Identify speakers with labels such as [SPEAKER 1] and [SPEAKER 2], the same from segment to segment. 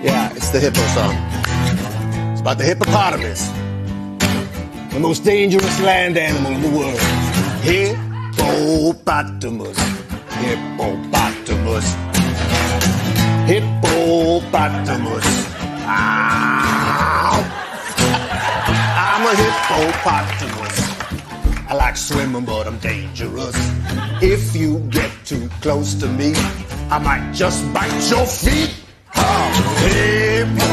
[SPEAKER 1] Yeah, it's the hippo song. It's about the hippopotamus. The most dangerous land animal in the world. Hippopotamus. Hippopotamus. Hippopotamus. Ow. I'm a hippopotamus. I like swimming, but I'm dangerous. If you get too close to me, I might just bite your feet.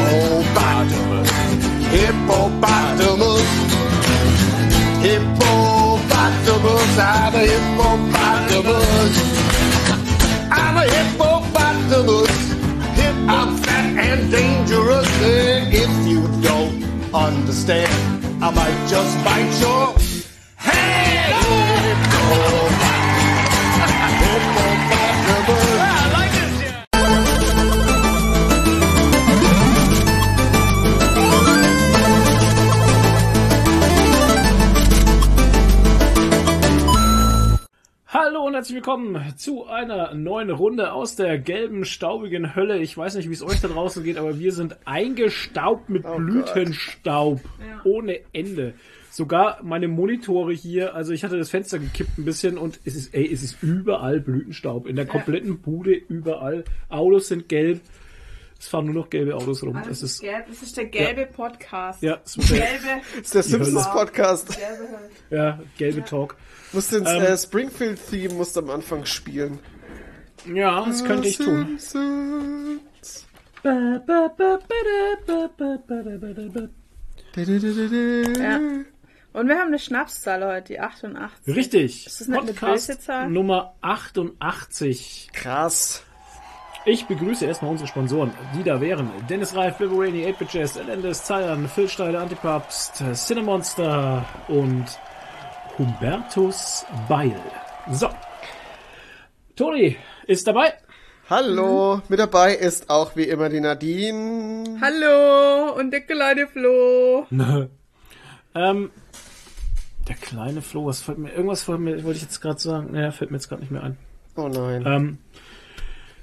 [SPEAKER 1] Hippopotamus. Hippopotamus. Hippopotamus. I'm a hippopotamus. I'm a hippopotamus. I'm fat and dangerous. If you don't understand, I might just bite your head. Hippopotamus.
[SPEAKER 2] Und herzlich willkommen zu einer neuen Runde aus der gelben, staubigen Hölle. Ich weiß nicht, wie es euch da draußen geht, aber wir sind eingestaubt mit Blütenstaub. Ohne Ende. Sogar meine Monitore hier, also ich hatte das Fenster gekippt ein bisschen und es ist, ey, es ist überall Blütenstaub. In der kompletten Bude, überall. Autos sind gelb. Es fahren nur noch gelbe Autos rum.
[SPEAKER 3] Alles
[SPEAKER 2] Das
[SPEAKER 3] ist
[SPEAKER 2] ist,
[SPEAKER 3] gelb. Das ist der gelbe Podcast.
[SPEAKER 2] ja, es der,
[SPEAKER 3] Gelbe,
[SPEAKER 4] Das ist der Simpsons Podcast.
[SPEAKER 3] gelbe
[SPEAKER 2] ja, gelbe Talk.
[SPEAKER 4] Musst ins
[SPEAKER 2] Ähm.
[SPEAKER 4] äh, Springfield-Theme musst am Anfang spielen.
[SPEAKER 2] Ja, das könnte ich tun.
[SPEAKER 3] Ja. Und wir haben eine Schnapszahl heute, die 88.
[SPEAKER 2] Richtig.
[SPEAKER 3] Ist das nicht eine
[SPEAKER 2] Podcast
[SPEAKER 3] böse Zahl?
[SPEAKER 2] Nummer 88.
[SPEAKER 4] Krass.
[SPEAKER 2] Ich begrüße erstmal unsere Sponsoren, die da wären Dennis Reif, Biberani, 8 Jazz, Elendes, Zeilan, Phil Steiler, Antipapst, Cinemonster und Hubertus Beil. So. Toni ist dabei.
[SPEAKER 4] Hallo, mit dabei ist auch wie immer die Nadine.
[SPEAKER 3] Hallo und der kleine Flo.
[SPEAKER 2] ähm, der kleine Flo, was fällt mir, irgendwas fällt mir, wollte ich jetzt gerade sagen, naja, fällt mir jetzt gerade nicht mehr ein.
[SPEAKER 4] Oh nein.
[SPEAKER 2] Ähm,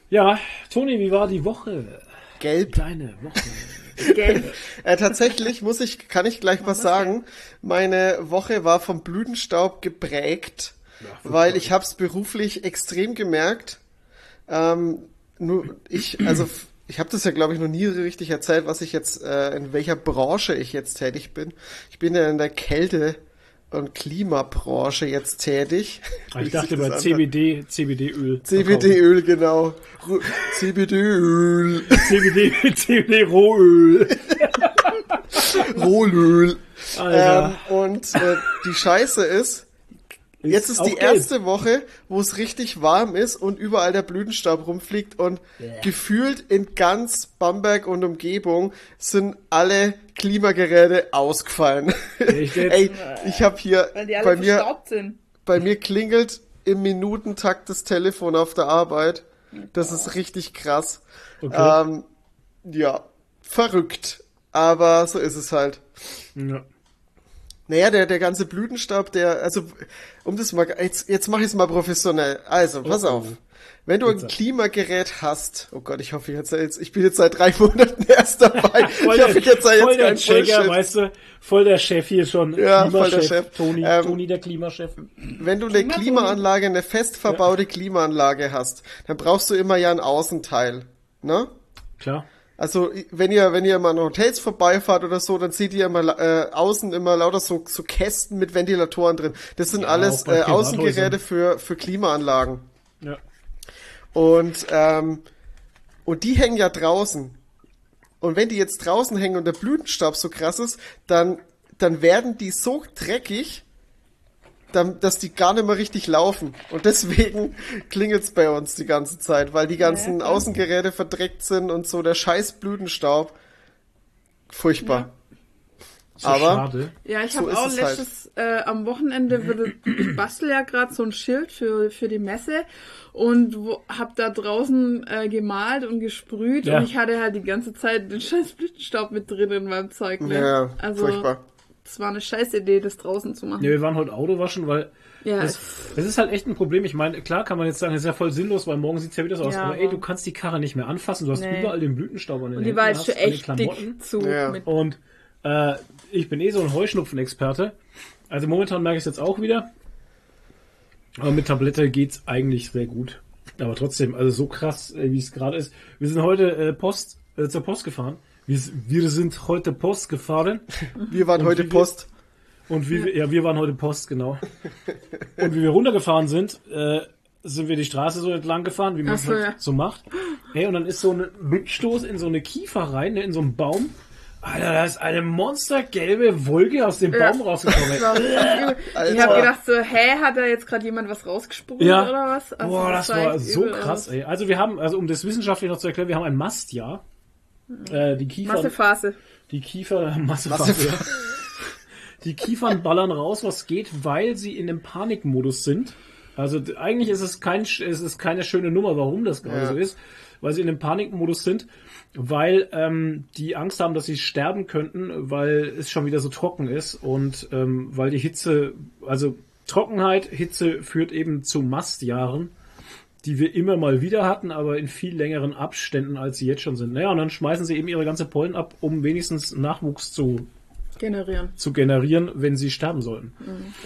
[SPEAKER 2] ja, Toni, wie war die Woche?
[SPEAKER 4] Gelb.
[SPEAKER 2] Kleine Woche.
[SPEAKER 4] Äh, tatsächlich muss ich, kann ich gleich was sagen. Meine Woche war vom Blütenstaub geprägt, weil ich habe es beruflich extrem gemerkt. Ähm, nur ich, also ich habe das ja glaube ich noch nie richtig erzählt, was ich jetzt, äh, in welcher Branche ich jetzt tätig bin. Ich bin ja in der Kälte und Klimabranche jetzt tätig.
[SPEAKER 2] Ich
[SPEAKER 4] Wie
[SPEAKER 2] dachte
[SPEAKER 4] anhört.
[SPEAKER 2] CBD, CBD-Öl.
[SPEAKER 4] CBD-Öl, genau. CBD-Öl.
[SPEAKER 2] CBD, CBD-Rohöl. Alter.
[SPEAKER 4] Ähm, und äh, die Scheiße ist, jetzt ist die
[SPEAKER 2] gelb.
[SPEAKER 4] erste Woche, wo es richtig warm ist und überall der Blütenstaub rumfliegt und gefühlt in ganz Bamberg und Umgebung sind alle Klimageräte ausgefallen. Ey, ich habe hier bei mir
[SPEAKER 3] sind.
[SPEAKER 4] bei mir klingelt im Minutentakt das Telefon auf der Arbeit. Das ist richtig krass.
[SPEAKER 2] Okay.
[SPEAKER 4] Ähm, ja, verrückt. Aber so ist es halt.
[SPEAKER 2] Ja.
[SPEAKER 4] Naja, der, der ganze Blütenstaub, der, also, um das mal, jetzt, jetzt mache ich es mal professionell. Also, pass
[SPEAKER 2] Oh, oh.
[SPEAKER 4] auf. Wenn du ein. Klimagerät hast, oh Gott, ich hoffe, ich erzähl jetzt, ich bin jetzt seit drei Monaten erst dabei.
[SPEAKER 2] Voll
[SPEAKER 4] ich hoffe, ich erzähl
[SPEAKER 2] voll
[SPEAKER 4] jetzt
[SPEAKER 2] der
[SPEAKER 4] keinen
[SPEAKER 2] Checker, weißt du, voll der Chef hier schon.
[SPEAKER 4] Ja, voll der Chef.
[SPEAKER 2] Toni,
[SPEAKER 4] Ähm,
[SPEAKER 2] Toni der Klimachef.
[SPEAKER 4] Wenn du eine Klimaanlage, eine fest verbaute Klimaanlage hast, dann brauchst du immer ja ein Außenteil, ne?
[SPEAKER 2] Klar.
[SPEAKER 4] Also wenn ihr wenn ihr mal an Hotels vorbeifahrt oder so, dann seht ihr immer äh, außen immer lauter so so Kästen mit Ventilatoren drin. Das sind
[SPEAKER 2] Ja,
[SPEAKER 4] alles äh, Außengeräte für für Klimaanlagen.
[SPEAKER 2] Ja.
[SPEAKER 4] Und ähm, und die hängen ja draußen. Und wenn die jetzt draußen hängen und der Blütenstaub so krass ist, dann dann werden die so dreckig, dass die gar nicht mehr richtig laufen. Und deswegen klingelt's bei uns die ganze Zeit, weil die ganzen
[SPEAKER 3] klar.
[SPEAKER 4] Außengeräte verdreckt sind und so der scheiß Blütenstaub. Furchtbar.
[SPEAKER 2] So
[SPEAKER 4] Aber-
[SPEAKER 2] schade.
[SPEAKER 3] Ja, ich
[SPEAKER 4] So
[SPEAKER 3] habe auch
[SPEAKER 4] es halt.
[SPEAKER 3] letztes, äh, am Wochenende würde, ich bastel ja gerade so ein Schild für, für die Messe und wo, hab da draußen äh, gemalt und gesprüht
[SPEAKER 2] Ja.
[SPEAKER 3] und ich hatte halt die ganze Zeit den scheiß Blütenstaub mit drin in meinem Zeug. Ne?
[SPEAKER 4] Ja,
[SPEAKER 3] also,
[SPEAKER 4] furchtbar.
[SPEAKER 3] Es war eine scheiß Idee, das draußen zu machen.
[SPEAKER 2] Ja, wir waren heute Auto waschen, weil
[SPEAKER 3] Ja,
[SPEAKER 2] das, das ist halt echt ein Problem. Ich meine, klar kann man jetzt sagen, das ist ja voll sinnlos, weil morgen sieht's ja wieder so aus.
[SPEAKER 3] Ja,
[SPEAKER 2] aber ey, du kannst die Karre nicht mehr anfassen. Du hast
[SPEAKER 3] Nee.
[SPEAKER 2] überall den Blütenstaub an den
[SPEAKER 3] und die
[SPEAKER 2] Händen,
[SPEAKER 3] war jetzt schon
[SPEAKER 2] an den
[SPEAKER 3] echt dick zu.
[SPEAKER 4] Ja.
[SPEAKER 2] Und äh, ich bin eh so ein Heuschnupfen-Experte. Also momentan merke ich es jetzt auch wieder. Aber mit Tablette geht's eigentlich sehr gut. Aber trotzdem, also so krass, äh, wie es gerade ist. Wir sind heute äh, Post äh, zur Post gefahren. Wir, wir sind heute Post gefahren.
[SPEAKER 4] Wir waren
[SPEAKER 2] Und
[SPEAKER 4] heute
[SPEAKER 2] wie wir-
[SPEAKER 4] Post.
[SPEAKER 2] Und wie wir, ja, wir waren heute Post, genau. Und wie wir runtergefahren sind, äh, sind wir die Straße so entlang gefahren, wie man es
[SPEAKER 3] so,
[SPEAKER 2] halt
[SPEAKER 3] ja.
[SPEAKER 2] so macht. Hey, und dann ist so ein Windstoß in so eine Kiefer rein, ne, in so einen Baum. Alter, da ist eine monstergelbe Wolke aus dem
[SPEAKER 3] Ja.
[SPEAKER 2] Baum rausgekommen.
[SPEAKER 3] das war richtig übel. ich habe gedacht so, hä, hat da jetzt gerade jemand was rausgesprungen
[SPEAKER 2] Ja.
[SPEAKER 3] oder was? Also,
[SPEAKER 2] Boah, das war
[SPEAKER 3] echt
[SPEAKER 2] so krass,
[SPEAKER 3] aus.
[SPEAKER 2] ey. Also wir haben, also um das wissenschaftlich noch zu erklären, wir haben ein Mastjahr. Äh, die Kiefer,
[SPEAKER 3] Massephase.
[SPEAKER 2] die Kiefer, Massephase, ja. Die Kiefern ballern raus, was geht, weil sie in einem Panikmodus sind. Also eigentlich ist es kein, es ist keine schöne Nummer, warum das gerade
[SPEAKER 4] Ja.
[SPEAKER 2] so ist, weil sie in einem Panikmodus sind, weil ähm, die Angst haben, dass sie sterben könnten, weil es schon wieder so trocken ist und ähm, weil die Hitze, also Trockenheit, Hitze führt eben zu Mastjahren, die wir immer mal wieder hatten, aber in viel längeren Abständen, als sie jetzt schon sind. Naja, und dann schmeißen sie eben ihre ganze Pollen ab, um wenigstens Nachwuchs zu
[SPEAKER 3] Generieren.
[SPEAKER 2] zu generieren, wenn sie sterben sollten.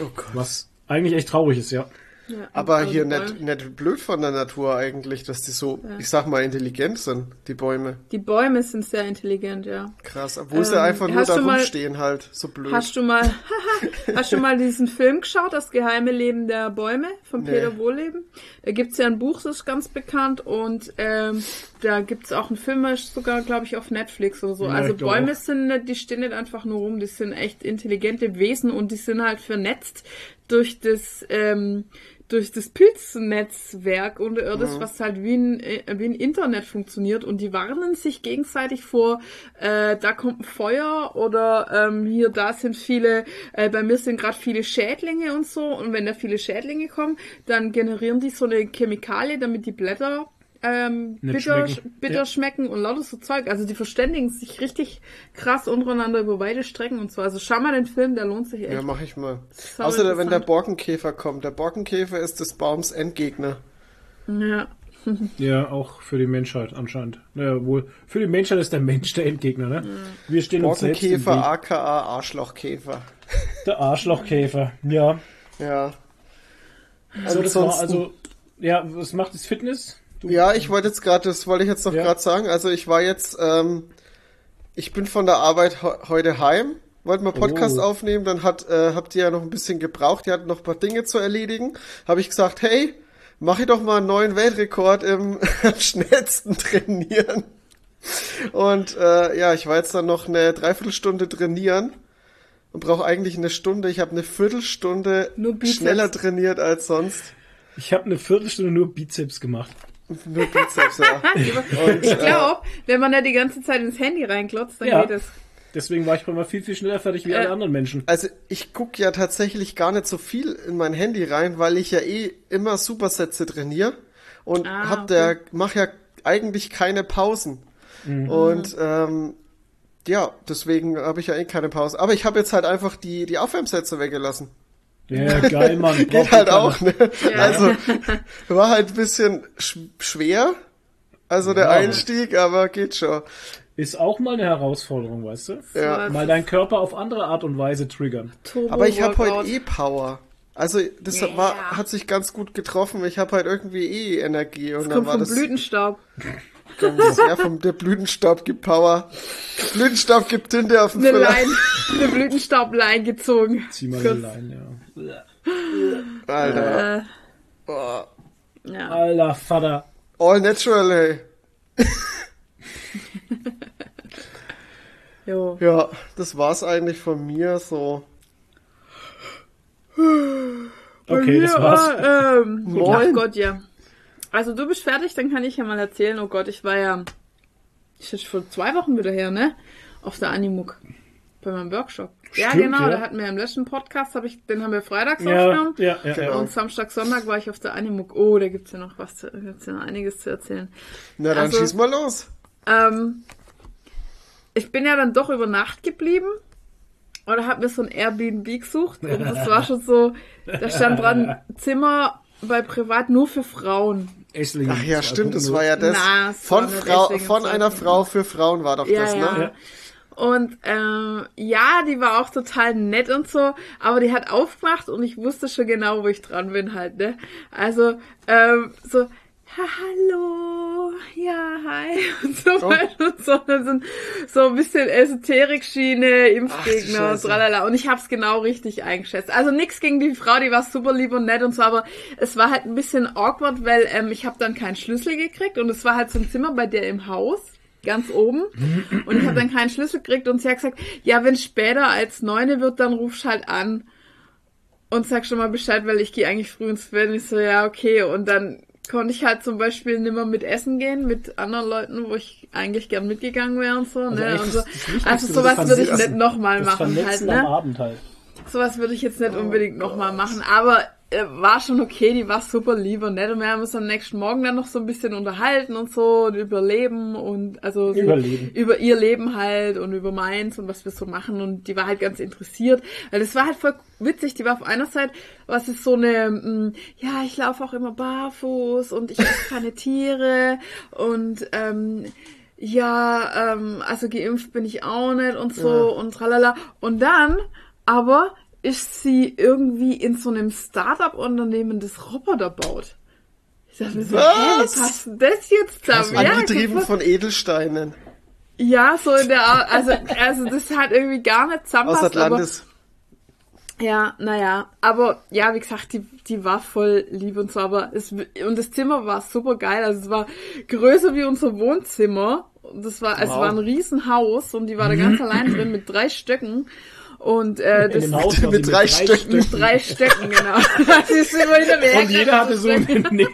[SPEAKER 4] Oh Gott.
[SPEAKER 2] Was eigentlich echt traurig ist, ja.
[SPEAKER 3] Ja,
[SPEAKER 4] Aber
[SPEAKER 3] also
[SPEAKER 4] hier nicht, nicht blöd von der Natur eigentlich, dass die so, ich sag mal, intelligent sind, die Bäume.
[SPEAKER 3] Die Bäume sind sehr intelligent, ja.
[SPEAKER 4] Krass. Obwohl sie
[SPEAKER 3] Ähm,
[SPEAKER 4] einfach nur da
[SPEAKER 3] du mal-
[SPEAKER 4] rumstehen halt. So blöd.
[SPEAKER 3] Hast du mal, hast du mal diesen Film geschaut, Das geheime Leben der Bäume von
[SPEAKER 4] Nee.
[SPEAKER 3] Peter Wohleben? Da gibt's ja ein Buch, das ist ganz bekannt und ähm, da gibt's auch einen Film, sogar, glaube ich, auf Netflix oder so.
[SPEAKER 2] Ja,
[SPEAKER 3] also Bäume
[SPEAKER 2] auch.
[SPEAKER 3] sind, nicht- die stehen nicht einfach nur rum, die sind echt intelligente Wesen und die sind halt vernetzt durch das ähm, durch das Pilznetzwerk unterirdisch, was halt wie ein, äh, wie ein Internet funktioniert. Und die warnen sich gegenseitig vor, äh, da kommt ein Feuer oder ähm, hier, da sind viele, äh, bei mir sind gerade viele Schädlinge und so. Und wenn da viele Schädlinge kommen, dann generieren die so eine Chemikalie, damit die Blätter ähm, bitter,
[SPEAKER 2] schmecken.
[SPEAKER 3] bitter
[SPEAKER 2] Ja.
[SPEAKER 3] schmecken und lauter so Zeug. Also die verständigen sich richtig krass untereinander über weite Strecken und so. Also schau mal den Film, der lohnt sich echt.
[SPEAKER 4] Ja, mach ich mal. Außer wenn der. Borkenkäfer kommt. Der Borkenkäfer ist des Baums Endgegner.
[SPEAKER 3] ja.
[SPEAKER 2] Ja, auch für die Menschheit anscheinend. Naja, wohl. Für die Menschheit ist der Mensch der Endgegner, ne? Wir stehen uns
[SPEAKER 4] Borkenkäfer,
[SPEAKER 2] Weg.
[SPEAKER 4] aka Arschlochkäfer.
[SPEAKER 2] Der Arschlochkäfer. Ja.
[SPEAKER 4] Ja.
[SPEAKER 2] So, das war also, ja, was macht das Fitness? Du,
[SPEAKER 4] Ja, ich wollte jetzt gerade, das wollte ich jetzt noch
[SPEAKER 2] Ja.
[SPEAKER 4] gerade sagen. Also ich war jetzt, ähm, ich bin von der Arbeit he heute heim, wollte mal Podcast
[SPEAKER 2] Oh.
[SPEAKER 4] aufnehmen, dann hat, äh, habt ihr ja noch ein bisschen gebraucht, ihr hattet noch ein paar Dinge zu erledigen. Habe ich gesagt, hey, mach ich doch mal einen neuen Weltrekord im schnellsten trainieren. Und äh, ja, ich war jetzt dann noch eine Dreiviertelstunde trainieren und brauche eigentlich eine Stunde. Ich habe eine Viertelstunde schneller trainiert als sonst.
[SPEAKER 2] Ich habe eine Viertelstunde nur Bizeps gemacht.
[SPEAKER 4] Nur Bizeps, ja. Und,
[SPEAKER 3] Ich glaube, wenn man da die ganze Zeit ins Handy reinklotzt, dann
[SPEAKER 2] Ja.
[SPEAKER 3] geht es.
[SPEAKER 2] Deswegen war ich mal viel, viel schneller fertig wie alle
[SPEAKER 3] Äh.
[SPEAKER 2] anderen Menschen.
[SPEAKER 4] Also ich guck ja tatsächlich gar nicht so viel in mein Handy rein, weil ich ja eh immer Supersätze trainiere und
[SPEAKER 3] Ah,
[SPEAKER 4] hab der mach ja eigentlich keine Pausen.
[SPEAKER 2] Mhm.
[SPEAKER 4] Und ähm, ja, deswegen habe ich ja eh keine Pause. Aber ich habe jetzt halt einfach die die Aufwärmsätze weggelassen.
[SPEAKER 2] Ja, geil, Mann.
[SPEAKER 4] Geht halt auch, ne? Also war halt ein bisschen sch schwer, also der
[SPEAKER 2] Ja.
[SPEAKER 4] Einstieg, aber geht schon.
[SPEAKER 2] Ist auch mal eine Herausforderung, weißt du?
[SPEAKER 4] Ja.
[SPEAKER 2] Mal deinen Körper auf andere Art und Weise triggern.
[SPEAKER 3] Turbo
[SPEAKER 4] Aber ich habe heute eh Power. Also das
[SPEAKER 3] Yeah.
[SPEAKER 4] war, hat sich ganz gut getroffen. Ich habe halt irgendwie eh Energie und dann
[SPEAKER 3] Kommt
[SPEAKER 4] war
[SPEAKER 3] vom
[SPEAKER 4] das
[SPEAKER 3] Blütenstaub.
[SPEAKER 4] ja vom der Blütenstaub gibt Power. Blütenstaub gibt Tinte auf den
[SPEAKER 3] Eine
[SPEAKER 4] Füller.
[SPEAKER 3] Lein, eine Blütenstaublein gezogen.
[SPEAKER 2] Zieh mal eine Leine, ja.
[SPEAKER 4] Alter.
[SPEAKER 3] Äh,
[SPEAKER 4] Boah.
[SPEAKER 3] ja.
[SPEAKER 2] Alter Vater.
[SPEAKER 4] All natural, ey.
[SPEAKER 3] Jo.
[SPEAKER 4] Ja, das war's eigentlich von mir so.
[SPEAKER 2] Okay, das war's.
[SPEAKER 3] Ähm,
[SPEAKER 4] Moin.
[SPEAKER 3] ach Gott, ja. Also du bist fertig, dann kann ich ja mal erzählen. Oh Gott, ich war ja, ich ist vor zwei Wochen wieder her, ne? Auf der Animuk. Bei meinem Workshop. Ja,
[SPEAKER 2] Stimmt,
[SPEAKER 3] genau,
[SPEAKER 2] ja.
[SPEAKER 3] da hatten wir im letzten Podcast, hab ich, den haben wir freitags
[SPEAKER 2] Ja,
[SPEAKER 3] aufgenommen.
[SPEAKER 2] ja, ja,
[SPEAKER 4] Genau.
[SPEAKER 2] ja.
[SPEAKER 3] Und Samstag, Sonntag war ich auf der Animuk. Oh, da gibt's ja noch was, zu, gibt's ja noch einiges zu erzählen.
[SPEAKER 4] Na dann
[SPEAKER 3] Also-
[SPEAKER 4] schieß mal los.
[SPEAKER 3] Ähm, ich bin ja dann doch über Nacht geblieben. oder habe mir so ein Airbnb gesucht und das war schon so, da stand dran Zimmer bei Privat nur für Frauen.
[SPEAKER 2] Esslingen.
[SPEAKER 4] Ach ja, stimmt,
[SPEAKER 2] gucken
[SPEAKER 4] das war ja das.
[SPEAKER 3] Na,
[SPEAKER 4] von Frau, von einer Frau für Frauen war doch
[SPEAKER 3] Ja,
[SPEAKER 4] das, ne?
[SPEAKER 3] Und ähm, ja, die war auch total nett und so, aber die hat aufgemacht und ich wusste schon genau, wo ich dran bin halt, ne? Also, ähm, so, ha, hallo, ja, hi und so
[SPEAKER 4] Oh.
[SPEAKER 3] weiter und so. Sind so ein bisschen Esoterik-Schiene, Impfgegner tralala. Und ich hab's genau richtig eingeschätzt. Also nix gegen die Frau, die war super lieb und nett und so, aber es war halt ein bisschen awkward, weil ähm, ich habe dann keinen Schlüssel gekriegt und es war halt so ein Zimmer bei der im Haus ganz oben und ich habe dann keinen Schlüssel gekriegt und sie hat gesagt, ja, wenn später als neune wird, dann rufst halt an und sag schon mal Bescheid, weil ich gehe eigentlich früh ins Bett. Und ich so, ja, okay. Und dann konnte ich halt zum Beispiel nimmer mit essen gehen mit anderen Leuten, wo ich eigentlich gern mitgegangen wäre und so.
[SPEAKER 2] Also
[SPEAKER 3] ne? und so. Also sowas würde ich nicht nochmal machen halt, ne?
[SPEAKER 2] Abend halt.
[SPEAKER 3] Sowas würde ich jetzt
[SPEAKER 2] Oh
[SPEAKER 3] nicht unbedingt nochmal machen, aber war schon okay, die war super lieb und nett. Und wir haben uns am nächsten Morgen dann noch so ein bisschen unterhalten und so und über Leben und also so
[SPEAKER 2] Überleben.
[SPEAKER 3] über ihr Leben halt und über meins und was wir so machen. Und die war halt ganz interessiert, weil das war halt voll witzig, die war auf einer Seite, was ist so eine, mm, ja, ich laufe auch immer barfuß und ich esse keine Tiere. Und ähm, ja, ähm, also geimpft bin ich auch nicht und so und tralala. Und dann aber ist sie irgendwie in so einem Startup-Unternehmen das Roboter baut. Ich dachte mir so, hä, wie
[SPEAKER 4] Was?
[SPEAKER 3] passt das jetzt zusammen?
[SPEAKER 4] Angetrieben
[SPEAKER 3] guck mal.
[SPEAKER 4] von Edelsteinen.
[SPEAKER 3] ja, so in der Art, also, also das hat irgendwie gar nicht
[SPEAKER 4] Aus
[SPEAKER 3] zusammenpasst, aber
[SPEAKER 4] Atlantis.
[SPEAKER 3] ja, naja, aber ja, wie gesagt, die, die war voll lieb und so, aber es, und das Zimmer war super geil, also es war größer wie unser Wohnzimmer. Das war, es
[SPEAKER 2] Wow.
[SPEAKER 3] war ein Riesenhaus und die war da ganz allein drin mit drei Stöcken. Und äh,
[SPEAKER 2] In
[SPEAKER 3] das
[SPEAKER 2] dem Haus war
[SPEAKER 4] Mit
[SPEAKER 2] sie
[SPEAKER 4] drei Stöcken.
[SPEAKER 3] mit drei Stöcken, genau. Das ist immer wieder mehr
[SPEAKER 2] Und jeder hatte so ein, nee,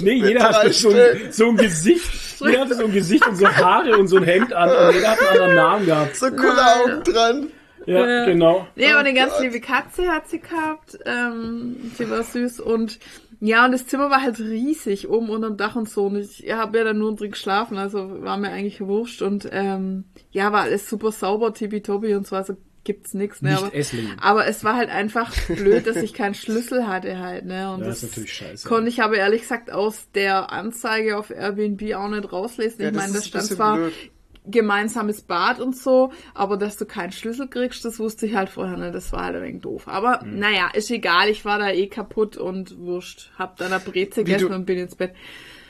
[SPEAKER 2] nee, jeder
[SPEAKER 4] drei
[SPEAKER 2] hatte so ein, so ein Gesicht, jeder hatte so ein Gesicht und so Haare und so ein Hemd an und jeder hat einen anderen Namen gehabt.
[SPEAKER 4] So coole Augen dran.
[SPEAKER 2] Ja, genau.
[SPEAKER 3] Nee, aber
[SPEAKER 4] Oh
[SPEAKER 3] eine ganz
[SPEAKER 4] Gott.
[SPEAKER 3] liebe Katze hat sie gehabt. Ähm, sie war süß und ja, und das Zimmer war halt riesig, oben unterm Dach und so. Und ich habe ja dann nur drin geschlafen, also war mir eigentlich wurscht. Und ähm, ja, war alles super sauber, tippitoppi und so, also gibt's nix. Ne?
[SPEAKER 2] Nicht
[SPEAKER 3] aber, aber es war halt einfach blöd, dass ich keinen Schlüssel hatte halt. Ne? Und
[SPEAKER 2] Ja,
[SPEAKER 3] das
[SPEAKER 2] ist natürlich scheiße.
[SPEAKER 3] konnte ich aber ehrlich gesagt aus der Anzeige auf Airbnb auch nicht rauslesen.
[SPEAKER 4] Ja,
[SPEAKER 3] ich
[SPEAKER 4] das
[SPEAKER 3] meine, da
[SPEAKER 4] ist ein
[SPEAKER 3] stand zwar
[SPEAKER 4] blöd.
[SPEAKER 3] gemeinsames Bad und so, aber dass du keinen Schlüssel kriegst, das wusste ich halt vorher nicht, das war halt ein wenig doof. Aber
[SPEAKER 4] Mhm.
[SPEAKER 3] naja, ist egal, ich war da eh kaputt und wurscht, hab dann eine Breze gegessen und bin ins Bett.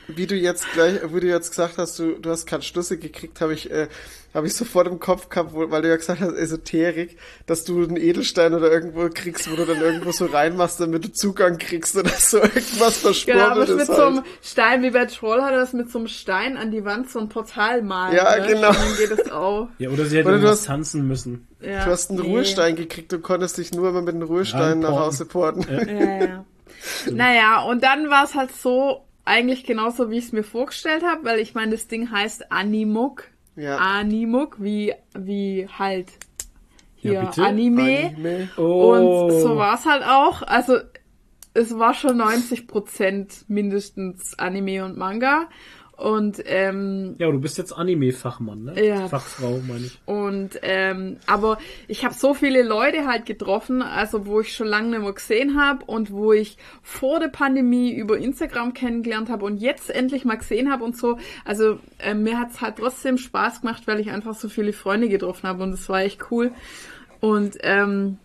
[SPEAKER 4] Wie du jetzt gleich, wie du jetzt gesagt hast, du, du hast keinen Schlüssel gekriegt, habe ich, äh, habe ich sofort im Kopf gehabt, wo, weil du ja gesagt hast, Esoterik, dass du einen Edelstein oder irgendwo kriegst, wo du dann irgendwo so reinmachst, damit du Zugang kriegst oder so irgendwas
[SPEAKER 3] Genau, aber
[SPEAKER 4] Verschworenes
[SPEAKER 3] mit so
[SPEAKER 4] halt.
[SPEAKER 3] einem Stein, wie bei Troll hat er das mit so einem Stein an die Wand so ein Portal malen.
[SPEAKER 4] Ja,
[SPEAKER 3] ne?
[SPEAKER 4] genau.
[SPEAKER 3] Dann geht es auch.
[SPEAKER 2] Ja, oder sie hätte
[SPEAKER 4] Oder du hast-
[SPEAKER 2] tanzen müssen.
[SPEAKER 3] Ja,
[SPEAKER 4] Du hast einen
[SPEAKER 3] nee.
[SPEAKER 4] Ruhestein gekriegt und konntest dich nur immer mit einem Ruhestein nach
[SPEAKER 2] Reinporten.
[SPEAKER 4] Hause porten.
[SPEAKER 3] Ja, ja. naja, und dann war es halt so, eigentlich genauso, wie ich es mir vorgestellt habe, weil ich meine, das Ding heißt Animuk.
[SPEAKER 4] Ja.
[SPEAKER 3] Animuk, wie, wie halt hier
[SPEAKER 2] Ja?
[SPEAKER 3] Anime.
[SPEAKER 4] Anime.
[SPEAKER 2] Oh.
[SPEAKER 3] Und so war es halt auch. Also es war schon 90% mindestens Anime und Manga. Und ähm,
[SPEAKER 2] Ja, du bist jetzt Anime-Fachmann, ne?
[SPEAKER 3] Ja.
[SPEAKER 2] Fachfrau, meine ich.
[SPEAKER 3] Und ähm, aber ich habe so viele Leute halt getroffen, also wo ich schon lange nicht mehr gesehen habe und wo ich vor der Pandemie über Instagram kennengelernt habe und jetzt endlich mal gesehen habe und so. Also äh, mir hat's halt trotzdem Spaß gemacht, weil ich einfach so viele Freunde getroffen habe und das war echt cool. Und ähm,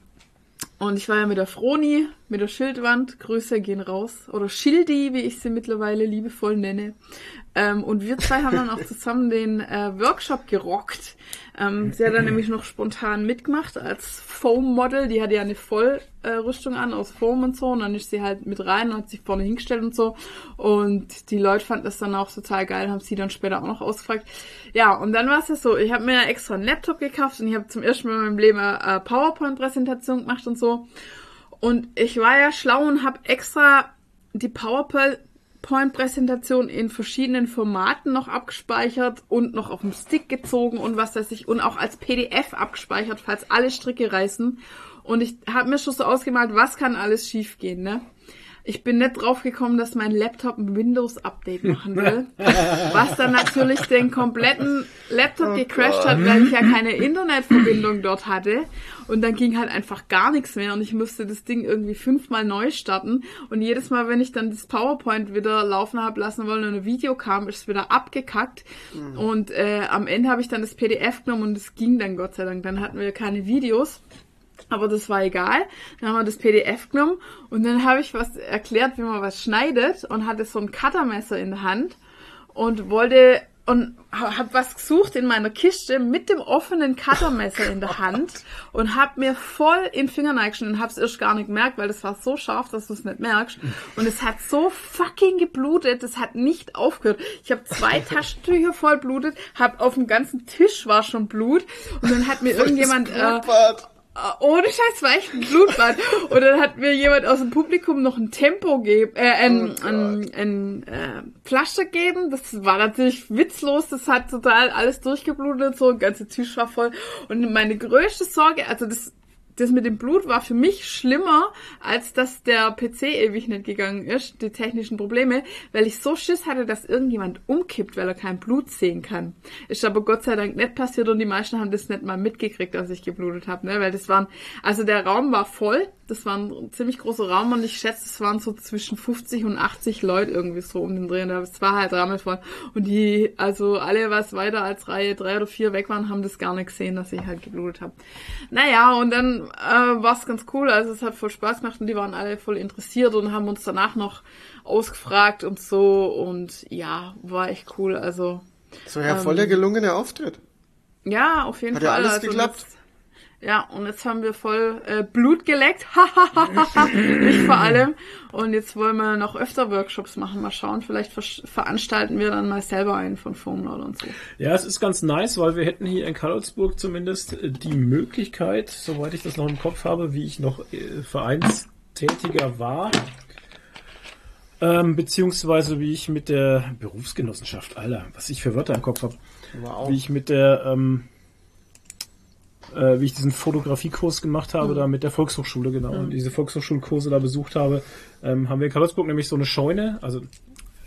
[SPEAKER 3] und ich war ja mit der Froni, mit der Schildwand, Grüße gehen raus. Oder Schildi, wie ich sie mittlerweile liebevoll nenne. Ähm, und wir zwei haben dann auch zusammen den äh, Workshop gerockt. Ähm, sie hat dann nämlich noch spontan mitgemacht als Foam-Model. Die hatte ja eine Vollrüstung an aus Foam und so. Und dann ist sie halt mit rein und hat sich vorne hingestellt und so. Und die Leute fanden das dann auch total geil, haben sie dann später auch noch ausgefragt. Ja, und dann war es ja so, ich habe mir extra einen Laptop gekauft und ich habe zum ersten Mal in meinem Leben eine PowerPoint-Präsentation gemacht und so. Und ich war ja schlau und habe extra die PowerPoint-Präsentation in verschiedenen Formaten noch abgespeichert und noch auf dem Stick gezogen und was weiß ich und auch als PDF abgespeichert, falls alle Stricke reißen. Und ich habe mir schon so ausgemalt, was kann alles schiefgehen, ne? Ich bin nicht drauf gekommen, dass mein Laptop ein Windows-Update machen will. was dann natürlich den kompletten Laptop oh gecrashed hat, weil ich ja keine Internetverbindung dort hatte. Und dann ging halt einfach gar nichts mehr und ich musste das Ding irgendwie fünfmal neu starten. Und jedes Mal, wenn ich dann das PowerPoint wieder laufen habe lassen wollen und ein Video kam, ist es wieder abgekackt. Mhm. Und äh, am Ende habe ich dann das PDF genommen und es ging dann Gott sei Dank. Dann hatten wir keine Videos. Aber das war egal. Dann haben wir das PDF genommen und dann habe ich was erklärt, wie man was schneidet und hatte so ein Cuttermesser in der Hand und wollte und habe was gesucht in meiner Kiste mit dem offenen Cuttermesser in der Hand und habe mir voll in Fingernägel geschnitten und habe es erst gar nicht gemerkt, weil das war so scharf, dass du es nicht merkst. Und es hat so fucking geblutet, das hat nicht aufgehört. Ich habe zwei Taschentücher voll blutet, habe auf dem ganzen Tisch war schon Blut und dann hat mir irgendjemand äh, ohne Scheiß war echt ein Blutbad. Und dann hat mir jemand aus dem Publikum noch ein Tempo geben, äh, ein, oh ein, ein, äh, Flasche geben. Das war natürlich witzlos. Das hat total alles durchgeblutet. So, ein ganzer Tisch war voll. Und meine größte Sorge, also das das mit dem Blut war für mich schlimmer, als dass der PC ewig nicht gegangen ist, die technischen Probleme, weil ich so Schiss hatte, dass irgendjemand umkippt, weil er kein Blut sehen kann. Ist aber Gott sei Dank nicht passiert und die meisten haben das nicht mal mitgekriegt, dass ich geblutet habe, ne? Weil das waren, also der Raum war voll, das war ein ziemlich großer Raum und ich schätze, es waren so zwischen 50 und 80 Leute irgendwie so um den Dreh. Es war halt rammelvoll. Und die, also alle, was weiter als Reihe drei oder vier weg waren, haben das gar nicht gesehen, dass ich halt geblutet habe. Naja, und dann äh, war es ganz cool. Also es hat voll Spaß gemacht und die waren alle voll interessiert und haben uns danach noch ausgefragt und so. Und ja, war echt cool. Also.
[SPEAKER 4] So ja, voll der ähm, gelungene Auftritt.
[SPEAKER 3] Ja, auf jeden
[SPEAKER 4] hat
[SPEAKER 3] Fall.
[SPEAKER 4] Hat ja alles also geklappt. Jetzt,
[SPEAKER 3] ja, und jetzt haben wir voll äh, Blut geleckt. ich vor allem. Und jetzt wollen wir noch öfter Workshops machen. Mal schauen, vielleicht ver veranstalten wir dann mal selber einen von Foamlord und so.
[SPEAKER 2] Ja, es ist ganz nice, weil wir hätten hier in Karlsburg zumindest äh, die Möglichkeit, soweit ich das noch im Kopf habe, wie ich noch äh, Vereinstätiger war, ähm, beziehungsweise wie ich mit der Berufsgenossenschaft, Alter, was ich für Wörter im Kopf habe, wow. wie ich mit der ähm, äh, wie ich diesen Fotografiekurs gemacht habe, mhm. da mit der Volkshochschule, genau, mhm. und diese Volkshochschulkurse da besucht habe, ähm, haben wir in Karlsburg nämlich so eine Scheune, also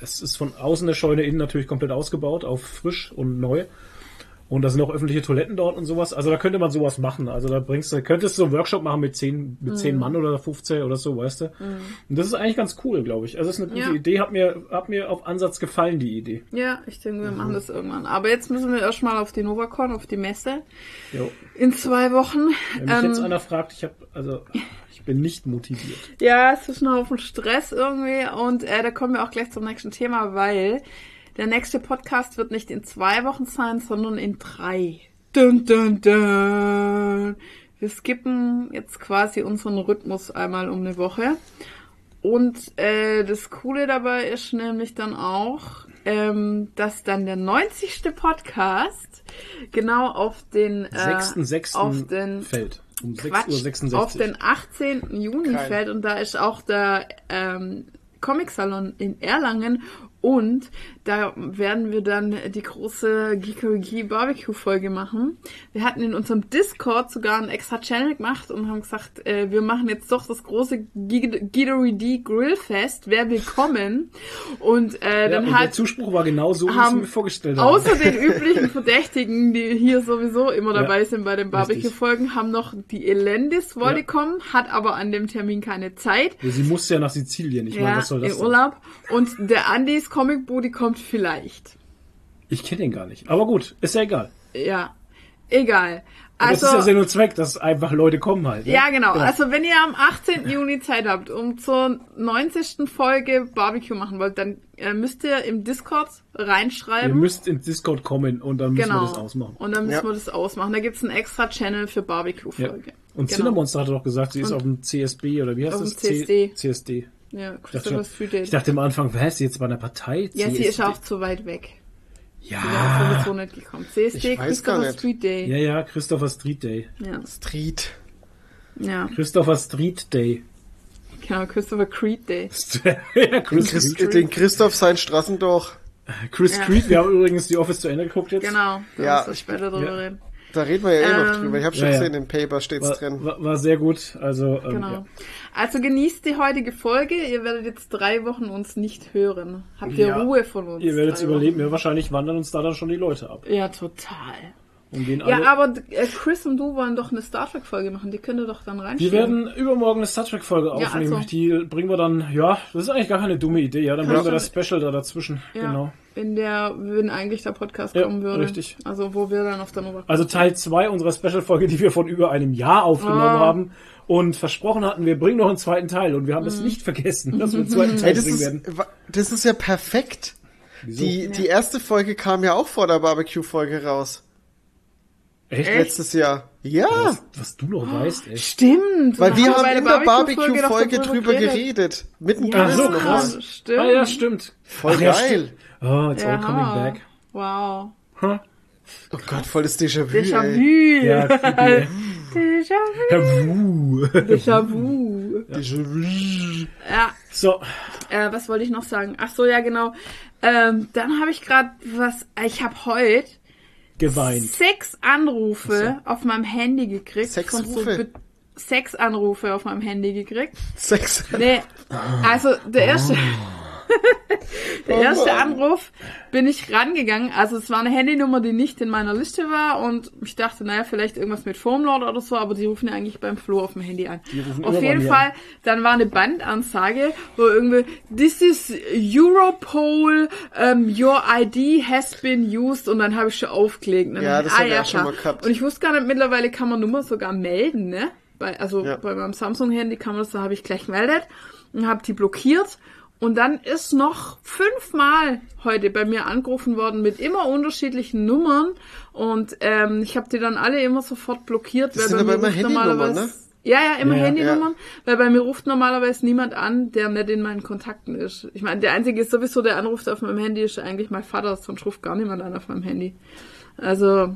[SPEAKER 2] es ist von außen eine Scheune, innen natürlich komplett ausgebaut, auf frisch und neu. Und da sind auch öffentliche Toiletten dort und sowas. Also da könnte man sowas machen. Also da bringst du, könntest du so einen Workshop machen mit zehn, mit zehn mhm. Mann oder 15 oder so, weißt du. Mhm. Und das ist eigentlich ganz cool, glaube ich. Also das ist eine gute ja. Idee. Hat mir, hat mir auf Ansatz gefallen, die Idee.
[SPEAKER 3] Ja, ich denke, wir mhm. machen das irgendwann. Aber jetzt müssen wir erstmal auf die Novacon, auf die Messe. Jo. In zwei Wochen.
[SPEAKER 2] Wenn mich ähm, jetzt einer fragt, ich habe, also, ich bin nicht motiviert.
[SPEAKER 3] Ja, es ist noch auf dem Stress irgendwie. Und äh, da kommen wir auch gleich zum nächsten Thema, weil der nächste Podcast wird nicht in zwei Wochen sein, sondern in drei. Dun, dun, dun. Wir skippen jetzt quasi unseren Rhythmus einmal um eine Woche. Und äh, das Coole dabei ist nämlich dann auch, ähm, dass dann der 90. Podcast genau auf den äh,
[SPEAKER 2] 6.6.
[SPEAKER 3] auf den
[SPEAKER 2] fällt.
[SPEAKER 3] Um 6.66 Uhr. Auf den 18. Juni Kein. fällt und da ist auch der ähm, Comic-Salon in Erlangen und da werden wir dann die große Geekery Barbecue Folge machen. Wir hatten in unserem Discord sogar einen extra Channel gemacht und haben gesagt, äh, wir machen jetzt doch das große Geekery D Grillfest. Wer will kommen? Und äh, dann ja, und
[SPEAKER 2] halt der Zuspruch war genau so, wie
[SPEAKER 3] haben,
[SPEAKER 2] wir vorgestellt haben.
[SPEAKER 3] Außer den üblichen Verdächtigen, die hier sowieso immer dabei ja, sind bei den Barbecue Folgen, haben noch die Elendis wollte ja. kommen, hat aber an dem Termin keine Zeit.
[SPEAKER 2] sie musste ja nach Sizilien. Ich meine, was soll das?
[SPEAKER 3] Im Urlaub. Und der Andys Comic Booty kommt vielleicht.
[SPEAKER 2] Ich kenne ihn gar nicht. Aber gut, ist ja egal.
[SPEAKER 3] Ja, egal.
[SPEAKER 2] Also, das ist ja Sinn und Zweck, dass einfach Leute kommen halt.
[SPEAKER 3] Ne? Ja, genau. genau. Also wenn ihr am 18. Juni Zeit habt, um zur 90. Folge Barbecue machen wollt, dann äh, müsst ihr im Discord reinschreiben. Ihr
[SPEAKER 2] müsst ins Discord kommen und dann müssen genau. wir das ausmachen.
[SPEAKER 3] Und dann müssen ja. wir das ausmachen. Da gibt's einen extra Channel für Barbecue-Folge. Ja.
[SPEAKER 2] Und genau. Cinnamonster hatte doch gesagt, sie ist und auf dem CSB oder wie heißt auf das?
[SPEAKER 3] CSD.
[SPEAKER 2] C CSD.
[SPEAKER 3] Ja, Christopher Street.
[SPEAKER 2] Ich dachte am Anfang, was, sie jetzt bei einer Partei?
[SPEAKER 3] Ja, CSD? sie ist auch zu weit weg.
[SPEAKER 2] Ja.
[SPEAKER 3] Sie wäre sowieso nicht gekommen. CSD, ich Christopher Street Day.
[SPEAKER 2] Ja, ja, Christopher Street Day.
[SPEAKER 3] Ja.
[SPEAKER 4] Street.
[SPEAKER 3] Ja.
[SPEAKER 2] Christopher Street Day.
[SPEAKER 3] Genau, Christopher Creed Day.
[SPEAKER 4] ja, Chris Chris, den Christoph sein Straßendorf.
[SPEAKER 2] Chris ja. Creed, wir haben übrigens die Office zu Ende geguckt jetzt.
[SPEAKER 3] Genau,
[SPEAKER 4] ja,
[SPEAKER 3] ich später drüber
[SPEAKER 2] ja.
[SPEAKER 3] reden.
[SPEAKER 4] Da reden wir ja eh noch
[SPEAKER 3] Ähm,
[SPEAKER 4] drüber. Ich habe schon
[SPEAKER 2] ja,
[SPEAKER 4] gesehen, im Paper steht's
[SPEAKER 2] War,
[SPEAKER 4] drin.
[SPEAKER 2] war, war sehr gut. Also, ähm,
[SPEAKER 3] Genau.
[SPEAKER 2] ja.
[SPEAKER 3] Also genießt die heutige Folge. Ihr werdet jetzt drei Wochen uns nicht hören. Habt ihr
[SPEAKER 2] Ja.
[SPEAKER 3] Ruhe von uns?
[SPEAKER 2] Ihr werdet es überleben. Ja, wahrscheinlich wandern uns da dann schon die Leute ab.
[SPEAKER 3] Ja, total.
[SPEAKER 2] Und gehen
[SPEAKER 3] Ja,
[SPEAKER 2] alle.
[SPEAKER 3] aber äh, Chris und du wollen doch eine Star Trek Folge machen. Die könnt ihr doch dann
[SPEAKER 2] Wir
[SPEAKER 3] reinschieben.
[SPEAKER 2] werden übermorgen eine Star Trek Folge
[SPEAKER 3] Ja,
[SPEAKER 2] aufnehmen.
[SPEAKER 3] also.
[SPEAKER 2] Die bringen wir dann, ja, das ist eigentlich gar keine dumme Idee. Ja, dann bringen wir das Special da dazwischen.
[SPEAKER 3] ja,
[SPEAKER 2] Genau.
[SPEAKER 3] In der, wenn eigentlich der Podcast
[SPEAKER 2] Ja,
[SPEAKER 3] kommen würde.
[SPEAKER 2] richtig.
[SPEAKER 3] Also wo wir dann auf der Nummer
[SPEAKER 2] Also Teil 2 unserer Special-Folge, die wir von über einem Jahr aufgenommen
[SPEAKER 3] Ah.
[SPEAKER 2] haben. Und versprochen hatten, wir bringen noch einen zweiten Teil. Und wir haben es
[SPEAKER 3] Mhm.
[SPEAKER 2] nicht vergessen, dass wir einen zweiten Teil
[SPEAKER 4] Ey, das,
[SPEAKER 2] bringen
[SPEAKER 4] ist,
[SPEAKER 2] werden.
[SPEAKER 4] das ist ja perfekt. Die, die erste Folge kam ja auch vor der Barbecue-Folge raus.
[SPEAKER 2] Echt?
[SPEAKER 4] Letztes Jahr. Ja,
[SPEAKER 2] Was, was du noch weißt, ey.
[SPEAKER 3] Stimmt.
[SPEAKER 4] weil wir haben in der
[SPEAKER 3] Barbecue-Folge
[SPEAKER 4] drüber geredet. Mitten
[SPEAKER 3] Ja,
[SPEAKER 2] so, krass.
[SPEAKER 3] Stimmt.
[SPEAKER 2] Ah ja, stimmt.
[SPEAKER 4] Voll
[SPEAKER 2] Ach, ja,
[SPEAKER 4] geil.
[SPEAKER 2] stimmt. Oh, it's all
[SPEAKER 3] Ja.
[SPEAKER 2] coming back.
[SPEAKER 3] Wow.
[SPEAKER 2] Huh?
[SPEAKER 4] Oh Gott, voll das Déjà-vu,
[SPEAKER 3] Déjà
[SPEAKER 4] ey.
[SPEAKER 3] vu.
[SPEAKER 2] Ja, creepy, ey.
[SPEAKER 3] Déjà vu.
[SPEAKER 2] Ja, wuh.
[SPEAKER 3] Déjà vu.
[SPEAKER 4] Déjà-vu.
[SPEAKER 3] Ja,
[SPEAKER 2] So,
[SPEAKER 3] äh, was wollte ich noch sagen? Ach so, ja genau. Ähm, dann habe ich gerade was. Ich habe heute
[SPEAKER 2] geweint.
[SPEAKER 3] sechs Anrufe auf meinem Handy gekriegt.
[SPEAKER 4] Sechs
[SPEAKER 3] von so
[SPEAKER 4] Rufe?
[SPEAKER 3] Be- sechs Anrufe auf meinem Handy gekriegt.
[SPEAKER 4] Sex.
[SPEAKER 3] Nee, also der erste. Der erste Anruf bin ich rangegangen. Also es war eine Handynummer, die nicht in meiner Liste war und ich dachte, naja, vielleicht irgendwas mit Formlord oder so, aber die rufen ja eigentlich beim Flo auf dem Handy an. Auf jeden Fall, dann war eine Bandansage, wo irgendwie, this is Europol, um, your ID has been used und dann habe ich schon aufgelegt.
[SPEAKER 4] Ja,
[SPEAKER 3] ich,
[SPEAKER 4] das hab ich auch schon mal gehabt.
[SPEAKER 3] Und ich wusste gar nicht, mittlerweile kann man Nummer sogar melden, ne? Bei, also
[SPEAKER 4] Ja.
[SPEAKER 3] bei meinem Samsung-Handy kann man das, da habe ich gleich gemeldet und habe die blockiert. Und dann ist noch fünfmal heute bei mir angerufen worden mit immer unterschiedlichen Nummern. Und ähm, ich habe die dann alle immer sofort blockiert.
[SPEAKER 4] Das sind aber immer
[SPEAKER 3] ruft
[SPEAKER 4] Handynummern,
[SPEAKER 3] normalerweise-
[SPEAKER 4] ne?
[SPEAKER 3] Ja, ja, immer
[SPEAKER 2] Ja, ja.
[SPEAKER 3] Handynummern, weil bei mir ruft normalerweise niemand an, der nicht in meinen Kontakten ist. Ich meine, der einzige ist sowieso, der anruft auf meinem Handy, ist eigentlich mein Vater, sonst ruft gar niemand an auf meinem Handy. Also,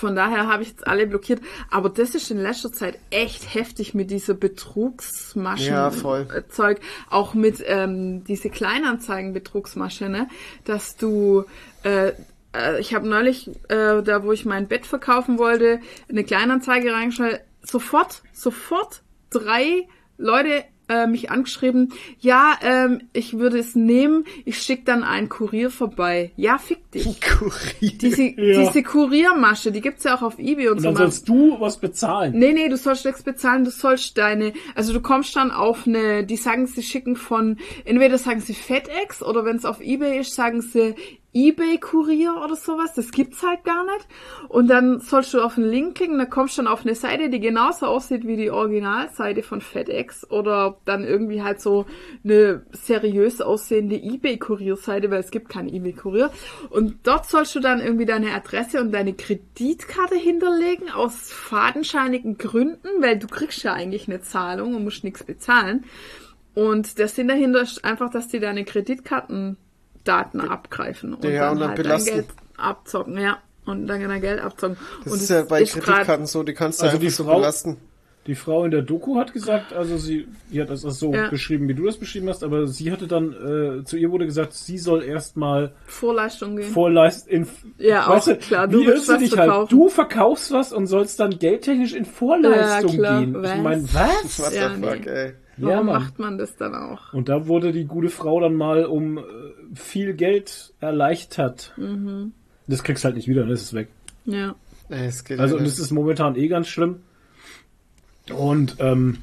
[SPEAKER 3] von daher habe ich jetzt alle blockiert. Aber das ist in letzter Zeit echt heftig mit dieser Betrugsmaschen
[SPEAKER 4] Ja, voll.
[SPEAKER 3] äh, Zeug. Auch mit ähm, diese Kleinanzeigen-Betrugsmasche, ne? Dass du äh, äh, ich habe neulich, äh, da wo ich mein Bett verkaufen wollte, eine Kleinanzeige reingeschaltet. Sofort, sofort drei Leute äh, mich angeschrieben, ja, ähm, ich würde es nehmen, ich schicke dann einen Kurier vorbei. Ja, fick dich.
[SPEAKER 4] Kurier.
[SPEAKER 3] Diese,
[SPEAKER 2] Ja.
[SPEAKER 3] diese Kuriermasche, die gibt's ja auch auf Ebay und,
[SPEAKER 2] Und
[SPEAKER 3] so.
[SPEAKER 2] dann sollst du was bezahlen.
[SPEAKER 3] Nee, nee, du sollst nichts bezahlen, du sollst deine, also du kommst dann auf eine, die sagen, sie schicken von, entweder sagen sie FedEx oder wenn es auf Ebay ist, sagen sie Ebay-Kurier oder sowas, das gibt's halt gar nicht. Und dann sollst du auf einen Link klicken, dann kommst du dann auf eine Seite, die genauso aussieht wie die Originalseite von FedEx oder dann irgendwie halt so eine seriös aussehende Ebay-Kurierseite, weil es gibt keinen Ebay-Kurier. Und dort sollst du dann irgendwie deine Adresse und deine Kreditkarte hinterlegen aus fadenscheinigen Gründen, weil du kriegst ja eigentlich eine Zahlung und musst nichts bezahlen. Und der Sinn dahinter ist einfach, dass die deine Kreditkartendaten abgreifen und
[SPEAKER 4] Ja,
[SPEAKER 3] dann,
[SPEAKER 4] und dann
[SPEAKER 3] halt
[SPEAKER 4] belasten.
[SPEAKER 3] dein Geld abzocken, ja. Und dann dein Geld abzocken.
[SPEAKER 4] Das
[SPEAKER 3] und
[SPEAKER 4] ist ja bei
[SPEAKER 3] ist
[SPEAKER 4] Kreditkarten so, die kannst du
[SPEAKER 2] Also
[SPEAKER 4] einfach so
[SPEAKER 2] Frau-
[SPEAKER 4] belasten.
[SPEAKER 2] Die Frau in der Doku hat gesagt, also sie, die hat das so
[SPEAKER 3] Ja.
[SPEAKER 2] beschrieben, wie du das beschrieben hast, aber sie hatte dann, äh, zu ihr wurde gesagt, sie soll erstmal
[SPEAKER 3] Vorleistung gehen.
[SPEAKER 2] Vorleist in,
[SPEAKER 3] Ja, auch klar, du willst
[SPEAKER 2] du
[SPEAKER 3] was
[SPEAKER 2] dich halt?
[SPEAKER 3] verkaufen.
[SPEAKER 2] Du verkaufst was und sollst dann geldtechnisch in Vorleistung
[SPEAKER 3] Ja, klar.
[SPEAKER 2] gehen. Ich
[SPEAKER 3] Was?
[SPEAKER 2] meine, was?
[SPEAKER 4] What
[SPEAKER 3] Ja,
[SPEAKER 4] the fuck,
[SPEAKER 3] nee.
[SPEAKER 4] ey.
[SPEAKER 3] Warum
[SPEAKER 2] Ja,
[SPEAKER 3] macht man das dann auch?
[SPEAKER 2] Und da wurde die gute Frau dann mal um äh, viel Geld erleichtert.
[SPEAKER 3] Mhm.
[SPEAKER 2] Das kriegst halt nicht wieder, das ist weg.
[SPEAKER 3] Ja.
[SPEAKER 4] Es geht
[SPEAKER 2] Also und das ist momentan eh ganz schlimm. Und ähm,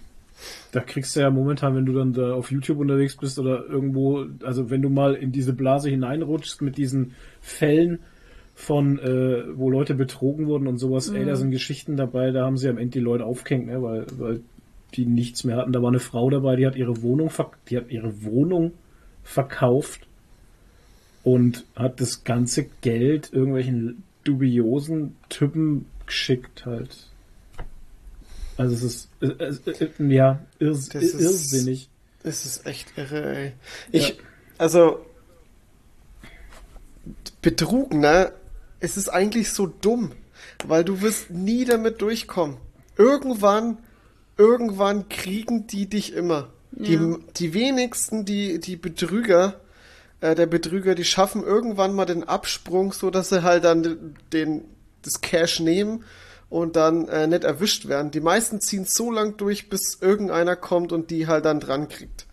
[SPEAKER 2] da kriegst du ja momentan, wenn du dann da auf YouTube unterwegs bist oder irgendwo, also wenn du mal in diese Blase hineinrutschst mit diesen Fällen von, äh, wo Leute betrogen wurden und sowas, ey, da sind Geschichten dabei, da haben sie am Ende die Leute aufgehängt, ne, weil, weil die nichts mehr hatten. Da war eine Frau dabei, die hat ihre Wohnung, die hat ihre Wohnung verkauft und hat das ganze Geld irgendwelchen dubiosen Typen geschickt halt. Also es ist äh, äh, äh, ja irrs
[SPEAKER 4] Das ist-
[SPEAKER 2] irrsinnig.
[SPEAKER 4] Es ist echt irre, ey. Ich,
[SPEAKER 2] Ja.
[SPEAKER 4] also, Betrug, ne? Es ist eigentlich so dumm, weil du wirst nie damit durchkommen. Irgendwann, irgendwann kriegen die dich immer. Die,
[SPEAKER 3] Ja.
[SPEAKER 4] die wenigsten, die, die Betrüger, äh, der Betrüger, die schaffen irgendwann mal den Absprung, so dass sie halt dann den das Cash nehmen und dann äh, nicht erwischt werden. Die meisten ziehen so lang durch, bis irgendeiner kommt und die halt dann dran kriegt.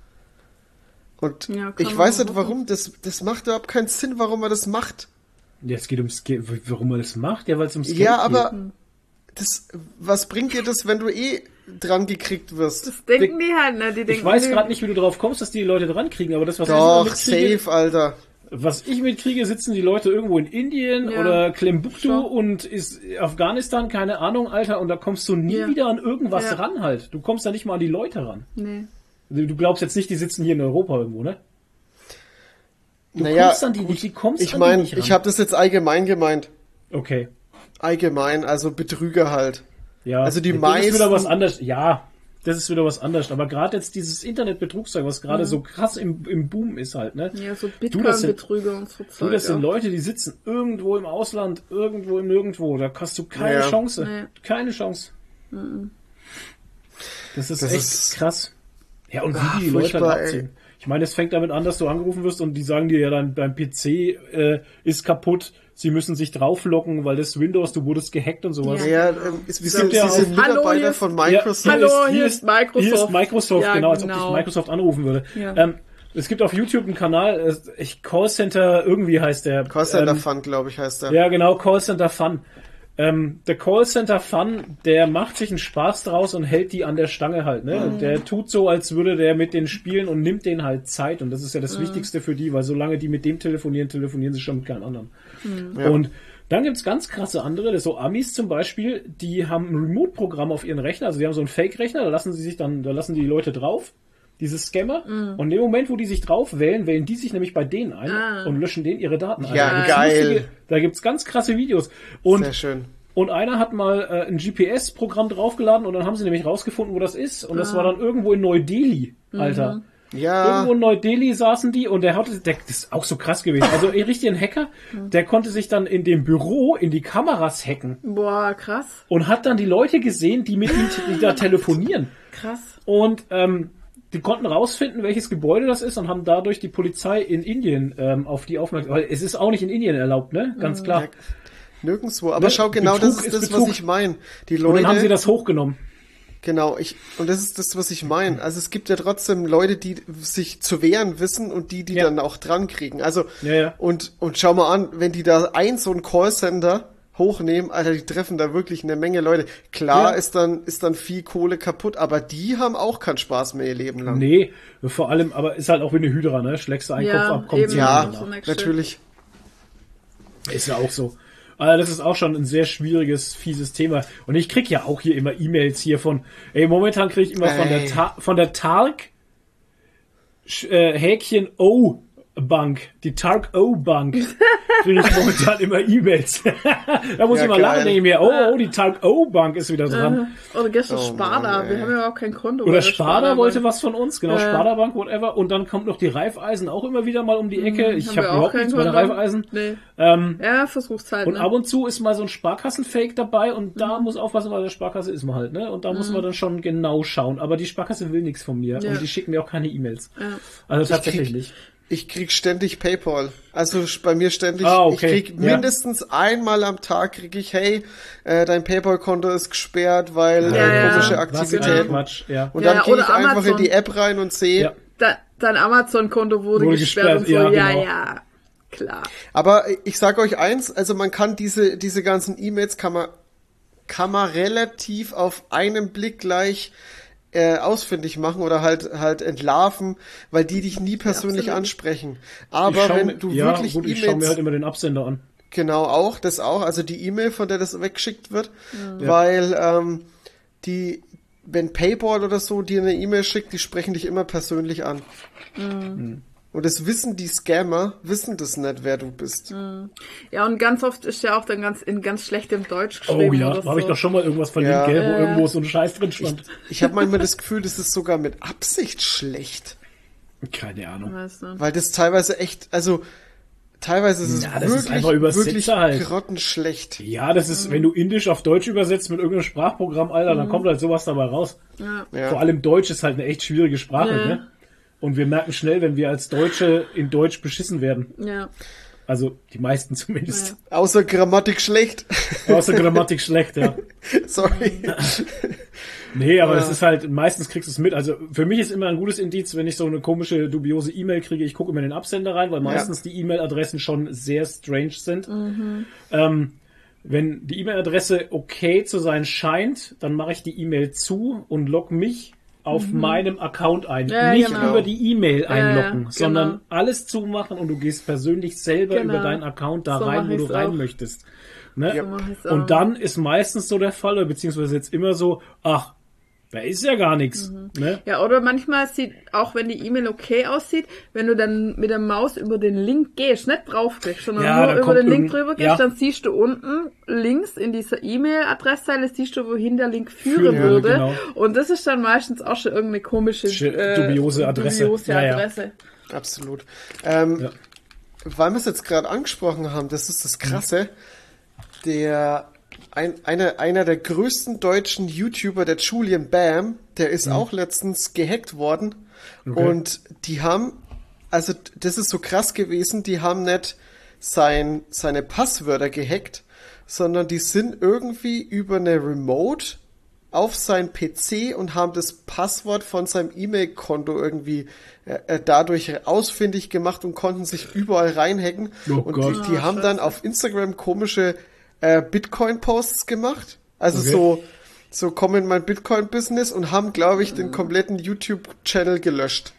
[SPEAKER 4] Und
[SPEAKER 3] Ja,
[SPEAKER 4] ich weiß nicht warum, das, das macht überhaupt keinen Sinn, warum er das macht.
[SPEAKER 2] Ja, es geht ums Geld. Warum er das macht? Ja, weil es ums Geld
[SPEAKER 4] Ja,
[SPEAKER 2] geht.
[SPEAKER 4] aber das, was bringt dir das, wenn du eh dran gekriegt wirst?
[SPEAKER 3] Das denken die halt, ne? Die denken,
[SPEAKER 2] Ich weiß
[SPEAKER 3] die-
[SPEAKER 2] gerade nicht, wie du drauf kommst, dass die Leute dran kriegen, aber das, was
[SPEAKER 4] Doch,
[SPEAKER 2] ich mitkriege,
[SPEAKER 4] safe, Alter.
[SPEAKER 2] was ich mitkriege, sitzen die Leute irgendwo in Indien
[SPEAKER 3] Ja.
[SPEAKER 2] oder Klembuktu
[SPEAKER 3] Schon.
[SPEAKER 2] und ist Afghanistan, keine Ahnung, Alter, und da kommst du nie
[SPEAKER 3] Ja.
[SPEAKER 2] wieder an irgendwas
[SPEAKER 3] Ja.
[SPEAKER 2] ran halt. Du kommst da nicht mal an die Leute ran.
[SPEAKER 3] Nee.
[SPEAKER 2] Du du glaubst jetzt nicht, die sitzen hier in Europa irgendwo, ne? Du
[SPEAKER 4] Naja,
[SPEAKER 2] kommst an die nicht, die kommst
[SPEAKER 4] Ich
[SPEAKER 2] an die
[SPEAKER 4] meine, ich habe das jetzt allgemein gemeint.
[SPEAKER 2] Okay.
[SPEAKER 4] Allgemein, also Betrüger halt.
[SPEAKER 2] Ja.
[SPEAKER 4] Also die
[SPEAKER 2] das
[SPEAKER 4] meisten-
[SPEAKER 2] ist wieder was anderes. Ja, das ist wieder was anderes. Aber gerade jetzt dieses Internetbetrugszeug, was gerade so krass im, im Boom ist halt, ne?
[SPEAKER 3] Ja, so
[SPEAKER 2] Du, das sind-
[SPEAKER 3] Bitcoin-Betrüger und so
[SPEAKER 2] Du,
[SPEAKER 3] Zeug.
[SPEAKER 2] das sind
[SPEAKER 3] ja.
[SPEAKER 2] Leute, die sitzen irgendwo im Ausland, irgendwo im Nirgendwo. Da hast du keine
[SPEAKER 4] Ja.
[SPEAKER 2] Chance.
[SPEAKER 3] Nee.
[SPEAKER 2] Keine Chance. Das ist
[SPEAKER 4] Das
[SPEAKER 2] echt
[SPEAKER 4] ist-
[SPEAKER 2] krass. Ja, und wie
[SPEAKER 4] Ah,
[SPEAKER 2] die, Leute
[SPEAKER 4] ey.
[SPEAKER 2] abziehen. Ich meine, es fängt damit an, dass du angerufen wirst und die sagen dir ja dann, dein PC äh, ist kaputt, sie müssen sich drauflocken, weil das Windows, du wurdest gehackt und sowas.
[SPEAKER 3] Ja.
[SPEAKER 4] Ja, ähm, ist, wir
[SPEAKER 2] Es
[SPEAKER 4] sind
[SPEAKER 2] gibt ja
[SPEAKER 3] Hallo,
[SPEAKER 4] Mitarbeiter
[SPEAKER 3] hier ist-
[SPEAKER 4] von
[SPEAKER 2] Ja,
[SPEAKER 4] Microsoft.
[SPEAKER 3] Hallo, hier ist Microsoft.
[SPEAKER 2] Hier ist Microsoft,
[SPEAKER 3] Ja,
[SPEAKER 2] genau, als ob
[SPEAKER 3] genau.
[SPEAKER 2] dich Microsoft anrufen würde.
[SPEAKER 3] Ja.
[SPEAKER 2] Ähm, es gibt auf YouTube einen Kanal, äh, ich Callcenter, irgendwie heißt der.
[SPEAKER 4] Callcenter
[SPEAKER 2] ähm,
[SPEAKER 4] Fund, glaube ich, heißt der.
[SPEAKER 2] Ja, genau, Callcenter Fun. Ähm, der Callcenter Fun, der macht sich einen Spaß draus und hält die an der Stange halt. Ne?
[SPEAKER 3] Mhm.
[SPEAKER 2] Der tut so, als würde der mit denen spielen und nimmt denen halt Zeit. Und das ist ja
[SPEAKER 3] Mhm.
[SPEAKER 2] das Wichtigste für die, weil solange die mit dem telefonieren, telefonieren sie schon mit keinem anderen.
[SPEAKER 3] Mhm.
[SPEAKER 4] Ja.
[SPEAKER 2] Und dann gibt's ganz krasse andere, das so Amis zum Beispiel, die haben ein Remote-Programm auf ihren Rechner, also die haben so einen Fake-Rechner, da lassen sie sich dann, da lassen die Leute drauf, diese Scammer,
[SPEAKER 3] Mhm.
[SPEAKER 2] und in dem Moment, wo die sich drauf wählen, wählen die sich nämlich bei denen ein
[SPEAKER 3] Ah.
[SPEAKER 2] und löschen denen ihre Daten ein.
[SPEAKER 4] Ja,
[SPEAKER 2] Da gibt's
[SPEAKER 4] geil.
[SPEAKER 2] lustige- Da gibt's ganz krasse Videos. Und
[SPEAKER 4] Sehr schön.
[SPEAKER 2] und einer hat mal äh, ein GPS-Programm draufgeladen und dann haben sie nämlich rausgefunden, wo das ist. Und das
[SPEAKER 3] Ah.
[SPEAKER 2] war dann irgendwo in Neu-Delhi, Alter.
[SPEAKER 4] Ja,
[SPEAKER 2] Irgendwo in Neu-Delhi saßen die und der hatte, der, das ist auch so krass gewesen. Also richtig ein Hacker, der konnte sich dann in dem Büro in die Kameras hacken
[SPEAKER 3] Boah, krass.
[SPEAKER 2] und hat dann die Leute gesehen, die mit ihm die da telefonieren.
[SPEAKER 3] Krass.
[SPEAKER 2] Und ähm, die konnten rausfinden, welches Gebäude das ist und haben dadurch die Polizei in Indien ähm, auf die aufmerksam. Weil es ist auch nicht in Indien erlaubt, ne? Ganz klar.
[SPEAKER 4] nirgendwo. Aber
[SPEAKER 2] Ne?
[SPEAKER 4] schau, genau
[SPEAKER 2] Betrug
[SPEAKER 4] das ist
[SPEAKER 2] ist
[SPEAKER 4] das,
[SPEAKER 2] Betrug.
[SPEAKER 4] was ich meine. Die
[SPEAKER 2] Und dann haben sie
[SPEAKER 4] Leute,
[SPEAKER 2] das hochgenommen.
[SPEAKER 4] Genau, ich, und das ist das, was ich meine. Also es gibt ja trotzdem Leute, die sich zu wehren wissen und die, die
[SPEAKER 2] Ja.
[SPEAKER 4] dann auch dran kriegen. Also,
[SPEAKER 2] Ja, ja.
[SPEAKER 4] und, und schau mal an, wenn die da ein so ein Callcenter hochnehmen, Alter, die treffen da wirklich eine Menge Leute. Klar
[SPEAKER 2] Ja.
[SPEAKER 4] ist dann, ist dann viel Kohle kaputt, aber die haben auch keinen Spaß mehr ihr Leben lang.
[SPEAKER 2] Nee, vor allem, aber ist halt auch wie eine Hydra, ne? Schlägst du einen
[SPEAKER 3] Ja,
[SPEAKER 2] Kopf ab, kommt
[SPEAKER 3] eben.
[SPEAKER 2] sie
[SPEAKER 4] Ja, natürlich.
[SPEAKER 2] Ist ja auch so. Also das ist auch schon ein sehr schwieriges, fieses Thema. Und ich krieg ja auch hier immer E-Mails hier von, ey, momentan krieg ich immer von der. Ta von der Tark äh, Häkchen O Bank, die Tark O Bank, kriege ich momentan immer E-Mails. da muss
[SPEAKER 4] Ja,
[SPEAKER 2] ich mal lachen, denke ich mir, oh, oh, die Tark O Bank ist wieder dran.
[SPEAKER 3] Oder gestern
[SPEAKER 4] Oh
[SPEAKER 3] Sparda.
[SPEAKER 4] Mann,
[SPEAKER 3] Wir haben ja auch kein Konto.
[SPEAKER 2] Oder
[SPEAKER 3] der
[SPEAKER 2] Sparda wollte was von uns, genau,
[SPEAKER 3] Ja.
[SPEAKER 2] Sparda Bank, whatever. Und dann kommt noch die Raiffeisen auch immer wieder mal um die Ecke. Ich
[SPEAKER 3] Haben
[SPEAKER 2] habe
[SPEAKER 3] auch
[SPEAKER 2] überhaupt nichts bei der. Raiffeisen.
[SPEAKER 3] Nee.
[SPEAKER 2] Ähm,
[SPEAKER 3] Ja, versuch's halt.
[SPEAKER 2] Und
[SPEAKER 3] ne?
[SPEAKER 2] ab und zu ist mal so ein Sparkassenfake dabei und da muss aufpassen, weil der Sparkasse ist man halt, ne? Und da muss man dann schon genau schauen. Aber die Sparkasse will nichts von mir
[SPEAKER 3] Ja.
[SPEAKER 2] und die schicken mir auch keine E-Mails.
[SPEAKER 3] Ja.
[SPEAKER 2] Also tatsächlich
[SPEAKER 4] krieg-
[SPEAKER 2] nicht.
[SPEAKER 4] Ich krieg ständig PayPal. Also bei mir ständig.
[SPEAKER 2] Ah, okay.
[SPEAKER 4] Ich krieg
[SPEAKER 2] Ja.
[SPEAKER 4] mindestens einmal am Tag krieg ich, hey, äh, dein PayPal-Konto ist gesperrt, weil
[SPEAKER 3] Ja,
[SPEAKER 4] äh, komische
[SPEAKER 2] Was
[SPEAKER 4] Aktivitäten.
[SPEAKER 2] Quatsch, ja.
[SPEAKER 4] Und
[SPEAKER 3] Ja,
[SPEAKER 4] dann
[SPEAKER 3] ja,
[SPEAKER 4] gehe
[SPEAKER 3] oder
[SPEAKER 4] ich einfach
[SPEAKER 3] Amazon.
[SPEAKER 4] in die App rein und sehe.
[SPEAKER 2] Ja.
[SPEAKER 3] Da, dein Amazon-Konto wurde,
[SPEAKER 2] Wurde
[SPEAKER 3] gesperrt, und so.
[SPEAKER 2] gesperrt,
[SPEAKER 3] Ja,
[SPEAKER 2] ja, genau.
[SPEAKER 3] ja. Klar.
[SPEAKER 4] Aber ich sage euch eins, also man kann diese, diese ganzen E-Mails kann man, kann man relativ auf einen Blick gleich äh, ausfindig machen oder halt halt entlarven, weil die dich nie persönlich
[SPEAKER 3] absolut.
[SPEAKER 4] ansprechen. Aber
[SPEAKER 2] schau
[SPEAKER 4] wenn du
[SPEAKER 2] ja,
[SPEAKER 4] wirklich
[SPEAKER 2] gut, ich schaue mir halt immer den Absender an.
[SPEAKER 4] Genau, auch, das auch, also die E-Mail, von der das weggeschickt wird, weil ähm, die, wenn PayPal oder so dir eine E-Mail schickt, die sprechen dich immer persönlich an. Und das wissen die Scammer, wissen das nicht, wer du bist.
[SPEAKER 3] Ja, und ganz oft ist ja auch dann ganz in ganz schlechtem Deutsch
[SPEAKER 2] Oh
[SPEAKER 3] geschrieben.
[SPEAKER 2] ja,
[SPEAKER 3] oder
[SPEAKER 2] da habe ich
[SPEAKER 3] so.
[SPEAKER 2] doch schon mal irgendwas verlinkt,
[SPEAKER 4] Ja.
[SPEAKER 2] gell, wo
[SPEAKER 3] Ja.
[SPEAKER 2] irgendwo so ein Scheiß drin stand.
[SPEAKER 4] Ich habe manchmal das Gefühl, das ist sogar mit Absicht schlecht,
[SPEAKER 2] Keine Ahnung.
[SPEAKER 3] Weißt du.
[SPEAKER 4] weil das teilweise echt, also teilweise ist es
[SPEAKER 2] Ja, das ist
[SPEAKER 4] wirklich,
[SPEAKER 2] einfach Übersetzer
[SPEAKER 4] wirklich
[SPEAKER 2] halt.
[SPEAKER 4] grottenschlecht.
[SPEAKER 2] Ja, das ist, wenn du Indisch auf Deutsch übersetzt mit irgendeinem Sprachprogramm, Alter, dann kommt halt sowas dabei raus.
[SPEAKER 3] Ja.
[SPEAKER 4] Ja.
[SPEAKER 2] Vor allem Deutsch ist halt eine echt schwierige Sprache,
[SPEAKER 3] Ja.
[SPEAKER 2] ne? Und wir merken schnell, wenn wir als Deutsche in Deutsch beschissen werden.
[SPEAKER 3] Ja.
[SPEAKER 2] Also die meisten zumindest.
[SPEAKER 4] Außer Grammatik schlecht.
[SPEAKER 2] Außer Grammatik schlecht, ja.
[SPEAKER 4] Sorry.
[SPEAKER 2] Nee, aber es ist halt, meistens kriegst du es mit. Also für mich ist immer ein gutes Indiz, wenn ich so eine komische, dubiose E-Mail kriege, ich gucke immer in den Absender rein, weil meistens die E-Mail-Adressen schon sehr strange sind. Ähm, wenn die E-Mail-Adresse okay zu sein scheint, dann mache ich die E-Mail zu und log mich auf meinem Account ein.
[SPEAKER 3] Ja,
[SPEAKER 2] Nicht
[SPEAKER 3] genau.
[SPEAKER 2] über die E-Mail einloggen,
[SPEAKER 3] genau.
[SPEAKER 2] sondern alles zumachen und du gehst persönlich selber
[SPEAKER 3] Genau.
[SPEAKER 2] über deinen Account da
[SPEAKER 3] So
[SPEAKER 2] rein, wo du rein
[SPEAKER 3] auch.
[SPEAKER 2] möchtest. Ne?
[SPEAKER 3] So.
[SPEAKER 2] Und dann ist meistens so der Fall, oder beziehungsweise jetzt immer so, ach, da ist ja gar nichts.
[SPEAKER 3] Mhm.
[SPEAKER 2] Ne?
[SPEAKER 3] Ja, oder manchmal sieht, auch wenn die E-Mail okay aussieht, wenn du dann mit der Maus über den Link gehst, nicht draufklickst, sondern
[SPEAKER 2] Ja,
[SPEAKER 3] nur über den Link drüber gehst,
[SPEAKER 2] ja.
[SPEAKER 3] dann siehst du unten links in dieser E-Mail-Adresszeile, siehst du, wohin der Link führen
[SPEAKER 2] Führen würde, genau.
[SPEAKER 3] Und das ist dann meistens auch schon irgendeine komische,
[SPEAKER 2] Sch- dubiose Adresse.
[SPEAKER 3] dubiose
[SPEAKER 2] Ja, ja.
[SPEAKER 3] Adresse.
[SPEAKER 4] Absolut. Ähm,
[SPEAKER 2] Ja.
[SPEAKER 4] Weil wir es jetzt gerade angesprochen haben, das ist das Krasse. Der ein, einer, einer der größten deutschen YouTuber, der Julian Bam, der ist auch letztens gehackt worden.
[SPEAKER 2] Okay.
[SPEAKER 4] Und die haben, also das ist so krass gewesen, die haben nicht sein, seine Passwörter gehackt, sondern die sind irgendwie über eine Remote auf sein PC und haben das Passwort von seinem E-Mail-Konto irgendwie äh, äh, dadurch ausfindig gemacht und konnten sich überall reinhacken.
[SPEAKER 2] Oh
[SPEAKER 4] und
[SPEAKER 2] Gott.
[SPEAKER 4] die, die haben dann auf Instagram komische äh, Bitcoin-Posts gemacht. Also
[SPEAKER 2] Okay.
[SPEAKER 4] so, so komm in mein Bitcoin-Business und haben, glaube ich, den kompletten YouTube-Channel gelöscht.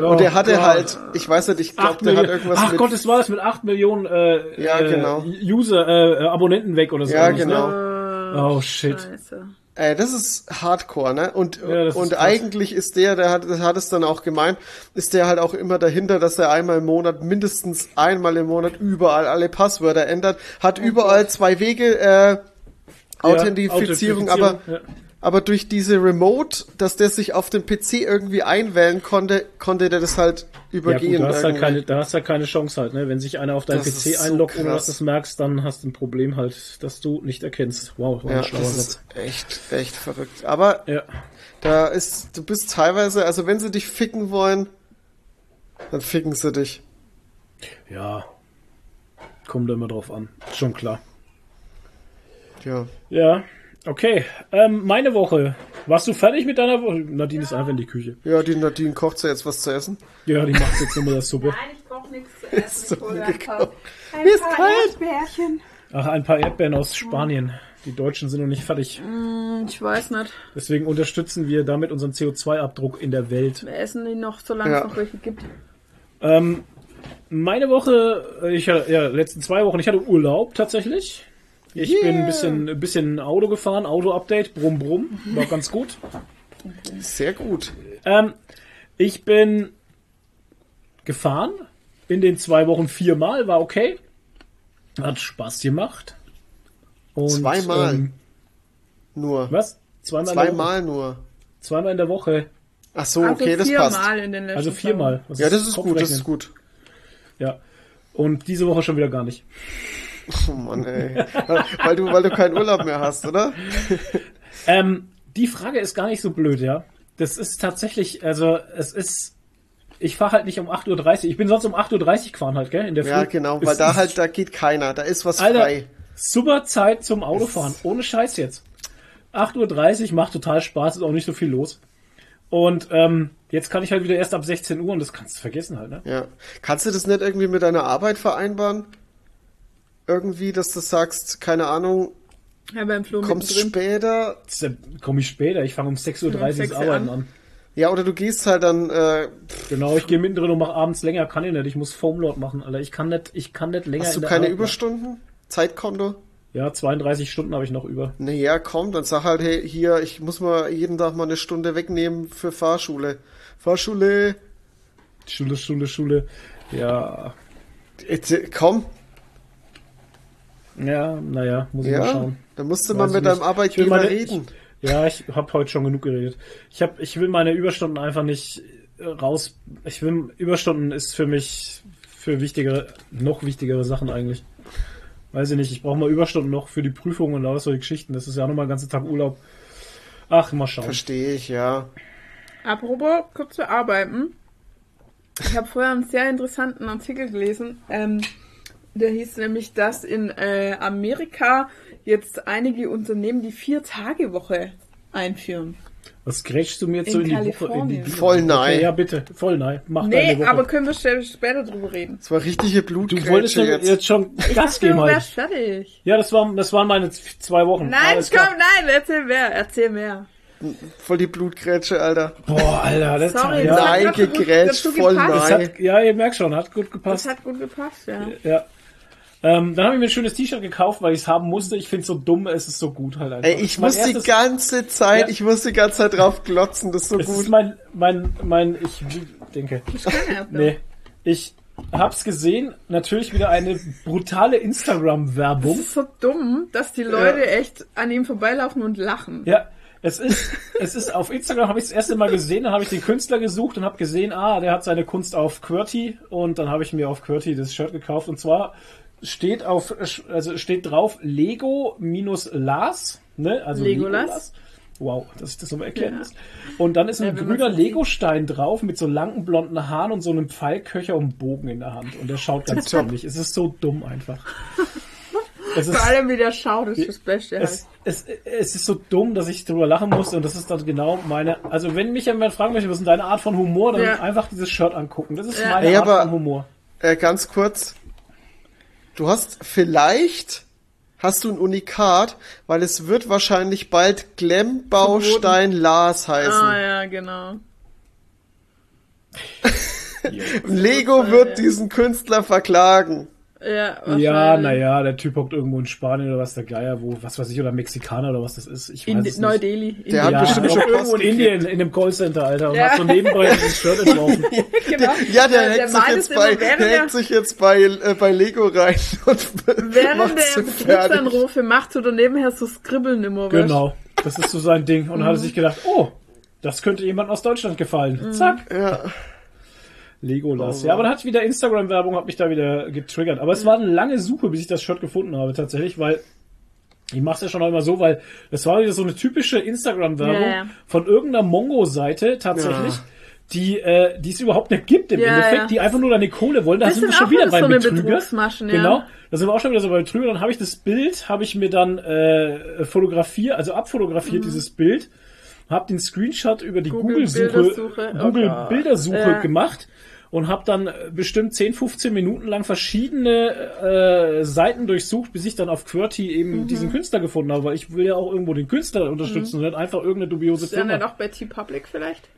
[SPEAKER 2] Oh
[SPEAKER 4] und der hatte
[SPEAKER 2] Gott.
[SPEAKER 4] halt, ich weiß nicht, ich glaube, der hat
[SPEAKER 2] Millionen-
[SPEAKER 4] irgendwas
[SPEAKER 2] Ach
[SPEAKER 4] mit.
[SPEAKER 2] Gott, das war das mit 8 Millionen äh,
[SPEAKER 4] Ja,
[SPEAKER 2] äh,
[SPEAKER 4] genau.
[SPEAKER 2] User, äh, Abonnenten weg oder so.
[SPEAKER 4] Ja,
[SPEAKER 2] ähnlich,
[SPEAKER 4] genau.
[SPEAKER 2] Ne? Oh shit.
[SPEAKER 3] Scheiße.
[SPEAKER 4] Äh, das ist Hardcore, ne? Und,
[SPEAKER 2] Ja,
[SPEAKER 4] und eigentlich ist der, der hat, das hat es dann auch gemeint, ist der halt auch immer dahinter, dass er einmal im Monat, mindestens einmal im Monat überall alle Passwörter ändert, hat überall zwei Wege, äh, Authentifizierung, aber,
[SPEAKER 2] ja.
[SPEAKER 4] Aber durch diese Remote, dass der sich auf dem PC irgendwie einwählen konnte, konnte der das halt
[SPEAKER 2] Ja
[SPEAKER 4] übergehen.
[SPEAKER 2] gut, da hast, halt keine, da hast halt keine Chance halt, ne? Wenn sich einer auf deinen
[SPEAKER 4] Das
[SPEAKER 2] PC
[SPEAKER 4] so
[SPEAKER 2] einloggt, ohne
[SPEAKER 4] krass.
[SPEAKER 2] dass du es merkst, dann hast du ein Problem halt, dass du nicht erkennst. Wow, war
[SPEAKER 4] ja,
[SPEAKER 2] ein schlauer
[SPEAKER 4] das
[SPEAKER 2] Satz.
[SPEAKER 4] ist echt, echt verrückt. Aber
[SPEAKER 2] Ja.
[SPEAKER 4] Da ist, du bist teilweise, also wenn sie dich ficken wollen, dann ficken sie dich.
[SPEAKER 2] Ja. Kommt immer drauf an. Schon klar.
[SPEAKER 4] Ja.
[SPEAKER 2] Ja. Okay. Ähm, meine Woche. Warst du fertig mit deiner Woche? Nadine ist einfach in die Küche.
[SPEAKER 4] Ja, die Nadine kocht ja jetzt was zu essen.
[SPEAKER 2] Ja, die macht jetzt nochmal das Suppe.
[SPEAKER 3] Nein, ich koche nichts zu essen. Ich hole ein paar, ein
[SPEAKER 4] ist
[SPEAKER 3] paar. Erdbeerchen.
[SPEAKER 2] Ach, ein paar Erdbeeren aus Spanien. Die Deutschen sind noch nicht fertig.
[SPEAKER 3] Hm, Ich weiß nicht.
[SPEAKER 2] Deswegen unterstützen wir damit unseren CO2-Abdruck in der Welt.
[SPEAKER 3] Wir essen die noch, solange
[SPEAKER 4] Ja.
[SPEAKER 3] es noch welche gibt.
[SPEAKER 2] Ähm, meine Woche, ich hatte, ja, letzten zwei Wochen, ich hatte Urlaub tatsächlich. Ich
[SPEAKER 4] Yeah.
[SPEAKER 2] bin ein bisschen, ein bisschen Auto gefahren, Auto-Update, brumm, brumm, war ganz gut.
[SPEAKER 4] Sehr gut.
[SPEAKER 2] Ähm, ich bin gefahren, in den zwei Wochen viermal, war okay. Hat Spaß gemacht. Und,
[SPEAKER 4] Zweimal.
[SPEAKER 2] Ähm,
[SPEAKER 4] Nur.
[SPEAKER 2] was? Zweimal, in der Woche.
[SPEAKER 4] Zweimal nur.
[SPEAKER 2] Zweimal in der Woche.
[SPEAKER 4] Ach so,
[SPEAKER 3] Also
[SPEAKER 4] okay, das passt.
[SPEAKER 3] viermal in den letzten
[SPEAKER 2] Also viermal.
[SPEAKER 4] Ja, das ist gut, das ist gut.
[SPEAKER 2] Ja. Und diese Woche schon wieder gar nicht.
[SPEAKER 4] Oh Mann, ey. weil, du, weil du keinen Urlaub mehr hast, oder?
[SPEAKER 2] Ähm, die Frage ist gar nicht so blöd, ja. Das ist tatsächlich, also es ist, ich fahre halt nicht um 8.30 Uhr. Ich bin sonst um 8.30 Uhr gefahren halt, gell, in der Früh.
[SPEAKER 4] Ja, genau, weil
[SPEAKER 2] Es
[SPEAKER 4] da
[SPEAKER 2] ist
[SPEAKER 4] halt, da geht keiner, da ist was
[SPEAKER 2] Alter,
[SPEAKER 4] frei.
[SPEAKER 2] super Zeit zum Autofahren, ohne Scheiß jetzt. 8.30 Uhr macht total Spaß, ist auch nicht so viel los. Und ähm, jetzt kann ich halt wieder erst ab 16 Uhr und das kannst du vergessen halt, ne?
[SPEAKER 4] Ja. Kannst du das nicht irgendwie mit deiner Arbeit vereinbaren? Irgendwie, dass du sagst, keine Ahnung,
[SPEAKER 3] Ja, beim Flo
[SPEAKER 4] kommst
[SPEAKER 3] mittendrin.
[SPEAKER 4] später,
[SPEAKER 2] Komm ich später, ich fange um 6.30 Uhr das
[SPEAKER 3] 6 Uhr
[SPEAKER 2] Arbeiten
[SPEAKER 3] an.
[SPEAKER 2] an.
[SPEAKER 4] ja, oder du gehst halt dann, äh,
[SPEAKER 2] Genau, ich gehe mittendrin und mache abends länger, kann ich nicht. Ich muss Foamlord machen, Alter. Ich kann nicht, ich kann nicht länger
[SPEAKER 4] hast du
[SPEAKER 2] in der
[SPEAKER 4] keine
[SPEAKER 2] Arbeit
[SPEAKER 4] Überstunden? Zeitkonto?
[SPEAKER 2] machen. Ja, 32 Stunden habe ich noch über.
[SPEAKER 4] Naja, komm, dann sag halt, hey, hier, ich muss mal jeden Tag mal eine Stunde wegnehmen für Fahrschule. Fahrschule,
[SPEAKER 2] Schule, Schule, Schule. Ja,
[SPEAKER 4] jetzt, komm,
[SPEAKER 2] ja, naja, muss ich mal
[SPEAKER 4] ja,
[SPEAKER 2] schauen.
[SPEAKER 4] dann musst du
[SPEAKER 2] Weiß
[SPEAKER 4] mal
[SPEAKER 2] ich
[SPEAKER 4] mit deinem
[SPEAKER 2] Ich
[SPEAKER 4] Arbeitgeber
[SPEAKER 2] meine-
[SPEAKER 4] reden.
[SPEAKER 2] Ja, ich habe heute schon genug geredet. Ich hab, ich will meine Überstunden einfach nicht äh, raus. Ich will Überstunden ist für mich für wichtigere, noch wichtigere Sachen eigentlich. Weiß ich nicht. Ich brauche mal Überstunden noch für die Prüfungen und lauter solche Geschichten. Das ist ja nochmal den ganzen Tag Urlaub. Ach, mal schauen.
[SPEAKER 4] Verstehe ich, ja.
[SPEAKER 3] Apropos kurze Arbeiten. Ich habe vorher einen sehr interessanten Artikel gelesen. Ähm, Der hieß nämlich, dass in äh, Amerika jetzt einige Unternehmen die Vier-Tage-Woche einführen.
[SPEAKER 2] Was grätschst du mir jetzt
[SPEAKER 3] In
[SPEAKER 2] so in die Woche? In die
[SPEAKER 3] Kalifornien.
[SPEAKER 2] Bier?
[SPEAKER 4] Voll nein.
[SPEAKER 2] Okay, ja, bitte, voll nein. Mach
[SPEAKER 3] Nee,
[SPEAKER 2] Woche.
[SPEAKER 3] aber können wir später drüber reden.
[SPEAKER 4] Das war richtige
[SPEAKER 2] du wolltest
[SPEAKER 4] Blutgrätsche jetzt.
[SPEAKER 2] jetzt schon Gas geben
[SPEAKER 3] du
[SPEAKER 2] halt.
[SPEAKER 3] wärst fertig.
[SPEAKER 2] Ja, das, war, das waren meine zwei Wochen.
[SPEAKER 3] Nein,
[SPEAKER 2] Alles
[SPEAKER 3] komm,
[SPEAKER 2] klar.
[SPEAKER 3] nein, erzähl mehr, erzähl mehr.
[SPEAKER 4] Voll die Blutgrätsche, Alter.
[SPEAKER 2] Boah, Alter, das,
[SPEAKER 3] Sorry,
[SPEAKER 2] ja,
[SPEAKER 3] das hat
[SPEAKER 4] Nein, gegrätscht, voll
[SPEAKER 3] gepasst.
[SPEAKER 2] das
[SPEAKER 4] nein.
[SPEAKER 2] hat, ja, ihr merkt schon, hat gut
[SPEAKER 3] Das
[SPEAKER 2] gepasst.
[SPEAKER 3] hat gut gepasst, ja.
[SPEAKER 2] Ja. Ähm, dann habe ich mir ein schönes T-Shirt gekauft, weil ich es haben musste. Ich finde es so dumm, es ist so gut halt einfach.
[SPEAKER 4] Ey, ich muss die
[SPEAKER 2] erstes-
[SPEAKER 4] ganze Zeit,
[SPEAKER 2] Ja.
[SPEAKER 4] ich muss die ganze Zeit drauf glotzen, das ist so
[SPEAKER 2] Es ist
[SPEAKER 4] gut.
[SPEAKER 2] mein, mein, mein, ich denke,
[SPEAKER 3] Das ist Erdbeere.
[SPEAKER 2] nee. Ich hab's gesehen, natürlich wieder eine brutale
[SPEAKER 3] Das
[SPEAKER 2] Instagram-Werbung.
[SPEAKER 3] ist so dumm, dass die Leute echt an ihm vorbeilaufen und lachen.
[SPEAKER 2] Ja, es ist, es ist auf Instagram habe ich das erste Mal gesehen, dann habe ich den Künstler gesucht und habe gesehen, ah, der hat seine Kunst auf QWERTY und dann habe ich mir auf QWERTY das Shirt gekauft und zwar steht auf, also steht drauf Lego minus Lars, ne, also
[SPEAKER 3] Legolas.
[SPEAKER 2] Legolas. Wow, dass ich das nochmal erklären
[SPEAKER 3] Ja.
[SPEAKER 2] muss. Und dann ist ein
[SPEAKER 3] Ja,
[SPEAKER 2] grüner. Legostein drauf mit so langen blonden Haaren und so einem Pfeilköcher und Bogen in der Hand. Und der schaut ganz dämlich. Es ist so dumm einfach. Es
[SPEAKER 3] Vor allem wie der schaut, ist das Beste
[SPEAKER 2] es, es, es ist so dumm, dass ich drüber lachen musste und das ist dann genau meine. Also wenn mich jemand fragen möchte, was ist denn deine Art von Humor, dann
[SPEAKER 3] Ja.
[SPEAKER 2] einfach dieses Shirt angucken. Das ist
[SPEAKER 3] Ja.
[SPEAKER 2] meine
[SPEAKER 4] Ey,
[SPEAKER 2] Art
[SPEAKER 4] aber-
[SPEAKER 2] von Humor.
[SPEAKER 4] Äh, ganz kurz. Du hast vielleicht, hast du ein Unikat, weil es wird wahrscheinlich bald Glam-Baustein Lars heißen.
[SPEAKER 3] Ah ja, genau.
[SPEAKER 4] Lego wird diesen Künstler verklagen.
[SPEAKER 3] Ja,
[SPEAKER 2] Ja, naja, der Typ hockt irgendwo in Spanien oder was der Geier, wo, was weiß ich, oder Mexikaner oder was das ist. Ich weiß
[SPEAKER 3] In
[SPEAKER 2] es nicht.
[SPEAKER 3] Neu-Delhi.
[SPEAKER 4] Der
[SPEAKER 3] Indien.
[SPEAKER 4] hat
[SPEAKER 2] ja,
[SPEAKER 4] bestimmt schon
[SPEAKER 2] irgendwo in Indien, in einem Callcenter, Alter, und
[SPEAKER 3] Ja.
[SPEAKER 2] hat so nebenbei dieses Shirt entworfen.
[SPEAKER 3] genau.
[SPEAKER 4] Ja, der,
[SPEAKER 3] Äh,
[SPEAKER 4] hängt, sich jetzt bei, der
[SPEAKER 3] der-
[SPEAKER 4] hängt sich jetzt bei, äh, bei Lego rein und
[SPEAKER 3] Während der. Betriebsanrufe macht oder nebenher so Skribbeln immer. du?
[SPEAKER 2] Genau, das ist so sein Ding. Und dann hat er sich gedacht, oh, das könnte jemand aus Deutschland gefallen. Zack.
[SPEAKER 4] Ja.
[SPEAKER 2] Legolas.
[SPEAKER 4] Oh
[SPEAKER 2] ja, aber dann hat wieder Instagram-Werbung, hat mich da wieder getriggert. Aber es war eine lange Suche, bis ich das Shirt gefunden habe, tatsächlich, weil ich mache es ja schon immer so, weil es war wieder so eine typische Instagram-Werbung
[SPEAKER 3] Ja, ja.
[SPEAKER 2] von irgendeiner Mongo-Seite tatsächlich.
[SPEAKER 4] Ja.
[SPEAKER 2] Die, äh, die es überhaupt nicht gibt im
[SPEAKER 3] Ja,
[SPEAKER 2] Endeffekt,
[SPEAKER 3] ja.
[SPEAKER 2] die einfach nur deine Kohle wollen. Da
[SPEAKER 3] Das
[SPEAKER 2] sind wir schon wieder beim
[SPEAKER 3] so
[SPEAKER 2] Betrüger. Genau, da sind wir auch schon wieder so bei Betrüger. Dann habe ich das Bild, habe ich mir dann äh, fotografiert, also abfotografiert,
[SPEAKER 3] Mhm.
[SPEAKER 2] dieses Bild, habe den Screenshot über die
[SPEAKER 3] Google
[SPEAKER 2] Google-Suche
[SPEAKER 3] Bildersuche. Oh
[SPEAKER 2] Google
[SPEAKER 3] Gott.
[SPEAKER 2] Bildersuche
[SPEAKER 3] Ja.
[SPEAKER 2] gemacht und habe dann äh, bestimmt 10, 15 Minuten lang verschiedene äh, Seiten durchsucht, bis ich dann auf QWERTY eben
[SPEAKER 3] Mhm.
[SPEAKER 2] diesen Künstler gefunden habe, weil ich will ja auch irgendwo den Künstler unterstützen und nicht einfach irgendeine dubiose
[SPEAKER 3] Ist der
[SPEAKER 2] Firma.
[SPEAKER 3] nicht auch bei T-Public vielleicht?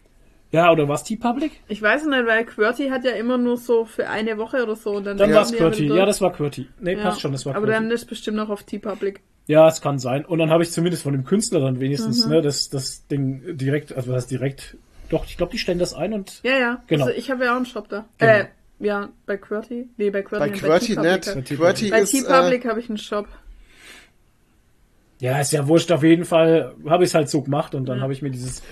[SPEAKER 2] Ja, oder was T-Public?
[SPEAKER 3] Ich weiß nicht, weil QWERTY hat ja immer nur so für eine Woche oder so. Und dann
[SPEAKER 2] Dann war's
[SPEAKER 3] die
[SPEAKER 2] QWERTY. Ja, das war QWERTY. Nee,
[SPEAKER 3] Ja.
[SPEAKER 2] passt schon, das war
[SPEAKER 3] Aber
[SPEAKER 2] QWERTY.
[SPEAKER 3] dann ist bestimmt noch auf T-Public.
[SPEAKER 2] Ja, es kann sein. Und dann habe ich zumindest von dem Künstler dann wenigstens
[SPEAKER 3] Mhm.
[SPEAKER 2] ne, das, das Ding direkt, also was direkt, doch, ich glaube, die stellen das ein und
[SPEAKER 3] Ja, ja.
[SPEAKER 2] Genau.
[SPEAKER 3] Also ich habe ja auch einen Shop da.
[SPEAKER 2] Genau.
[SPEAKER 3] Äh, ja, bei QWERTY. Nee, bei QWERTY.
[SPEAKER 4] Bei QWERTY
[SPEAKER 3] T-Public
[SPEAKER 4] nicht.
[SPEAKER 3] halt.
[SPEAKER 4] QWERTY
[SPEAKER 3] Bei
[SPEAKER 4] ist, äh,
[SPEAKER 3] T-Public habe ich einen Shop.
[SPEAKER 2] ja, ist ja wurscht, auf jeden Fall habe ich es halt so gemacht und dann habe ich mir dieses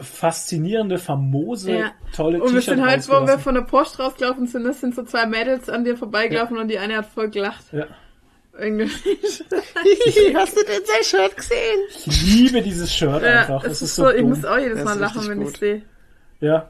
[SPEAKER 2] faszinierende, famose,
[SPEAKER 3] Ja.
[SPEAKER 2] tolle
[SPEAKER 3] Und wir sind halt, wo wir von der Post rausgelaufen sind, das sind so zwei Mädels an dir vorbeigelaufen und die eine hat voll gelacht.
[SPEAKER 2] Ja.
[SPEAKER 3] Irgendwie.
[SPEAKER 4] Hast du denn sein Shirt gesehen?
[SPEAKER 2] Ich liebe dieses Shirt
[SPEAKER 3] ja,
[SPEAKER 2] einfach.
[SPEAKER 3] es
[SPEAKER 2] Es
[SPEAKER 3] ist so, ich
[SPEAKER 2] dumm.
[SPEAKER 3] muss auch jedes Mal
[SPEAKER 4] ist
[SPEAKER 3] lachen, wenn ich sehe.
[SPEAKER 2] Ja,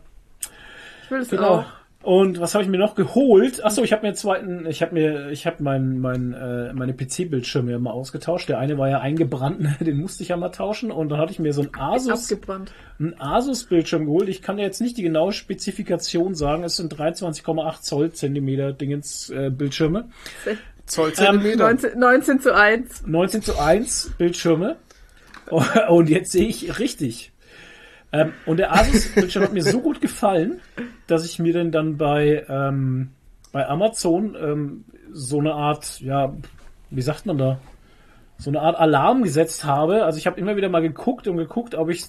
[SPEAKER 3] Ich will es
[SPEAKER 2] genau.
[SPEAKER 3] auch.
[SPEAKER 2] Und was habe ich mir noch geholt? Achso, ich habe mir zweiten, ich habe mir, ich habe mein, mein, äh, meine PC-Bildschirme ja mal ausgetauscht. Der eine war ja eingebrannt, den musste ich ja mal tauschen. Und dann hatte ich mir so ein Asus,
[SPEAKER 3] Abgebrannt.
[SPEAKER 2] ein Asus-Bildschirm geholt. Ich kann dir jetzt nicht die genaue Spezifikation sagen. Es sind 23,8 Zoll Zentimeter Dingens äh, Bildschirme.
[SPEAKER 4] Zollzentimeter.
[SPEAKER 3] 19, 19 zu 1.
[SPEAKER 2] 19 zu 1 Bildschirme. Und jetzt sehe ich richtig. Ähm, und der Asus-Bildschirm hat mir so gut gefallen, dass ich mir den dann bei, ähm, bei Amazon ähm, so eine Art, ja, wie sagt man da? So eine Art Alarm gesetzt habe. Also ich habe immer wieder mal geguckt und geguckt, ob ich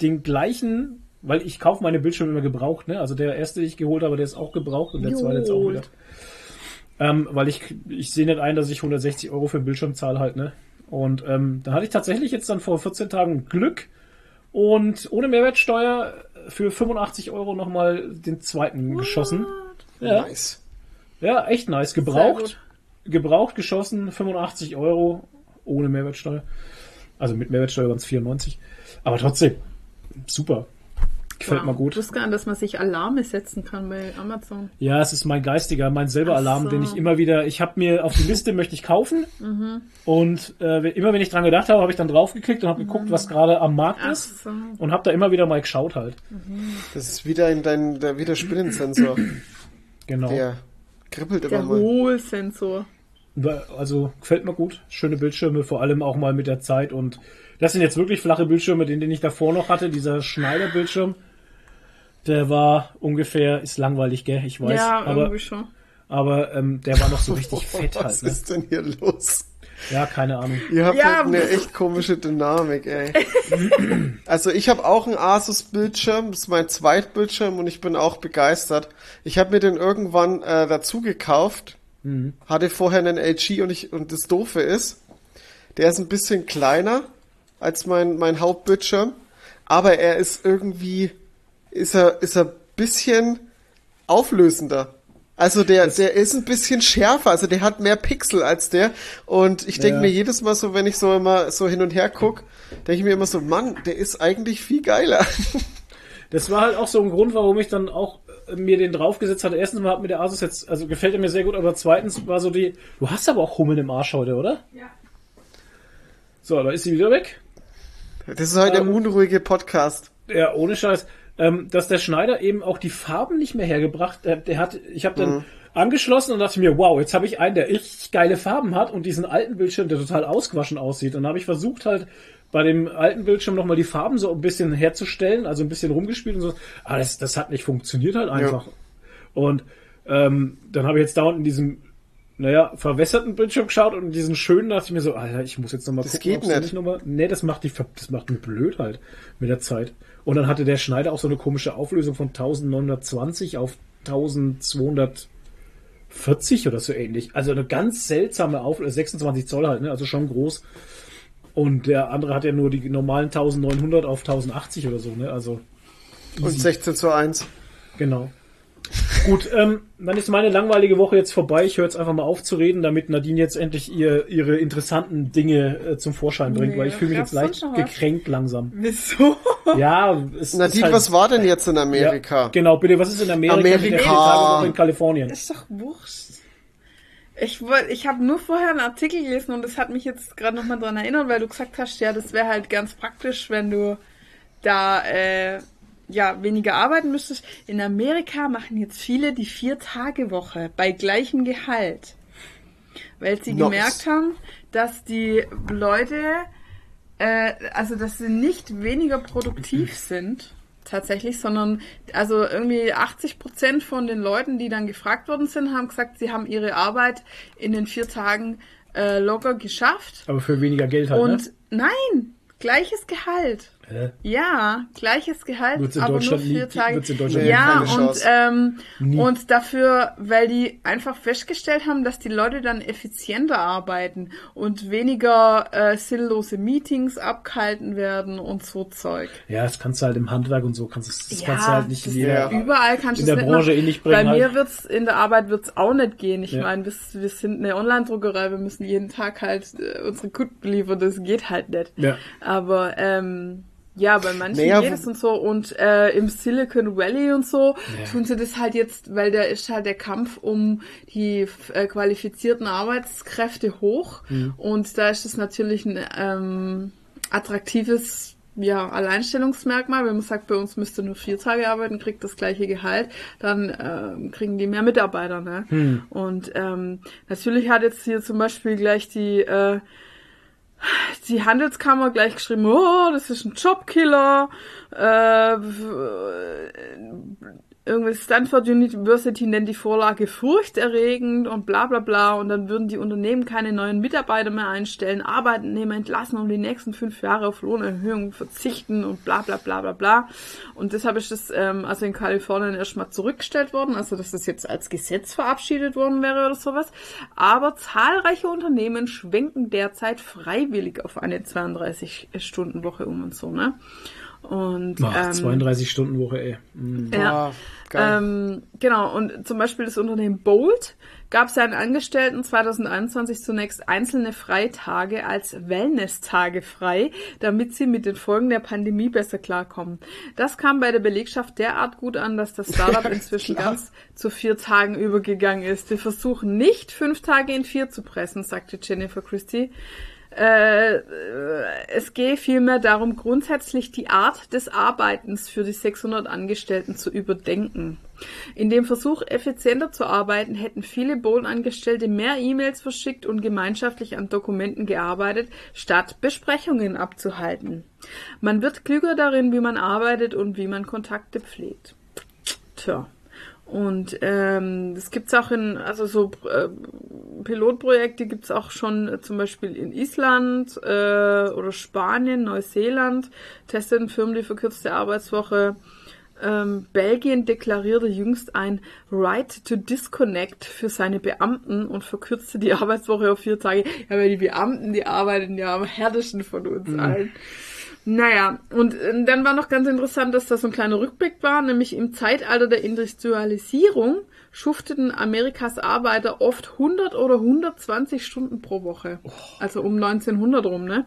[SPEAKER 2] den gleichen, weil ich kaufe meine Bildschirme immer gebraucht, ne? Also der erste, den ich geholt habe, der ist auch gebraucht und der zweite jetzt auch wieder. Ähm, weil ich, ich sehe nicht ein, dass ich 160 Euro für einen Bildschirm zahle halt, ne? Und ähm, da hatte ich tatsächlich jetzt dann vor 14 Tagen Glück und ohne Mehrwertsteuer für 85 Euro nochmal den zweiten geschossen. Ja,
[SPEAKER 4] Nice.
[SPEAKER 2] ja, echt nice. Gebraucht, gebraucht geschossen, 85 Euro ohne Mehrwertsteuer. Also mit Mehrwertsteuer waren es 94. Aber trotzdem, super. Gefällt mir gut.
[SPEAKER 3] Ich wusste gar nicht, dass man sich Alarme setzen kann bei Amazon.
[SPEAKER 2] Ja, es ist mein geistiger, mein selber Alarm,
[SPEAKER 3] Ach so.
[SPEAKER 2] den ich immer wieder, ich habe mir auf die Liste möchte ich kaufen und äh, immer wenn ich dran gedacht habe, habe ich dann draufgeklickt und habe geguckt, was gerade am Markt
[SPEAKER 3] Ach
[SPEAKER 2] ist
[SPEAKER 3] so.
[SPEAKER 2] und habe da immer wieder mal geschaut halt.
[SPEAKER 4] Das ist wieder in dein, der, wieder Spinnensensor.
[SPEAKER 2] Genau.
[SPEAKER 4] Der kribbelt immer
[SPEAKER 3] Der
[SPEAKER 4] mal.
[SPEAKER 3] Hohlsensor.
[SPEAKER 2] Also gefällt mir gut. Schöne Bildschirme, vor allem auch mal mit der Zeit und das sind jetzt wirklich flache Bildschirme, den, den ich davor noch hatte, dieser Schneider-Bildschirm. Der war ungefähr, ist langweilig, gell? Ich weiß.
[SPEAKER 3] ja,
[SPEAKER 2] aber
[SPEAKER 3] irgendwie schon.
[SPEAKER 2] aber ähm, der war noch so richtig fett
[SPEAKER 4] Was
[SPEAKER 2] halt. Ne?
[SPEAKER 4] ist denn hier los?
[SPEAKER 2] Ja, keine Ahnung.
[SPEAKER 4] Ihr habt
[SPEAKER 3] Ja,
[SPEAKER 4] halt eine echt komische Dynamik, ey. also ich habe auch einen Asus-Bildschirm, das ist mein Zweitbildschirm und ich bin auch begeistert. Ich habe mir den irgendwann äh, dazu gekauft, hatte vorher einen LG und ich und das Doofe ist, der ist ein bisschen kleiner als mein mein Hauptbildschirm, aber er ist irgendwie ist er ist er bisschen auflösender. Also der, der ist ein bisschen schärfer, also der hat mehr Pixel als der. Und ich denke
[SPEAKER 2] Ja.
[SPEAKER 4] mir jedes Mal so, wenn ich so immer so hin und her guck, denke ich mir immer so, Mann, der ist eigentlich viel geiler.
[SPEAKER 2] Das war halt auch so ein Grund, warum ich dann auch äh, mir den draufgesetzt hatte. Erstens mal hat mir der Asus jetzt, also gefällt er mir sehr gut, aber zweitens war so die, du hast aber auch Hummeln im Arsch heute, oder?
[SPEAKER 3] Ja.
[SPEAKER 2] So, da ist sie wieder weg.
[SPEAKER 4] Das ist heute der
[SPEAKER 2] Ähm.
[SPEAKER 4] unruhige Podcast.
[SPEAKER 2] Ja, ohne Scheiß. Ähm, dass der Schneider eben auch die Farben nicht mehr hergebracht, der, der hat, ich habe dann angeschlossen und dachte mir, wow, jetzt habe ich einen, der richtig geile Farben hat und diesen alten Bildschirm, der total ausgewaschen aussieht. Und dann habe ich versucht halt bei dem alten Bildschirm nochmal die Farben so ein bisschen herzustellen, also ein bisschen rumgespielt und so. Aber das, das hat nicht funktioniert halt einfach. Und ähm, dann habe ich jetzt dauernd in diesem, naja, verwässerten Bildschirm geschaut und in diesen schönen dachte ich mir so, Alter, ich muss jetzt nochmal
[SPEAKER 4] Das
[SPEAKER 2] gucken,
[SPEAKER 4] geht
[SPEAKER 2] ob's da
[SPEAKER 4] nicht.
[SPEAKER 2] noch mal, nee, das macht die, das macht mich blöd halt mit der Zeit. Und dann hatte der Schneider auch so eine komische Auflösung von 1920 auf 1240 oder so ähnlich. Also eine ganz seltsame Auflösung, 26 Zoll halt, ne? also schon groß. Und der andere hat ja nur die normalen 1900 auf 1080 oder so, ne? Also
[SPEAKER 4] Und 16 zu 1.
[SPEAKER 2] Genau. Gut, ähm, dann ist meine langweilige Woche jetzt vorbei. Ich höre jetzt einfach mal auf zu reden, damit Nadine jetzt endlich ihr, ihre interessanten Dinge äh, zum Vorschein bringt,
[SPEAKER 3] Nee,
[SPEAKER 2] weil ich fühle mich jetzt leicht gekränkt langsam.
[SPEAKER 3] Wieso?
[SPEAKER 2] Ja, es
[SPEAKER 4] Nadine,
[SPEAKER 2] ist halt,
[SPEAKER 4] was war denn jetzt in Amerika?
[SPEAKER 2] Ja, genau, bitte, was ist in Amerika?
[SPEAKER 4] Amerika.
[SPEAKER 2] In Kalifornien?
[SPEAKER 3] Ist doch wurscht. Ich, ich habe nur vorher einen Artikel gelesen und das hat mich jetzt gerade nochmal dran erinnert, weil du gesagt hast, ja, das wäre halt ganz praktisch, wenn du da äh, ja weniger arbeiten müsstest. In Amerika machen jetzt viele die Vier-Tage-Woche bei gleichem Gehalt. Weil sie
[SPEAKER 4] Nice.
[SPEAKER 3] gemerkt haben, dass die Leute, äh, also dass sie nicht weniger produktiv sind, tatsächlich, sondern also irgendwie 80 Prozent von den Leuten, die dann gefragt worden sind, haben gesagt, sie haben ihre Arbeit in den vier Tagen äh, locker geschafft.
[SPEAKER 2] Aber für weniger Geld halt,
[SPEAKER 3] Und
[SPEAKER 2] ne?
[SPEAKER 3] nein, gleiches Gehalt.
[SPEAKER 2] Hä?
[SPEAKER 3] Ja, gleiches Gehalt,
[SPEAKER 2] Wird's in
[SPEAKER 3] aber
[SPEAKER 2] Deutschland
[SPEAKER 3] nur vier
[SPEAKER 2] nie-
[SPEAKER 3] Tage.
[SPEAKER 2] wird's in Deutschland
[SPEAKER 4] nie
[SPEAKER 3] ja,
[SPEAKER 4] keine
[SPEAKER 3] und, ähm,
[SPEAKER 2] Nie.
[SPEAKER 3] und dafür, weil die einfach festgestellt haben, dass die Leute dann effizienter arbeiten und weniger äh, sinnlose Meetings abgehalten werden und so Zeug.
[SPEAKER 2] Ja, das kannst du halt im Handwerk und so, kannst du, das
[SPEAKER 3] Ja,
[SPEAKER 2] kannst du halt nicht in jeder.
[SPEAKER 3] Überall kannst
[SPEAKER 2] in der Branche eh nicht
[SPEAKER 3] Bei
[SPEAKER 2] bringen.
[SPEAKER 3] mir
[SPEAKER 2] halt.
[SPEAKER 3] wird's in der Arbeit wird's auch nicht gehen. Ich
[SPEAKER 2] Ja.
[SPEAKER 3] meine, wir, wir sind eine Online-Druckerei, wir müssen jeden Tag halt äh, unsere Kunden liefern, das geht halt nicht.
[SPEAKER 2] Ja.
[SPEAKER 3] Aber ähm, ja, bei manchen
[SPEAKER 4] Naja,
[SPEAKER 3] geht es und so. Und äh, im Silicon Valley und so
[SPEAKER 2] Ja.
[SPEAKER 3] tun sie das halt jetzt, weil da ist halt der Kampf um die äh, qualifizierten Arbeitskräfte hoch.
[SPEAKER 2] Mhm.
[SPEAKER 3] Und da ist es natürlich ein ähm, attraktives ja, Alleinstellungsmerkmal, wenn man sagt, bei uns müsst ihr nur vier Tage arbeiten, kriegt das gleiche Gehalt, dann ähm, kriegen die mehr Mitarbeiter. Ne?
[SPEAKER 2] Hm.
[SPEAKER 3] Und ähm, natürlich hat jetzt hier zum Beispiel gleich die äh, die Handelskammer gleich geschrieben, oh, das ist ein Jobkiller. Äh, irgendwie Stanford University nennt die Vorlage furchterregend und bla bla bla und dann würden die Unternehmen keine neuen Mitarbeiter mehr einstellen, Arbeitnehmer entlassen und die nächsten fünf Jahre auf Lohnerhöhungen verzichten und bla bla bla bla bla. Und deshalb ist das ähm, also in Kalifornien erstmal zurückgestellt worden, also dass das jetzt als Gesetz verabschiedet worden wäre oder sowas. Aber zahlreiche Unternehmen schwenken derzeit freiwillig auf eine 32-Stunden-Woche um und so, ne? Und
[SPEAKER 2] Ach,
[SPEAKER 3] ähm,
[SPEAKER 2] 32 Stunden Woche, ey. Mhm.
[SPEAKER 3] ja.
[SPEAKER 4] Geil.
[SPEAKER 3] Ähm, genau, und zum Beispiel das Unternehmen Bolt gab seinen Angestellten 2021 zunächst einzelne Freitage als Wellness-Tage frei, damit sie mit den Folgen der Pandemie besser klarkommen. Das kam bei der Belegschaft derart gut an, dass das Startup inzwischen ganz zu vier Tagen übergegangen ist. Wir versuchen nicht fünf Tage in vier zu pressen, sagte Jennifer Christie. Äh, es gehe vielmehr darum, grundsätzlich die Art des Arbeitens für die 600 Angestellten zu überdenken. In dem Versuch, effizienter zu arbeiten, hätten viele Bohlenangestellte mehr E-Mails verschickt und gemeinschaftlich an Dokumenten gearbeitet, statt Besprechungen abzuhalten. Man wird klüger darin, wie man arbeitet und wie man Kontakte pflegt. Tja. Und ähm, das gibt's auch in, also so äh, Pilotprojekte gibt's auch schon äh, zum Beispiel in Island äh, oder Spanien, Neuseeland, testen Firmen die verkürzte Arbeitswoche. Ähm, Belgien deklarierte jüngst ein Right to Disconnect für seine Beamten und verkürzte die Arbeitswoche auf vier Tage. Ja, weil die Beamten, die arbeiten ja am härtesten von uns allen. Naja, und äh, dann war noch ganz interessant, dass das so ein kleiner Rückblick war, nämlich im Zeitalter der Industrialisierung schufteten Amerikas Arbeiter oft 100 oder 120 Stunden pro Woche. Also um 1900 rum, ne?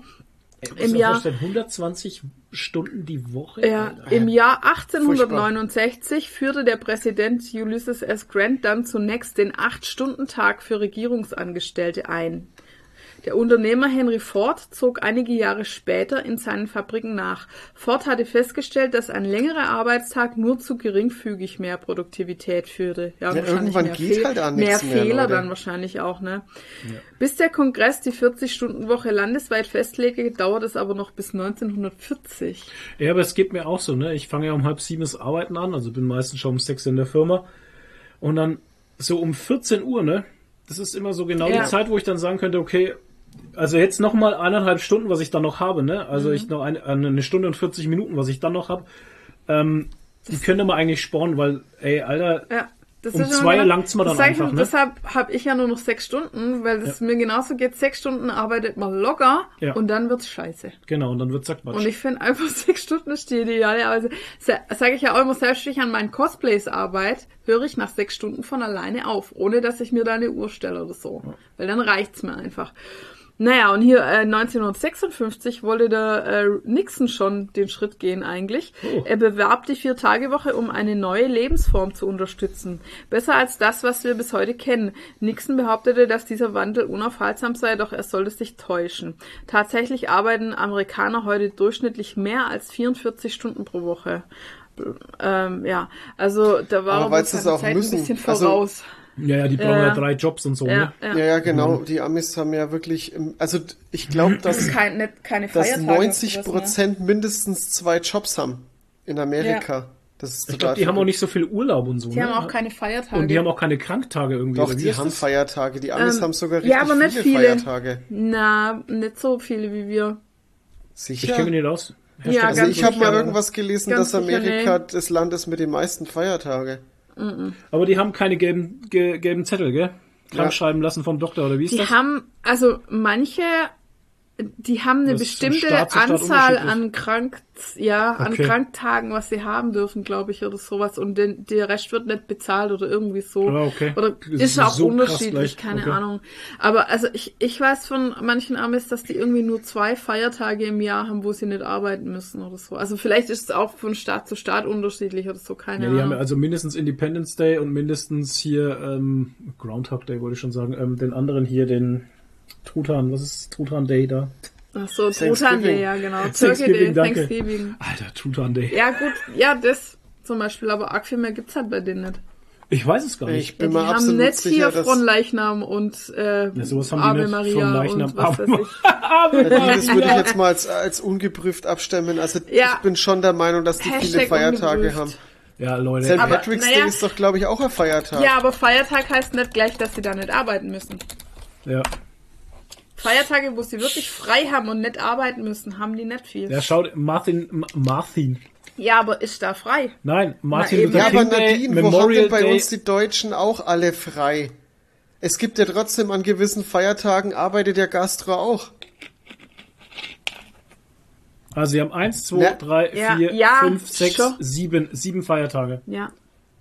[SPEAKER 2] Ey,
[SPEAKER 3] Im Jahr-
[SPEAKER 2] 120 Stunden die Woche?
[SPEAKER 3] Ja, im Jahr 1869 führte der Präsident Ulysses S. Grant dann zunächst den 8-Stunden-Tag für Regierungsangestellte ein. Der Unternehmer Henry Ford zog einige Jahre später in seinen Fabriken nach. Ford hatte festgestellt, dass ein längerer Arbeitstag nur zu geringfügig mehr Produktivität führte. Ja, wahrscheinlich
[SPEAKER 4] irgendwann
[SPEAKER 3] mehr
[SPEAKER 4] geht
[SPEAKER 3] Fehl-
[SPEAKER 4] halt auch
[SPEAKER 3] mehr
[SPEAKER 4] nichts mehr,
[SPEAKER 3] Fehler
[SPEAKER 4] Leute.
[SPEAKER 3] dann wahrscheinlich auch, ne? Bis der Kongress die 40-Stunden-Woche landesweit festlegte, dauert es aber noch bis 1940.
[SPEAKER 2] Ja, aber es geht mir auch so, ne? Ich fange ja um halb sieben das Arbeiten an, also bin meistens schon um sechs in der Firma. Und dann so um 14 Uhr, ne? Das ist immer so genau
[SPEAKER 3] Ja.
[SPEAKER 2] die Zeit, wo ich dann sagen könnte, okay, also jetzt noch mal eineinhalb Stunden, was ich dann noch habe, ne? Also
[SPEAKER 3] Mhm.
[SPEAKER 2] ich noch eine, eine Stunde und 40 Minuten, was ich dann noch habe. Ähm, die könnte man eigentlich sparen, weil, ey, Alter,
[SPEAKER 3] Ja. Das
[SPEAKER 2] Um zwei
[SPEAKER 3] genau-
[SPEAKER 2] langt's
[SPEAKER 3] das
[SPEAKER 2] dann
[SPEAKER 3] ich
[SPEAKER 2] einfach,
[SPEAKER 3] nur,
[SPEAKER 2] ne?
[SPEAKER 3] Deshalb habe ich ja nur noch sechs Stunden, weil es mir genauso geht. Sechs Stunden arbeitet man locker
[SPEAKER 2] Ja.
[SPEAKER 3] und dann wird's scheiße.
[SPEAKER 2] genau, und dann wird zack,
[SPEAKER 3] Und ich finde einfach sechs Stunden ist die ideale. Also sage ich ja auch immer selbst, wenn ich an meinen Cosplays arbeite, höre ich nach sechs Stunden von alleine auf, ohne dass ich mir da eine Uhr stelle oder so. Weil dann reicht's mir einfach. Naja, und hier äh, 1956 wollte der äh, Nixon schon den Schritt gehen eigentlich.
[SPEAKER 2] Oh.
[SPEAKER 3] Er bewarb die Vier-Tage-Woche, um eine neue Lebensform zu unterstützen. Besser als das, was wir bis heute kennen. Nixon behauptete, dass dieser Wandel unaufhaltsam sei, doch er sollte sich täuschen. Tatsächlich arbeiten Amerikaner heute durchschnittlich mehr als 44 Stunden pro Woche. Ähm, ja, also da war
[SPEAKER 4] Aber
[SPEAKER 3] er
[SPEAKER 4] auch
[SPEAKER 3] Zeit
[SPEAKER 4] müssen.
[SPEAKER 3] ein bisschen
[SPEAKER 4] Also-
[SPEAKER 3] voraus.
[SPEAKER 2] Ja, ja, die brauchen ja,
[SPEAKER 3] Ja.
[SPEAKER 2] drei Jobs und so,
[SPEAKER 3] ja,
[SPEAKER 2] ne?
[SPEAKER 3] ja.
[SPEAKER 4] Ja, ja, genau. Die Amis haben ja wirklich, also ich glaube, dass,
[SPEAKER 3] Kein, nicht, keine
[SPEAKER 4] dass
[SPEAKER 3] Feiertage.
[SPEAKER 4] 90
[SPEAKER 3] und sowas, ne?
[SPEAKER 4] Prozent mindestens zwei Jobs haben in Amerika. Das ist
[SPEAKER 2] Ich
[SPEAKER 4] total
[SPEAKER 2] glaube, die haben auch nicht so viel Urlaub und so.
[SPEAKER 3] Die
[SPEAKER 2] ne?
[SPEAKER 3] haben auch keine Feiertage.
[SPEAKER 2] Und die haben auch keine Kranktage irgendwie.
[SPEAKER 4] Doch, die haben
[SPEAKER 2] das?
[SPEAKER 4] Feiertage. Die Amis
[SPEAKER 3] Ähm,
[SPEAKER 4] haben sogar richtig
[SPEAKER 3] ja, aber nicht
[SPEAKER 4] viele,
[SPEAKER 3] viele.
[SPEAKER 4] Feiertage.
[SPEAKER 3] Na, nicht so viele wie wir.
[SPEAKER 2] Ich
[SPEAKER 4] Sicher.
[SPEAKER 2] kenne mich nicht aus.
[SPEAKER 3] Ja,
[SPEAKER 4] also ich habe
[SPEAKER 3] sicher.
[SPEAKER 4] mal irgendwas gelesen, dass
[SPEAKER 3] sicher,
[SPEAKER 4] Amerika
[SPEAKER 3] nee.
[SPEAKER 4] das Land ist mit den meisten Feiertage.
[SPEAKER 2] Aber die haben keine gelben, ge, gelben Zettel, gell? Krankschreiben lassen vom Doktor, oder wie ist
[SPEAKER 3] Die
[SPEAKER 2] das?
[SPEAKER 3] haben, also manche, die haben eine
[SPEAKER 2] Das
[SPEAKER 3] bestimmte
[SPEAKER 2] Staat zu Staat
[SPEAKER 3] Anzahl an Krank, ja, an
[SPEAKER 2] Okay.
[SPEAKER 3] Kranktagen, was sie haben dürfen, glaube ich, oder sowas. Und den, der Rest wird nicht bezahlt oder irgendwie so.
[SPEAKER 2] Ah, okay.
[SPEAKER 3] Oder ist
[SPEAKER 2] ist
[SPEAKER 3] auch
[SPEAKER 2] so
[SPEAKER 3] unterschiedlich, keine
[SPEAKER 2] Okay.
[SPEAKER 3] Ahnung. Aber also ich, ich weiß von manchen Amis, dass die irgendwie nur zwei Feiertage im Jahr haben, wo sie nicht arbeiten müssen oder so. Also vielleicht ist es auch von Staat zu Staat unterschiedlich oder so, keine
[SPEAKER 2] Ja, die haben
[SPEAKER 3] Ahnung.
[SPEAKER 2] ja also mindestens Independence Day und mindestens hier ähm, Groundhog Day, wollte ich schon sagen. Ähm, den anderen hier, den Truthahn. Was ist Truthahn Day da?
[SPEAKER 3] Ach so,
[SPEAKER 4] Thanksgiving.
[SPEAKER 3] Truthahn Day, ja genau. Turkey
[SPEAKER 2] Thanksgiving,
[SPEAKER 3] Day,
[SPEAKER 2] danke.
[SPEAKER 3] Thanksgiving.
[SPEAKER 2] Alter, Truthahn Day.
[SPEAKER 3] Ja, gut, ja, das zum Beispiel, aber arg viel mehr gibt's halt bei denen nicht.
[SPEAKER 2] Ich weiß es gar
[SPEAKER 4] Ich
[SPEAKER 2] nicht.
[SPEAKER 4] bin
[SPEAKER 3] die
[SPEAKER 4] mir
[SPEAKER 3] haben nicht
[SPEAKER 4] sicher,
[SPEAKER 3] hier Fronleichnam und äh,
[SPEAKER 2] Ja, sowas haben die
[SPEAKER 3] Ave
[SPEAKER 2] nicht.
[SPEAKER 3] Maria
[SPEAKER 2] Fronleichnam,
[SPEAKER 3] und was weiß ich.
[SPEAKER 4] das würde ich jetzt mal als, als ungeprüft abstimmen. Also
[SPEAKER 3] Ja.
[SPEAKER 4] ich bin schon der Meinung, dass die viele
[SPEAKER 3] Hashtag
[SPEAKER 4] Feiertage
[SPEAKER 3] ungeprüft.
[SPEAKER 4] haben.
[SPEAKER 2] Ja, Leute.
[SPEAKER 4] St. Patrick's
[SPEAKER 3] naja.
[SPEAKER 4] Day ist doch, glaube ich, auch ein Feiertag.
[SPEAKER 3] Ja, aber Feiertag heißt nicht gleich, dass sie da nicht arbeiten müssen.
[SPEAKER 2] Ja.
[SPEAKER 3] Feiertage, wo sie wirklich frei haben und nicht arbeiten müssen, haben die nicht viel.
[SPEAKER 2] ja, schaut, Martin, M- Martin.
[SPEAKER 3] Ja, aber ist da frei?
[SPEAKER 2] Nein, Martin
[SPEAKER 3] eben.
[SPEAKER 2] Luther
[SPEAKER 4] Ja, aber
[SPEAKER 2] Day,
[SPEAKER 4] Nadine, wo haben
[SPEAKER 2] Memorial
[SPEAKER 4] denn bei
[SPEAKER 2] Day.
[SPEAKER 4] uns die Deutschen auch alle frei? Es gibt ja trotzdem an gewissen Feiertagen arbeitet der Gastro auch.
[SPEAKER 2] Also wir haben eins, zwei,
[SPEAKER 4] Ja.
[SPEAKER 2] drei,
[SPEAKER 3] Ja,
[SPEAKER 2] vier,
[SPEAKER 3] ja,
[SPEAKER 2] fünf, sechs,
[SPEAKER 3] schon.
[SPEAKER 2] sieben, sieben Feiertage.
[SPEAKER 3] Ja.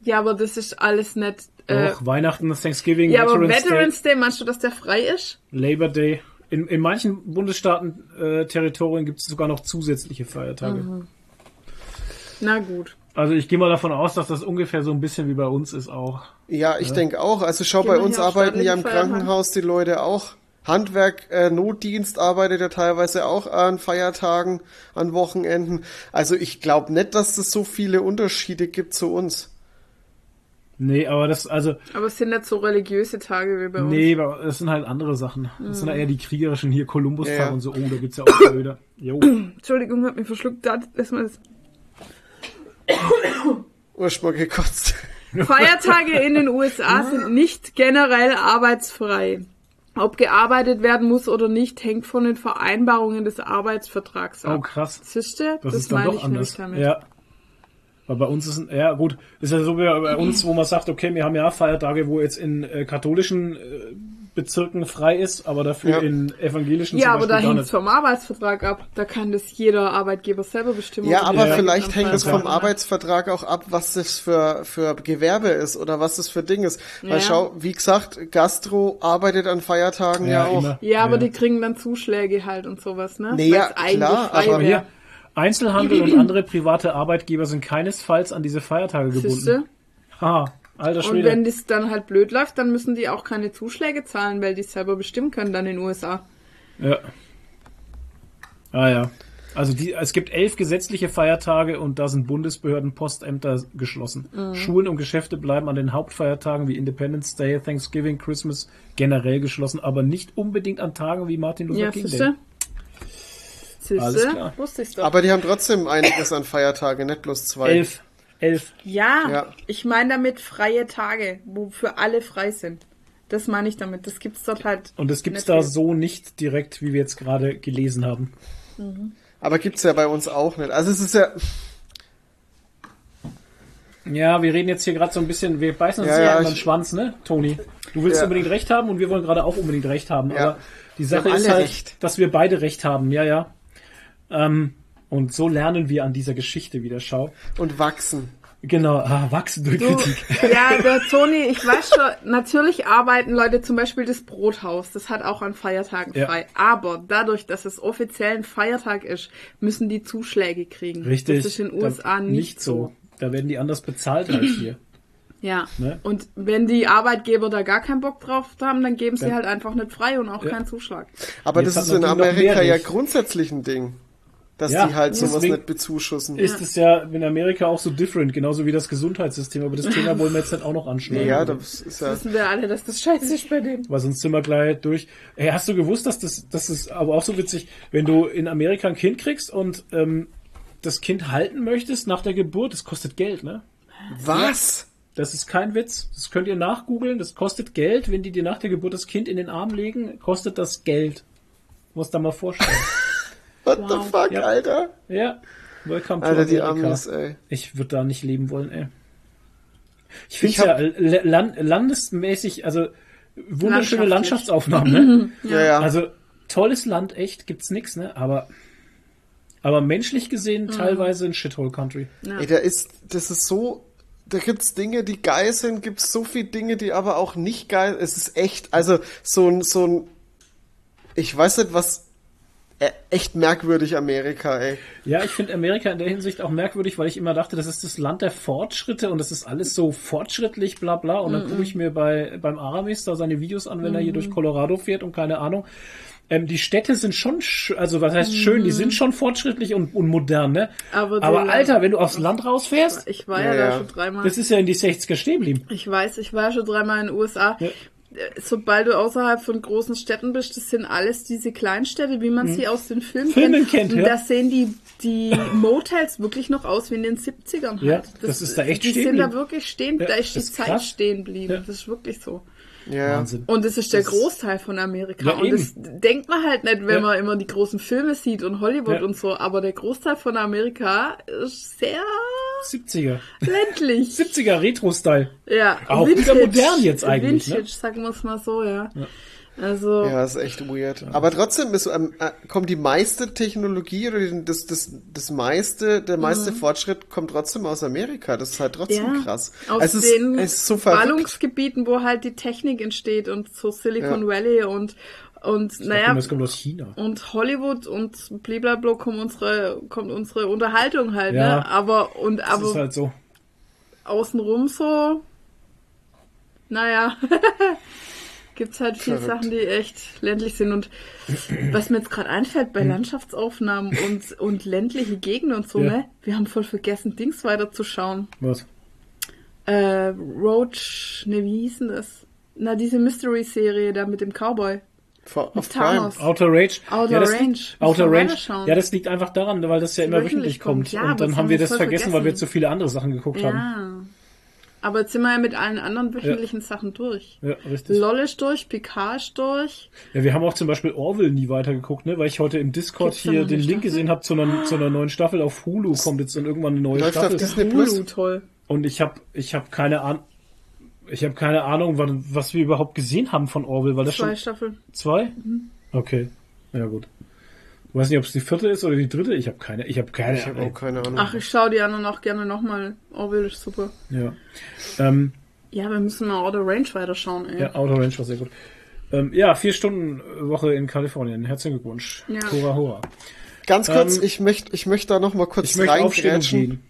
[SPEAKER 3] Ja, aber das ist alles nicht. Äh,
[SPEAKER 2] Auch Weihnachten, Thanksgiving,
[SPEAKER 3] ja, aber
[SPEAKER 2] Veterans,
[SPEAKER 3] Veterans Day, meinst du, dass der frei ist?
[SPEAKER 2] Day, Labor Day. In, in manchen Bundesstaaten, äh, Territorien gibt es sogar noch zusätzliche Feiertage.
[SPEAKER 3] Mhm. Na gut.
[SPEAKER 2] Also ich gehe mal davon aus, dass das ungefähr so ein bisschen wie bei uns ist auch.
[SPEAKER 4] Ja, ich denke auch. Also schau, bei uns arbeiten ja im? Krankenhaus die Leute auch. Handwerk, äh, Notdienst arbeitet ja teilweise auch an Feiertagen, an Wochenenden. Also ich glaube nicht, dass es so viele Unterschiede gibt zu uns.
[SPEAKER 2] Nee, aber das, also,
[SPEAKER 3] Aber es sind nicht so religiöse Tage wie bei uns.
[SPEAKER 2] nee, aber das sind halt andere Sachen. Das sind eher die kriegerischen hier, Kolumbus-Tag
[SPEAKER 4] Ja, ja.
[SPEAKER 2] und so. Oh, da gibt's ja auch wieder. Jo.
[SPEAKER 3] Entschuldigung, hat mich verschluckt. Da, man das
[SPEAKER 4] Ursprung gekotzt.
[SPEAKER 3] Feiertage in den USA sind nicht generell arbeitsfrei. Ob gearbeitet werden muss oder nicht, hängt von den Vereinbarungen des Arbeitsvertrags
[SPEAKER 2] Oh,
[SPEAKER 3] ab.
[SPEAKER 2] krass.
[SPEAKER 3] Siehst du?
[SPEAKER 2] Das, ist dann
[SPEAKER 3] meine
[SPEAKER 2] doch anders.
[SPEAKER 3] damit.
[SPEAKER 2] Ja. Weil bei uns ist, ja gut, ist ja so wie bei uns, wo man sagt, okay, wir haben ja Feiertage, wo jetzt in äh, katholischen äh, Bezirken frei ist, aber dafür
[SPEAKER 4] Ja.
[SPEAKER 2] in evangelischen
[SPEAKER 3] Ja,
[SPEAKER 2] zum
[SPEAKER 3] aber da hängt es vom Arbeitsvertrag ab. Da kann das jeder Arbeitgeber selber bestimmen.
[SPEAKER 4] Ja, aber
[SPEAKER 3] er
[SPEAKER 4] vielleicht hängt es vom. Arbeitsvertrag auch ab, was das für, für Gewerbe ist oder was das für Ding ist.
[SPEAKER 3] Ja.
[SPEAKER 4] Weil schau, wie gesagt, Gastro arbeitet an Feiertagen ja, auch.
[SPEAKER 2] immer.
[SPEAKER 3] Ja, aber die kriegen dann Zuschläge halt und sowas, ne?
[SPEAKER 4] Nee, ja,
[SPEAKER 3] eigentlich
[SPEAKER 4] klar,
[SPEAKER 3] frei
[SPEAKER 4] aber
[SPEAKER 3] wär.
[SPEAKER 2] Einzelhandel und andere private Arbeitgeber sind keinesfalls an diese Feiertage
[SPEAKER 3] Siehste?
[SPEAKER 2] gebunden. Ha, alter
[SPEAKER 3] Und
[SPEAKER 2] Schwede.
[SPEAKER 3] wenn das dann halt blöd läuft, dann müssen die auch keine Zuschläge zahlen, weil die es selber bestimmen können dann in den USA.
[SPEAKER 2] Ja. Ah ja. Also die, es gibt elf gesetzliche Feiertage und da sind Bundesbehörden, Postämter geschlossen.
[SPEAKER 3] Mhm.
[SPEAKER 2] Schulen und Geschäfte bleiben an den Hauptfeiertagen wie Independence Day, Thanksgiving, Christmas generell geschlossen, aber nicht unbedingt an Tagen wie Martin Luther
[SPEAKER 3] Ja,
[SPEAKER 2] King Day.
[SPEAKER 3] Siehste?
[SPEAKER 2] Alles klar.
[SPEAKER 3] Wusste ich's doch.
[SPEAKER 4] Aber die haben trotzdem einiges an Feiertage, nicht bloß zwei.
[SPEAKER 2] Elf. Elf.
[SPEAKER 3] ja,
[SPEAKER 4] Ja.
[SPEAKER 3] ich meine damit freie Tage, wo für alle frei sind. Das meine ich damit. Das gibt's dort halt.
[SPEAKER 2] Und das gibt's
[SPEAKER 3] nicht
[SPEAKER 2] da
[SPEAKER 3] viel.
[SPEAKER 2] so nicht direkt, wie wir jetzt gerade gelesen haben.
[SPEAKER 4] Aber gibt's ja bei uns auch nicht. Also es ist ja,
[SPEAKER 2] Ja, wir reden jetzt hier gerade so ein bisschen, wir beißen uns
[SPEAKER 4] Ja,
[SPEAKER 2] ja,
[SPEAKER 4] ja,
[SPEAKER 2] an den
[SPEAKER 4] ich-
[SPEAKER 2] Schwanz, ne, Toni? Du willst
[SPEAKER 4] Ja.
[SPEAKER 2] unbedingt recht haben und wir wollen gerade auch unbedingt recht haben.
[SPEAKER 4] Ja.
[SPEAKER 2] Aber die Sache ist halt,
[SPEAKER 4] recht.
[SPEAKER 2] dass wir beide recht haben, ja, ja. Ähm, und so lernen wir an dieser Geschichte wieder, schau.
[SPEAKER 4] und wachsen.
[SPEAKER 2] Genau, ah, wachsen durch
[SPEAKER 3] Du,
[SPEAKER 2] Kritik.
[SPEAKER 3] ja, der Toni, ich weiß schon, natürlich arbeiten Leute, zum Beispiel das Brothaus, das hat auch an Feiertagen
[SPEAKER 2] Ja.
[SPEAKER 3] frei. Aber dadurch, dass es offiziell ein Feiertag ist, müssen die Zuschläge kriegen.
[SPEAKER 2] Richtig.
[SPEAKER 3] Das ist in den
[SPEAKER 2] Da-
[SPEAKER 3] USA nicht so.
[SPEAKER 2] Da werden die anders bezahlt als hier.
[SPEAKER 3] Ja.
[SPEAKER 2] Ne?
[SPEAKER 3] Und wenn die Arbeitgeber da gar keinen Bock drauf haben, dann geben sie
[SPEAKER 2] Dann-
[SPEAKER 3] halt einfach nicht frei und auch
[SPEAKER 2] Ja.
[SPEAKER 3] keinen Zuschlag.
[SPEAKER 4] Aber
[SPEAKER 2] Jetzt
[SPEAKER 4] das ist in Amerika ja
[SPEAKER 2] nicht.
[SPEAKER 4] grundsätzlich ein Ding. Dass
[SPEAKER 2] Ja,
[SPEAKER 4] die halt sowas nicht bezuschussen.
[SPEAKER 2] Ist es ja in Amerika auch so different, genauso wie das Gesundheitssystem. Aber das Thema wollen wir jetzt nicht auch noch anschneiden.
[SPEAKER 4] ja, das ist ja.
[SPEAKER 3] Wissen wir alle, dass das scheiße ist bei denen.
[SPEAKER 2] Weil sonst sind wir gleich durch. Hey, hast du gewusst, dass das, das ist aber auch so witzig, wenn du in Amerika ein Kind kriegst und ähm, das Kind halten möchtest nach der Geburt, das kostet Geld, ne?
[SPEAKER 4] Was?
[SPEAKER 2] Das ist kein Witz. Das könnt ihr nachgoogeln. Das kostet Geld. Wenn die dir nach der Geburt das Kind in den Arm legen, kostet das Geld. Muss da mal vorstellen.
[SPEAKER 4] What the fuck,
[SPEAKER 2] Ja.
[SPEAKER 4] Alter?
[SPEAKER 2] ja. Welcome to
[SPEAKER 4] Alter, die
[SPEAKER 2] America.
[SPEAKER 4] Amis, ey.
[SPEAKER 2] Ich würde da nicht leben wollen, ey. Ich finde ja land, landesmäßig, also wunderschöne. Landschaftsaufnahmen, ne?
[SPEAKER 4] Ja, ja.
[SPEAKER 2] Also tolles Land, echt, gibt's nix, ne? Aber aber menschlich gesehen teilweise ein Shithole Country.
[SPEAKER 4] Ey, da ist, das ist so, da gibt's Dinge, die geil sind, gibt's so viele Dinge, die aber auch nicht geil. Es ist echt, also so ein, so ein, ich weiß nicht was, echt merkwürdig Amerika, ey.
[SPEAKER 2] Ja, ich finde Amerika in der Hinsicht auch merkwürdig, weil ich immer dachte, das ist das Land der Fortschritte und das ist alles so fortschrittlich, bla bla. Und dann gucke ich mir bei beim Aramis da seine Videos an, wenn er hier durch Colorado fährt und keine Ahnung. Ähm, die Städte sind schon, sch- also was heißt schön, die sind schon fortschrittlich und, und modern, ne?
[SPEAKER 3] Aber
[SPEAKER 2] Aber Alter, wenn du aufs Land rausfährst,
[SPEAKER 3] Ich war ja,
[SPEAKER 4] Ja,
[SPEAKER 3] da
[SPEAKER 4] ja.
[SPEAKER 3] schon dreimal.
[SPEAKER 2] das ist ja in die 60er stehen geblieben.
[SPEAKER 3] Ich weiß, ich war schon dreimal in den USA.
[SPEAKER 2] Ja.
[SPEAKER 3] Sobald du außerhalb von großen Städten bist, das sind alles diese Kleinstädte, wie man sie aus den Filmen,
[SPEAKER 2] Mhm. Filmen kennt,
[SPEAKER 3] Und
[SPEAKER 2] ja.
[SPEAKER 3] da sehen die, die Motels wirklich noch aus wie in den 70ern halt.
[SPEAKER 2] Ja, das ist da echt
[SPEAKER 3] Die
[SPEAKER 2] stehen
[SPEAKER 3] sind da wirklich stehen,
[SPEAKER 2] Ja,
[SPEAKER 3] da ist die
[SPEAKER 2] das ist
[SPEAKER 3] Zeit
[SPEAKER 2] krass.
[SPEAKER 3] stehen geblieben.
[SPEAKER 2] Ja.
[SPEAKER 3] Das ist wirklich so.
[SPEAKER 4] Ja.
[SPEAKER 2] Wahnsinn.
[SPEAKER 3] Und das ist der
[SPEAKER 2] Das-
[SPEAKER 3] Großteil von Amerika.
[SPEAKER 2] Ja,
[SPEAKER 3] und
[SPEAKER 2] eben.
[SPEAKER 3] das denkt man halt nicht, wenn
[SPEAKER 2] Ja.
[SPEAKER 3] man immer die großen Filme sieht und Hollywood
[SPEAKER 2] Ja.
[SPEAKER 3] und so. Aber der Großteil von Amerika ist sehr
[SPEAKER 2] 70er.
[SPEAKER 3] ländlich.
[SPEAKER 2] 70er Retro-Style.
[SPEAKER 3] Ja,
[SPEAKER 2] Auch wieder modern jetzt eigentlich,
[SPEAKER 3] Vintage,
[SPEAKER 2] ne?
[SPEAKER 3] sagen wir es mal so, ja. Also,
[SPEAKER 4] Ja, ist echt weird. Aber trotzdem ist, ähm, äh, kommt die meiste Technologie oder die- das, das, das meiste, der meiste Fortschritt kommt trotzdem aus Amerika. Das ist halt trotzdem
[SPEAKER 3] Mhm. ja,
[SPEAKER 4] krass.
[SPEAKER 3] aus
[SPEAKER 4] es ist,
[SPEAKER 3] den
[SPEAKER 4] es ist so.
[SPEAKER 3] Ballungsgebieten, wo halt die Technik entsteht und so Silicon
[SPEAKER 4] Ja.
[SPEAKER 3] Valley und, und naja,
[SPEAKER 2] Das kommt aus China.
[SPEAKER 3] und Hollywood und blablabla kommt unsere, kommt unsere Unterhaltung halt,
[SPEAKER 2] Ja.
[SPEAKER 3] ne? Aber, und,
[SPEAKER 2] Das
[SPEAKER 3] aber
[SPEAKER 2] ist halt so.
[SPEAKER 3] außenrum so, naja, gibt's halt viele
[SPEAKER 4] Verrückt.
[SPEAKER 3] Sachen, die echt ländlich sind. Und was mir jetzt gerade einfällt
[SPEAKER 2] Hm.
[SPEAKER 3] bei Landschaftsaufnahmen und, und ländliche Gegenden und so,
[SPEAKER 2] Ja.
[SPEAKER 3] ne? Wir haben voll vergessen, Dings weiterzuschauen.
[SPEAKER 2] Was?
[SPEAKER 3] Äh, Roach, ne, wie hieß denn das? Na, diese Mystery-Serie da mit dem Cowboy.
[SPEAKER 4] For, auf
[SPEAKER 3] Thanos.
[SPEAKER 2] Outer Range.
[SPEAKER 3] Outer
[SPEAKER 2] ja, das
[SPEAKER 3] Range.
[SPEAKER 2] Liegt, Outer Range. Ja, das liegt einfach daran, weil das ja immer
[SPEAKER 3] Wöchentlich
[SPEAKER 2] wöchentlich kommt.
[SPEAKER 3] kommt. Ja,
[SPEAKER 2] und dann haben wir das
[SPEAKER 3] voll
[SPEAKER 2] vergessen, weil wir
[SPEAKER 3] vergessen.
[SPEAKER 2] zu viele andere Sachen geguckt haben.
[SPEAKER 3] Ja. Aber jetzt sind wir ja mit allen anderen wöchentlichen Sachen durch.
[SPEAKER 2] Ja, richtig.
[SPEAKER 3] LOL ist durch, Picard ist durch.
[SPEAKER 2] Ja, wir haben auch zum Beispiel Orville nie weitergeguckt, ne? Weil ich heute im Discord
[SPEAKER 3] Gibt's
[SPEAKER 2] hier den Link
[SPEAKER 3] Staffel?
[SPEAKER 2] gesehen habe zu einer, zu einer neuen Staffel auf Hulu. Kommt jetzt dann irgendwann eine neue
[SPEAKER 4] Läuft auf
[SPEAKER 2] Staffel.
[SPEAKER 4] Disney Plus.
[SPEAKER 3] Hulu, toll.
[SPEAKER 2] Und ich habe ich hab keine Ahnung. Ich habe keine Ahnung, was, was wir überhaupt gesehen haben von Orville, weil das
[SPEAKER 3] Zwei
[SPEAKER 2] schon
[SPEAKER 3] Staffeln.
[SPEAKER 2] zwei? Okay, ja gut. Ich weiß nicht, ob es die vierte ist oder die dritte. Ich habe keine, ich habe keine.
[SPEAKER 4] Ich habe auch keine Ahnung.
[SPEAKER 3] Ach, ich schau die anderen auch gerne nochmal. Orville ist super.
[SPEAKER 2] ja. Ähm,
[SPEAKER 3] Ja, wir müssen mal Outer Range weiterschauen, ey.
[SPEAKER 2] ja, Outer Range war sehr gut. Ähm, ja, vier Stunden Woche in Kalifornien. Herzlichen Glückwunsch.
[SPEAKER 3] Ja.
[SPEAKER 2] Hurra, hurra.
[SPEAKER 4] Ganz kurz,
[SPEAKER 2] Ähm,
[SPEAKER 4] ich möchte ich möchte da noch mal kurz reingrätschen.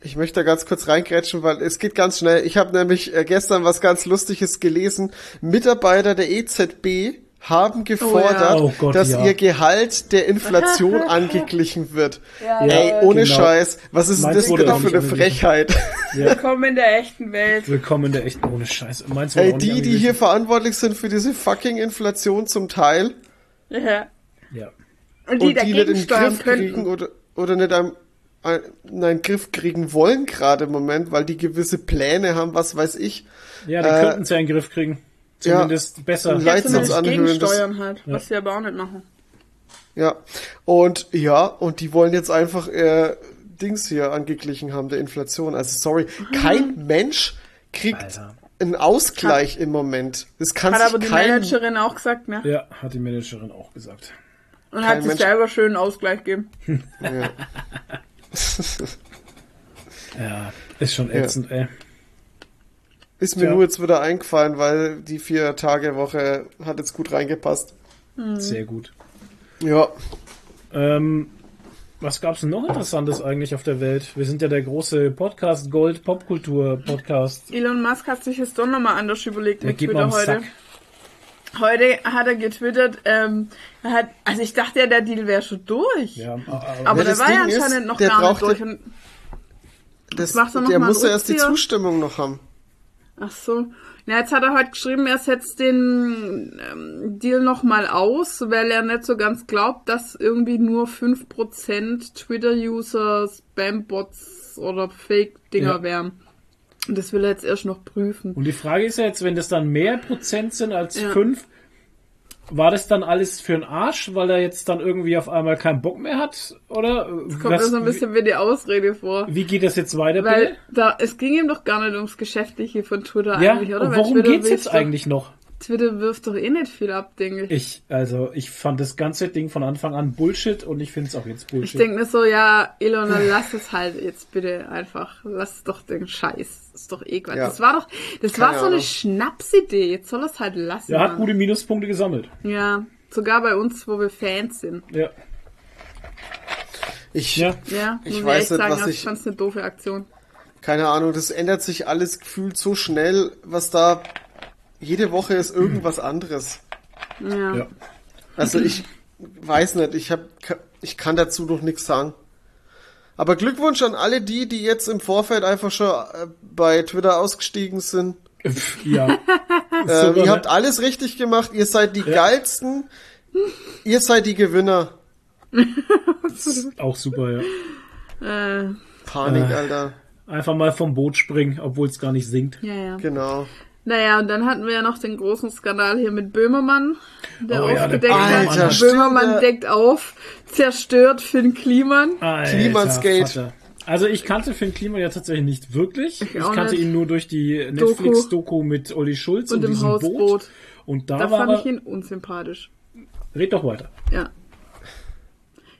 [SPEAKER 4] Ich möchte da ganz kurz reingrätschen, weil es geht ganz schnell. Ich habe nämlich äh, gestern was ganz Lustiges gelesen. Mitarbeiter der EZB haben gefordert,
[SPEAKER 2] Oh Gott,
[SPEAKER 4] dass
[SPEAKER 2] ja.
[SPEAKER 4] ihr Gehalt der Inflation angeglichen wird.
[SPEAKER 3] Ja,
[SPEAKER 4] Ey, ohne
[SPEAKER 2] Genau.
[SPEAKER 4] Scheiß, was ist
[SPEAKER 2] Meins
[SPEAKER 4] das
[SPEAKER 2] auch
[SPEAKER 4] für eine. Frechheit?
[SPEAKER 3] Willkommen in der echten Welt.
[SPEAKER 2] Willkommen in der echten ohne Scheiß. Meinst du
[SPEAKER 4] Ey, die, die hier verantwortlich sind für diese fucking Inflation zum Teil
[SPEAKER 3] Ja.
[SPEAKER 2] Ja.
[SPEAKER 3] Und die
[SPEAKER 4] und die nicht in den Griff kriegen oder, oder nicht am, ein, in einen Griff kriegen wollen gerade im Moment, weil die gewisse Pläne haben, was weiß ich.
[SPEAKER 2] Ja, die
[SPEAKER 4] Äh,
[SPEAKER 2] könnten ja in den Griff kriegen.
[SPEAKER 4] Ja.
[SPEAKER 2] Zumindest besser.
[SPEAKER 4] Und
[SPEAKER 3] Ja,
[SPEAKER 4] Leitsatz
[SPEAKER 3] zumindest
[SPEAKER 4] anhören, das-
[SPEAKER 3] gegensteuern halt, was sie aber auch nicht machen.
[SPEAKER 4] Ja. Und ja, und die wollen jetzt einfach äh, Dings hier angeglichen haben, der Inflation. Also sorry, kein Mensch kriegt
[SPEAKER 2] Alter.
[SPEAKER 4] einen Ausgleich im Moment. Das kann
[SPEAKER 3] Hat aber die
[SPEAKER 4] kein,
[SPEAKER 3] Managerin auch gesagt, ne?
[SPEAKER 2] Ja, hat die Managerin auch gesagt.
[SPEAKER 3] Und hat
[SPEAKER 4] Kein
[SPEAKER 3] sich
[SPEAKER 4] Mensch-
[SPEAKER 3] selber schön einen Ausgleich gegeben.
[SPEAKER 4] Ja.
[SPEAKER 2] Ja, ist schon ätzend, ey.
[SPEAKER 4] Ist mir
[SPEAKER 2] Tja.
[SPEAKER 4] nur jetzt wieder eingefallen, weil die vier Tage Woche hat jetzt gut reingepasst.
[SPEAKER 2] Sehr gut.
[SPEAKER 4] Ja.
[SPEAKER 2] Ähm, was gab's denn noch Interessantes eigentlich auf der Welt? Wir sind ja der große Podcast Gold Popkultur Podcast.
[SPEAKER 3] Elon Musk hat sich das doch nochmal anders überlegt
[SPEAKER 2] Der
[SPEAKER 3] mit Twitter heute.
[SPEAKER 2] Sack.
[SPEAKER 3] Heute hat er getwittert, ähm, er hat, also ich dachte ja, der Deal wäre schon durch.
[SPEAKER 2] Ja,
[SPEAKER 3] Aber
[SPEAKER 4] Ja,
[SPEAKER 3] der
[SPEAKER 4] das
[SPEAKER 3] war ja
[SPEAKER 4] Ding ist,
[SPEAKER 3] anscheinend noch
[SPEAKER 4] der
[SPEAKER 3] gar nicht durch. Und,
[SPEAKER 4] Das,
[SPEAKER 3] Macht er noch
[SPEAKER 4] der
[SPEAKER 3] mal einen
[SPEAKER 4] muss ja erst die? Zustimmung noch haben.
[SPEAKER 3] Ach so. Ja, jetzt hat er heute geschrieben, er setzt den ähm, Deal nochmal aus, weil er nicht so ganz glaubt, dass irgendwie nur 5% Twitter-User Spam-Bots oder Fake-Dinger
[SPEAKER 2] Ja.
[SPEAKER 3] wären. Und das will er jetzt erst noch prüfen.
[SPEAKER 2] Und die Frage ist ja jetzt, wenn das dann mehr Prozent sind als
[SPEAKER 3] Ja.
[SPEAKER 2] fünf, war das dann alles für den Arsch, weil er jetzt dann irgendwie auf einmal keinen Bock mehr hat? Oder
[SPEAKER 3] Kommt mir so ein bisschen wie die Ausrede vor.
[SPEAKER 2] wie, geht das jetzt weiter?
[SPEAKER 3] Weil
[SPEAKER 2] bitte?
[SPEAKER 3] da, es ging ihm doch gar nicht ums Geschäftliche von Twitter
[SPEAKER 2] Ja,
[SPEAKER 3] eigentlich, oder?
[SPEAKER 2] und worum geht's jetzt eigentlich noch?
[SPEAKER 3] Twitter wirft doch eh nicht viel ab, denke ich.
[SPEAKER 2] Ich, also, ich fand das ganze Ding von Anfang an Bullshit und ich finde es auch jetzt
[SPEAKER 3] Ich
[SPEAKER 2] Bullshit.
[SPEAKER 3] denke mir so, ja, Elon, lass es halt jetzt bitte einfach. Lass doch den Scheiß. Das ist doch eh Quatsch.
[SPEAKER 4] Ja.
[SPEAKER 3] Das war doch, das
[SPEAKER 4] Keine
[SPEAKER 3] war so eine
[SPEAKER 4] Ahnung.
[SPEAKER 3] Schnapsidee. Jetzt soll er es halt lassen.
[SPEAKER 2] er hat
[SPEAKER 3] Mann.
[SPEAKER 2] gute Minuspunkte gesammelt.
[SPEAKER 3] Ja, sogar bei uns, wo wir Fans sind.
[SPEAKER 2] Ja.
[SPEAKER 4] Ich,
[SPEAKER 2] Ja.
[SPEAKER 3] Ja,
[SPEAKER 4] Ich weiß nicht,
[SPEAKER 3] sagen,
[SPEAKER 4] was
[SPEAKER 3] das
[SPEAKER 4] ich-
[SPEAKER 3] fand's eine doofe Aktion.
[SPEAKER 4] keine Ahnung, das ändert sich alles gefühlt so schnell, was da jede Woche ist irgendwas anderes.
[SPEAKER 3] Ja.
[SPEAKER 2] Ja.
[SPEAKER 4] Also ich weiß nicht, ich hab, ich kann dazu noch nichts sagen. Aber Glückwunsch an alle die, die jetzt im Vorfeld einfach schon äh, bei Twitter ausgestiegen sind.
[SPEAKER 2] ja.
[SPEAKER 4] Ähm, ihr
[SPEAKER 2] ne?
[SPEAKER 4] habt alles richtig gemacht, ihr seid die geilsten, ihr seid die Gewinner.
[SPEAKER 2] Auch super, ja.
[SPEAKER 3] Äh,
[SPEAKER 4] Panik,
[SPEAKER 2] Äh.
[SPEAKER 4] Alter.
[SPEAKER 2] Einfach mal vom Boot springen, obwohl es gar nicht sinkt.
[SPEAKER 3] ja, ja.
[SPEAKER 4] Genau.
[SPEAKER 3] Naja, und dann hatten wir ja noch den großen Skandal hier mit Böhmermann, der
[SPEAKER 2] Oh ja,
[SPEAKER 3] aufgedeckt hat.
[SPEAKER 4] Alter, stimmt,
[SPEAKER 3] Böhmermann
[SPEAKER 4] der-
[SPEAKER 3] deckt auf, zerstört Finn Kliman.
[SPEAKER 2] Alter,
[SPEAKER 4] Klimansgate.
[SPEAKER 2] Vater. Also ich kannte Finn Kliman ja tatsächlich nicht wirklich. Ich,
[SPEAKER 3] auch
[SPEAKER 2] kannte
[SPEAKER 3] nicht.
[SPEAKER 2] ihn nur durch die Netflix-Doku mit Olli Schulz
[SPEAKER 3] Und
[SPEAKER 2] und,
[SPEAKER 3] dem Hausboot.
[SPEAKER 2] Boot. Und da,
[SPEAKER 3] Da
[SPEAKER 2] war
[SPEAKER 3] fand
[SPEAKER 2] er,
[SPEAKER 3] ich ihn unsympathisch.
[SPEAKER 2] red doch weiter.
[SPEAKER 3] Ja.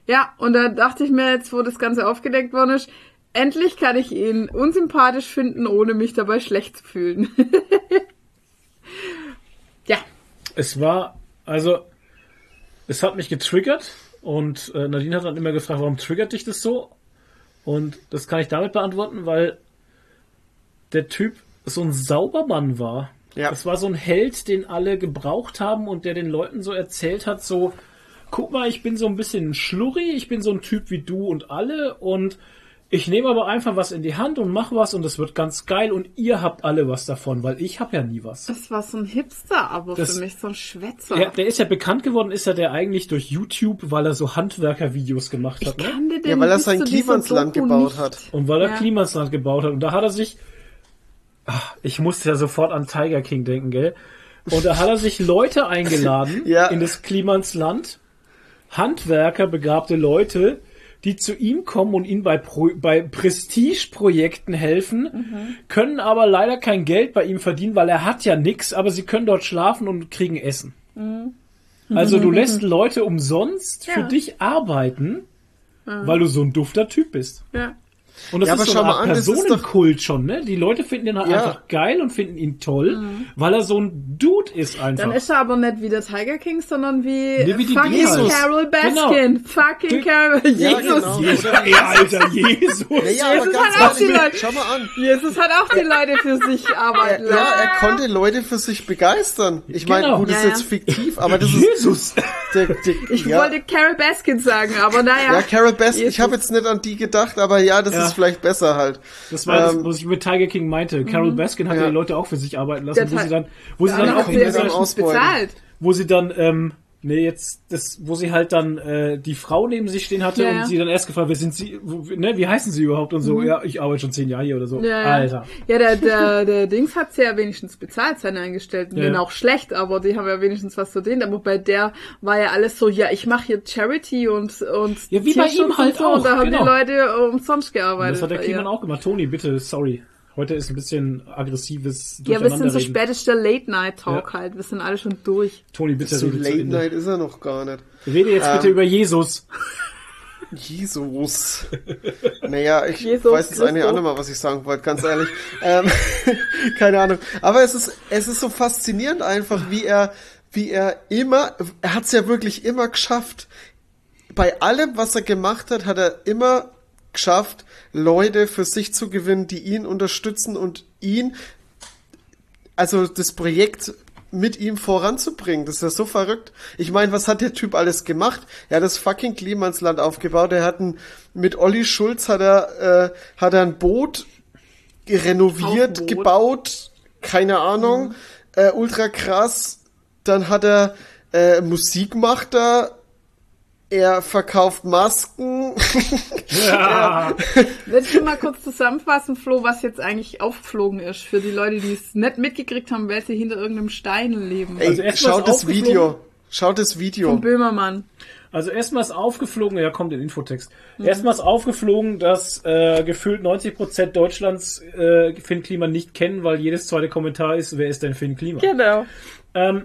[SPEAKER 3] Ja, und da dachte ich mir jetzt, wo das Ganze aufgedeckt worden ist, endlich kann ich ihn unsympathisch finden, ohne mich dabei schlecht zu fühlen. ja.
[SPEAKER 2] Es war, also, es hat mich getriggert und äh, Nadine hat dann immer gefragt, warum triggert dich das so? Und das kann ich damit beantworten, weil der Typ so ein Saubermann war.
[SPEAKER 4] Ja.
[SPEAKER 2] Das war so ein Held, den alle gebraucht haben und der den Leuten so erzählt hat, so, guck mal, ich bin so ein bisschen ein Schlurri, ich bin so ein Typ wie du und alle und ich nehme aber einfach was in die Hand und mach was und es wird ganz geil und ihr habt alle was davon, weil ich habe ja nie was.
[SPEAKER 3] Das war so ein Hipster, aber
[SPEAKER 2] Das-
[SPEAKER 3] für mich so ein Schwätzer.
[SPEAKER 2] Ja, der ist ja bekannt geworden, ist ja der eigentlich durch YouTube, weil er so Handwerkervideos gemacht hat, ne?
[SPEAKER 3] Kannte den
[SPEAKER 4] Ja, weil er sein
[SPEAKER 3] zu dieser
[SPEAKER 4] Klima ins Land
[SPEAKER 3] Doku
[SPEAKER 4] gebaut
[SPEAKER 3] nicht.
[SPEAKER 4] hat.
[SPEAKER 2] Und weil er
[SPEAKER 3] Ja.
[SPEAKER 2] Klimasland gebaut hat. Und da hat er sich, ach, ich musste ja sofort an Tiger King denken, gell? Und da hat er sich Leute eingeladen
[SPEAKER 4] Ja.
[SPEAKER 2] in das Klimansland, Handwerker, begabte Leute, die zu ihm kommen und ihm bei, Pro bei Prestigeprojekten helfen, können aber leider kein Geld bei ihm verdienen, weil er hat ja nix, aber sie können dort schlafen und kriegen Essen. Also du lässt Leute umsonst für
[SPEAKER 3] Ja.
[SPEAKER 2] dich arbeiten, weil du so ein dufter Typ bist.
[SPEAKER 3] Ja.
[SPEAKER 2] Und das
[SPEAKER 4] Ja,
[SPEAKER 2] ist so eine
[SPEAKER 4] mal
[SPEAKER 2] Art
[SPEAKER 4] an,
[SPEAKER 2] Personenkult schon, ne? Die Leute finden ihn halt
[SPEAKER 4] Ja.
[SPEAKER 2] einfach geil und finden ihn toll, weil er so ein Dude ist einfach.
[SPEAKER 3] Dann ist er aber nicht wie der Tiger King, sondern wie,
[SPEAKER 2] Nee, wie die
[SPEAKER 3] fucking
[SPEAKER 2] Jesus.
[SPEAKER 3] Carol
[SPEAKER 2] Genau.
[SPEAKER 3] Baskin. Fucking
[SPEAKER 2] Du-
[SPEAKER 3] Carol.
[SPEAKER 4] Ja,
[SPEAKER 3] Jesus.
[SPEAKER 4] genau.
[SPEAKER 2] Jesus, ey, Alter, Jesus.
[SPEAKER 4] Naja,
[SPEAKER 3] Jesus hat auch die Leute-
[SPEAKER 4] schau mal an.
[SPEAKER 3] Jesus hat auch die Leute für sich arbeiten lassen.
[SPEAKER 4] Ja, er konnte Leute für sich begeistern. Ich meine,
[SPEAKER 2] Genau.
[SPEAKER 4] gut, das ist jetzt
[SPEAKER 3] ja.
[SPEAKER 4] fiktiv, aber das ist
[SPEAKER 2] Jesus.
[SPEAKER 3] Ich
[SPEAKER 4] ja.
[SPEAKER 3] wollte Carol Baskin sagen, aber naja.
[SPEAKER 4] Ja, Carol Baskin, ich habe jetzt nicht an die gedacht, aber ja, das
[SPEAKER 2] Ja.
[SPEAKER 4] ist vielleicht besser halt.
[SPEAKER 2] Das war das,
[SPEAKER 4] Ähm,
[SPEAKER 2] was ich mit Tiger King meinte. Carol Baskin hat ja. Die Leute auch für sich arbeiten lassen, wo sie dann, wo sie dann auch
[SPEAKER 4] in
[SPEAKER 3] bezahlt.
[SPEAKER 2] wo sie dann, ähm, nee, jetzt, das, wo sie halt dann äh, die Frau neben sich stehen hatte
[SPEAKER 3] Ja,
[SPEAKER 2] und
[SPEAKER 3] ja.
[SPEAKER 2] sie dann erst gefragt, wer sind sie, wo, ne, wie heißen sie überhaupt und so, ja, ich arbeite schon zehn Jahre hier oder so.
[SPEAKER 3] Mhm. Ja.
[SPEAKER 2] Alter.
[SPEAKER 3] Ja, der, der, der Dings hat ja wenigstens bezahlt, seine Angestellten. Wenn auch schlecht, aber die haben ja wenigstens was verdient. Aber bei der war ja alles so, ja, ich mache hier Charity und, und
[SPEAKER 2] Ja, wie bei ihm halt
[SPEAKER 3] und so.
[SPEAKER 2] auch,
[SPEAKER 3] Und da haben
[SPEAKER 2] genau.
[SPEAKER 3] die Leute umsonst
[SPEAKER 2] Und
[SPEAKER 3] gearbeitet.
[SPEAKER 2] das hat der Kliman auch gemacht. Toni, bitte, sorry. Heute ist ein bisschen aggressives
[SPEAKER 3] Ja, wir sind so
[SPEAKER 2] Durcheinanderreden.
[SPEAKER 3] spätester Late-Night-Talk
[SPEAKER 2] Ja.
[SPEAKER 3] halt. Wir sind alle schon durch.
[SPEAKER 2] Toni, bitte
[SPEAKER 4] So
[SPEAKER 2] rede zu
[SPEAKER 4] Late
[SPEAKER 2] Ende.
[SPEAKER 4] Night ist er noch gar nicht.
[SPEAKER 2] Rede jetzt bitte
[SPEAKER 4] Ähm,
[SPEAKER 2] über Jesus.
[SPEAKER 4] Jesus. Naja, ich
[SPEAKER 3] Jesus
[SPEAKER 4] weiß jetzt eigentlich auch nicht mal, was ich sagen wollte, ganz ehrlich. ähm, keine Ahnung. Aber es ist, es ist so faszinierend einfach, wie er, wie er immer, er hat es ja wirklich immer geschafft. Bei allem, was er gemacht hat, hat er immer geschafft, Leute für sich zu gewinnen, die ihn unterstützen und ihn, also das Projekt mit ihm voranzubringen. Das ist ja so verrückt. Ich meine, was hat der Typ alles gemacht? Er hat das fucking Klimansland aufgebaut. Er hat ein, mit Olli Schulz hat er, äh, hat er ein Boot renoviert,
[SPEAKER 3] Haufenboot.
[SPEAKER 4] gebaut. Keine Ahnung. Äh, ultra krass. Dann hat er äh, Musik macht er. Er verkauft Masken.
[SPEAKER 2] Ja.
[SPEAKER 3] Willst du mal kurz zusammenfassen, Flo, was jetzt eigentlich aufgeflogen ist für die Leute, die es nicht mitgekriegt haben, weil sie hinter irgendeinem Stein leben?
[SPEAKER 4] Ey,
[SPEAKER 2] Also
[SPEAKER 4] schaut das Video. Schaut das Video.
[SPEAKER 3] Von Böhmermann.
[SPEAKER 2] Also erstmal ist aufgeflogen, ja kommt in Infotext. Erstmal ist aufgeflogen, dass äh, gefühlt 90% Deutschlands äh, Finn Klima nicht kennen, weil jedes zweite Kommentar ist, wer ist denn Finn Klima?
[SPEAKER 3] Genau.
[SPEAKER 2] Ähm,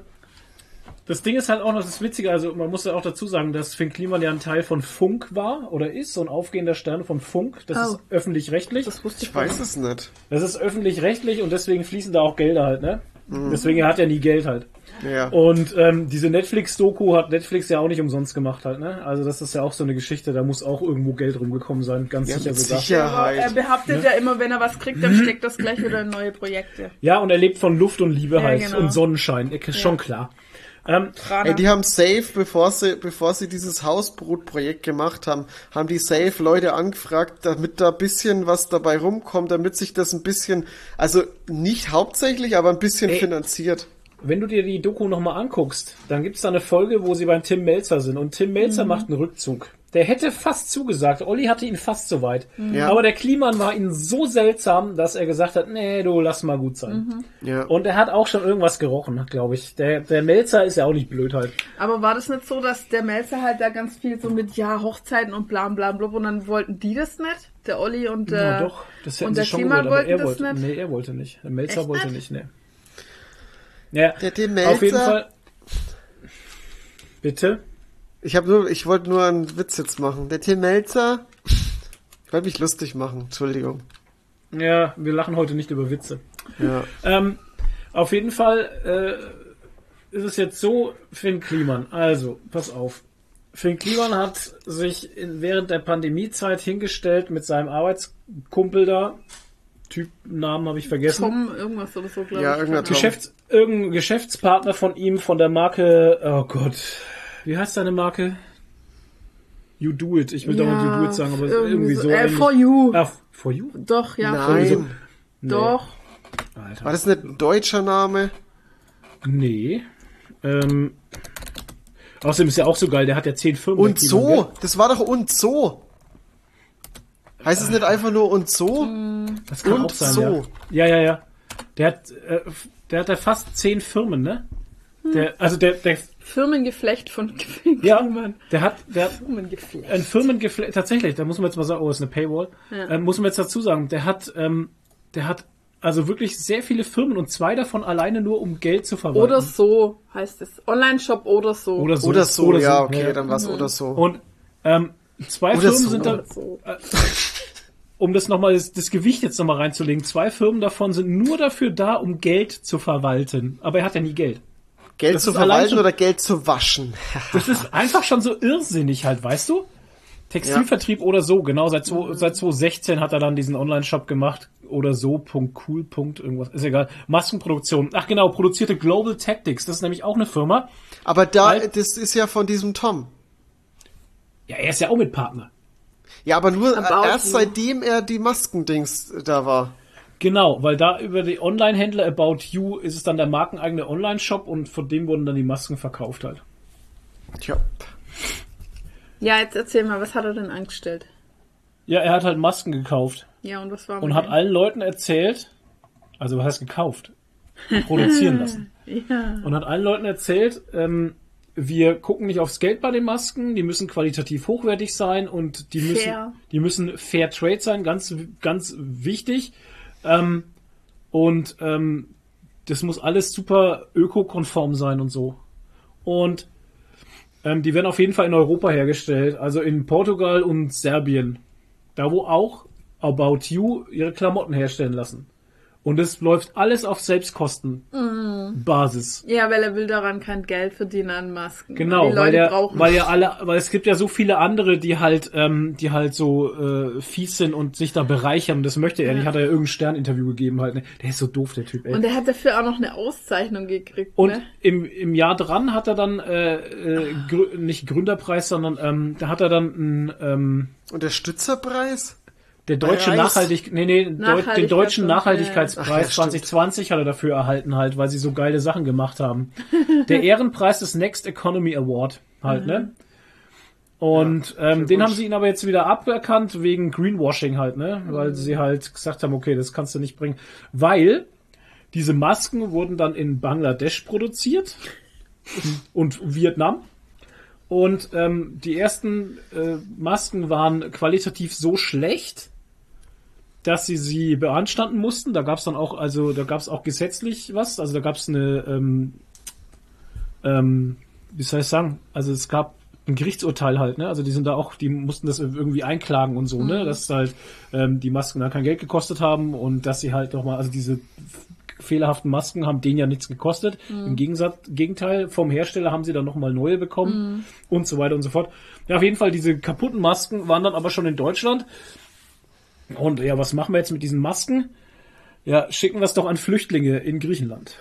[SPEAKER 2] das Ding ist halt auch noch das Witzige, also man muss ja auch dazu sagen, dass Finn Kliman ja ein Teil von Funk war oder ist, so ein aufgehender Stern von Funk. Das
[SPEAKER 3] Oh.
[SPEAKER 2] ist öffentlich-rechtlich.
[SPEAKER 3] Das wusste ich
[SPEAKER 4] Ich weiß es nicht.
[SPEAKER 2] Das ist öffentlich-rechtlich und deswegen fließen da auch Gelder halt, ne? Deswegen hat er nie Geld halt.
[SPEAKER 4] Ja.
[SPEAKER 2] Und ähm, diese Netflix-Doku hat Netflix ja auch nicht umsonst gemacht halt, ne? Also das ist ja auch so eine Geschichte, da muss auch irgendwo Geld rumgekommen sein, ganz
[SPEAKER 4] Ja,
[SPEAKER 2] sicher
[SPEAKER 4] mit
[SPEAKER 2] sogar.
[SPEAKER 4] Sicherheit.
[SPEAKER 3] er behauptet ja immer, wenn er was kriegt, dann steckt das gleich wieder in neue Projekte.
[SPEAKER 2] Ja, und er lebt von Luft und Liebe halt
[SPEAKER 3] genau.
[SPEAKER 2] und Sonnenschein, ist schon klar. Ähm,
[SPEAKER 4] Ey, die haben safe, bevor sie, bevor sie dieses Hausbrotprojekt gemacht haben, haben die safe Leute angefragt, damit da ein bisschen was dabei rumkommt, damit sich das ein bisschen, also nicht hauptsächlich, aber ein bisschen
[SPEAKER 2] Ey.
[SPEAKER 4] finanziert.
[SPEAKER 2] wenn du dir die Doku nochmal anguckst, dann gibt's da eine Folge, wo sie beim Tim Melzer sind und Tim Melzer
[SPEAKER 3] Mhm.
[SPEAKER 2] macht einen Rückzug. Der hätte fast zugesagt. Olli hatte ihn fast so weit.
[SPEAKER 4] Ja.
[SPEAKER 2] Aber der Kliman war ihm so seltsam, dass er gesagt hat, nee, du lass mal gut sein.
[SPEAKER 3] Mhm.
[SPEAKER 4] Ja.
[SPEAKER 2] Und er hat auch schon irgendwas gerochen, glaube ich. Der, der Melzer ist ja auch nicht blöd halt.
[SPEAKER 3] Aber war das nicht so, dass der Melzer halt da ganz viel so mit, ja, Hochzeiten und bla bla bla und dann wollten die das nicht? Der Olli und der,
[SPEAKER 2] ja, doch, das
[SPEAKER 3] und der
[SPEAKER 2] schon
[SPEAKER 3] Klima
[SPEAKER 2] gewollt, aber
[SPEAKER 3] wollten
[SPEAKER 2] er
[SPEAKER 3] das
[SPEAKER 2] wollte,
[SPEAKER 3] nicht?
[SPEAKER 2] nee, er wollte nicht. Der Melzer
[SPEAKER 3] Echt
[SPEAKER 2] wollte
[SPEAKER 3] nicht?
[SPEAKER 2] nicht, nee. Ja,
[SPEAKER 4] Der Tim
[SPEAKER 2] auf jeden
[SPEAKER 4] Melzer-
[SPEAKER 2] Fall. Bitte?
[SPEAKER 4] Ich habe nur, ich wollte nur einen Witz jetzt machen. Der Tim Melzer. Ich wollte mich lustig machen, Entschuldigung.
[SPEAKER 2] Ja, wir lachen heute nicht über Witze.
[SPEAKER 4] Ja.
[SPEAKER 2] Ähm, auf jeden Fall äh, ist es jetzt so, Finn Kliman. Also, pass auf. Finn Kliman hat sich in, während der Pandemiezeit hingestellt mit seinem Arbeitskumpel da. Typnamen habe ich vergessen.
[SPEAKER 3] Tom, irgendwas oder so, glaube
[SPEAKER 4] Ja,
[SPEAKER 3] ich.
[SPEAKER 2] Geschäfts irgendein Geschäftspartner von ihm von der Marke, oh Gott, wie heißt seine Marke? You Do It. Ich will dauernd You Do It sagen, aber es ist irgendwie so.
[SPEAKER 3] Äh, for you.
[SPEAKER 2] Ah, for You?
[SPEAKER 3] Doch, ja.
[SPEAKER 4] Nein.
[SPEAKER 2] Nee.
[SPEAKER 3] Doch.
[SPEAKER 2] Alter.
[SPEAKER 4] War das nicht ein deutscher Name?
[SPEAKER 2] Nee. Ähm, außerdem ist ja auch so geil, der hat ja zehn Firmen.
[SPEAKER 4] Und so.
[SPEAKER 2] gell?
[SPEAKER 4] Das war doch und so. Heißt es nicht einfach nur und so?
[SPEAKER 2] Das kann
[SPEAKER 4] und
[SPEAKER 2] auch sein,
[SPEAKER 4] so.
[SPEAKER 2] ja. Ja, ja, ja. Der hat, äh, der hat ja fast zehn Firmen, ne? Der, also der, der,
[SPEAKER 3] Firmengeflecht von
[SPEAKER 2] ja,
[SPEAKER 3] Kliman.
[SPEAKER 2] der hat, der hat
[SPEAKER 3] Firmengeflecht.
[SPEAKER 2] ein Firmengeflecht, tatsächlich, da muss man jetzt mal sagen, oh, ist eine Paywall,
[SPEAKER 3] Ja.
[SPEAKER 2] ähm, muss man jetzt dazu sagen, der hat, ähm, der hat also wirklich sehr viele Firmen und zwei davon alleine nur um Geld zu verwalten.
[SPEAKER 3] Oder so heißt es. Online-Shop oder so.
[SPEAKER 2] Oder so.
[SPEAKER 4] Oder so,
[SPEAKER 2] Oder
[SPEAKER 4] ja,
[SPEAKER 2] so,
[SPEAKER 4] okay,
[SPEAKER 2] ja.
[SPEAKER 4] dann war es oder so.
[SPEAKER 2] Und ähm, zwei
[SPEAKER 4] Oder
[SPEAKER 2] Firmen
[SPEAKER 4] so.
[SPEAKER 2] sind da,
[SPEAKER 3] so.
[SPEAKER 2] um das nochmal, das, das Gewicht jetzt nochmal reinzulegen, zwei Firmen davon sind nur dafür da, um Geld zu verwalten. Aber er hat ja nie Geld.
[SPEAKER 4] Geld
[SPEAKER 2] das
[SPEAKER 4] zu verwalten
[SPEAKER 2] schon-
[SPEAKER 4] oder Geld zu waschen?
[SPEAKER 2] Das ist einfach schon so irrsinnig halt, weißt du? Textilvertrieb oder so, genau, seit, seit 2016 hat er dann diesen Online-Shop gemacht oder so, Punkt, cool, Punkt, irgendwas, ist egal. Maskenproduktion, ach genau, produzierte Global Tactics, das ist nämlich auch eine Firma.
[SPEAKER 4] Aber da,
[SPEAKER 2] Weil-
[SPEAKER 4] das ist ja von diesem Tom.
[SPEAKER 2] Ja, er ist ja auch mit Partner.
[SPEAKER 4] Ja, aber nur erst seitdem er die Maskendings da war.
[SPEAKER 2] Genau, weil da über die Online-Händler About You ist es dann der markeneigene Online-Shop und von dem wurden dann die Masken verkauft halt.
[SPEAKER 4] Tja.
[SPEAKER 3] Ja, jetzt erzähl mal, was hat er denn angestellt?
[SPEAKER 2] Ja, er hat halt Masken gekauft
[SPEAKER 3] Ja, und was war
[SPEAKER 2] und hat
[SPEAKER 3] dem?
[SPEAKER 2] allen Leuten erzählt, also was heißt gekauft? Produzieren lassen.
[SPEAKER 3] Ja.
[SPEAKER 2] Und hat allen Leuten erzählt, ähm, wir gucken nicht aufs Geld bei den Masken, die müssen qualitativ hochwertig sein und die müssen,
[SPEAKER 3] Fair.
[SPEAKER 2] die müssen Fair Trade sein, ganz, ganz wichtig. Ähm, und ähm, das muss alles super ökokonform sein und so. Und ähm, die werden auf jeden Fall in Europa hergestellt, also in Portugal und Serbien. Da wo auch About You ihre Klamotten herstellen lassen. Und es läuft alles auf Selbstkostenbasis.
[SPEAKER 3] ja, weil er will daran kein Geld verdienen an Masken.
[SPEAKER 2] Genau,
[SPEAKER 3] die
[SPEAKER 2] weil
[SPEAKER 3] brauchen
[SPEAKER 2] weil ja alle, weil es gibt ja so viele andere, die halt, ähm, die halt so äh, fies sind und sich da bereichern. Das möchte er nicht. Hat er ja irgendein Sterninterview gegeben halt. Ne? Der ist so doof, der Typ. Ey.
[SPEAKER 3] Und er hat dafür auch noch eine Auszeichnung gekriegt.
[SPEAKER 2] Und
[SPEAKER 3] ne?
[SPEAKER 2] im, im Jahr dran hat er dann äh, äh, grü nicht Gründerpreis, sondern ähm, da hat er dann ein, ähm,
[SPEAKER 4] Unterstützerpreis?
[SPEAKER 2] Der deutsche? Nachhaltig, nee, nee, Deu den
[SPEAKER 3] Nachhaltigkeits-
[SPEAKER 2] deutschen
[SPEAKER 3] ja.
[SPEAKER 2] Nachhaltigkeitspreis
[SPEAKER 4] Ach ja, stimmt.
[SPEAKER 2] 2020 hat er dafür erhalten halt, weil sie so geile Sachen gemacht haben. Der Ehrenpreis des Next Economy Award halt, ne? Und ähm, den haben sie ihn aber jetzt wieder aberkannt wegen Greenwashing halt, ne? Weil sie halt gesagt haben, okay, das kannst du nicht bringen. Weil diese Masken wurden dann in Bangladesch produziert und Vietnam. Und ähm, die ersten äh, Masken waren qualitativ so schlecht, dass sie sie beanstanden mussten. Da gab es dann auch, also da gab es auch gesetzlich was. Also da gab es eine, ähm, ähm, wie soll ich sagen? Also es gab ein Gerichtsurteil halt, ne? Also die sind da auch, die mussten das irgendwie einklagen und so, ne? Dass halt ähm, die Masken da kein Geld gekostet haben und dass sie halt nochmal, also diese fehlerhaften Masken haben denen ja nichts gekostet. Im Gegensatz, Gegenteil, vom Hersteller haben sie dann nochmal neue bekommen und so weiter und so fort. Ja, auf jeden Fall, diese kaputten Masken waren dann aber schon in Deutschland. Und ja, was machen wir jetzt mit diesen Masken? Ja, schicken wir es doch an Flüchtlinge in Griechenland.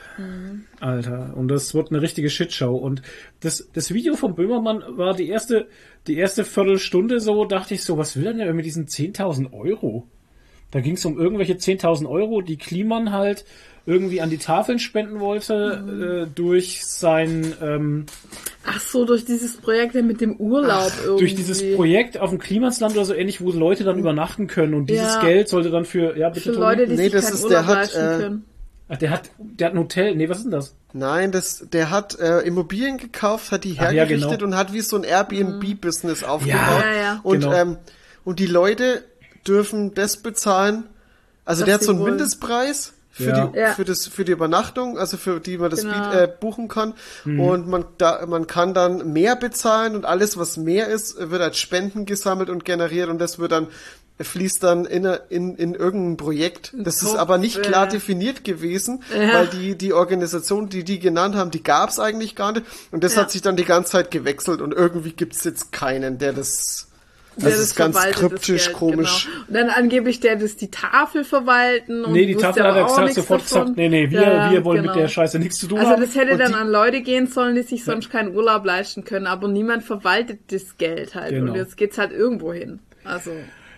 [SPEAKER 2] Alter, und das wird eine richtige Shitshow. Und das, das Video von Böhmermann war die erste, die erste Viertelstunde so, dachte ich so, was will er denn mit diesen 10.000 Euro? Da ging es um irgendwelche 10.000 Euro, die Kliman halt irgendwie an die Tafeln spenden wollte, äh, durch sein, ähm,
[SPEAKER 3] Ach so, durch dieses Projekt mit dem Urlaub irgendwie.
[SPEAKER 2] durch dieses Projekt auf dem Klimansland oder so ähnlich, wo Leute dann übernachten können. Und dieses
[SPEAKER 3] Ja.
[SPEAKER 2] Geld sollte dann für, ja, bitte,
[SPEAKER 3] Für? Leute, die
[SPEAKER 4] Nee,
[SPEAKER 3] sich
[SPEAKER 4] das
[SPEAKER 3] keinen
[SPEAKER 4] ist-
[SPEAKER 3] Urlaub
[SPEAKER 4] der hat, äh,
[SPEAKER 3] können.
[SPEAKER 2] Ach, der hat, der hat ein Hotel. Nee, was ist denn das?
[SPEAKER 4] Nein, das, der hat äh, Immobilien gekauft, hat die
[SPEAKER 2] Ach ja,
[SPEAKER 4] hergerichtet
[SPEAKER 2] genau.
[SPEAKER 4] und hat wie so ein Airbnb-Business aufgebaut.
[SPEAKER 3] Ja, ja.
[SPEAKER 4] Und,
[SPEAKER 2] Genau.
[SPEAKER 4] ähm, und die Leute dürfen das bezahlen. Also der hat so einen
[SPEAKER 3] wollen.
[SPEAKER 4] Mindestpreis für
[SPEAKER 2] Ja.
[SPEAKER 4] die
[SPEAKER 3] Ja.
[SPEAKER 4] für das für die Übernachtung, also für die man das
[SPEAKER 3] Genau.
[SPEAKER 4] biet- äh, buchen kann
[SPEAKER 2] Mhm.
[SPEAKER 4] und man da man kann dann mehr bezahlen und alles was mehr ist wird als Spenden gesammelt und generiert und das wird dann fließt dann in, in, in irgendein Projekt. Das ist
[SPEAKER 3] Topf,
[SPEAKER 4] aber nicht klar
[SPEAKER 3] äh,
[SPEAKER 4] definiert gewesen,
[SPEAKER 3] Ja.
[SPEAKER 4] weil die, die Organisation, die die genannt haben, die gab es eigentlich gar nicht. Und das
[SPEAKER 3] Ja.
[SPEAKER 4] hat sich dann die ganze Zeit gewechselt und irgendwie gibt's jetzt keinen, der das.
[SPEAKER 3] Der
[SPEAKER 4] Das ist ganz
[SPEAKER 3] das
[SPEAKER 4] kryptisch,
[SPEAKER 3] Geld,
[SPEAKER 4] komisch.
[SPEAKER 3] Genau. Und dann angeblich der das die Tafel verwalten. Und
[SPEAKER 2] Nee, die Tafel hat er gesagt, sofort
[SPEAKER 3] davon.
[SPEAKER 2] gesagt, nee, nee, wir,
[SPEAKER 3] Ja,
[SPEAKER 2] wir wollen
[SPEAKER 3] genau.
[SPEAKER 2] mit der Scheiße nichts zu tun
[SPEAKER 3] Also
[SPEAKER 2] haben.
[SPEAKER 3] das hätte
[SPEAKER 4] Und
[SPEAKER 3] dann an Leute gehen sollen, die sich sonst keinen Urlaub leisten können, aber niemand verwaltet das Geld halt.
[SPEAKER 2] Genau.
[SPEAKER 3] Und jetzt geht's halt irgendwo hin. Also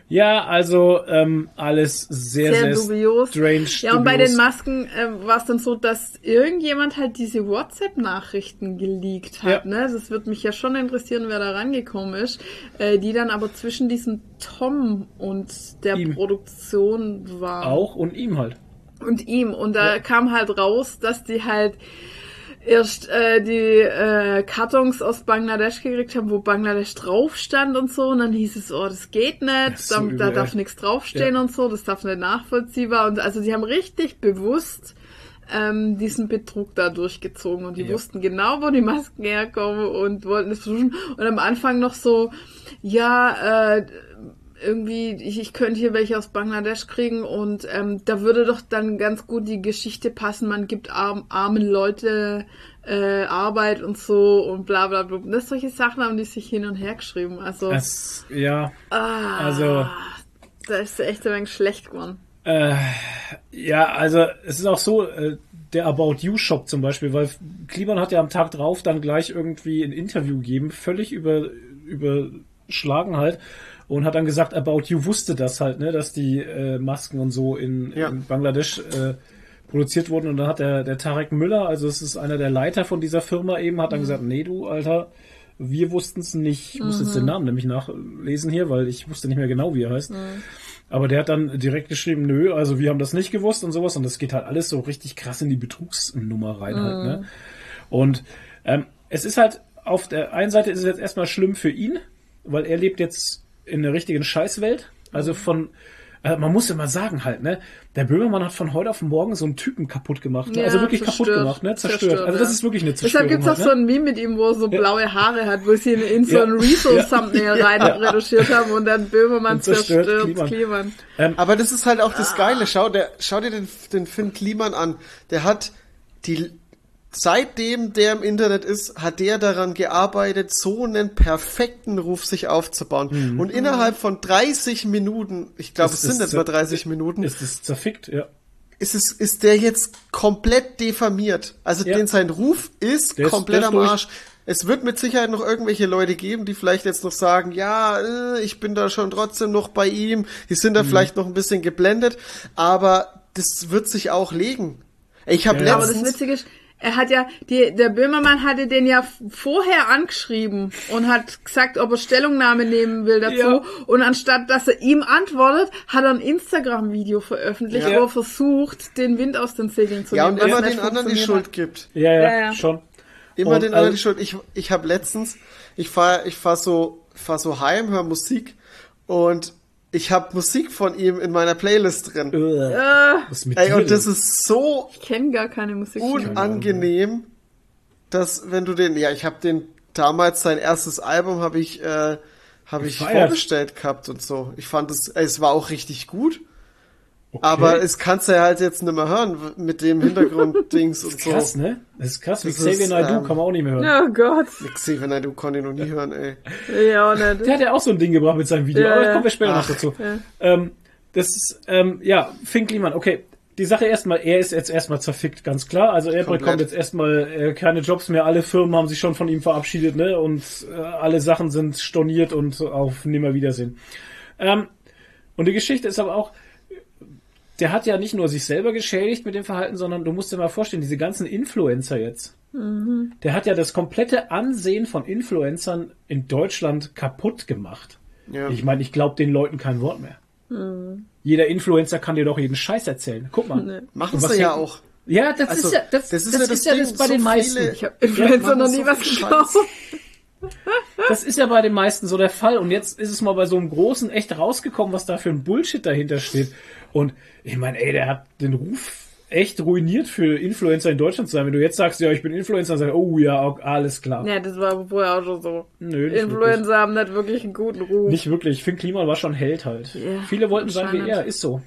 [SPEAKER 2] Ja, also ähm, alles sehr, sehr,
[SPEAKER 3] sehr, dubios.
[SPEAKER 2] strange.
[SPEAKER 3] ja, und bei
[SPEAKER 2] dubios.
[SPEAKER 3] den Masken äh, war es dann so, dass irgendjemand halt diese WhatsApp-Nachrichten geleakt hat.
[SPEAKER 2] Ja.
[SPEAKER 3] Ne? Das würde mich ja schon interessieren, wer da rangekommen ist. Äh, die dann aber zwischen diesem Tom und der
[SPEAKER 2] Ihm.
[SPEAKER 3] Produktion war.
[SPEAKER 2] auch und ihm halt.
[SPEAKER 3] und ihm. Und da kam halt raus, dass die halt erst äh, die äh, Kartons aus Bangladesch gekriegt haben, wo Bangladesch drauf stand und so. Und dann hieß es, oh, das geht nicht,
[SPEAKER 2] so
[SPEAKER 3] da, da darf nichts draufstehen
[SPEAKER 2] Ja.
[SPEAKER 3] und so, das darf nicht nachvollziehbar. Und also die haben richtig bewusst ähm, diesen Betrug da durchgezogen und die
[SPEAKER 2] Ja.
[SPEAKER 3] wussten genau, wo die Masken herkommen und wollten es versuchen. Und am Anfang noch so, ja, äh, irgendwie, ich, ich könnte hier welche aus Bangladesch kriegen und ähm, da würde doch dann ganz gut die Geschichte passen, man gibt arm, armen Leute äh, Arbeit und so und bla bla bla. Das solche Sachen haben die sich hin und her geschrieben. Also
[SPEAKER 2] Das, ja,
[SPEAKER 3] ah,
[SPEAKER 2] also-
[SPEAKER 3] da ist echt ein wenig schlecht geworden.
[SPEAKER 2] äh, ja, also es ist auch so, äh, der About You Shop zum Beispiel, weil Kliman hat ja am Tag drauf dann gleich irgendwie ein Interview gegeben, völlig über, überschlagen halt. Und hat dann gesagt, About You wusste das halt, ne, dass die äh, Masken und so in,
[SPEAKER 4] Ja.
[SPEAKER 2] in Bangladesch äh, produziert wurden. Und dann hat der, der Tarek Müller, also es ist einer der Leiter von dieser Firma eben, hat dann gesagt, nee du, Alter, wir wussten es nicht. Ich muss jetzt den Namen nämlich nachlesen hier, weil ich wusste nicht mehr genau, wie er heißt. Aber der hat dann direkt geschrieben, nö, also wir haben das nicht gewusst und sowas. Und das geht halt alles so richtig krass in die Betrugsnummer rein halt, ne? Und ähm, es ist halt, auf der einen Seite ist es jetzt erstmal schlimm für ihn, weil er lebt jetzt in einer richtigen Scheißwelt. Also von, äh, man muss mal sagen halt, ne, der Böhmermann hat von heute auf morgen so einen Typen kaputt gemacht. Ne?
[SPEAKER 3] Ja,
[SPEAKER 2] also wirklich kaputt
[SPEAKER 3] zerstört.
[SPEAKER 2] gemacht, ne? Zerstört.
[SPEAKER 3] Zerstört,
[SPEAKER 2] also das
[SPEAKER 3] ja.
[SPEAKER 2] ist wirklich eine Zerstörung.
[SPEAKER 3] Deshalb gibt's auch
[SPEAKER 2] halt,
[SPEAKER 3] so
[SPEAKER 2] ne?
[SPEAKER 3] ein Meme mit ihm, wo er so blaue Haare hat, wo sie ihn in so
[SPEAKER 2] Ja.
[SPEAKER 3] ein Rezo-Thumbnail rein retuschiert haben und dann Böhmermann
[SPEAKER 2] Und zerstört
[SPEAKER 3] zerstört
[SPEAKER 2] Kliman.
[SPEAKER 3] Kliman.
[SPEAKER 4] Aber das ist halt auch das
[SPEAKER 3] Ah.
[SPEAKER 4] Geile. Schau, der, schau dir den, den Finn Kliman an. Der hat die, seitdem der im Internet ist, hat der daran gearbeitet, so einen perfekten Ruf sich aufzubauen. Und innerhalb von 30 Minuten, ich glaube, es
[SPEAKER 2] Mhm.
[SPEAKER 4] Sind mal
[SPEAKER 2] zer-
[SPEAKER 4] 30 Minuten,
[SPEAKER 2] Ist es zerfickt, ja.
[SPEAKER 4] ist es, ist der jetzt komplett diffamiert. Also
[SPEAKER 2] Ja.
[SPEAKER 4] den sein Ruf ist
[SPEAKER 2] Der
[SPEAKER 4] komplett
[SPEAKER 2] ist
[SPEAKER 4] am. Arsch. Es wird mit Sicherheit noch irgendwelche Leute geben, die vielleicht jetzt noch sagen, ja, äh, ich bin da schon trotzdem noch bei ihm. Die sind
[SPEAKER 2] Mhm.
[SPEAKER 4] da vielleicht noch ein bisschen geblendet, aber das wird sich auch legen. Ich habe
[SPEAKER 2] Ja,
[SPEAKER 3] Aber das
[SPEAKER 4] letztens,
[SPEAKER 3] Witzige ist, er hat ja, die, der Böhmermann hatte den ja vorher angeschrieben und hat gesagt, ob er Stellungnahme nehmen will dazu.
[SPEAKER 2] Ja.
[SPEAKER 3] Und anstatt, dass er ihm antwortet, hat er ein Instagram-Video veröffentlicht,
[SPEAKER 4] Ja.
[SPEAKER 3] wo er versucht, den Wind aus den Segeln zu
[SPEAKER 4] ja,
[SPEAKER 3] nehmen.
[SPEAKER 4] und
[SPEAKER 3] was
[SPEAKER 4] immer den anderen die Schuld gibt.
[SPEAKER 2] Ja, ja,
[SPEAKER 3] Ja, ja.
[SPEAKER 2] schon.
[SPEAKER 4] Immer
[SPEAKER 2] Und,
[SPEAKER 4] den anderen
[SPEAKER 2] also-
[SPEAKER 4] die Schuld. Ich, ich habe letztens, ich fahr, ich fahr so, fahr so heim, höre Musik und ich habe Musik von ihm in meiner Playlist drin.
[SPEAKER 2] Äh.
[SPEAKER 3] Äh,
[SPEAKER 2] was mit
[SPEAKER 4] Ey, und das ist so
[SPEAKER 3] ich kenne gar keine Musik.
[SPEAKER 4] unangenehm, dass wenn du den, ja, ich habe den damals sein erstes Album habe ich äh, habe ich vorgestellt gehabt und so. Ich fand es, es war auch richtig gut, aber es kannst du ja halt jetzt nicht mehr hören mit dem Hintergrund-Dings und so.
[SPEAKER 2] Krass, ne? Das ist krass. Wie
[SPEAKER 4] Das
[SPEAKER 2] Xavier Naidoo
[SPEAKER 4] ähm,
[SPEAKER 2] kann man auch nicht mehr hören.
[SPEAKER 3] Oh Gott.
[SPEAKER 4] Xavier Naidoo konnte ich noch nie hören, ey.
[SPEAKER 3] Ja, nicht.
[SPEAKER 2] Der hat ja auch so ein Ding gebracht mit seinem Video,
[SPEAKER 3] Ja,
[SPEAKER 2] aber da
[SPEAKER 3] ja.
[SPEAKER 2] kommen wir später
[SPEAKER 4] Ach.
[SPEAKER 2] noch dazu. Ähm, das ist, ähm, ja, Finn Kliman, okay. Die Sache erstmal, er ist jetzt erstmal zerfickt, ganz klar. Also er
[SPEAKER 4] Komplett.
[SPEAKER 2] bekommt jetzt erstmal äh, keine Jobs mehr. Alle Firmen haben sich schon von ihm verabschiedet, ne? Und äh, alle Sachen sind storniert und auf Nimmerwiedersehen. Ähm, und die Geschichte ist aber auch, der hat ja nicht nur sich selber geschädigt mit dem Verhalten, sondern du musst dir mal vorstellen, diese ganzen Influencer jetzt. Der hat ja das komplette Ansehen von Influencern in Deutschland kaputt gemacht.
[SPEAKER 4] Ja.
[SPEAKER 2] Ich meine, ich glaube den Leuten kein Wort mehr. Jeder Influencer kann dir doch jeden Scheiß erzählen. Guck mal.
[SPEAKER 4] Machen
[SPEAKER 2] Und was
[SPEAKER 4] sie ja auch.
[SPEAKER 2] Ja, das
[SPEAKER 4] Also,
[SPEAKER 2] ist ja das,
[SPEAKER 4] das ist
[SPEAKER 2] das
[SPEAKER 4] ja das
[SPEAKER 2] ist ja das bei
[SPEAKER 4] so
[SPEAKER 2] den meisten.
[SPEAKER 3] Ich habe Influencer
[SPEAKER 4] machen
[SPEAKER 3] noch nie
[SPEAKER 4] so
[SPEAKER 3] was gekauft.
[SPEAKER 2] Das ist ja bei den meisten so der Fall. Und jetzt ist es mal bei so einem Großen echt rausgekommen, was da für ein Bullshit dahinter steht. Und ich meine, ey, der hat den Ruf echt ruiniert für Influencer in Deutschland zu sein. Wenn du jetzt sagst, ja, ich bin Influencer, dann sagst du, oh ja, ok- alles klar.
[SPEAKER 3] Ja, das war vorher auch schon so.
[SPEAKER 2] Nö, nicht
[SPEAKER 3] Influencer haben nicht wirklich einen guten Ruf.
[SPEAKER 2] Nicht wirklich. Finn Kliman war schon Held halt.
[SPEAKER 3] Ja,
[SPEAKER 2] Viele wollten sein wie er, ist so.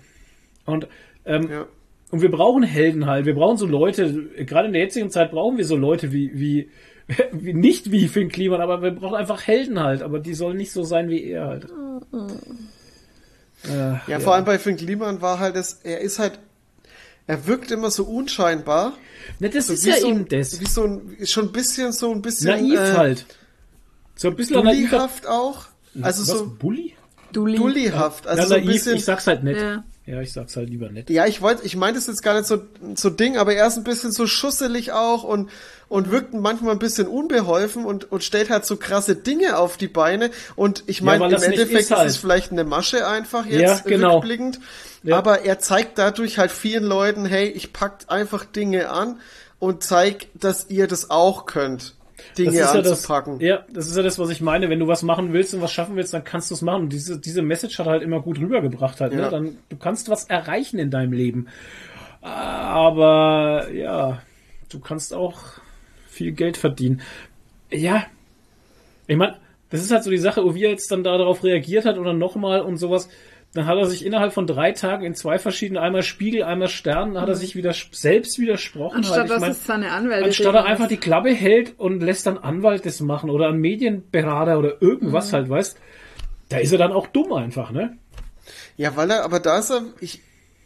[SPEAKER 2] Und, ähm,
[SPEAKER 4] Ja.
[SPEAKER 2] und wir brauchen Helden halt. Wir brauchen so Leute, gerade in der jetzigen Zeit brauchen wir so Leute wie, wie, wie nicht wie Finn Kliman, aber wir brauchen einfach Helden halt. Aber die sollen nicht so sein wie er halt. Äh,
[SPEAKER 4] Ja, vor allem bei Finn Kliman war halt das, er ist halt, er wirkt immer so unscheinbar.
[SPEAKER 2] Ne, das
[SPEAKER 4] So
[SPEAKER 2] ist
[SPEAKER 4] wie
[SPEAKER 2] ja
[SPEAKER 4] so,
[SPEAKER 2] eben
[SPEAKER 4] ein-
[SPEAKER 2] das.
[SPEAKER 4] Wie so ein, schon ein bisschen, so ein bisschen,
[SPEAKER 2] Naiv
[SPEAKER 4] äh,
[SPEAKER 2] halt. So ein bisschen naiv.
[SPEAKER 4] Auch. Also
[SPEAKER 2] Was,
[SPEAKER 4] so
[SPEAKER 2] Bulli?
[SPEAKER 3] Dulli.
[SPEAKER 4] Dullihaft. Also
[SPEAKER 2] ja,
[SPEAKER 4] so ein bisschen.
[SPEAKER 2] ich sag's halt nett.
[SPEAKER 3] Ja.
[SPEAKER 2] Ja, ich sag's halt lieber nett.
[SPEAKER 4] Ja, ich wollte, ich meinte es jetzt gar nicht so, so Ding, aber er ist ein bisschen so schusselig auch und, und wirkt manchmal ein bisschen unbeholfen und, und stellt halt so krasse Dinge auf die Beine. Und ich meine,
[SPEAKER 2] weil
[SPEAKER 4] im Endeffekt
[SPEAKER 2] ist halt.
[SPEAKER 4] ist es vielleicht eine Masche einfach
[SPEAKER 2] Ja,
[SPEAKER 4] jetzt
[SPEAKER 2] genau.
[SPEAKER 4] rückblickend.
[SPEAKER 2] Ja.
[SPEAKER 4] Aber er zeigt dadurch halt vielen Leuten, hey, ich pack einfach Dinge an und zeig, dass ihr das auch könnt. Dinge
[SPEAKER 2] das
[SPEAKER 4] anzupacken.
[SPEAKER 2] Ja, das, ja, das ist ja das, was ich meine. Wenn du was machen willst und was schaffen willst, dann kannst du es machen. Und diese, diese Message hat halt immer gut rübergebracht halt. Ne?
[SPEAKER 4] Ja.
[SPEAKER 2] Dann, du kannst was erreichen in deinem Leben. Aber ja, du kannst auch viel Geld verdienen. Ja, ich meine, das ist halt so die Sache, wo wir jetzt dann darauf reagiert hat oder nochmal und sowas. Dann hat er sich innerhalb von drei Tagen in zwei verschiedenen, einmal Spiegel, einmal Stern, hat er sich wieder selbst widersprochen.
[SPEAKER 3] Anstatt
[SPEAKER 2] halt. Ich
[SPEAKER 3] dass
[SPEAKER 2] mein,
[SPEAKER 3] es seine Anwälte
[SPEAKER 2] Anstatt er einfach die Klappe hält und lässt dann Anwalt das machen oder einen Medienberater oder irgendwas halt, weißt da ist er dann auch dumm einfach, ne?
[SPEAKER 4] Ja, weil er, aber da ist er, ich,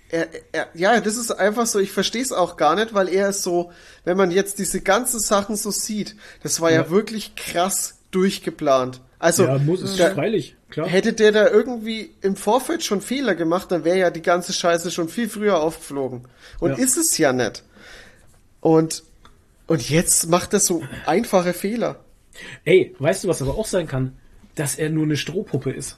[SPEAKER 4] er, er, ja, das ist einfach so, ich verstehe es auch gar nicht, weil er ist so, wenn man jetzt diese ganzen Sachen so sieht, das war ja,
[SPEAKER 2] Ja.
[SPEAKER 4] wirklich krass durchgeplant. Also,
[SPEAKER 2] ja, muss es
[SPEAKER 4] da,
[SPEAKER 2] freilich, klar.
[SPEAKER 4] hätte der da irgendwie im Vorfeld schon Fehler gemacht, dann wäre ja die ganze Scheiße schon viel früher aufgeflogen. Und
[SPEAKER 2] Ja.
[SPEAKER 4] ist es ja nicht. Und, und jetzt macht er so einfache Fehler.
[SPEAKER 2] Ey, weißt du, was aber auch sein kann? Dass er nur eine Strohpuppe ist.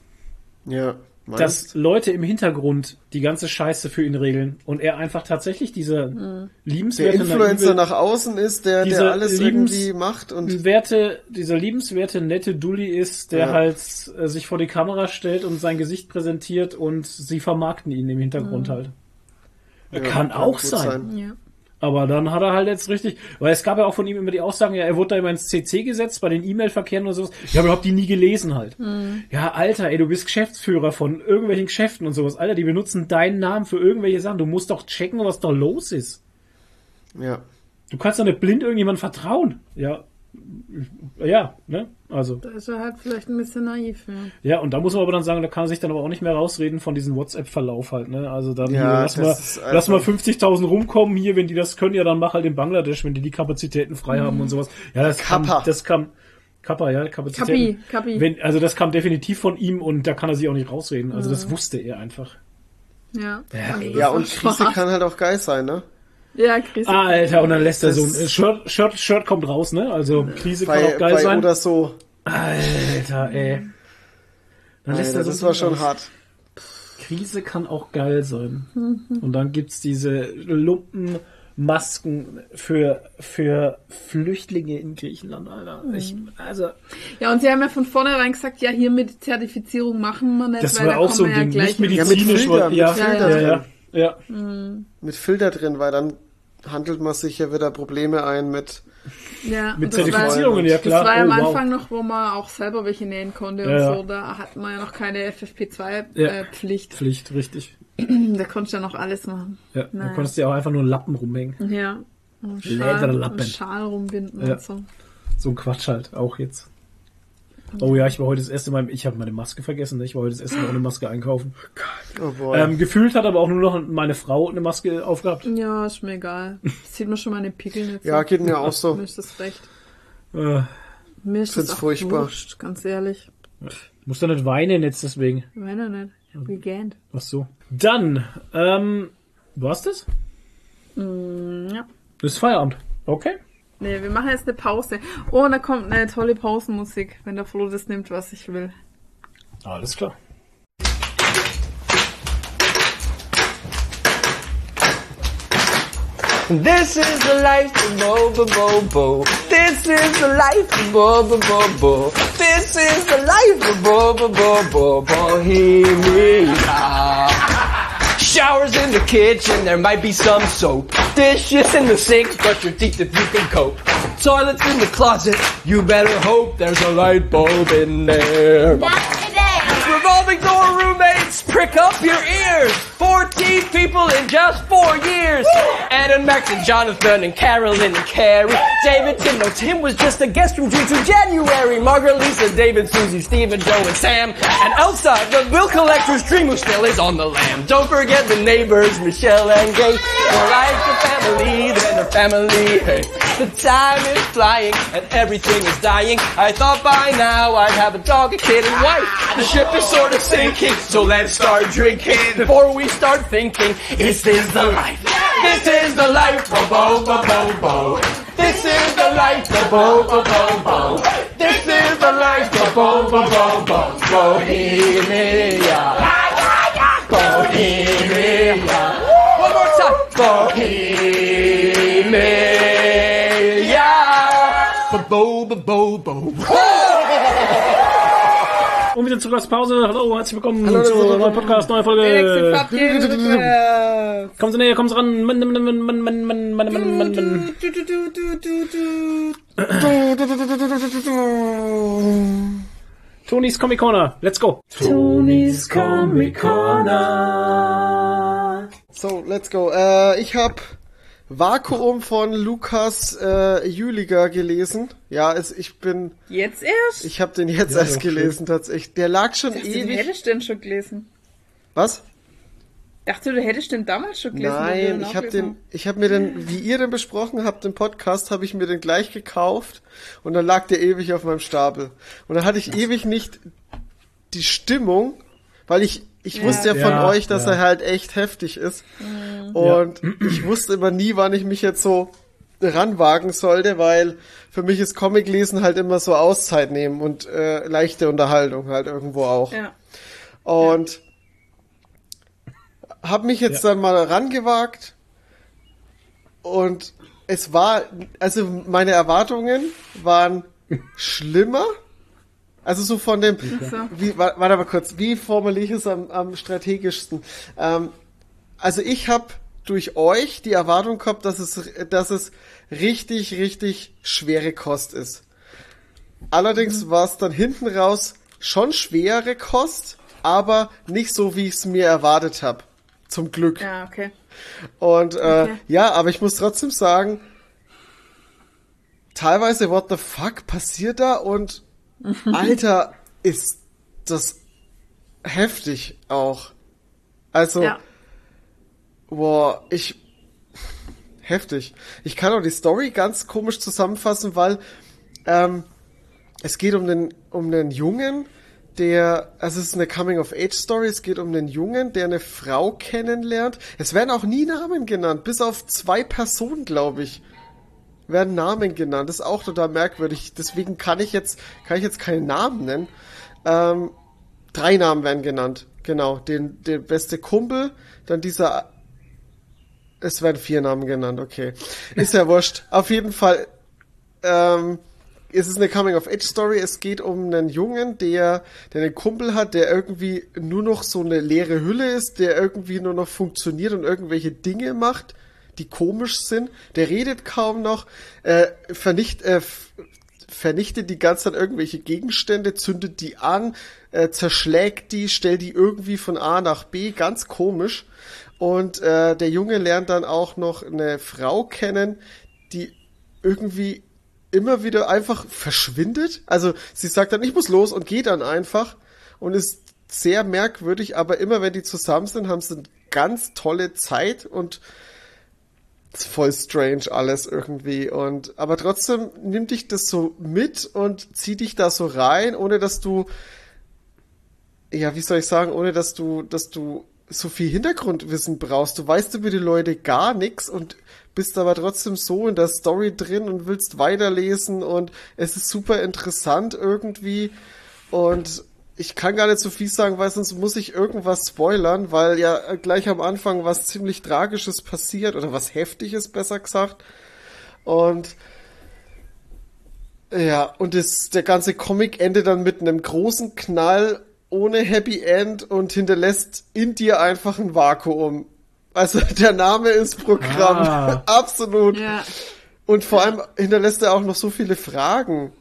[SPEAKER 4] Ja.
[SPEAKER 2] Dass
[SPEAKER 4] meinst?
[SPEAKER 2] Leute im Hintergrund die ganze Scheiße für ihn regeln und er einfach tatsächlich dieser
[SPEAKER 4] der
[SPEAKER 2] liebenswerte,
[SPEAKER 4] Influencer
[SPEAKER 2] naive-
[SPEAKER 4] nach außen ist, der, der alles
[SPEAKER 2] Liebens-
[SPEAKER 4] irgendwie macht und
[SPEAKER 2] Werte, dieser liebenswerte, nette Dulli ist, der
[SPEAKER 4] Ja.
[SPEAKER 2] halt äh, sich vor die Kamera stellt und sein Gesicht präsentiert und sie vermarkten ihn im Hintergrund halt.
[SPEAKER 4] Ja,
[SPEAKER 2] kann
[SPEAKER 4] kann
[SPEAKER 2] auch sein.
[SPEAKER 4] sein.
[SPEAKER 3] Ja.
[SPEAKER 2] Aber dann hat er halt jetzt richtig, weil es gab ja auch von ihm immer die Aussagen, ja, er wurde da immer ins CC gesetzt bei den E-Mail-Verkehren oder sowas. Ja, aber ich hab die nie gelesen halt. Ja, Alter, ey, du bist Geschäftsführer von irgendwelchen Geschäften und sowas. Alter, die benutzen deinen Namen für irgendwelche Sachen. Du musst doch checken, was da los ist.
[SPEAKER 4] Ja.
[SPEAKER 2] Du kannst doch nicht blind irgendjemand vertrauen. Ja. Ja, ne? Also.
[SPEAKER 3] Da ist er halt vielleicht ein bisschen naiv, ja.
[SPEAKER 2] Ja, und da muss man aber dann sagen, da kann er sich dann aber auch nicht mehr rausreden von diesem WhatsApp-Verlauf halt, ne? Also dann
[SPEAKER 4] Ja,
[SPEAKER 2] hier, lass mal, lass mal
[SPEAKER 4] einfach-
[SPEAKER 2] 50.000 rumkommen hier, wenn die das können, ja, dann mach halt in Bangladesch, wenn die die Kapazitäten frei haben und sowas. Ja, das
[SPEAKER 4] Kappa.
[SPEAKER 2] kam, das kam, Kappa, ja, Kapazitäten.
[SPEAKER 3] Kappi, Kappi.
[SPEAKER 2] Wenn, also das kam definitiv von ihm und da kann er sich auch nicht rausreden. Also das wusste er einfach.
[SPEAKER 3] Ja.
[SPEAKER 2] Ja,
[SPEAKER 4] Ja, und Krise kann halt auch geil sein, ne?
[SPEAKER 3] Ja, Krise.
[SPEAKER 2] Alter, und dann lässt er so ein Shirt, Shirt, Shirt kommt raus, ne? Also Krise kann
[SPEAKER 4] Bei,
[SPEAKER 2] auch geil
[SPEAKER 4] bei
[SPEAKER 2] sein.
[SPEAKER 4] oder so.
[SPEAKER 2] Alter, ey. Dann lässt
[SPEAKER 4] Alter,
[SPEAKER 2] er so
[SPEAKER 4] das war schon
[SPEAKER 2] raus.
[SPEAKER 4] hart.
[SPEAKER 2] Krise kann auch geil sein. Und dann gibt's diese Lumpenmasken für, für Flüchtlinge in Griechenland, Alter. Ich, also,
[SPEAKER 3] Ja, und sie haben ja von vornherein gesagt, ja, hier mit Zertifizierung machen wir nicht,
[SPEAKER 2] das war
[SPEAKER 3] da
[SPEAKER 2] auch so ein
[SPEAKER 3] ja
[SPEAKER 2] Ding. Nicht
[SPEAKER 3] in-
[SPEAKER 4] Ja, mit
[SPEAKER 2] medizinisch,
[SPEAKER 4] Filtern,
[SPEAKER 2] weil-
[SPEAKER 4] mit
[SPEAKER 2] ja,
[SPEAKER 3] Filtern
[SPEAKER 2] ja, ja, ja.
[SPEAKER 4] Mit Filter drin, weil dann handelt man sich ja wieder Probleme ein mit.
[SPEAKER 3] Ja,
[SPEAKER 2] Mit
[SPEAKER 3] das war-
[SPEAKER 2] Zertifizierungen, ja klar.
[SPEAKER 3] Das war ja am
[SPEAKER 2] Oh, wow.
[SPEAKER 3] Anfang noch, wo man auch selber welche nähen konnte
[SPEAKER 2] Ja,
[SPEAKER 3] und
[SPEAKER 2] ja.
[SPEAKER 3] so. Da hat man ja noch keine
[SPEAKER 2] Ja.
[SPEAKER 3] FFP2-Pflicht.
[SPEAKER 2] Pflicht, richtig.
[SPEAKER 3] da konntest du ja noch alles machen.
[SPEAKER 2] Ja, dann
[SPEAKER 3] Naja.
[SPEAKER 2] konntest du ja auch einfach nur einen Lappen rumhängen.
[SPEAKER 3] Ja. Und
[SPEAKER 2] Lederlappen.
[SPEAKER 3] und Schal rumbinden
[SPEAKER 2] Ja.
[SPEAKER 3] und so.
[SPEAKER 2] So ein Quatsch halt, auch jetzt. Oh ja, ich war heute das erste Mal, ich habe meine Maske vergessen, ne? ich war heute das erste Mal ohne Maske einkaufen.
[SPEAKER 4] Oh boy.
[SPEAKER 2] Ähm, gefühlt hat aber auch nur noch meine Frau eine Maske aufgehabt.
[SPEAKER 3] Ja, ist mir egal. Sieht man schon meine Pickel so.
[SPEAKER 4] ja, geht mir auch so.
[SPEAKER 3] Mir ist das recht.
[SPEAKER 2] Äh,
[SPEAKER 3] Mir ist das auch
[SPEAKER 4] furchtbar.
[SPEAKER 3] wurscht, ganz ehrlich.
[SPEAKER 2] muss da nicht weinen jetzt deswegen.
[SPEAKER 3] Ich meine nicht. Wie gähnt.
[SPEAKER 2] Ach so. Dann, ähm, war's das?
[SPEAKER 3] Mm, ja.
[SPEAKER 2] Das ist Feierabend. Okay.
[SPEAKER 3] Nee, wir machen jetzt eine Pause. Oh, und da kommt eine tolle Pausenmusik, wenn der Flo das nimmt, was ich will.
[SPEAKER 2] Alles klar.
[SPEAKER 1] This is the life of Bo Bo Bo Bo. This is the life of Bo Bo Bo Bo. This is the life of Bo Bo Bo Bo Bohemia. Showers in the kitchen, there might be some soap. Dishes in the sink, brush your teeth if you can cope. Toilets in the closet, you better hope there's a light bulb in there. Revolving door roommates, prick up your ears. 14 people in just four years. Adam, Max, and Jonathan, and Carolyn, and Carrie. David, Tim, no, Tim was just a guest from June to January. Margaret, Lisa, David, Susie, Stephen, Joe, and Sam. And Elsa, the bill collector's dream who still is on the lam. Don't forget the neighbors, Michelle and Gay. More like a family than a family. Hey, the time is flying and everything is dying. I thought by now I'd have a dog, a kid, and wife. The ship is sort of sinking, so let's start drinking before we start thinking. this Is the life? This is the life. Bo bo bo bo bo. This is the life. Bo bo bo bo bo. This is the life. Bo bo bo bo bo. Bohemia. Bohemia. One more time. Bohemia. Bo bo bo bo
[SPEAKER 2] Und wieder zurück aus Pause. Hallo, herzlich willkommen
[SPEAKER 4] Hallo,
[SPEAKER 2] zu einer neuen Podcast, neue Folge. Kommen Sie näher, kommen Sie ran. Mann, Mann, Mann, Mann.
[SPEAKER 3] Du, du, du, du, du, du.
[SPEAKER 2] Tonys Comic Corner. Let's go.
[SPEAKER 1] Tony's Comic Corner.
[SPEAKER 4] So, let's go. Äh, ich habe Vakuum von Lukas äh, Jüliger gelesen. Ja, es, ich bin,
[SPEAKER 3] Jetzt erst?
[SPEAKER 4] ich habe den jetzt erst gelesen tatsächlich. Der lag schon
[SPEAKER 3] Den
[SPEAKER 4] ewig.
[SPEAKER 3] hättest du denn schon gelesen?
[SPEAKER 4] Was?
[SPEAKER 3] Dachte du, hättest den damals schon gelesen?
[SPEAKER 4] Nein,
[SPEAKER 3] den
[SPEAKER 4] ich habe den, ich habe mir den, wie ihr den besprochen habt im Podcast, habe ich mir den gleich gekauft und dann lag der ewig auf meinem Stapel. Und dann hatte ich ewig nicht die Stimmung, weil ich, ich wusste ja von
[SPEAKER 2] Ja,
[SPEAKER 4] euch, dass
[SPEAKER 2] ja.
[SPEAKER 4] er halt echt heftig ist. Und ich wusste immer nie, wann ich mich jetzt so ranwagen sollte, weil für mich ist Comiclesen halt immer so Auszeit nehmen und äh, leichte Unterhaltung halt irgendwo auch.
[SPEAKER 3] Ja.
[SPEAKER 4] Und habe mich jetzt
[SPEAKER 2] Ja.
[SPEAKER 4] dann mal rangewagt und es war, also meine Erwartungen waren schlimmer. Also so von dem,
[SPEAKER 3] So.
[SPEAKER 4] wie, wa- warte mal kurz, wie formuliere ich es am, am strategischsten? Ähm, also ich habe durch euch die Erwartung gehabt, dass es, dass es richtig, richtig schwere Kost ist. Allerdings war es dann hinten raus schon schwere Kost, aber nicht so, wie ich es mir erwartet habe. Zum Glück.
[SPEAKER 3] Ja, okay.
[SPEAKER 4] Und äh,
[SPEAKER 3] Okay.
[SPEAKER 4] ja, aber ich muss trotzdem sagen, teilweise, what the fuck passiert da? Und Alter, ist das heftig auch. Also,
[SPEAKER 3] Ja.
[SPEAKER 4] boah, ich heftig. Ich kann auch die Story ganz komisch zusammenfassen, weil ähm, es geht um den um den Jungen, der also es ist eine Coming of Age Story. Es geht um den Jungen, der eine Frau kennenlernt. Es werden auch nie Namen genannt, bis auf zwei Personen, glaube ich, werden Namen genannt. Das ist auch total merkwürdig. Deswegen kann ich jetzt kann ich jetzt keinen Namen nennen. Ähm, drei Namen werden genannt. Genau, den der beste Kumpel, dann dieser es werden vier Namen genannt, okay. Ist ja wurscht. Auf jeden Fall, ähm, es ist eine Coming-of-Age-Story. Es geht um einen Jungen, der, der einen Kumpel hat, der irgendwie nur noch so eine leere Hülle ist, der irgendwie nur noch funktioniert und irgendwelche Dinge macht, die komisch sind. Der redet kaum noch, äh, vernicht, äh, vernichtet die ganze Zeit irgendwelche Gegenstände, zündet die an, äh, zerschlägt die, stellt die irgendwie von A nach B, ganz komisch. Und äh, der Junge lernt dann auch noch eine Frau kennen, die irgendwie immer wieder einfach verschwindet. Also sie sagt dann, ich muss los und geht dann einfach und ist sehr merkwürdig, aber immer wenn die zusammen sind, haben sie eine ganz tolle Zeit und voll strange alles irgendwie und aber trotzdem nimmt dich das so mit und zieht dich da so rein, ohne dass du ja, wie soll ich sagen, ohne dass du dass du so viel Hintergrundwissen brauchst. Du weißt über die Leute gar nichts und bist aber trotzdem so in der Story drin und willst weiterlesen und es ist super interessant irgendwie und ich kann gar nicht so viel sagen, weil sonst muss ich irgendwas spoilern, weil ja gleich am Anfang was ziemlich Tragisches passiert oder was Heftiges besser gesagt. Und ja, und das, der ganze Comic endet dann mit einem großen Knall ohne Happy End und hinterlässt in dir einfach ein Vakuum. Also der Name ist Programm.
[SPEAKER 2] Ah.
[SPEAKER 4] Absolut.
[SPEAKER 3] Ja.
[SPEAKER 4] Und vor allem hinterlässt er auch noch so viele Fragen.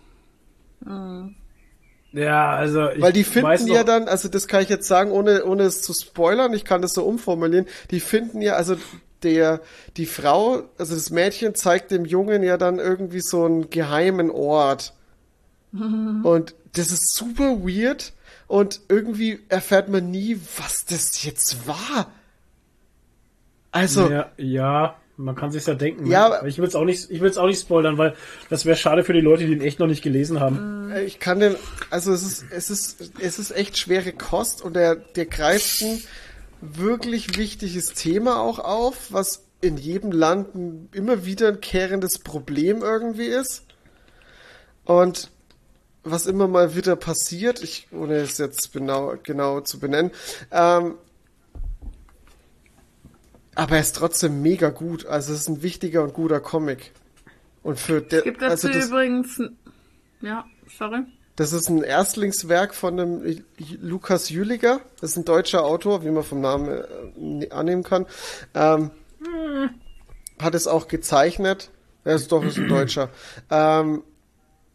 [SPEAKER 2] Ja, also ich
[SPEAKER 4] Weil die
[SPEAKER 2] weiß
[SPEAKER 4] finden
[SPEAKER 2] noch,
[SPEAKER 4] ja dann, also das kann ich jetzt sagen, ohne, ohne es zu spoilern, ich kann das so umformulieren, die finden ja, also der, die Frau, also das Mädchen zeigt dem Jungen ja dann irgendwie so einen geheimen Ort. Und das ist super weird und irgendwie erfährt man nie, was das jetzt war. Also,
[SPEAKER 2] Ja, ja, man kann sich's ja denken.
[SPEAKER 4] Ja,
[SPEAKER 2] ne?
[SPEAKER 4] aber-
[SPEAKER 2] aber ich will's auch nicht, ich will's auch nicht spoilern, weil das wäre schade für die Leute, die ihn echt noch nicht gelesen haben.
[SPEAKER 4] Äh, Ich kann den, also es ist, es ist, es ist echt schwere Kost und der, der greift ein wirklich wichtiges Thema auch auf, was in jedem Land ein, immer wieder ein kehrendes Problem irgendwie ist. Und was immer mal wieder passiert, ich, ohne es jetzt genau, genau zu benennen, ähm, aber er ist trotzdem mega gut. Also es ist ein wichtiger und guter Comic. Und für der,
[SPEAKER 3] Es gibt dazu
[SPEAKER 4] also das,
[SPEAKER 3] übrigens, ja, sorry.
[SPEAKER 4] Das ist ein Erstlingswerk von dem Lukas Jüliger. Das ist ein deutscher Autor, wie man vom Namen äh, annehmen kann. Ähm, hat es auch gezeichnet. Er ist doch ist ein Deutscher. Ähm,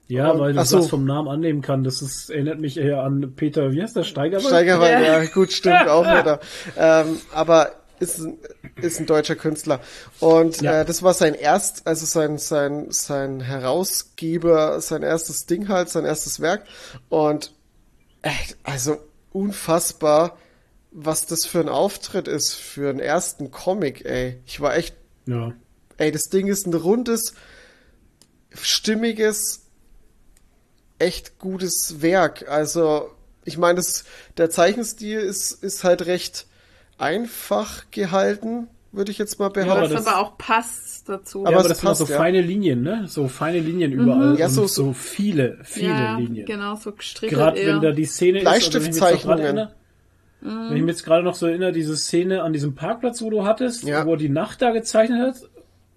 [SPEAKER 2] Ja,
[SPEAKER 4] Und-
[SPEAKER 2] weil du
[SPEAKER 4] so.
[SPEAKER 2] das vom Namen annehmen kann. Das ist, erinnert mich eher an Peter, wie heißt der, Steigerwald?
[SPEAKER 4] Steigerwald,
[SPEAKER 3] Ja.
[SPEAKER 4] ja, gut, stimmt auch wieder. Ähm, aber ist ein, ist ein deutscher Künstler. Und
[SPEAKER 2] Ja.
[SPEAKER 4] äh, das war sein erst, also sein, sein, sein Herausgeber, sein erstes Ding halt, sein erstes Werk. Und echt, also unfassbar, was das für ein Auftritt ist für einen ersten Comic, ey. Ich war echt
[SPEAKER 2] Ja.
[SPEAKER 4] Ey, das Ding ist ein rundes, stimmiges, echt gutes Werk. Also, ich meine, das, der Zeichenstil ist, ist halt recht einfach gehalten, würde ich jetzt mal
[SPEAKER 2] aber
[SPEAKER 4] behaupten.
[SPEAKER 3] Was
[SPEAKER 2] das-
[SPEAKER 3] aber auch passt dazu.
[SPEAKER 4] Aber
[SPEAKER 2] Ja, aber
[SPEAKER 4] es
[SPEAKER 2] das sind auch so
[SPEAKER 4] passt, ja.
[SPEAKER 2] feine Linien, ne? So feine Linien überall.
[SPEAKER 4] Ja,
[SPEAKER 2] und
[SPEAKER 4] so-
[SPEAKER 2] so, viele, viele
[SPEAKER 3] ja,
[SPEAKER 2] Linien.
[SPEAKER 3] genau, so gestrichelt
[SPEAKER 2] Gerade
[SPEAKER 3] eher.
[SPEAKER 2] wenn da die Szene ist, also wenn ich mich jetzt noch dran
[SPEAKER 4] Bleistiftzeichnungen.
[SPEAKER 2] erinnere, Wenn ich mich jetzt gerade noch so erinnere, diese Szene an diesem Parkplatz, wo du hattest,
[SPEAKER 4] Ja.
[SPEAKER 2] wo er die Nacht da gezeichnet hat,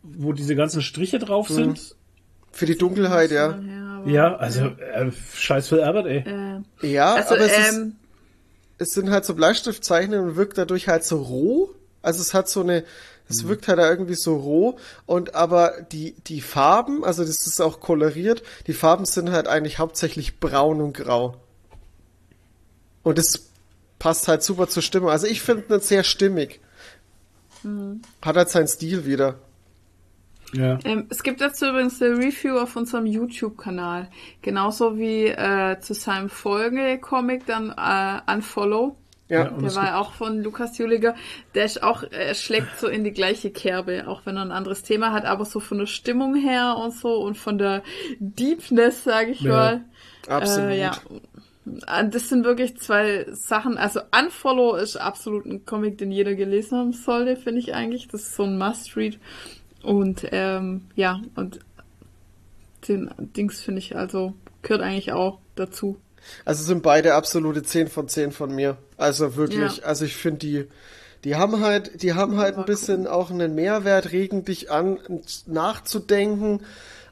[SPEAKER 2] wo diese ganzen Striche drauf
[SPEAKER 4] Mhm.
[SPEAKER 2] sind.
[SPEAKER 4] Für die Dunkelheit, ja.
[SPEAKER 3] Ja, aber,
[SPEAKER 2] Ja, also äh, scheiß Phil Albert, ey.
[SPEAKER 3] äh,
[SPEAKER 4] Ja,
[SPEAKER 3] also,
[SPEAKER 4] aber es, ist,
[SPEAKER 3] ähm,
[SPEAKER 4] es sind halt so Bleistiftzeichnungen und wirkt dadurch halt so roh. Also es hat so eine, es wirkt halt da irgendwie so roh und aber die, die Farben, also das ist auch koloriert, die Farben sind halt eigentlich hauptsächlich braun und grau. Und das passt halt super zur Stimmung. Also ich finde ihn sehr stimmig. Hat halt seinen Stil wieder.
[SPEAKER 2] Ja.
[SPEAKER 3] ähm, es gibt dazu übrigens eine Review auf unserem YouTube-Kanal. Genauso wie äh, zu seinem Folgecomic dann äh, Unfollow.
[SPEAKER 4] Ja,
[SPEAKER 3] Der war auch von Lukas Juliger. Der ist auch, er schlägt so in die gleiche Kerbe, auch wenn er ein anderes Thema hat, aber so von der Stimmung her und so und von der Deepness, sage ich
[SPEAKER 2] Ja,
[SPEAKER 3] mal.
[SPEAKER 4] absolut.
[SPEAKER 3] Äh, ja. Äh, Das sind wirklich zwei Sachen. Also Unfollow ist absolut ein Comic, den jeder gelesen haben sollte, finde ich eigentlich. Das ist so ein Must-Read. Und ähm, ja, und den Dings finde ich also, gehört eigentlich auch dazu.
[SPEAKER 4] Also sind beide absolute 10 von 10 von mir. Also wirklich,
[SPEAKER 3] Ja.
[SPEAKER 4] also ich finde die, die haben halt, die haben halt ein bisschen auch einen Mehrwert, regen dich an, nachzudenken.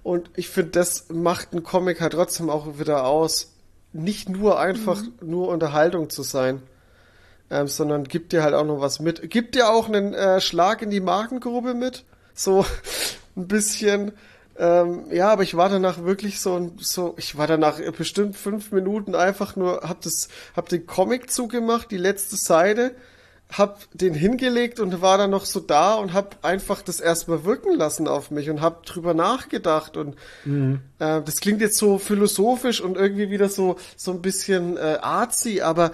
[SPEAKER 4] Und ich finde, das macht ein Comic halt trotzdem auch wieder aus. Nicht nur einfach nur Unterhaltung zu sein. Ähm, sondern gibt dir halt auch noch was mit. Gibt dir auch einen äh, Schlag in die Magengrube mit. So ein bisschen. Ähm, ja, aber ich war danach wirklich so, ein- so, ich war danach bestimmt fünf Minuten einfach nur, hab das, hab den Comic zugemacht, die letzte Seite, hab den hingelegt und war dann noch so da und hab einfach das erstmal wirken lassen auf mich und hab drüber nachgedacht und äh, das klingt jetzt so philosophisch und irgendwie wieder so, so ein bisschen äh, artsy, aber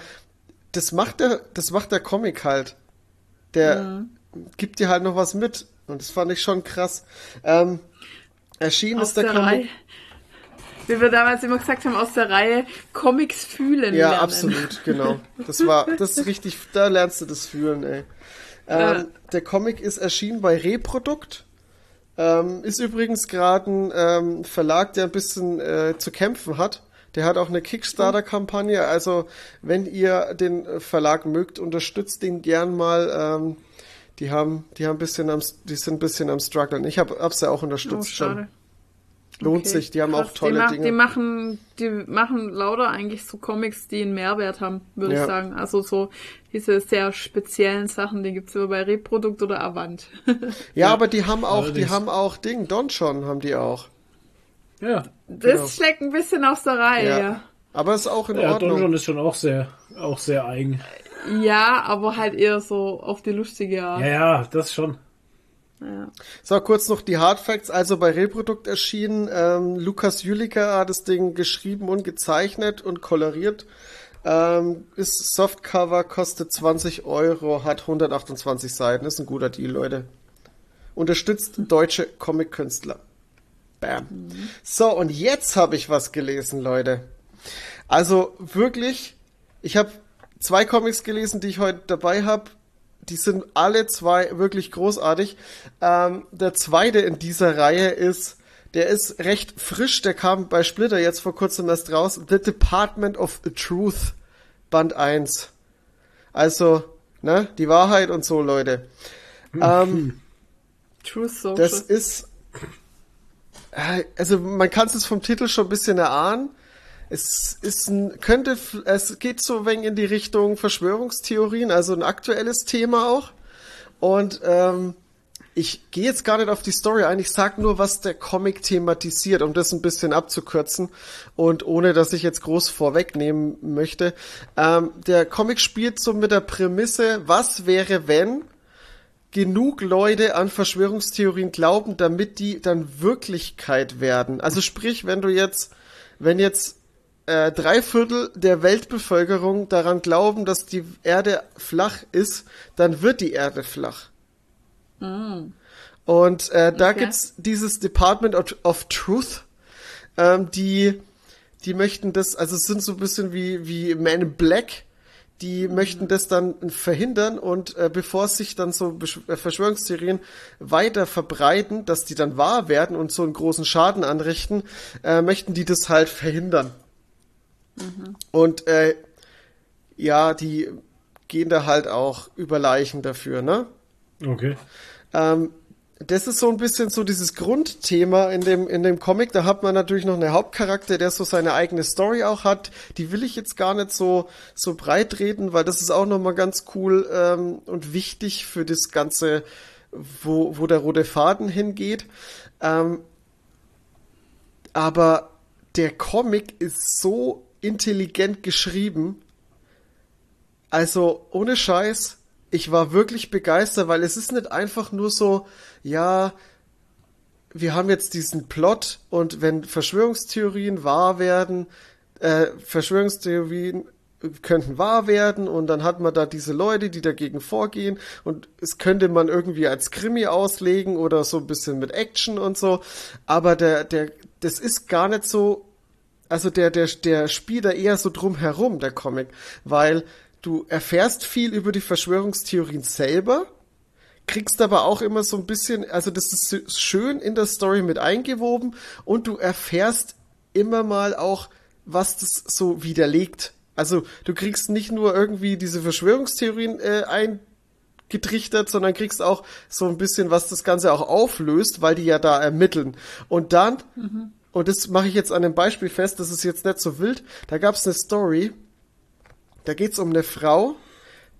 [SPEAKER 4] das macht der, das macht der Comic halt. Der gibt dir halt noch was mit. Und das fand ich schon krass. Ähm, erschienen
[SPEAKER 3] Aus
[SPEAKER 4] ist der,
[SPEAKER 3] der,
[SPEAKER 4] Comic.
[SPEAKER 3] Reihe. Wie wir damals immer gesagt haben, aus der Reihe Comics fühlen
[SPEAKER 4] Ja,
[SPEAKER 3] lernen.
[SPEAKER 4] absolut, genau. Das war, das ist richtig, da lernst du das fühlen, ey. Ähm,
[SPEAKER 3] Ja.
[SPEAKER 4] Der Comic ist erschienen bei Reprodukt. Ähm, ist übrigens gerade ein ähm, Verlag, der ein bisschen äh, zu kämpfen hat. Der hat auch eine Kickstarter-Kampagne. Also, wenn ihr den Verlag mögt, unterstützt den gern mal. Ähm, die haben, die haben ein bisschen am, die sind ein bisschen am struggeln. Ich habe hab's ja auch
[SPEAKER 3] Oh,
[SPEAKER 4] unterstützt schon.
[SPEAKER 3] schade.
[SPEAKER 4] Lohnt
[SPEAKER 3] Okay,
[SPEAKER 4] sich, die haben
[SPEAKER 3] krass.
[SPEAKER 4] auch tolle
[SPEAKER 3] die mach,
[SPEAKER 4] Dinge.
[SPEAKER 3] Die machen, die machen lauter eigentlich so Comics, die einen Mehrwert haben, würde
[SPEAKER 4] Ja.
[SPEAKER 3] ich sagen. Also so diese sehr speziellen Sachen, die gibt's immer bei Reprodukt oder Avant.
[SPEAKER 4] ja, aber die haben auch, die
[SPEAKER 2] Allerdings.
[SPEAKER 4] haben auch Ding, Don schon haben die auch.
[SPEAKER 2] Ja.
[SPEAKER 3] Das
[SPEAKER 4] Genau.
[SPEAKER 3] schlägt ein bisschen aus der Reihe,
[SPEAKER 4] Ja.
[SPEAKER 3] ja.
[SPEAKER 4] Aber ist auch in
[SPEAKER 2] Ja,
[SPEAKER 4] Ordnung.
[SPEAKER 2] Donjon ist schon auch sehr, auch sehr eigen.
[SPEAKER 3] Ja, aber halt eher so auf die lustige Art.
[SPEAKER 2] Ja, ja, das schon.
[SPEAKER 3] Ja.
[SPEAKER 4] So, kurz noch die Hard Facts. Also bei Reprodukt erschienen. Ähm, Lukas Jüliker hat das Ding geschrieben und gezeichnet und koloriert. Ähm, ist Softcover, kostet 20 Euro, hat 128 Seiten. Ist ein guter Deal, Leute. Unterstützt deutsche Comic-Künstler. Bam. So, und jetzt habe ich was gelesen, Leute. Also wirklich, ich habe zwei Comics gelesen, die ich heute dabei habe. Die sind alle zwei wirklich großartig. Ähm, der zweite in dieser Reihe ist, der ist recht frisch, der kam bei Splitter jetzt vor kurzem erst raus. The Department of Truth, Band 1. Also, ne, die Wahrheit und so, Leute. Ähm,
[SPEAKER 3] Truth Social.
[SPEAKER 4] das ist, äh, also man kann es vom Titel schon ein bisschen erahnen. Es ist ein, könnte, es geht so ein wenig in die Richtung Verschwörungstheorien, also ein aktuelles Thema auch. Und ähm, ich gehe jetzt gar nicht auf die Story ein, ich sag nur, was der Comic thematisiert, um das ein bisschen abzukürzen und ohne, dass ich jetzt groß vorwegnehmen möchte. Ähm, der Comic spielt so mit der Prämisse, was wäre, wenn genug Leute an Verschwörungstheorien glauben, damit die dann Wirklichkeit werden. Also sprich, wenn du jetzt, wenn jetzt äh, drei Viertel der Weltbevölkerung daran glauben, dass die Erde flach ist, dann wird die Erde flach. Und äh, da
[SPEAKER 3] Okay.
[SPEAKER 4] gibt's dieses Department of, of Truth, ähm, die, die möchten das, also es sind so ein bisschen wie, wie Man in Black, die möchten das dann verhindern und äh, bevor sich dann so Besch- äh, Verschwörungstheorien weiter verbreiten, dass die dann wahr werden und so einen großen Schaden anrichten, äh, möchten die das halt verhindern. Und äh, ja, die gehen da halt auch über Leichen dafür, ne?
[SPEAKER 2] Okay.
[SPEAKER 4] Ähm, das ist so ein bisschen so dieses Grundthema in dem, in dem Comic. Da hat man natürlich noch einen Hauptcharakter, der so seine eigene Story auch hat. Die will ich jetzt gar nicht so, so breit reden, weil das ist auch nochmal ganz cool ähm, und wichtig für das Ganze, wo, wo der rote Faden hingeht. Ähm, aber der Comic ist so intelligent geschrieben. Also ohne Scheiß, ich war wirklich begeistert, weil es ist nicht einfach nur so, ja, wir haben jetzt diesen Plot und wenn Verschwörungstheorien wahr werden, äh, Verschwörungstheorien könnten wahr werden und dann hat man da diese Leute, die dagegen vorgehen und es könnte man irgendwie als Krimi auslegen oder so ein bisschen mit Action und so, aber der, der, das ist gar nicht so, also der, der, der spielt da eher so drum herum, der Comic, weil du erfährst viel über die Verschwörungstheorien selber, kriegst aber auch immer so ein bisschen, also das ist schön in der Story mit eingewoben und du erfährst immer mal auch, was das so widerlegt. Also du kriegst nicht nur irgendwie diese Verschwörungstheorien äh, eingetrichtert, sondern kriegst auch so ein bisschen, was das Ganze auch auflöst, weil die ja da ermitteln. Und dann, und das mache ich jetzt an einem Beispiel fest, das ist jetzt nicht so wild, da gab es eine Story, da geht's um eine Frau,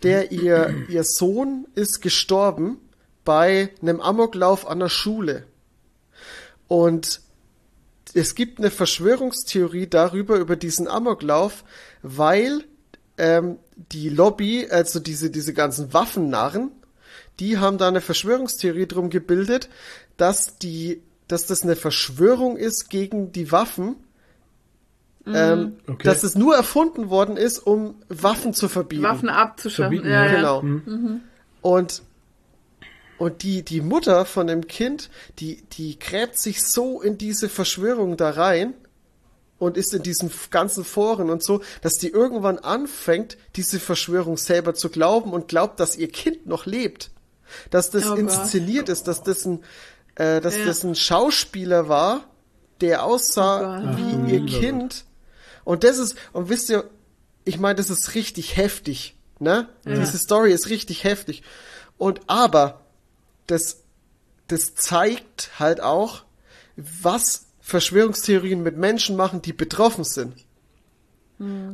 [SPEAKER 4] der ihr, ihr Sohn ist gestorben bei einem Amoklauf an der Schule. Und es gibt eine Verschwörungstheorie darüber, über diesen Amoklauf, weil ähm, die Lobby, also diese, diese ganzen Waffennarren, die haben da eine Verschwörungstheorie drum gebildet, dass die, dass das eine Verschwörung ist gegen die Waffen, ähm,
[SPEAKER 2] Okay.
[SPEAKER 4] dass es nur erfunden worden ist, um Waffen zu verbieten.
[SPEAKER 3] Waffen abzuschaffen.
[SPEAKER 2] Verbieten,
[SPEAKER 3] ja,
[SPEAKER 2] ja.
[SPEAKER 4] Genau. Und und die die Mutter von dem Kind, die die gräbt sich so in diese Verschwörung da rein und ist in diesen ganzen Foren und so, dass die irgendwann anfängt, diese Verschwörung selber zu glauben und glaubt, dass ihr Kind noch lebt, dass das
[SPEAKER 3] Oh Gott.
[SPEAKER 4] inszeniert ist, dass das ein äh, dass
[SPEAKER 3] Ja.
[SPEAKER 4] das ein Schauspieler war, der aussah
[SPEAKER 3] Oh
[SPEAKER 4] wie
[SPEAKER 2] Ach,
[SPEAKER 4] ihr Kind. Und das ist, und wisst ihr, ich meine, das ist richtig heftig, ne? Diese Story ist richtig heftig. Und aber, das, das zeigt halt auch, was Verschwörungstheorien mit Menschen machen, die betroffen sind.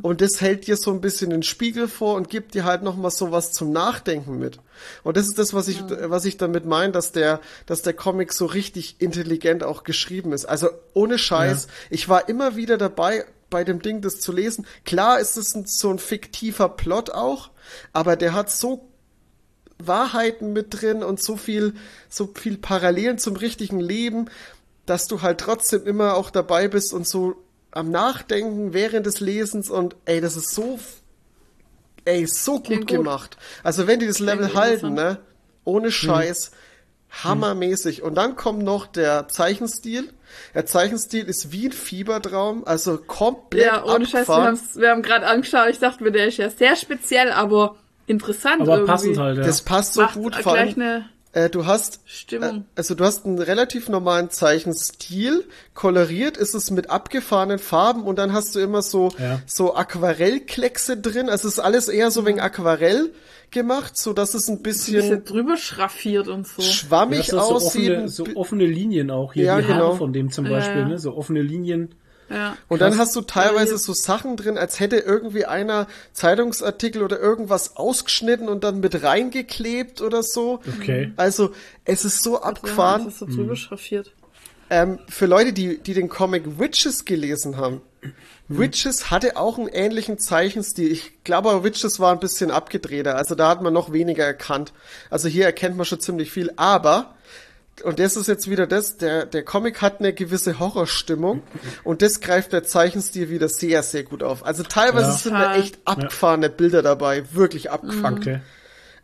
[SPEAKER 4] Und das hält dir so ein bisschen den Spiegel vor und gibt dir halt nochmal so was zum Nachdenken mit. Und das ist das, was ich, was ich damit meine, dass der, dass der Comic so richtig intelligent auch geschrieben ist. Also ohne Scheiß.
[SPEAKER 2] Ja.
[SPEAKER 4] Ich war immer wieder dabei, bei dem Ding das zu lesen. Klar ist es ein, so ein fiktiver Plot auch, aber der hat so Wahrheiten mit drin und so viel, so viel Parallelen zum richtigen Leben, dass du halt trotzdem immer auch dabei bist und so am Nachdenken während des Lesens und ey, das ist so, ey, so gut,
[SPEAKER 3] gut.
[SPEAKER 4] gemacht. Also wenn die das Level
[SPEAKER 3] Klingt
[SPEAKER 4] halten, ne, ohne Scheiß, hammermäßig. Und dann kommt noch der Zeichenstil. Der Zeichenstil ist wie ein Fiebertraum, also komplett
[SPEAKER 3] Ja, ohne Scheiß, wir, haben's, wir haben gerade angeschaut, ich dachte mir, der ist ja sehr speziell, aber interessant
[SPEAKER 2] Aber
[SPEAKER 3] irgendwie.
[SPEAKER 2] passend halt, ja.
[SPEAKER 4] Das passt so
[SPEAKER 3] Macht
[SPEAKER 4] gut, vor allem,
[SPEAKER 3] eine
[SPEAKER 4] äh, du hast
[SPEAKER 3] Stimmung.
[SPEAKER 4] Äh, also du hast einen relativ normalen Zeichenstil, koloriert ist es mit abgefahrenen Farben und dann hast du immer so
[SPEAKER 2] Ja.
[SPEAKER 4] so Aquarellkleckse drin. Also es ist alles eher so wegen Aquarell gemacht, so dass es ein
[SPEAKER 3] ein
[SPEAKER 4] bisschen,
[SPEAKER 3] bisschen drüber schraffiert und so.
[SPEAKER 4] schwammig
[SPEAKER 2] das ist so
[SPEAKER 4] aussieht.
[SPEAKER 2] offene, so offene Linien auch hier,
[SPEAKER 4] Ja,
[SPEAKER 2] die Haare
[SPEAKER 4] genau.
[SPEAKER 2] von dem zum Beispiel,
[SPEAKER 3] ja.
[SPEAKER 2] ne? So offene Linien.
[SPEAKER 3] Ja.
[SPEAKER 4] und dann hast du teilweise
[SPEAKER 3] Ja,
[SPEAKER 4] so Sachen drin, als hätte irgendwie einer Zeitungsartikel oder irgendwas ausgeschnitten und dann mit reingeklebt oder so.
[SPEAKER 2] Okay.
[SPEAKER 4] Also es ist so
[SPEAKER 3] Ja,
[SPEAKER 4] abgefahren.
[SPEAKER 3] das ist so drüber schraffiert.
[SPEAKER 4] Ähm, für Leute, die, die den Comic Witches gelesen haben, Witches hatte auch einen ähnlichen Zeichenstil. Ich glaube, aber Witches war ein bisschen abgedrehter. Also da hat man noch weniger erkannt. Also hier erkennt man schon ziemlich viel. Aber, und das ist jetzt wieder das, der, der Comic hat eine gewisse Horrorstimmung und das greift der Zeichenstil wieder sehr, sehr gut auf. Also teilweise
[SPEAKER 2] Ja.
[SPEAKER 4] sind da echt abgefahrene Bilder dabei. Wirklich abgefahren.
[SPEAKER 2] Okay.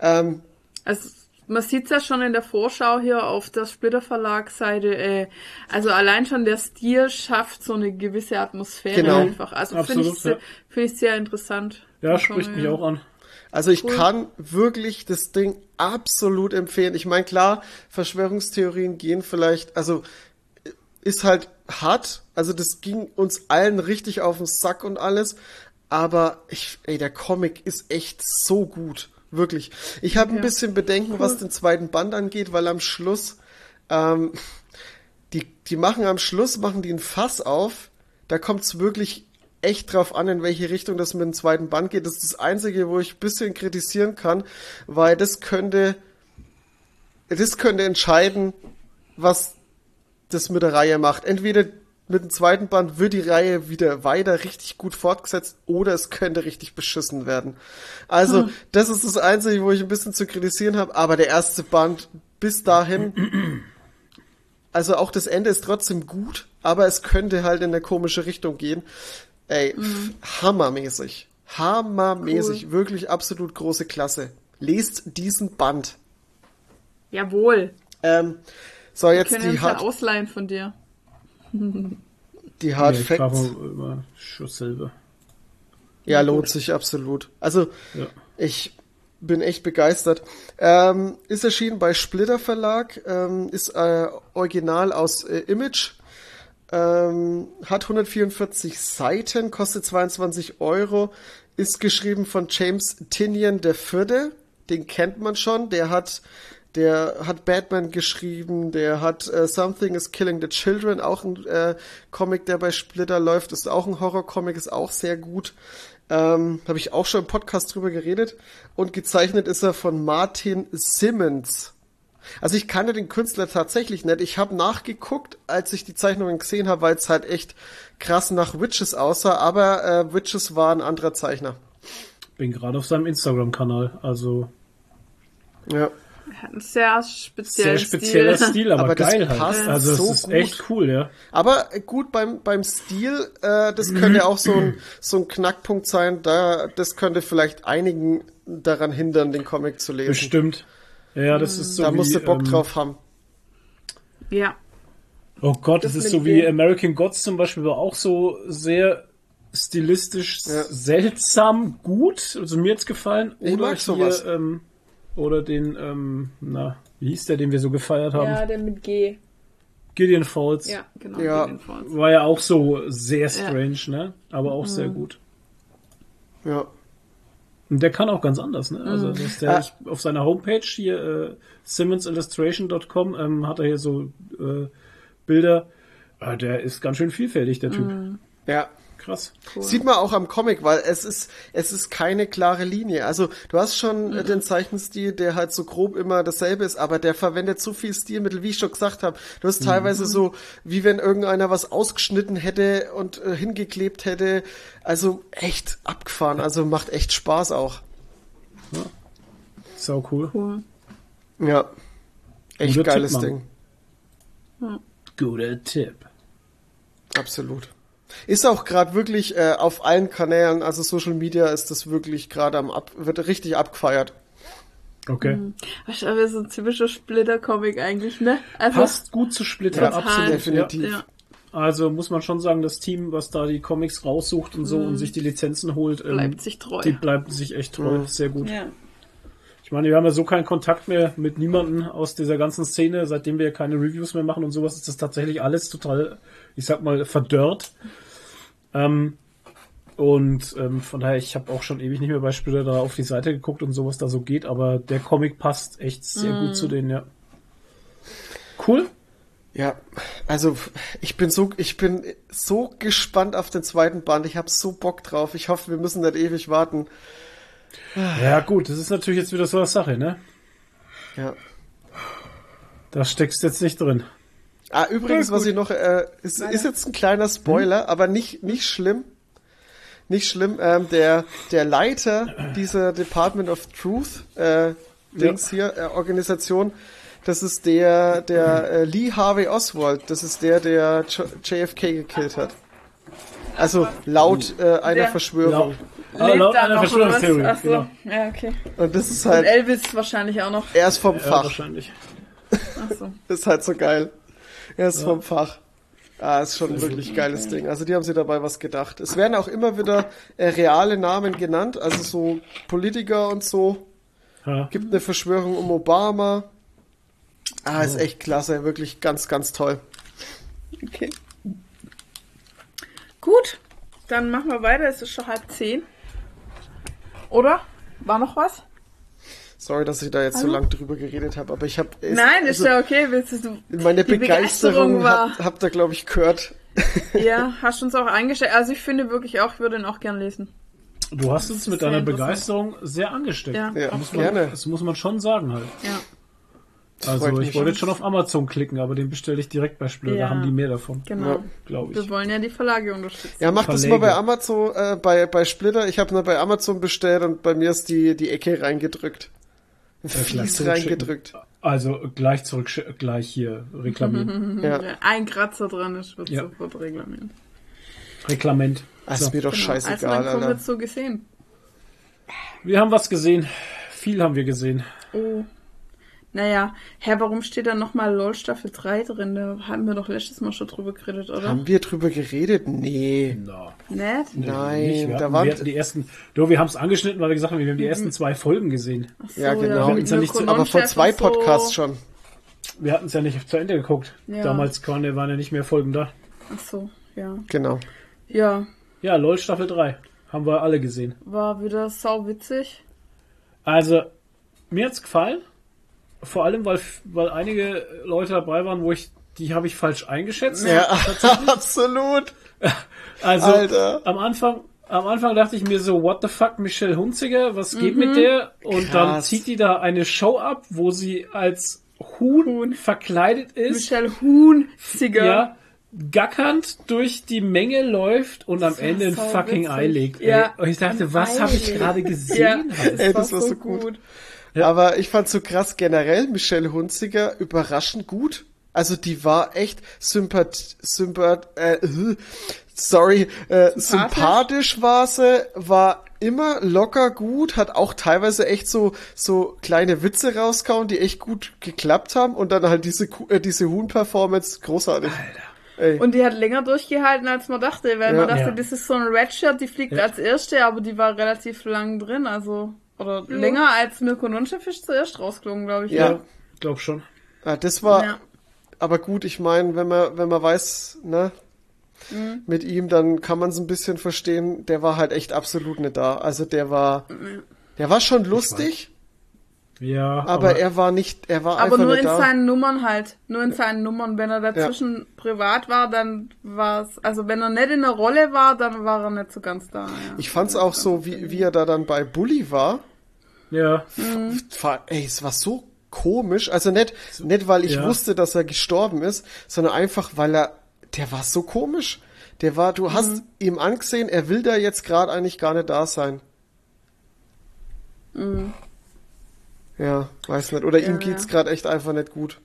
[SPEAKER 4] Ähm,
[SPEAKER 3] Also man sieht's ja schon in der Vorschau hier auf der Splitter Verlagsseite. Äh, also allein schon der Stil schafft so eine gewisse Atmosphäre
[SPEAKER 4] Genau.
[SPEAKER 3] einfach. Also finde ich, sehr-
[SPEAKER 2] ja.
[SPEAKER 3] finde ich sehr interessant.
[SPEAKER 2] Ja, spricht mich auch an.
[SPEAKER 4] Also ich kann wirklich das Ding absolut empfehlen. Ich meine, klar, Verschwörungstheorien gehen vielleicht, also ist halt hart. Also das ging uns allen richtig auf den Sack und alles. Aber ich, ey, der Comic ist echt so gut. Wirklich. Ich habe ein
[SPEAKER 3] Ja.
[SPEAKER 4] bisschen Bedenken, was den zweiten Band angeht, weil am Schluss, ähm, die, die machen am Schluss, machen die ein Fass auf. Da kommt es wirklich echt drauf an, in welche Richtung das mit dem zweiten Band geht. Das ist das Einzige, wo ich ein bisschen kritisieren kann, weil das könnte, das könnte entscheiden, was das mit der Reihe macht. Entweder mit dem zweiten Band wird die Reihe wieder weiter richtig gut fortgesetzt oder es könnte richtig beschissen werden. Also, das ist das Einzige, wo ich ein bisschen zu kritisieren habe, aber der erste Band bis dahin, also auch das Ende ist trotzdem gut, aber es könnte halt in eine komische Richtung gehen. Ey, pf, hammermäßig. Hammermäßig. Wirklich absolut große Klasse. Lest diesen Band.
[SPEAKER 3] Jawohl.
[SPEAKER 4] Ähm, so, jetzt
[SPEAKER 3] Können
[SPEAKER 4] die hart,
[SPEAKER 3] ausleihen von dir.
[SPEAKER 4] die Hard
[SPEAKER 2] Nee,
[SPEAKER 4] Facts.
[SPEAKER 2] immer Schuss selber.
[SPEAKER 4] Ja, lohnt sich absolut. Also,
[SPEAKER 2] Ja.
[SPEAKER 4] ich bin echt begeistert. Ähm, ist erschienen bei Splitter Verlag, ähm, ist äh, original aus äh, Image, ähm, hat 144 Seiten, kostet 22 Euro, ist geschrieben von James Tinian der Vierte, den kennt man schon, der hat der hat Batman geschrieben, der hat äh, Something is Killing the Children, auch ein äh, Comic, der bei Splitter läuft, ist auch ein Horror-Comic, ist auch sehr gut. Ähm, Habe ich auch schon im Podcast drüber geredet. Und gezeichnet ist er von Martin Simmons. Also ich kannte den Künstler tatsächlich nicht. Ich habe nachgeguckt, als ich die Zeichnungen gesehen habe, weil es halt echt krass nach Witches aussah. Aber äh, Witches war ein anderer Zeichner.
[SPEAKER 2] Bin gerade auf seinem Instagram-Kanal. Also
[SPEAKER 4] Ja.
[SPEAKER 3] Er hat einen sehr
[SPEAKER 2] sehr
[SPEAKER 3] speziellen
[SPEAKER 2] spezieller
[SPEAKER 3] Stil.
[SPEAKER 2] Stil, aber,
[SPEAKER 4] Aber das
[SPEAKER 2] geil halt.
[SPEAKER 4] passt
[SPEAKER 2] Also
[SPEAKER 4] so
[SPEAKER 2] ist
[SPEAKER 4] gut.
[SPEAKER 2] echt cool, ja.
[SPEAKER 4] Aber gut beim, beim Stil, äh, das könnte auch so ein, so ein Knackpunkt sein. Da, das könnte vielleicht einigen daran hindern, den Comic zu lesen.
[SPEAKER 2] Bestimmt. Ja, das ist so
[SPEAKER 4] da
[SPEAKER 2] wie,
[SPEAKER 4] musst du Bock
[SPEAKER 2] ähm,
[SPEAKER 4] drauf haben.
[SPEAKER 3] Ja.
[SPEAKER 2] Oh Gott, das,
[SPEAKER 3] Das
[SPEAKER 2] ist so wie American Gods zum Beispiel, war auch so sehr stilistisch
[SPEAKER 4] Ja.
[SPEAKER 2] seltsam gut. Also mir hat's gefallen.
[SPEAKER 4] Ich
[SPEAKER 2] oder
[SPEAKER 4] mag sowas.
[SPEAKER 2] Hier, ähm, oder den, ähm, na, wie hieß der, den wir so gefeiert haben?
[SPEAKER 3] Ja, der mit G.
[SPEAKER 2] Gideon Falls.
[SPEAKER 3] Ja, genau.
[SPEAKER 4] Ja.
[SPEAKER 3] Gideon Falls.
[SPEAKER 2] War ja auch so sehr strange, ne? Aber auch sehr gut.
[SPEAKER 4] Ja.
[SPEAKER 2] Der kann auch ganz anders, ne? Also das ist der,
[SPEAKER 4] Ah.
[SPEAKER 2] ich, auf seiner Homepage hier, äh, simmonsillustration.com, ähm, hat er hier so äh, Bilder, Ah, Der ist ganz schön vielfältig, der Typ.
[SPEAKER 4] Ja.
[SPEAKER 2] Krass.
[SPEAKER 4] Sieht man auch am Comic, weil es ist, es ist keine klare Linie. Also du hast schon
[SPEAKER 3] Mhm.
[SPEAKER 4] äh, den Zeichenstil, der halt so grob immer dasselbe ist, aber der verwendet so viel Stilmittel, wie ich schon gesagt habe. Du hast teilweise so, wie wenn irgendeiner was ausgeschnitten hätte und äh, hingeklebt hätte. Also echt abgefahren. Also macht echt Spaß auch.
[SPEAKER 2] Sau cool.
[SPEAKER 3] Cool.
[SPEAKER 4] Ja. Echt
[SPEAKER 2] Guter
[SPEAKER 4] geiles
[SPEAKER 2] Tipp,
[SPEAKER 4] Ding.
[SPEAKER 2] Guter Tipp.
[SPEAKER 4] Absolut. Ist auch gerade wirklich äh, auf allen Kanälen, also Social Media ist das wirklich gerade am ab, wird richtig abgefeiert.
[SPEAKER 2] Okay.
[SPEAKER 3] Das ist aber so ein typischer Splitter-Comic eigentlich, ne? Also,
[SPEAKER 2] Passt gut zu Splitter,
[SPEAKER 4] Ja,
[SPEAKER 2] absolut.
[SPEAKER 4] definitiv.
[SPEAKER 3] ja.
[SPEAKER 2] Also muss man schon sagen, das Team, was da die Comics raussucht und so und sich die Lizenzen holt, ähm,
[SPEAKER 3] Bleibt sich treu.
[SPEAKER 2] die bleibt sich echt treu.
[SPEAKER 4] Mhm.
[SPEAKER 2] Sehr gut.
[SPEAKER 3] Ja.
[SPEAKER 2] Ich meine, wir haben ja so keinen Kontakt mehr mit niemanden aus dieser ganzen Szene, seitdem wir keine Reviews mehr machen und sowas, ist das tatsächlich alles total, ich sag mal, verdörrt. Ähm, und ähm, von daher, ich habe auch schon ewig nicht mehr bei Splitter da auf die Seite geguckt und sowas da so geht, aber der Comic passt echt sehr gut zu denen, ja. Cool.
[SPEAKER 4] Ja, also ich bin so, ich bin so gespannt auf den zweiten Band. Ich habe so Bock drauf. Ich hoffe, wir müssen nicht ewig warten.
[SPEAKER 2] Ja, gut, das ist natürlich jetzt wieder so eine Sache, ne?
[SPEAKER 4] Ja.
[SPEAKER 2] Da steckst du jetzt nicht drin.
[SPEAKER 4] Ah, übrigens,
[SPEAKER 3] Ja,
[SPEAKER 4] was ich noch, äh, ist, ist jetzt ein kleiner Spoiler, aber nicht, nicht schlimm. Nicht schlimm. Ähm, der, der Leiter dieser Department of Truth, äh, Dings hier, äh, Organisation, das ist der, der äh, Lee Harvey Oswald. Das ist der, der J JFK gekillt hat. Also laut äh, einer
[SPEAKER 3] Der-
[SPEAKER 4] Verschwörung.
[SPEAKER 2] Ah,
[SPEAKER 3] Lebt
[SPEAKER 2] laut
[SPEAKER 3] da
[SPEAKER 2] einer
[SPEAKER 3] noch
[SPEAKER 2] Verschwörungstheorie,
[SPEAKER 3] was? Ach so.
[SPEAKER 2] genau.
[SPEAKER 3] Ja, okay.
[SPEAKER 4] Und das ist
[SPEAKER 3] Und
[SPEAKER 4] halt,
[SPEAKER 3] Elvis wahrscheinlich auch noch.
[SPEAKER 4] er ist vom
[SPEAKER 2] Ja,
[SPEAKER 4] Fach.
[SPEAKER 2] wahrscheinlich.
[SPEAKER 3] Ach so.
[SPEAKER 4] ist halt so geil. Er ist vom Fach. Ah, ist schon ein wirklich geiles Ding. Also die haben sich dabei was gedacht. Es werden auch immer wieder äh, reale Namen genannt, also so Politiker und so.
[SPEAKER 2] Ja.
[SPEAKER 4] Gibt eine Verschwörung um Obama. Ah, ist echt klasse, wirklich ganz, ganz toll.
[SPEAKER 3] Okay. Gut, dann machen wir weiter. Es ist schon halb zehn. Oder? War noch was?
[SPEAKER 4] Sorry, dass ich da jetzt so
[SPEAKER 3] Hallo?
[SPEAKER 4] lang drüber geredet habe, aber ich habe
[SPEAKER 3] Nein, ist
[SPEAKER 4] also,
[SPEAKER 3] ja okay. Willst du,
[SPEAKER 4] meine
[SPEAKER 3] die
[SPEAKER 4] Begeisterung,
[SPEAKER 3] war.
[SPEAKER 4] habt, habt ihr glaube ich gehört.
[SPEAKER 3] Ja, hast uns auch eingestellt. Also ich finde wirklich auch, ich würde ihn auch gern lesen.
[SPEAKER 2] Du hast uns mit deiner. Begeisterung sehr angesteckt.
[SPEAKER 3] Ja,
[SPEAKER 4] Ja,
[SPEAKER 2] Muss man,
[SPEAKER 4] gerne.
[SPEAKER 2] Das muss man schon sagen halt.
[SPEAKER 3] Ja.
[SPEAKER 2] Also
[SPEAKER 4] freut
[SPEAKER 2] ich wollte jetzt schon auf Amazon klicken, aber den bestelle ich direkt bei Splitter.
[SPEAKER 3] Ja.
[SPEAKER 2] Da haben die mehr davon,
[SPEAKER 3] Genau.
[SPEAKER 4] Ja.
[SPEAKER 2] glaube
[SPEAKER 3] Wir
[SPEAKER 2] ich.
[SPEAKER 3] wollen ja die Verlage unterstützen.
[SPEAKER 4] Ja, mach das
[SPEAKER 2] Verläge.
[SPEAKER 4] mal bei Amazon, äh, bei, bei Splitter. Ich habe nur bei Amazon bestellt und bei mir ist die, die Ecke reingedrückt.
[SPEAKER 2] Äh, gleich
[SPEAKER 4] Fies
[SPEAKER 2] zurückschicken.
[SPEAKER 4] reingedrückt.
[SPEAKER 2] Also gleich zurück, gleich hier reklamieren.
[SPEAKER 4] Ja.
[SPEAKER 3] Ein Kratzer dran ist, wird
[SPEAKER 2] Ja.
[SPEAKER 3] sofort reklamiert.
[SPEAKER 2] Reklament.
[SPEAKER 4] Das
[SPEAKER 2] So.
[SPEAKER 4] ist mir doch
[SPEAKER 3] Genau. Also
[SPEAKER 4] scheißegal,
[SPEAKER 3] dann kommen wir
[SPEAKER 4] Alter.
[SPEAKER 3] so gesehen.
[SPEAKER 2] Wir haben was gesehen. Viel haben wir gesehen.
[SPEAKER 3] Oh. Naja, hä, warum steht da nochmal LOL Staffel 3 drin? Da haben wir doch letztes Mal schon drüber geredet, oder?
[SPEAKER 4] Haben wir drüber geredet? Nee.
[SPEAKER 2] No.
[SPEAKER 3] Nett?
[SPEAKER 4] Nein,
[SPEAKER 2] Nicht. Wir,
[SPEAKER 4] da
[SPEAKER 2] hatten,
[SPEAKER 4] waren-
[SPEAKER 2] wir die ersten, doch, wir haben es angeschnitten, weil wir gesagt haben, wir haben die ersten zwei Folgen gesehen.
[SPEAKER 3] So,
[SPEAKER 4] Ja, genau.
[SPEAKER 2] Ist ja nicht
[SPEAKER 3] Mirko
[SPEAKER 4] Aber vor zwei
[SPEAKER 3] und so.
[SPEAKER 4] Podcasts schon.
[SPEAKER 2] Wir hatten es ja nicht zu Ende geguckt.
[SPEAKER 3] Ja.
[SPEAKER 2] Damals waren, waren ja nicht mehr Folgen da.
[SPEAKER 3] Ach so, ja.
[SPEAKER 4] Genau.
[SPEAKER 3] Ja,
[SPEAKER 2] Ja, LOL Staffel 3. Haben wir alle gesehen.
[SPEAKER 3] war wieder sau witzig.
[SPEAKER 2] Also, mir hat's gefallen. Vor allem, weil, weil einige Leute dabei waren, wo ich, die habe ich falsch eingeschätzt.
[SPEAKER 4] Ja, absolut.
[SPEAKER 2] Also,
[SPEAKER 4] Alter.
[SPEAKER 2] am Anfang, am Anfang dachte ich mir so, what the fuck, Michelle Hunziger, was geht mit der? Und dann
[SPEAKER 4] Krass.
[SPEAKER 2] zieht die da eine Show ab, wo sie als Huhn,
[SPEAKER 3] Huhn.
[SPEAKER 2] verkleidet ist.
[SPEAKER 3] Michelle Hunziger.
[SPEAKER 2] Ja, gackernd durch die Menge läuft und am
[SPEAKER 3] war
[SPEAKER 2] Ende ein fucking
[SPEAKER 3] witzig.
[SPEAKER 2] Ei legt.
[SPEAKER 3] Ja.
[SPEAKER 2] Und ich dachte, was habe ich gerade
[SPEAKER 3] Ja,
[SPEAKER 2] gesehen? halt?
[SPEAKER 4] Ey, das war so gut. Aber ich fand so krass generell Michelle Hunziger überraschend gut. Also die war echt sympath, sympath, äh, sorry, äh, sympathisch war sie, war immer locker gut, hat auch teilweise echt so so kleine Witze rausgehauen, die echt gut geklappt haben und dann halt diese Ku- äh, diese Huhn-Performance großartig. Ey.
[SPEAKER 3] Und die hat länger durchgehalten, als man dachte, weil
[SPEAKER 4] Ja.
[SPEAKER 3] man dachte,
[SPEAKER 2] Ja.
[SPEAKER 3] das ist so ein Redshirt, die fliegt
[SPEAKER 2] Ja.
[SPEAKER 3] als erste, aber die war relativ lang drin, also, oder länger als Mirko Nonchef ist zuerst rausgeflogen, glaube ich.
[SPEAKER 4] Ja.
[SPEAKER 2] Ich glaube schon.
[SPEAKER 4] Ah, das war
[SPEAKER 3] Ja.
[SPEAKER 4] aber gut, ich meine, wenn man wenn man weiß, ne,
[SPEAKER 3] Mhm.
[SPEAKER 4] mit ihm, dann kann man es ein bisschen verstehen, der war halt echt absolut nicht da. Also der war der war schon lustig,
[SPEAKER 2] Ja,
[SPEAKER 4] aber, er war nicht, er war
[SPEAKER 3] Aber
[SPEAKER 4] einfach
[SPEAKER 3] nur
[SPEAKER 4] nicht
[SPEAKER 3] in
[SPEAKER 4] da.
[SPEAKER 3] seinen Nummern halt. Nur in seinen Nummern. Wenn er dazwischen privat war, dann war es. Also wenn er nicht in der Rolle war, dann war er nicht so ganz da. Ja.
[SPEAKER 4] ich fand's auch so, wie, wie er da dann bei Bully war.
[SPEAKER 2] Ja.
[SPEAKER 4] War, ey, es war so komisch. Also nicht, nicht weil ich
[SPEAKER 2] Ja.
[SPEAKER 4] wusste, dass er gestorben ist, sondern einfach, weil er, der war so komisch. Der war, du hast ihm angesehen, er will da jetzt gerade eigentlich gar nicht da sein. Ja, weiß nicht. Oder ihm geht's gerade echt einfach nicht gut.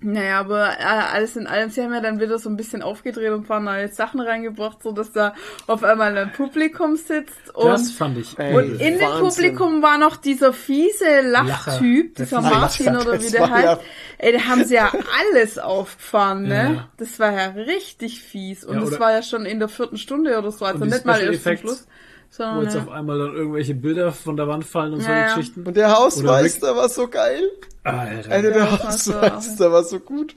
[SPEAKER 3] Naja, aber äh, alles in allem, sie haben ja dann wieder so ein bisschen aufgedreht und ein paar neue Sachen reingebracht, so dass da auf einmal ein Publikum sitzt und
[SPEAKER 2] Das fand ich.
[SPEAKER 4] Ey,
[SPEAKER 3] Und in dem
[SPEAKER 4] Wahnsinn.
[SPEAKER 3] Publikum war noch dieser fiese Lachtyp, dieser Martin
[SPEAKER 4] Lacher,
[SPEAKER 3] oder wie der heißt.
[SPEAKER 4] ja-
[SPEAKER 3] Ey, da haben sie ja alles aufgefahren, ne?
[SPEAKER 2] Ja.
[SPEAKER 3] Das war ja richtig fies. Und
[SPEAKER 2] Ja,
[SPEAKER 3] das war ja schon in der vierten Stunde oder so, also nicht mal erst zum
[SPEAKER 2] Effects,
[SPEAKER 3] Schluss.
[SPEAKER 2] Wo
[SPEAKER 3] Sondern,
[SPEAKER 2] jetzt
[SPEAKER 3] ja.
[SPEAKER 2] auf einmal dann irgendwelche Bilder von der Wand fallen und so
[SPEAKER 3] Ja,
[SPEAKER 2] die
[SPEAKER 3] ja.
[SPEAKER 2] Geschichten.
[SPEAKER 4] Und der Hausmeister war so geil.
[SPEAKER 2] Alter.
[SPEAKER 4] Alter, der
[SPEAKER 3] Ja, so-
[SPEAKER 4] Hausmeister war so gut.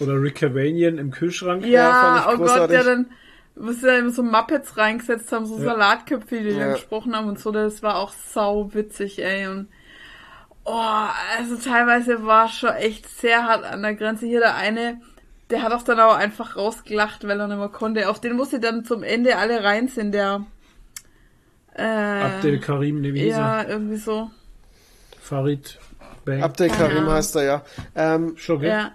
[SPEAKER 2] Oder Rick Cavanian im Kühlschrank.
[SPEAKER 4] Ja,
[SPEAKER 3] ja,
[SPEAKER 4] fand ich
[SPEAKER 3] oh Gott,
[SPEAKER 4] großartig.
[SPEAKER 3] der dann, was sie da immer so Muppets reingesetzt haben, so Salatköpfe, die
[SPEAKER 4] Ja.
[SPEAKER 3] dann gesprochen haben und so, das war auch sau witzig, ey, und oh, also teilweise war schon echt sehr hart an der Grenze. Hier der eine, der hat auch dann aber einfach rausgelacht, weil er nicht mehr konnte. Auf den musste dann zum Ende alle rein sind, der äh,
[SPEAKER 2] Abdel Karim, ne, er?
[SPEAKER 3] ja, irgendwie so.
[SPEAKER 2] Farid Bang.
[SPEAKER 4] Abdel Karim
[SPEAKER 3] Ja.
[SPEAKER 4] heißt er ja. Ähm,
[SPEAKER 2] Schon, gell?
[SPEAKER 3] Ja.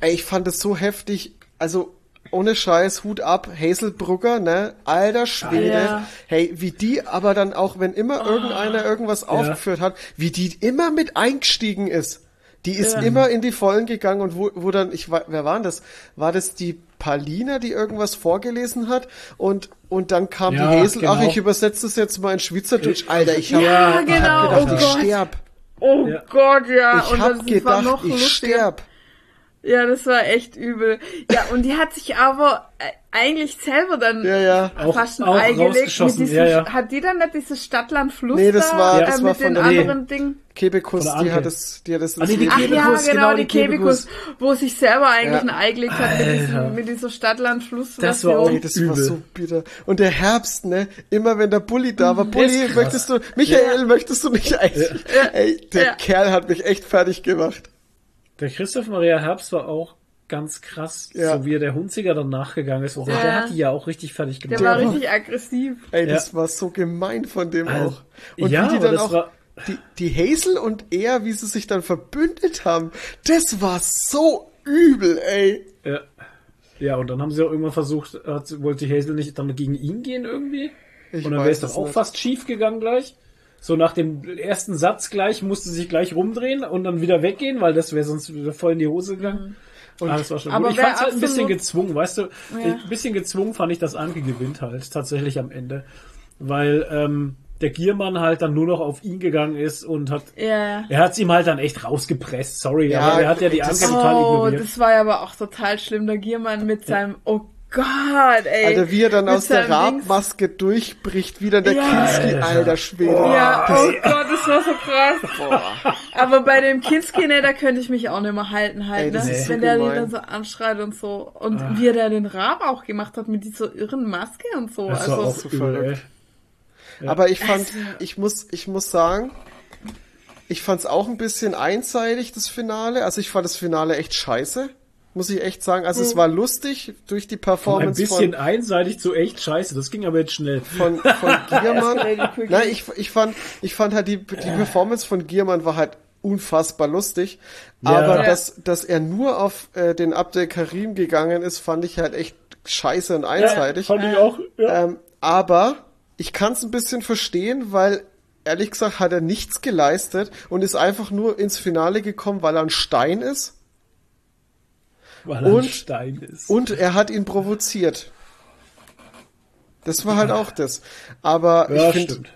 [SPEAKER 4] ey, ich fand es so heftig. Also, ohne Scheiß, Hut ab, Hazelbrugger, ne? Alter Schwede.
[SPEAKER 3] Ja.
[SPEAKER 4] Hey, wie die aber dann auch, wenn immer irgendeiner irgendwas aufgeführt hat, wie die immer mit eingestiegen ist. Die ist
[SPEAKER 3] Ja.
[SPEAKER 4] immer in die Vollen gegangen und wo, wo dann, ich wer war denn das? War das die Palina, die irgendwas vorgelesen hat? Und, und dann kam
[SPEAKER 2] Ja,
[SPEAKER 4] die ach,
[SPEAKER 2] genau.
[SPEAKER 4] ich übersetze das jetzt mal in Schweizerdeutsch. Alter, ich hab,
[SPEAKER 3] Ja,
[SPEAKER 4] hab
[SPEAKER 3] genau,
[SPEAKER 4] gedacht,
[SPEAKER 3] oh
[SPEAKER 4] ich
[SPEAKER 3] Gott.
[SPEAKER 4] sterb.
[SPEAKER 3] Oh
[SPEAKER 2] Ja.
[SPEAKER 3] Gott, ja.
[SPEAKER 4] Ich hab
[SPEAKER 3] war
[SPEAKER 4] gedacht,
[SPEAKER 3] noch
[SPEAKER 4] ich sterb.
[SPEAKER 3] Ja, das war echt übel. Ja, und die hat sich aber äh, eigentlich selber dann
[SPEAKER 4] Ja, ja.
[SPEAKER 2] Auch-
[SPEAKER 3] fast ein
[SPEAKER 2] auch
[SPEAKER 3] Ei gelegt. Mit
[SPEAKER 2] rausgeschossen,
[SPEAKER 3] diesem,
[SPEAKER 2] ja, ja.
[SPEAKER 3] Hat die dann nicht dieses Stadtland-Fluss
[SPEAKER 4] Nee, das
[SPEAKER 3] da,
[SPEAKER 4] war-
[SPEAKER 3] äh,
[SPEAKER 4] das
[SPEAKER 3] mit
[SPEAKER 4] war
[SPEAKER 3] den
[SPEAKER 4] von der-
[SPEAKER 3] anderen Dingen?
[SPEAKER 4] Kebekus,
[SPEAKER 2] Von der
[SPEAKER 4] die hat es, die hat es
[SPEAKER 2] Ah, nee, die
[SPEAKER 4] ins-
[SPEAKER 3] Ach
[SPEAKER 2] Kebekus,
[SPEAKER 3] ja, genau,
[SPEAKER 2] genau,
[SPEAKER 3] die
[SPEAKER 2] die
[SPEAKER 3] Kebekus,
[SPEAKER 2] Kebekus.
[SPEAKER 3] wo sich selber eigentlich
[SPEAKER 4] Ja.
[SPEAKER 3] ein Ei gelegt hat mit, diesem, mit dieser Stadtland-Fluss.
[SPEAKER 2] Das war auch-
[SPEAKER 4] Ey, das war
[SPEAKER 2] Übel.
[SPEAKER 4] so bitter. Und der Herbst, ne? Immer wenn der Bulli da war, Bulli,
[SPEAKER 2] krass.
[SPEAKER 4] möchtest du, Michael, möchtest du mich eigentlich? Ey, der
[SPEAKER 3] Ja.
[SPEAKER 4] Kerl hat mich echt fertig gemacht.
[SPEAKER 2] Der Christoph Maria Herbst war auch ganz krass,
[SPEAKER 4] Ja.
[SPEAKER 2] so wie er der Hunziger dann nachgegangen ist. Und so.
[SPEAKER 3] Ja.
[SPEAKER 2] Der hat die ja auch richtig fertig
[SPEAKER 3] Der
[SPEAKER 2] gemacht.
[SPEAKER 3] war
[SPEAKER 4] Der-
[SPEAKER 3] richtig aggressiv.
[SPEAKER 4] Ey,
[SPEAKER 2] Ja.
[SPEAKER 4] das war so gemein von dem
[SPEAKER 2] Also,
[SPEAKER 4] auch. Und
[SPEAKER 2] ja,
[SPEAKER 4] wie die dann
[SPEAKER 2] das
[SPEAKER 4] auch,
[SPEAKER 2] war-
[SPEAKER 4] die, die Hazel und er, wie sie sich dann verbündet haben, das war so übel, ey.
[SPEAKER 2] Ja. ja, und dann haben sie auch irgendwann versucht, hat, wollte die Hazel nicht dann gegen ihn gehen irgendwie.
[SPEAKER 4] Ich
[SPEAKER 2] und dann wäre es doch auch
[SPEAKER 4] nicht.
[SPEAKER 2] fast schief gegangen gleich. So nach dem ersten Satz gleich musste sie sich gleich rumdrehen und dann wieder weggehen, weil das wäre sonst wieder voll in die Hose gegangen. Und ah, das war schon
[SPEAKER 3] Aber
[SPEAKER 2] gut. Ich
[SPEAKER 3] wer
[SPEAKER 2] fand halt ein bisschen gezwungen, weißt du,
[SPEAKER 3] Ja.
[SPEAKER 2] ein bisschen gezwungen fand ich, dass Anke gewinnt halt, tatsächlich am Ende. Weil ähm, der Giermann halt dann nur noch auf ihn gegangen ist und hat
[SPEAKER 3] Ja, ja.
[SPEAKER 2] er hat's ihm halt dann echt rausgepresst, sorry,
[SPEAKER 4] Ja,
[SPEAKER 2] aber er hat ja die Anke total
[SPEAKER 3] Oh,
[SPEAKER 2] ignoriert.
[SPEAKER 3] das war ja aber auch total schlimm. Der Giermann mit seinem, oh Gott, ey.
[SPEAKER 4] Alter, wie er dann
[SPEAKER 3] mit
[SPEAKER 4] aus der. Rabmaske durchbricht, wie dann der
[SPEAKER 3] Ja.
[SPEAKER 4] Kinski, alter Schwede.
[SPEAKER 3] Ja, oh Gott, das war so krass. Aber bei dem Kinski, ne, da könnte ich mich auch nicht mehr halten halt,
[SPEAKER 4] Ey, das
[SPEAKER 3] ne?
[SPEAKER 4] ist so
[SPEAKER 3] Wenn der die
[SPEAKER 4] gemein.
[SPEAKER 3] dann so anschreit und so. Und wie er da den Rab auch gemacht hat mit dieser irren Maske und so.
[SPEAKER 2] Das war
[SPEAKER 3] also,
[SPEAKER 2] auch
[SPEAKER 4] so
[SPEAKER 2] übel,
[SPEAKER 4] verrückt.
[SPEAKER 2] ey.
[SPEAKER 4] Aber ich fand, ich muss, ich muss sagen, ich fand's auch ein bisschen einseitig, das Finale. Also ich fand das Finale echt scheiße. Muss ich echt sagen. Also es war lustig durch die
[SPEAKER 2] Ein
[SPEAKER 4] Performance
[SPEAKER 2] bisschen
[SPEAKER 4] von,
[SPEAKER 2] einseitig zu echt scheiße, das ging aber jetzt schnell.
[SPEAKER 4] von, von Giermann. Nein, ich, ich fand, ich fand halt die, die Performance von Giermann war halt unfassbar lustig. Aber
[SPEAKER 3] Ja.
[SPEAKER 4] dass, dass er nur auf äh, den Abdel Karim gegangen ist, fand ich halt echt scheiße und einseitig.
[SPEAKER 2] Fand ich auch. Ja.
[SPEAKER 4] Ähm, aber ich kann es ein bisschen verstehen, weil ehrlich gesagt hat er nichts geleistet und ist einfach nur ins Finale gekommen, weil er ein Stein ist
[SPEAKER 2] weil er ein
[SPEAKER 4] und-
[SPEAKER 2] Stein ist.
[SPEAKER 4] und er hat ihn provoziert. Das war halt auch das. Aber
[SPEAKER 2] ja,
[SPEAKER 4] ich finde,
[SPEAKER 2] stimmt.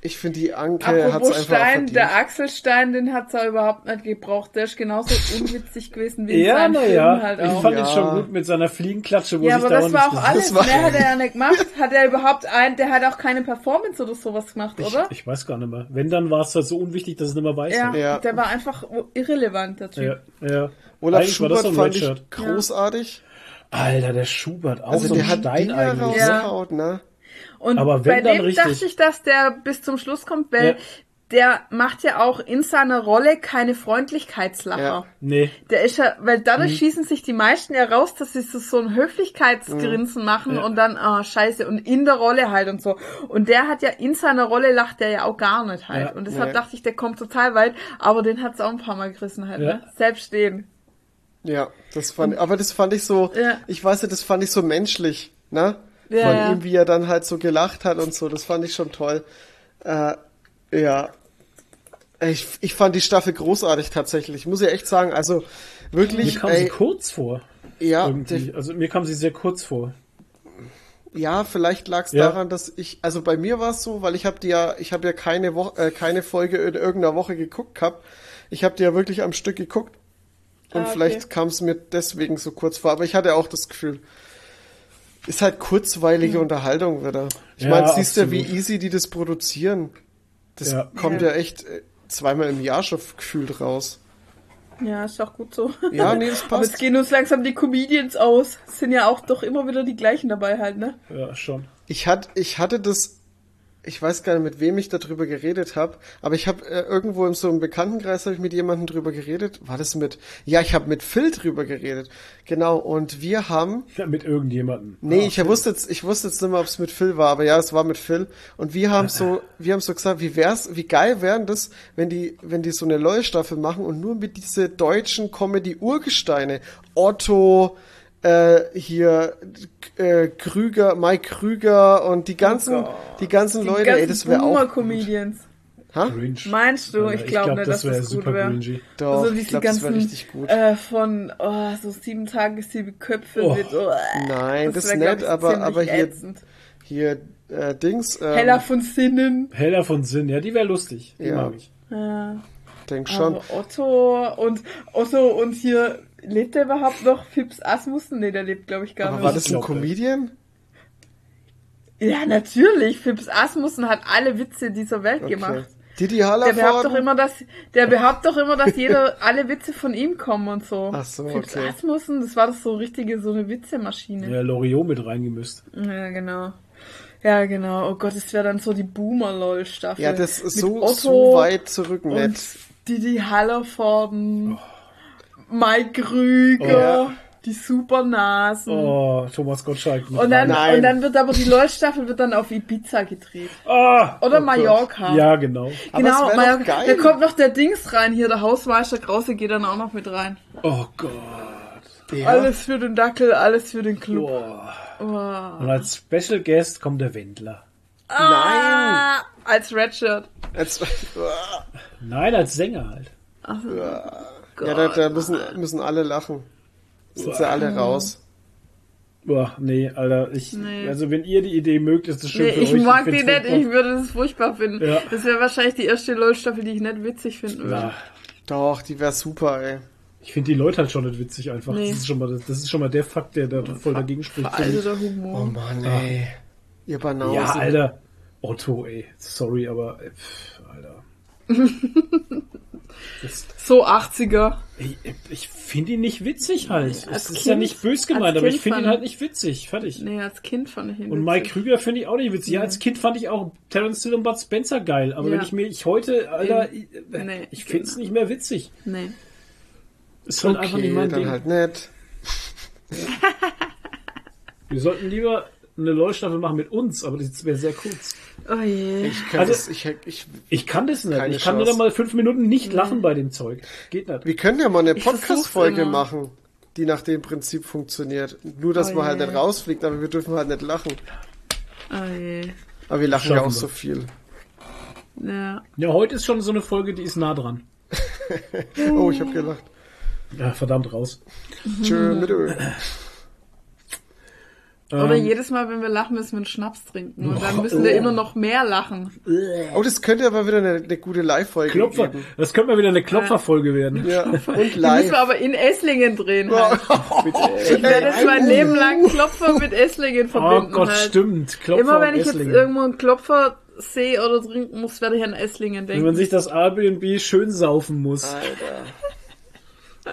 [SPEAKER 4] ich finde die Anke hat's
[SPEAKER 3] Apropos
[SPEAKER 4] einfach
[SPEAKER 3] Stein,
[SPEAKER 4] verdient.
[SPEAKER 3] der Axelstein, den hat's er überhaupt nicht gebraucht. Der ist genauso unwitzig gewesen wie in
[SPEAKER 2] Ja,
[SPEAKER 3] seinen
[SPEAKER 2] naja,
[SPEAKER 3] Filmen halt
[SPEAKER 2] ich
[SPEAKER 3] auch.
[SPEAKER 2] fand ihn
[SPEAKER 4] Ja.
[SPEAKER 2] schon gut mit seiner Fliegenklatsche, wo
[SPEAKER 3] Ja,
[SPEAKER 2] sich
[SPEAKER 3] aber das war auch alles.
[SPEAKER 4] War-
[SPEAKER 3] Mehr hat er ja nicht gemacht. Hat er überhaupt ein, der hat auch keine Performance oder sowas gemacht, oder?
[SPEAKER 2] Ich, ich weiß gar nicht mehr. Wenn, dann war es halt so unwichtig, dass es nicht mehr weiß.
[SPEAKER 3] ja,
[SPEAKER 4] Ja.
[SPEAKER 3] der war einfach irrelevant, der Typ.
[SPEAKER 2] ja, ja.
[SPEAKER 4] Olaf
[SPEAKER 2] Eigentlich war das
[SPEAKER 4] Schubert
[SPEAKER 2] so
[SPEAKER 4] fand ich
[SPEAKER 2] Redshirt.
[SPEAKER 4] großartig.
[SPEAKER 2] Alter, der Schubert, auch
[SPEAKER 4] Also
[SPEAKER 2] so ein
[SPEAKER 4] der hat
[SPEAKER 2] Stein eigentlich.
[SPEAKER 3] Ja.
[SPEAKER 2] Ne?
[SPEAKER 4] ne?
[SPEAKER 3] Und
[SPEAKER 2] Aber wenn,
[SPEAKER 3] bei
[SPEAKER 2] dann
[SPEAKER 3] dem
[SPEAKER 2] richtig.
[SPEAKER 3] dachte ich, dass der bis zum Schluss kommt, weil
[SPEAKER 2] Ja.
[SPEAKER 3] der macht ja auch in seiner Rolle keine Freundlichkeitslacher.
[SPEAKER 4] Ja.
[SPEAKER 2] Nee.
[SPEAKER 3] Der ist ja, weil
[SPEAKER 2] Mhm.
[SPEAKER 3] dadurch schießen sich die meisten ja raus, dass sie so, so ein Höflichkeitsgrinsen machen
[SPEAKER 2] Ja.
[SPEAKER 3] und dann, ah, scheiße, und in der Rolle halt und so. Und der hat ja, in seiner Rolle lacht der ja auch gar nicht halt.
[SPEAKER 2] Ja.
[SPEAKER 3] und deshalb
[SPEAKER 4] Nee.
[SPEAKER 3] dachte ich, der kommt total weit, aber den hat's auch ein paar Mal gerissen halt,
[SPEAKER 2] Ja.
[SPEAKER 3] ne? Selbst den.
[SPEAKER 4] Ja, das fand, aber das fand ich so,
[SPEAKER 3] Ja.
[SPEAKER 4] ich weiß nicht, das fand ich so menschlich, ne?
[SPEAKER 3] Ja,
[SPEAKER 4] Von
[SPEAKER 3] ja.
[SPEAKER 4] ihm, wie er dann halt so gelacht hat und so, das fand ich schon toll. Äh, ja. Ich, ich fand die Staffel großartig tatsächlich, muss ich echt sagen. Also
[SPEAKER 2] Mir
[SPEAKER 4] wirklich,
[SPEAKER 2] kam sie
[SPEAKER 4] ey,
[SPEAKER 2] kurz vor.
[SPEAKER 4] ja,
[SPEAKER 2] Irgendwie. Also mir kam sie sehr kurz vor.
[SPEAKER 4] Ja, vielleicht lag es
[SPEAKER 2] Ja.
[SPEAKER 4] daran, dass ich, also bei mir war es so, weil ich habe die ja, ich habe ja keine Woche, äh, keine Folge in irgendeiner Woche geguckt gehabt. Ich habe die ja wirklich am Stück geguckt und
[SPEAKER 3] Ah, okay.
[SPEAKER 4] vielleicht kam es mir deswegen so kurz vor. Aber ich hatte auch das Gefühl, ist halt kurzweilige Unterhaltung wieder. Ich
[SPEAKER 2] Ja,
[SPEAKER 4] meine, siehst du, wie
[SPEAKER 2] absolut.
[SPEAKER 4] easy die das produzieren. Das
[SPEAKER 2] Ja.
[SPEAKER 4] kommt
[SPEAKER 3] Ja.
[SPEAKER 4] ja echt äh, zweimal im Jahr schon gefühlt raus.
[SPEAKER 3] Ja, ist auch gut so.
[SPEAKER 4] Ja, nee, das
[SPEAKER 3] Aber
[SPEAKER 4] passt.
[SPEAKER 3] jetzt gehen uns langsam die Comedians aus. Es sind ja auch doch immer wieder die gleichen dabei halt, ne?
[SPEAKER 2] Ja, schon.
[SPEAKER 4] Ich, hat, ich hatte das, ich weiß gar nicht, mit wem ich darüber geredet habe, aber ich habe äh, irgendwo in so einem Bekanntenkreis habe ich mit jemandem drüber geredet. War das mit? Ja, ich habe mit Phil drüber geredet. Genau. Und wir haben,
[SPEAKER 2] Ja, mit irgendjemandem.
[SPEAKER 4] nee,
[SPEAKER 2] Ah,
[SPEAKER 4] ich wusste jetzt, ich wusste jetzt nicht mehr, ob es mit Phil war, aber ja, es war mit Phil. Und wir haben so, wir haben so gesagt, wie wär's, wie geil wären das, wenn die, wenn die so eine LOL-Staffel machen und nur mit diese deutschen Comedy-Urgesteine, Otto, äh, hier äh, Krüger, Mike Krüger und die ganzen, die ganzen
[SPEAKER 3] Die
[SPEAKER 4] Leute, ey,
[SPEAKER 3] ganzen
[SPEAKER 4] das wäre auch.
[SPEAKER 3] Comedians.
[SPEAKER 4] Ha?
[SPEAKER 3] Meinst du? Ich glaube
[SPEAKER 2] glaub,
[SPEAKER 3] nicht,
[SPEAKER 2] das
[SPEAKER 3] dass
[SPEAKER 2] wär
[SPEAKER 3] das gut
[SPEAKER 2] super
[SPEAKER 3] wäre.
[SPEAKER 4] Doch,
[SPEAKER 3] also
[SPEAKER 4] ich glaube, das wäre
[SPEAKER 3] ganzen
[SPEAKER 4] richtig gut.
[SPEAKER 3] Äh, von oh, so sieben Tage, sieben Köpfe
[SPEAKER 2] Oh.
[SPEAKER 3] mit. Oh,
[SPEAKER 4] Nein, das, ist
[SPEAKER 3] glaub
[SPEAKER 4] nett,
[SPEAKER 3] ich,
[SPEAKER 4] aber, aber hier,
[SPEAKER 3] ätzend.
[SPEAKER 4] hier, äh, Dings, ähm,
[SPEAKER 3] Heller von Sinnen.
[SPEAKER 2] Heller von Sinn, ja, die wäre lustig. Die
[SPEAKER 4] Ja.
[SPEAKER 2] mag ich.
[SPEAKER 3] Ja.
[SPEAKER 4] denk schon.
[SPEAKER 3] Aber Otto und Otto und hier lebt er überhaupt noch? Fips Asmussen? Nee, der lebt glaube ich gar
[SPEAKER 4] Aber
[SPEAKER 3] nicht.
[SPEAKER 4] war das ein Comedian?
[SPEAKER 3] Ja, natürlich. Fips Asmussen hat alle Witze dieser Welt
[SPEAKER 4] Okay.
[SPEAKER 3] gemacht.
[SPEAKER 4] Didi
[SPEAKER 3] Der behauptet doch
[SPEAKER 4] Hallervorden?
[SPEAKER 3] immer, dass der behauptet doch immer, dass jeder alle Witze von ihm kommen und so.
[SPEAKER 4] Ach so,
[SPEAKER 3] Fips
[SPEAKER 4] okay.
[SPEAKER 3] Asmussen, das war doch so richtige so eine Witzemaschine.
[SPEAKER 2] Ja, Loriot mit reingemüsst.
[SPEAKER 3] Ja, genau. Ja, genau. Oh Gott, es wäre dann so die Boomer-LOL-Staffel.
[SPEAKER 4] Ja, das ist so, so weit zurück
[SPEAKER 3] Und
[SPEAKER 4] nett.
[SPEAKER 3] Didi Hallervorden, Mike Krüger,
[SPEAKER 2] Oh.
[SPEAKER 3] die Supernasen.
[SPEAKER 2] Oh, Thomas Gottschalk. mit
[SPEAKER 3] Und dann.
[SPEAKER 4] Nein.
[SPEAKER 3] und dann wird aber die LOL-Staffel wird dann auf Ibiza gedreht.
[SPEAKER 2] Ah,
[SPEAKER 3] Oder
[SPEAKER 2] oh
[SPEAKER 3] Mallorca.
[SPEAKER 2] Gott. Ja, genau.
[SPEAKER 4] Aber
[SPEAKER 3] genau, Mallorca.
[SPEAKER 4] geil.
[SPEAKER 3] Da kommt noch der Dings rein hier, der Hausmeister Krause geht dann auch noch mit rein.
[SPEAKER 2] Oh Gott.
[SPEAKER 4] Ja.
[SPEAKER 3] Alles für den Dackel, alles für den Club. Oh.
[SPEAKER 2] Und als Special Guest kommt der Wendler.
[SPEAKER 3] Ah, als Redshirt.
[SPEAKER 4] Jetzt,
[SPEAKER 2] Nein, als Sänger halt.
[SPEAKER 4] Ja, da, da müssen, müssen alle lachen. Sind sie alle raus.
[SPEAKER 2] Boah, nee, Alter, ich,
[SPEAKER 3] Nee.
[SPEAKER 2] also wenn ihr die Idee mögt, ist das schön
[SPEAKER 3] Nee,
[SPEAKER 2] für
[SPEAKER 3] ich
[SPEAKER 2] euch.
[SPEAKER 3] mag die
[SPEAKER 2] find's
[SPEAKER 3] nicht,
[SPEAKER 2] furchtbar.
[SPEAKER 3] ich würde das furchtbar finden.
[SPEAKER 2] Ja.
[SPEAKER 3] Das wäre wahrscheinlich die erste LOL-Staffel, die ich nicht witzig finden würde.
[SPEAKER 2] Ja,
[SPEAKER 4] Doch, die wär super, ey.
[SPEAKER 2] ich finde die Leute halt schon nicht witzig einfach.
[SPEAKER 3] Nee.
[SPEAKER 2] Das ist schon mal, das ist schon mal der Fakt, der da voll dagegen spricht. ich.
[SPEAKER 3] Veralteter Humor.
[SPEAKER 4] Oh Mann, ey. Ihr Banausen.
[SPEAKER 2] Ja, Alter. Otto, ey. Sorry, aber, pff, Alter.
[SPEAKER 3] So 80er.
[SPEAKER 2] ich ich finde ihn nicht witzig halt. Es
[SPEAKER 3] als
[SPEAKER 2] ist ja
[SPEAKER 3] Kind-
[SPEAKER 2] nicht bös gemeint, aber
[SPEAKER 3] Kind
[SPEAKER 2] ich finde ihn halt nicht witzig. Fertig.
[SPEAKER 3] Nee, als Kind fand ich ihn
[SPEAKER 2] Und. Mike Krüger finde ich auch nicht witzig. Ja, als Kind fand ich auch Terence Hill und Bud Spencer geil. Aber
[SPEAKER 3] Ja.
[SPEAKER 2] wenn ich mir, ich heute, Alter, ich,
[SPEAKER 3] Nee,
[SPEAKER 2] ich finde es nicht mehr witzig.
[SPEAKER 3] Nee.
[SPEAKER 2] Ist halt einfach nicht
[SPEAKER 4] Okay,
[SPEAKER 2] mein
[SPEAKER 4] dann
[SPEAKER 2] Ding.
[SPEAKER 4] halt nett.
[SPEAKER 2] Wir sollten lieber eine LOL-Staffel machen mit uns, aber das wäre sehr kurz.
[SPEAKER 3] Oh je.
[SPEAKER 4] Ich kann
[SPEAKER 2] Also-
[SPEAKER 4] das, ich, ich,
[SPEAKER 2] Ich kann das nicht. Ich kann
[SPEAKER 4] Chance.
[SPEAKER 2] nicht mal fünf Minuten nicht lachen bei dem Zeug. Geht nicht.
[SPEAKER 4] wir können ja mal eine Podcast-Folge machen, die nach dem Prinzip funktioniert. Nur, dass
[SPEAKER 3] Oh
[SPEAKER 4] man halt nicht rausfliegt, aber wir dürfen halt nicht lachen.
[SPEAKER 3] Oh je.
[SPEAKER 4] Aber wir lachen ja
[SPEAKER 2] Schaffen
[SPEAKER 4] auch
[SPEAKER 2] wir.
[SPEAKER 4] so viel.
[SPEAKER 3] Ja.
[SPEAKER 2] Ja, heute ist schon so eine Folge, die ist nah dran.
[SPEAKER 4] Oh, ich hab gelacht.
[SPEAKER 2] Ja, verdammt raus.
[SPEAKER 4] Tschö, mit Öl.
[SPEAKER 3] Oder
[SPEAKER 2] Ähm,
[SPEAKER 3] jedes Mal, wenn wir lachen, müssen wir einen Schnaps trinken. Und dann
[SPEAKER 2] Oh.
[SPEAKER 3] müssen wir immer noch mehr lachen.
[SPEAKER 4] Oh, das könnte aber wieder eine, eine gute Live-Folge
[SPEAKER 2] Klopfer.
[SPEAKER 4] geben.
[SPEAKER 2] Das könnte mal wieder eine Klopferfolge werden.
[SPEAKER 4] Ja, und
[SPEAKER 3] Die müssen
[SPEAKER 4] live.
[SPEAKER 3] wir aber in Esslingen drehen halt. Ich
[SPEAKER 4] Ey,
[SPEAKER 3] werde jetzt mein Leben lang Klopfer mit Esslingen
[SPEAKER 2] Oh
[SPEAKER 3] verbinden
[SPEAKER 2] Gott,
[SPEAKER 3] halt.
[SPEAKER 2] stimmt. Klopfer
[SPEAKER 3] Immer wenn ich jetzt
[SPEAKER 2] Esslingen.
[SPEAKER 3] irgendwo einen Klopfer sehe oder trinken muss, werde ich an Esslingen
[SPEAKER 2] Wenn man
[SPEAKER 3] denken.
[SPEAKER 2] sich das Airbnb schön saufen muss.
[SPEAKER 4] Alter.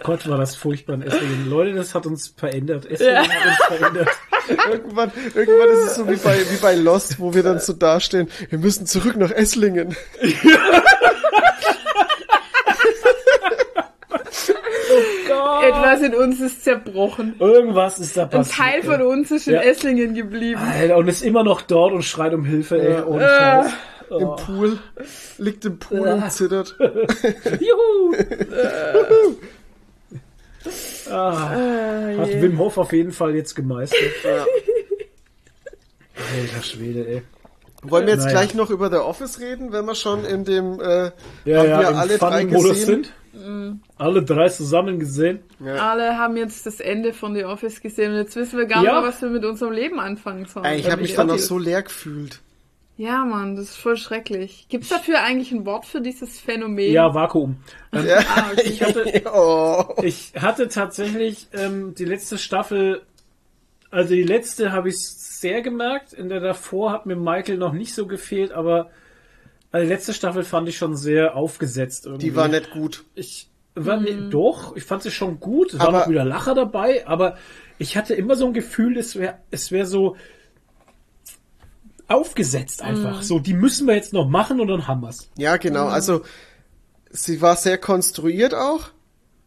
[SPEAKER 2] Gott, war das furchtbar in Esslingen. Leute, das hat uns verändert. Esslingen
[SPEAKER 3] Ja.
[SPEAKER 2] hat uns verändert.
[SPEAKER 4] irgendwann, irgendwann ist es so wie bei, wie bei Lost, wo wir dann so dastehen, wir müssen zurück nach Esslingen.
[SPEAKER 3] Etwas in uns ist zerbrochen.
[SPEAKER 2] Irgendwas ist da
[SPEAKER 3] Ein
[SPEAKER 2] passiert.
[SPEAKER 3] Teil von
[SPEAKER 2] ey.
[SPEAKER 3] uns ist in
[SPEAKER 2] Ja.
[SPEAKER 3] Esslingen geblieben.
[SPEAKER 2] Alter, und ist immer noch dort und schreit um Hilfe, ey.
[SPEAKER 4] Ja.
[SPEAKER 2] Ohne
[SPEAKER 3] Äh.
[SPEAKER 2] Scheiß.
[SPEAKER 4] Im Pool. Liegt im Pool und zittert.
[SPEAKER 2] Juhu! Ah, hat Wim Hof auf jeden Fall jetzt gemeistert.
[SPEAKER 4] Ja.
[SPEAKER 2] Alter Schwede, ey.
[SPEAKER 4] Wollen wir jetzt
[SPEAKER 2] Naja.
[SPEAKER 4] gleich noch über The Office reden, wenn wir schon in dem, äh,
[SPEAKER 2] Ja,
[SPEAKER 4] haben
[SPEAKER 2] ja,
[SPEAKER 4] wir
[SPEAKER 2] im
[SPEAKER 4] alle drei
[SPEAKER 2] Funny-Modus
[SPEAKER 4] gesehen?
[SPEAKER 2] sind. Alle drei zusammen gesehen.
[SPEAKER 3] Alle haben jetzt das Ende von The Office gesehen und jetzt wissen wir gar
[SPEAKER 2] Ja.
[SPEAKER 3] nicht mehr, was wir mit unserem Leben anfangen sollen.
[SPEAKER 4] Ey, ich habe mich dann noch so leer gefühlt.
[SPEAKER 3] Ja, Mann, das ist voll schrecklich. Gibt's dafür eigentlich ein Wort für dieses Phänomen?
[SPEAKER 2] Ja, Vakuum. Ähm,
[SPEAKER 4] Ja.
[SPEAKER 3] Ah, okay.
[SPEAKER 2] ich, hatte,
[SPEAKER 4] Oh.
[SPEAKER 2] ich hatte tatsächlich ähm, die letzte Staffel, also die letzte habe ich sehr gemerkt. In der davor hat mir Michael noch nicht so gefehlt, aber also die letzte Staffel fand ich schon sehr aufgesetzt. Irgendwie.
[SPEAKER 4] Die war nicht gut.
[SPEAKER 2] Ich war ne, doch, ich fand sie schon gut. Es
[SPEAKER 4] Aber-
[SPEAKER 2] waren auch wieder Lacher dabei, aber ich hatte immer so ein Gefühl, es wäre es wäre so aufgesetzt einfach. So, die müssen wir jetzt noch machen und dann haben wir's.
[SPEAKER 4] Ja, genau. Also, sie war sehr konstruiert auch.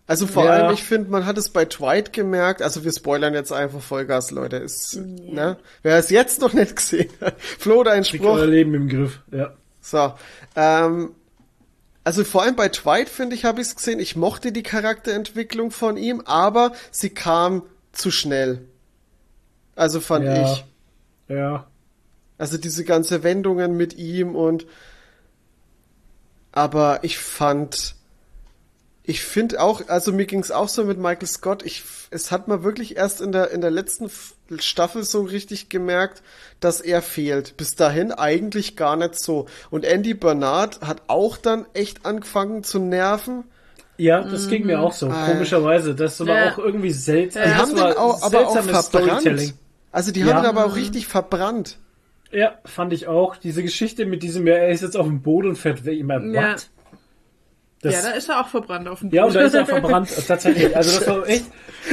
[SPEAKER 4] Also vor
[SPEAKER 2] Ja.
[SPEAKER 4] allem, ich finde, man hat es bei Dwight gemerkt, also wir spoilern jetzt einfach Vollgas, Leute. Ist, ne? Wer es jetzt noch nicht gesehen hat. Flo, dein Spruch.
[SPEAKER 2] euer Leben im Griff. Ja.
[SPEAKER 4] So. Ähm, also vor allem bei Dwight, finde ich, habe ich es gesehen. Ich mochte die Charakterentwicklung von ihm, aber sie kam zu schnell. Also fand
[SPEAKER 2] Ja.
[SPEAKER 4] ich.
[SPEAKER 2] Ja.
[SPEAKER 4] Also diese ganze Wendungen mit ihm und aber ich fand ich finde auch, also mir ging es auch so mit Michael Scott, ich es hat man wirklich erst in der in der letzten Staffel so richtig gemerkt, dass er fehlt. Bis dahin eigentlich gar nicht so. Und Andy Bernard hat auch dann echt angefangen zu nerven.
[SPEAKER 2] Ja, das ging mir auch so,
[SPEAKER 4] Ah.
[SPEAKER 2] komischerweise. Das war
[SPEAKER 3] Ja.
[SPEAKER 2] auch irgendwie seltsam.
[SPEAKER 4] Die
[SPEAKER 2] das
[SPEAKER 4] haben den auch, aber auch verbrannt. Also die
[SPEAKER 2] Ja.
[SPEAKER 4] haben ihn aber auch richtig verbrannt.
[SPEAKER 2] Ja, fand ich auch. Diese Geschichte mit diesem, ja, er ist jetzt auf dem Boden und fährt weg. Immer,
[SPEAKER 3] Ja.
[SPEAKER 2] what? Das,
[SPEAKER 3] Ja, da ist er auch verbrannt auf dem
[SPEAKER 2] Ja, und da
[SPEAKER 3] Boden.
[SPEAKER 2] ist er verbrannt, äh, tatsächlich. Also das war echt,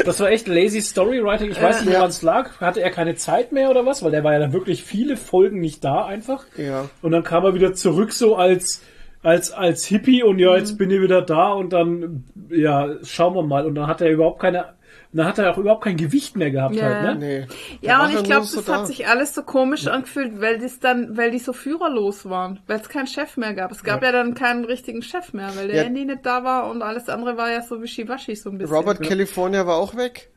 [SPEAKER 2] das war echt lazy Storywriting. Ich weiß nicht, woran es lag. Hatte er keine Zeit mehr oder was? Weil der war ja dann wirklich viele Folgen nicht da einfach.
[SPEAKER 4] Ja.
[SPEAKER 2] Und dann kam er wieder zurück so als, als, als Hippie und ja,
[SPEAKER 3] Mhm.
[SPEAKER 2] jetzt bin ich wieder da und dann, ja, schauen wir mal. Und dann hat er überhaupt keine, dann hat er auch überhaupt kein Gewicht mehr gehabt
[SPEAKER 3] Ja.
[SPEAKER 2] halt, ne?
[SPEAKER 4] Nee.
[SPEAKER 3] Ja, und ich glaube,
[SPEAKER 4] so
[SPEAKER 3] das
[SPEAKER 4] da.
[SPEAKER 3] hat sich alles so komisch angefühlt, weil das dann, weil die so führerlos waren, weil es keinen Chef mehr gab. Es gab ja, dann keinen richtigen Chef mehr, weil der
[SPEAKER 4] Ja.
[SPEAKER 3] Andy nicht da war und alles andere war ja so wischiwaschi so ein bisschen.
[SPEAKER 4] Robert California war auch weg.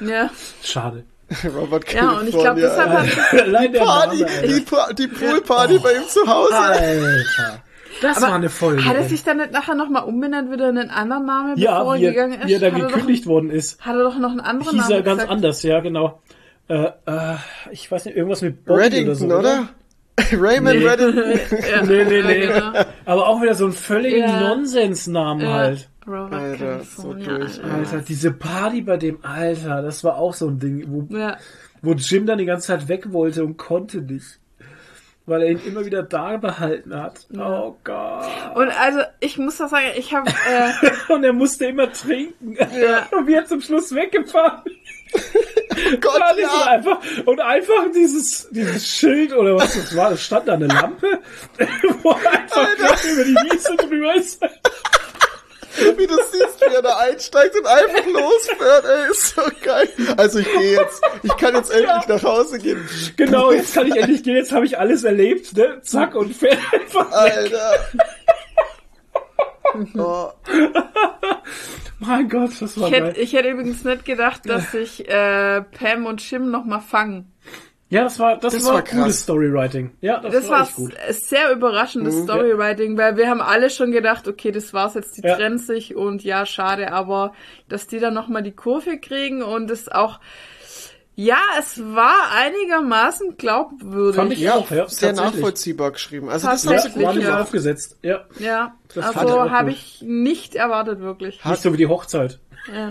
[SPEAKER 3] Ja,
[SPEAKER 2] Schade.
[SPEAKER 4] Robert
[SPEAKER 3] ja und ich glaube, deshalb hat
[SPEAKER 2] der
[SPEAKER 4] Party, die, die Poolparty bei ihm zu Hause.
[SPEAKER 2] Alter. Das war eine Folge.
[SPEAKER 3] hat er sich dann nicht nachher nochmal umbenannt, wieder einen anderen Namen,
[SPEAKER 2] ja,
[SPEAKER 3] bevor er
[SPEAKER 2] wie er,
[SPEAKER 3] gegangen ist?
[SPEAKER 2] wie er dann
[SPEAKER 3] hat,
[SPEAKER 2] gekündigt worden ist.
[SPEAKER 3] doch, hat er doch noch einen anderen
[SPEAKER 2] Hieß
[SPEAKER 3] Namen
[SPEAKER 2] er ganz
[SPEAKER 3] gesagt.
[SPEAKER 2] anders, ja, genau. Äh, äh, ich weiß nicht, irgendwas mit Bobby
[SPEAKER 4] Reddington,
[SPEAKER 2] oder so,
[SPEAKER 4] oder? Raymond
[SPEAKER 2] Nee.
[SPEAKER 4] Reddington.
[SPEAKER 3] Ja,
[SPEAKER 2] Nee, nee, nee.
[SPEAKER 3] Ja, genau.
[SPEAKER 2] Aber auch wieder so ein völligen
[SPEAKER 3] Ja.
[SPEAKER 2] Nonsensnamen
[SPEAKER 3] Ja.
[SPEAKER 2] halt.
[SPEAKER 3] Robert
[SPEAKER 4] Alter, so durch.
[SPEAKER 3] Alter.
[SPEAKER 2] Alter, diese Party bei dem Alter, das war auch so ein Ding, wo,
[SPEAKER 3] Ja.
[SPEAKER 2] wo Jim dann die ganze Zeit weg wollte und konnte nicht. Weil er ihn immer wieder da behalten hat. Oh Gott.
[SPEAKER 3] Und also, ich muss doch sagen, ich habe äh,
[SPEAKER 2] Und er musste immer trinken.
[SPEAKER 3] Ja.
[SPEAKER 2] Und wir zum Schluss weggefahren.
[SPEAKER 4] Gott, ja.
[SPEAKER 2] einfach. Und einfach dieses, dieses Schild oder was das war, es stand da eine Lampe, wo einfach gerade über die Wiese drüber ist.
[SPEAKER 4] Wie du siehst, wie er da einsteigt und einfach losfährt, ey, ist so geil. Also ich gehe jetzt, ich kann jetzt endlich nach Hause gehen.
[SPEAKER 2] Genau, jetzt kann ich endlich gehen, jetzt habe ich alles erlebt, ne? Zack und fährt einfach.
[SPEAKER 4] Alter. Oh,
[SPEAKER 2] Mein Gott, das war
[SPEAKER 3] ich hätte,
[SPEAKER 2] geil.
[SPEAKER 3] ich hätte übrigens nicht gedacht, dass sich äh, Pam und Jim nochmal fangen.
[SPEAKER 2] Ja, das war, das,
[SPEAKER 4] Das
[SPEAKER 2] war,
[SPEAKER 4] war
[SPEAKER 2] gutes. Storywriting. Ja, das,
[SPEAKER 3] Das
[SPEAKER 2] war
[SPEAKER 3] war
[SPEAKER 2] echt gut.
[SPEAKER 3] sehr überraschendes
[SPEAKER 4] Mhm.
[SPEAKER 3] Storywriting, weil wir haben alle schon gedacht, okay, das war's jetzt, die
[SPEAKER 2] Ja.
[SPEAKER 3] trennen sich und ja, schade, aber dass die dann nochmal die Kurve kriegen und es auch, ja, es war einigermaßen glaubwürdig.
[SPEAKER 2] Fand ich
[SPEAKER 4] ja,
[SPEAKER 2] auch, ja,
[SPEAKER 4] sehr nachvollziehbar geschrieben. Also das haben sie gut
[SPEAKER 3] ja.
[SPEAKER 2] aufgesetzt. Ja,
[SPEAKER 3] Ja,
[SPEAKER 2] Das
[SPEAKER 3] also habe ich nicht erwartet, wirklich.
[SPEAKER 2] nicht so wie die Hochzeit.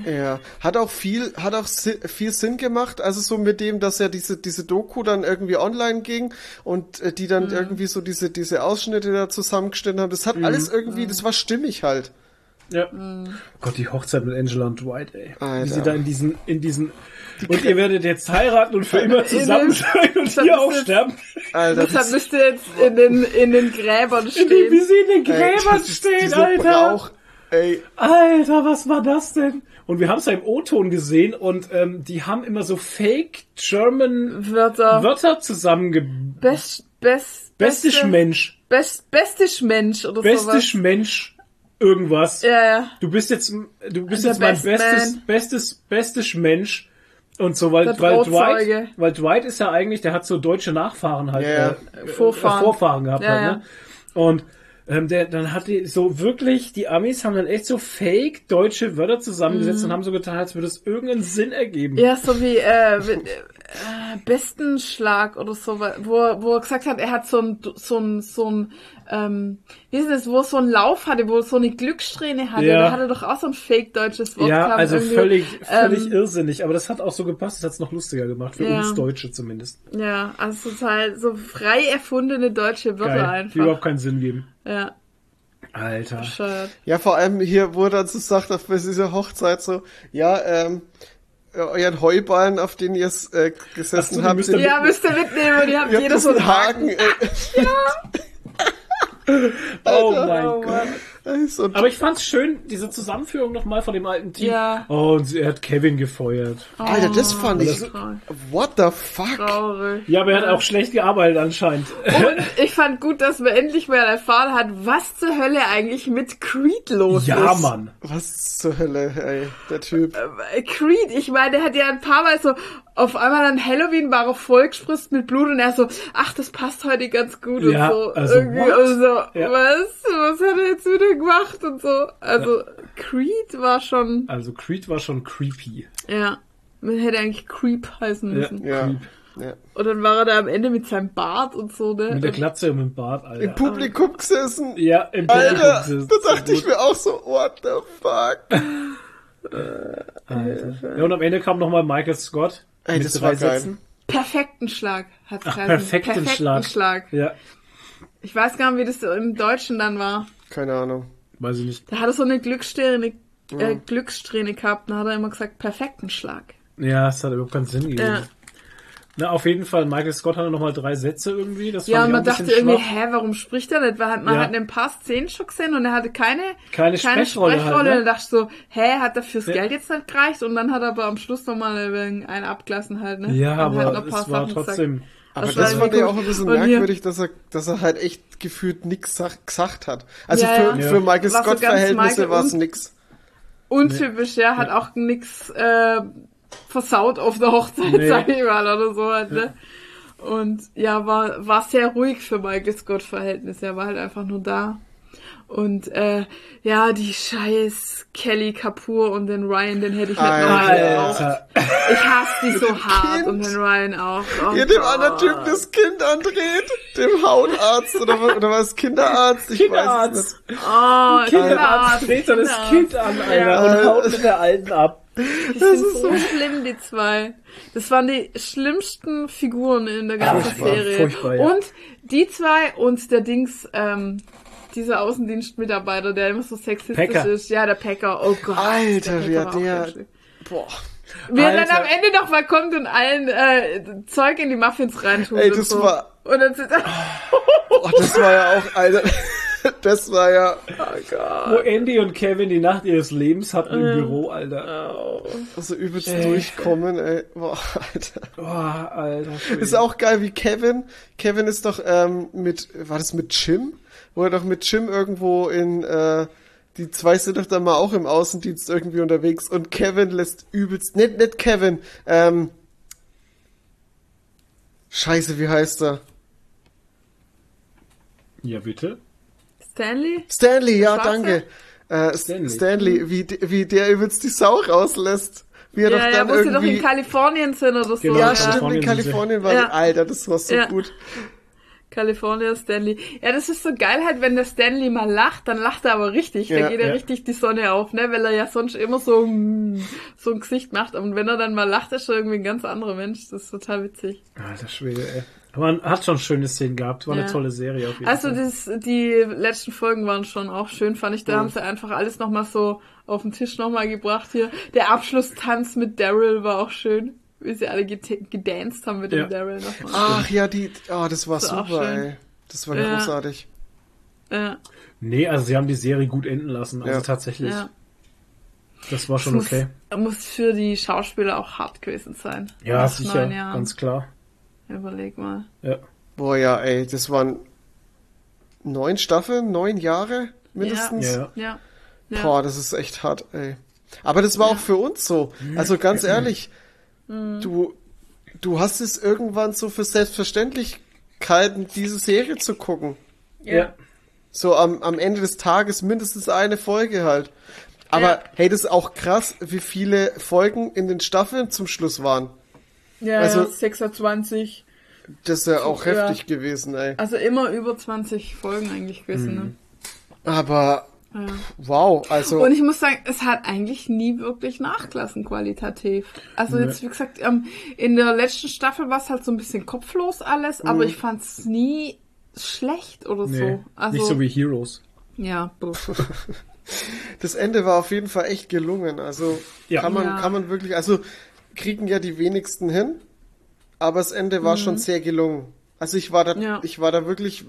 [SPEAKER 4] Ja, hat auch viel, hat auch si viel Sinn gemacht, also so mit dem, dass ja diese, diese Doku dann irgendwie online ging und äh, die dann irgendwie so diese, diese Ausschnitte da zusammengestellt haben. Das hat alles irgendwie, das war stimmig halt.
[SPEAKER 2] Ja. Oh Gott, die Hochzeit mit Angela und Dwight, ey. Wie
[SPEAKER 4] Alter.
[SPEAKER 2] sie da in diesen, in diesen, und ihr werdet jetzt heiraten und für immer zusammen sein und hier auch sterben.
[SPEAKER 4] Alter,
[SPEAKER 3] Deshalb
[SPEAKER 4] das,
[SPEAKER 3] müsste jetzt in den, in den Gräbern
[SPEAKER 2] In den, wie
[SPEAKER 3] stehen.
[SPEAKER 2] sie in den Gräbern
[SPEAKER 4] ist
[SPEAKER 2] stehen, Alter.
[SPEAKER 4] Brauch, ey,
[SPEAKER 2] Alter, was war das denn? Und wir haben es ja im O-Ton gesehen und ähm, die haben immer so Fake German
[SPEAKER 3] Wörter.
[SPEAKER 2] Wörter zusammenge...
[SPEAKER 3] Best, best,
[SPEAKER 2] Bestisch
[SPEAKER 3] beste-
[SPEAKER 2] Mensch.
[SPEAKER 3] Best, bestisch Mensch oder
[SPEAKER 2] Bestisch
[SPEAKER 3] sowas.
[SPEAKER 2] Mensch. Irgendwas.
[SPEAKER 3] Ja, ja.
[SPEAKER 2] Du bist jetzt, du bist
[SPEAKER 3] Der
[SPEAKER 2] jetzt mein
[SPEAKER 3] Best
[SPEAKER 2] bestes,
[SPEAKER 3] Man.
[SPEAKER 2] bestes, bestes Mensch. Und so, weil, weil. Dwight, weil Dwight ist ja eigentlich, der hat so deutsche Nachfahren halt,
[SPEAKER 4] Ja, ja.
[SPEAKER 2] Äh,
[SPEAKER 3] Vorfahren.
[SPEAKER 2] Äh, Vorfahren gehabt
[SPEAKER 3] Ja,
[SPEAKER 2] halt,
[SPEAKER 3] ja.
[SPEAKER 2] ne? Und, ähm, der, dann hat die so wirklich, die Amis haben dann echt so fake deutsche Wörter zusammengesetzt und haben so getan, als würde es irgendeinen Sinn ergeben.
[SPEAKER 3] Ja, so wie äh, äh, Bestenschlag oder so, wo, er- wo er gesagt hat, er hat so ein so ein so ein ähm, wie ist das, wo so einen Lauf hatte, wo so eine Glückssträhne hatte,
[SPEAKER 2] Ja.
[SPEAKER 3] da hat er doch auch so ein fake deutsches Wort
[SPEAKER 2] Ja,
[SPEAKER 3] gehabt,
[SPEAKER 2] also völlig, völlig
[SPEAKER 3] ähm,
[SPEAKER 2] irrsinnig. Aber das hat auch so gepasst, das hat es noch lustiger gemacht. Für
[SPEAKER 3] Ja.
[SPEAKER 2] uns Deutsche zumindest.
[SPEAKER 3] Ja, also total so frei erfundene deutsche Wörter
[SPEAKER 2] Geil. Die
[SPEAKER 3] einfach.
[SPEAKER 2] überhaupt keinen Sinn geben.
[SPEAKER 3] Ja,
[SPEAKER 2] Alter.
[SPEAKER 3] bescheuert.
[SPEAKER 4] Ja, vor allem hier wurde dann so sagt auf dieser Hochzeit so, ja, ähm, euren Heuballen, auf den ihr äh, gesessen
[SPEAKER 2] so, die
[SPEAKER 4] habt,
[SPEAKER 2] müsst ihr
[SPEAKER 3] Ja, müsst ihr mitnehmen und ihr habt
[SPEAKER 4] ihr das
[SPEAKER 3] so einen Haken.
[SPEAKER 4] Haken.
[SPEAKER 2] Oh mein
[SPEAKER 3] Oh
[SPEAKER 2] Gott.
[SPEAKER 4] So,
[SPEAKER 2] Aber ich fand's schön, diese Zusammenführung nochmal von dem alten Team.
[SPEAKER 3] Ja.
[SPEAKER 2] Oh, und er hat Kevin gefeuert.
[SPEAKER 4] Alter, das fand ich,
[SPEAKER 3] das war
[SPEAKER 4] what the fuck?
[SPEAKER 3] traurig.
[SPEAKER 2] Ja, aber er hat auch schlecht gearbeitet anscheinend.
[SPEAKER 3] Und ich fand gut, dass man endlich mal erfahren hat, was zur Hölle eigentlich mit Creed los
[SPEAKER 2] Ja,
[SPEAKER 3] ist.
[SPEAKER 2] Mann.
[SPEAKER 4] Was zur Hölle, ey, der Typ.
[SPEAKER 3] Äh, Creed, ich meine, der hat ja ein paar Mal so, auf einmal an Halloween war er vollgespritzt mit Blut und er so, ach, das passt heute ganz gut
[SPEAKER 2] Ja,
[SPEAKER 3] und so.
[SPEAKER 2] also,
[SPEAKER 3] Irgendwie
[SPEAKER 2] what?
[SPEAKER 3] und so,
[SPEAKER 2] Ja.
[SPEAKER 3] was? Was hat er jetzt wieder gemacht und so. Also, Creed war schon,
[SPEAKER 2] Also Creed war schon creepy.
[SPEAKER 3] ja, man hätte eigentlich Creep heißen
[SPEAKER 2] Ja,
[SPEAKER 3] müssen.
[SPEAKER 4] Ja.
[SPEAKER 2] Creep.
[SPEAKER 4] ja.
[SPEAKER 3] Und dann war er da am Ende mit seinem Bart und so, ne?
[SPEAKER 2] Mit der Glatze und mit dem Bart, Alter.
[SPEAKER 4] Im Publikum gesessen.
[SPEAKER 2] ja, im Publikum.
[SPEAKER 4] Alter,
[SPEAKER 2] das ist
[SPEAKER 4] da
[SPEAKER 2] so
[SPEAKER 4] dachte ich
[SPEAKER 2] gut.
[SPEAKER 4] mir auch so, what the fuck?
[SPEAKER 2] Alter. Ja, und am Ende kam nochmal Michael Scott.
[SPEAKER 4] Ey, das war geil.
[SPEAKER 3] Perfekten Schlag hat
[SPEAKER 2] Ach, perfekten Schlag.
[SPEAKER 3] Schlag.
[SPEAKER 2] Ja,
[SPEAKER 3] Ich weiß gar nicht, wie das so im Deutschen dann war.
[SPEAKER 4] Keine Ahnung.
[SPEAKER 2] weiß ich nicht.
[SPEAKER 3] Da hat er so eine Glückssträhne, äh, Glückssträhne gehabt, da hat er immer gesagt, perfekten Schlag.
[SPEAKER 2] Ja, es hat überhaupt keinen Sinn gegeben.
[SPEAKER 3] Ja.
[SPEAKER 2] Na, auf jeden Fall, Michael Scott hatte nochmal drei Sätze irgendwie. Das
[SPEAKER 3] Ja, und man dachte irgendwie,
[SPEAKER 2] schwach.
[SPEAKER 3] hä, warum spricht er nicht? Weil man
[SPEAKER 2] Ja.
[SPEAKER 3] hat ein paar Szenen schon gesehen und er hatte keine,
[SPEAKER 2] Keine Sprechrolle halt, ne?
[SPEAKER 3] Und dann dachte ich so, hä, hat er fürs
[SPEAKER 2] Ja.
[SPEAKER 3] Geld jetzt nicht gereicht? Und dann hat er aber am Schluss nochmal einen abgelassen halt, ne?
[SPEAKER 2] Ja,
[SPEAKER 3] Und hat
[SPEAKER 2] aber
[SPEAKER 3] noch ein paar
[SPEAKER 2] es war
[SPEAKER 3] Sachen gesagt.
[SPEAKER 2] trotzdem...
[SPEAKER 4] Aber
[SPEAKER 3] Das
[SPEAKER 4] das,
[SPEAKER 3] war
[SPEAKER 4] fand ich auch ein bisschen merkwürdig, dass er, dass er halt echt gefühlt nix sag, gesagt hat. Also
[SPEAKER 3] Ja,
[SPEAKER 4] für,
[SPEAKER 3] ja.
[SPEAKER 4] für Michael
[SPEAKER 3] War
[SPEAKER 4] Scott-Verhältnisse war es nix.
[SPEAKER 3] Untypisch, ja, hat auch nix äh, versaut auf der Hochzeit,
[SPEAKER 2] Nee.
[SPEAKER 3] sag ich mal, oder so halt, ne? Und ja, war, war sehr ruhig für Michael Scott-Verhältnisse. Er war halt einfach nur da. Und äh, ja, die scheiß Kelly Kapoor und den Ryan, den hätte ich gebraucht.
[SPEAKER 2] Alter.
[SPEAKER 3] Ich hasse die so hart
[SPEAKER 4] Kind.
[SPEAKER 3] und den Ryan auch. Oh
[SPEAKER 4] Ihr dem
[SPEAKER 3] Gott.
[SPEAKER 4] anderen Typen das Kind andreht, dem Hautarzt oder, oder was, Kinderarzt, ich weiß es
[SPEAKER 2] Kinderarzt.
[SPEAKER 4] nicht.
[SPEAKER 3] Oh,
[SPEAKER 2] Kinderarzt dreht er das
[SPEAKER 3] Kinderarzt.
[SPEAKER 2] Kind an, Alter,
[SPEAKER 3] Ja.
[SPEAKER 2] und haut mit der Alten ab.
[SPEAKER 3] Die sind so schlimm, die zwei. Das waren die schlimmsten Figuren in der ganzen
[SPEAKER 2] Furchtbar,
[SPEAKER 3] Serie.
[SPEAKER 2] furchtbar, ja.
[SPEAKER 3] Und die zwei und der Dings, ähm, dieser Außendienstmitarbeiter, der immer so sexistisch
[SPEAKER 2] Packer.
[SPEAKER 3] ist. Ja, der Packer. Oh Gott.
[SPEAKER 4] Alter, der,
[SPEAKER 3] ganz schlimm.
[SPEAKER 4] boah.
[SPEAKER 3] Wie er dann
[SPEAKER 2] Alter.
[SPEAKER 3] am Ende noch mal kommt und allen äh, Zeug in die Muffins reintut
[SPEAKER 4] Ey,
[SPEAKER 3] und
[SPEAKER 4] das
[SPEAKER 3] so.
[SPEAKER 4] war-
[SPEAKER 3] Und dann sind
[SPEAKER 4] Oh, das war ja auch, Alter, das war ja
[SPEAKER 2] Wo Andy und Kevin die Nacht ihres Lebens hatten im Büro, Alter.
[SPEAKER 4] so übelst durchkommen, ey. Boah, Alter.
[SPEAKER 2] Boah, Alter. Schwede.
[SPEAKER 4] Ist auch geil wie Kevin. Kevin ist doch ähm, mit, war das mit Jim? Wo er doch mit Jim irgendwo in, äh, die zwei sind doch dann mal auch im Außendienst irgendwie unterwegs und Kevin lässt übelst, nicht, nicht Kevin, ähm, Scheiße, wie heißt er?
[SPEAKER 2] Ja, bitte?
[SPEAKER 3] Stanley?
[SPEAKER 4] Stanley, ja,
[SPEAKER 3] Schwarze?
[SPEAKER 4] danke. Äh,
[SPEAKER 2] Stanley.
[SPEAKER 4] Stanley, wie, wie der übelst die Sau rauslässt. Wie er
[SPEAKER 3] Ja,
[SPEAKER 4] doch
[SPEAKER 3] ja,
[SPEAKER 4] dann
[SPEAKER 3] wo sie doch
[SPEAKER 4] irgendwie...
[SPEAKER 3] in Kalifornien sind oder so.
[SPEAKER 2] Genau,
[SPEAKER 4] ja,
[SPEAKER 2] ja.
[SPEAKER 4] stimmt, in
[SPEAKER 2] Kalifornien sind sie.
[SPEAKER 4] Kalifornien war
[SPEAKER 3] Ja.
[SPEAKER 4] Alter, das war so
[SPEAKER 3] Ja.
[SPEAKER 4] gut.
[SPEAKER 3] California Stanley. Ja, das ist so geil halt, wenn der Stanley mal lacht, dann lacht er aber richtig.
[SPEAKER 4] Ja,
[SPEAKER 3] da geht ja,
[SPEAKER 2] ja.
[SPEAKER 3] richtig die Sonne auf, ne? Weil er ja sonst immer so, mm, so ein Gesicht macht. Und wenn er dann mal lacht, ist er irgendwie ein ganz anderer Mensch. Das ist total witzig.
[SPEAKER 2] Alter Schwede, ey. Man hat schon schöne Szenen gehabt. War
[SPEAKER 3] Ja.
[SPEAKER 2] eine tolle Serie auf jeden
[SPEAKER 3] Also
[SPEAKER 2] Fall.
[SPEAKER 3] das, die letzten Folgen waren schon auch schön, fand ich. Da haben sie einfach alles nochmal so auf den Tisch nochmal gebracht hier. Der Abschlusstanz mit Daryl war auch schön. Wie sie alle gedanced haben mit dem
[SPEAKER 2] Ja.
[SPEAKER 3] Daryl nochmal.
[SPEAKER 4] Ach ja, die, ah, das war
[SPEAKER 3] Das
[SPEAKER 4] super, ey. Das war
[SPEAKER 3] Ja.
[SPEAKER 4] großartig.
[SPEAKER 3] Ja,
[SPEAKER 2] Nee, also sie haben die Serie gut enden lassen. Also
[SPEAKER 4] Ja.
[SPEAKER 2] tatsächlich.
[SPEAKER 3] ja.
[SPEAKER 2] Das war schon
[SPEAKER 3] muss,
[SPEAKER 2] okay.
[SPEAKER 3] muss für die Schauspieler auch hart gewesen sein.
[SPEAKER 2] Ja,
[SPEAKER 3] Nach
[SPEAKER 2] sicher. Ganz klar.
[SPEAKER 3] Überleg mal.
[SPEAKER 2] Ja.
[SPEAKER 4] Boah, ja, ey, das waren neun Staffeln, neun Jahre mindestens.
[SPEAKER 2] Ja, ja.
[SPEAKER 3] Ja. ja.
[SPEAKER 4] Boah, das ist echt hart, ey. Aber das war auch für uns so. Also ganz ehrlich,
[SPEAKER 3] Mhm.
[SPEAKER 4] du, du hast es irgendwann so für selbstverständlich gehalten, diese Serie zu gucken.
[SPEAKER 2] ja.
[SPEAKER 4] So am, am Ende des Tages mindestens eine Folge halt. Aber
[SPEAKER 3] Ja.
[SPEAKER 4] hey, das ist auch krass, wie viele Folgen in den Staffeln zum Schluss waren.
[SPEAKER 3] Ja,
[SPEAKER 4] Also-
[SPEAKER 3] ja, 26.
[SPEAKER 4] Das ist ja auch
[SPEAKER 3] Ja.
[SPEAKER 4] heftig gewesen, ey.
[SPEAKER 3] Also immer über 20 Folgen eigentlich gewesen, ne?
[SPEAKER 4] Aber
[SPEAKER 3] Ja.
[SPEAKER 4] wow, also
[SPEAKER 3] Und ich muss sagen, es hat eigentlich nie wirklich nachgelassen qualitativ. Also jetzt, wie gesagt, ähm, in der letzten Staffel war es halt so ein bisschen kopflos alles, aber ich fand es nie schlecht oder
[SPEAKER 2] Nee,
[SPEAKER 3] so. Also,
[SPEAKER 2] nicht so wie Heroes.
[SPEAKER 3] ja,
[SPEAKER 4] das Ende war auf jeden Fall echt gelungen. Also
[SPEAKER 2] Ja.
[SPEAKER 4] kann man
[SPEAKER 3] Ja.
[SPEAKER 4] kann man wirklich, also kriegen ja die wenigsten hin, aber das Ende war schon sehr gelungen. Also ich war da
[SPEAKER 3] Mhm. Ja.
[SPEAKER 4] ich war da wirklich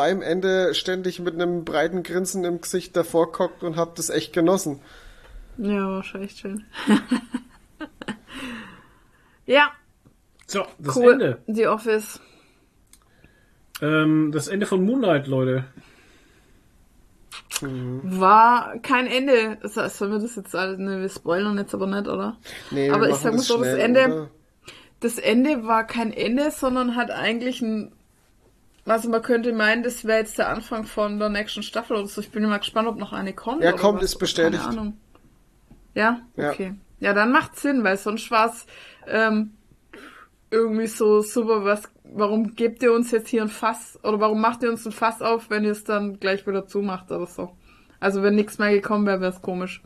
[SPEAKER 4] beim Ende ständig mit einem breiten Grinsen im Gesicht davor gehockt und habe das echt genossen.
[SPEAKER 3] ja, war schon echt schön. ja,
[SPEAKER 2] So, das
[SPEAKER 3] cool.
[SPEAKER 2] Ende.
[SPEAKER 3] The Office.
[SPEAKER 2] Ähm, das Ende von Moonlight, Leute.
[SPEAKER 3] War kein Ende. Sollen wir das jetzt alles, ne, wir spoilern jetzt aber nicht, oder?
[SPEAKER 4] Nee,
[SPEAKER 3] Aber
[SPEAKER 4] wir
[SPEAKER 3] ich sag mal so, das Ende-
[SPEAKER 4] oder?
[SPEAKER 3] das Ende war kein Ende, sondern hat eigentlich ein. Also man könnte meinen, das wäre jetzt der Anfang von der nächsten Staffel oder so. Ich bin mal gespannt, ob noch eine kommt.
[SPEAKER 4] Ja, kommt, ist bestätigt.
[SPEAKER 3] Keine Ahnung. Ja,
[SPEAKER 4] Ja.
[SPEAKER 3] okay. Ja, dann macht Sinn, weil sonst war es ähm, irgendwie so super, was, warum gebt ihr uns jetzt hier ein Fass oder warum macht ihr uns ein Fass auf, wenn ihr es dann gleich wieder zumacht oder so. Also wenn nichts mehr gekommen wäre, wäre es komisch.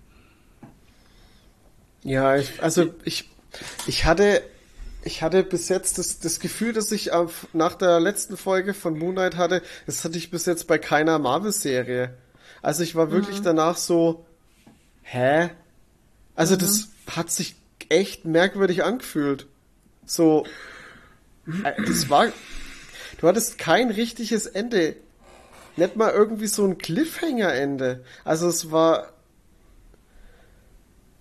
[SPEAKER 4] Ja, ich, also ich, ich hatte, ich hatte bis jetzt das, das Gefühl, dass ich auf, nach der letzten Folge von Moonlight hatte, das hatte ich bis jetzt bei keiner Marvel-Serie. Also ich war wirklich danach so, hä? Also das hat sich echt merkwürdig angefühlt. So, äh, das war, du hattest kein richtiges Ende. Nicht mal irgendwie so ein Cliffhanger-Ende. Also es war,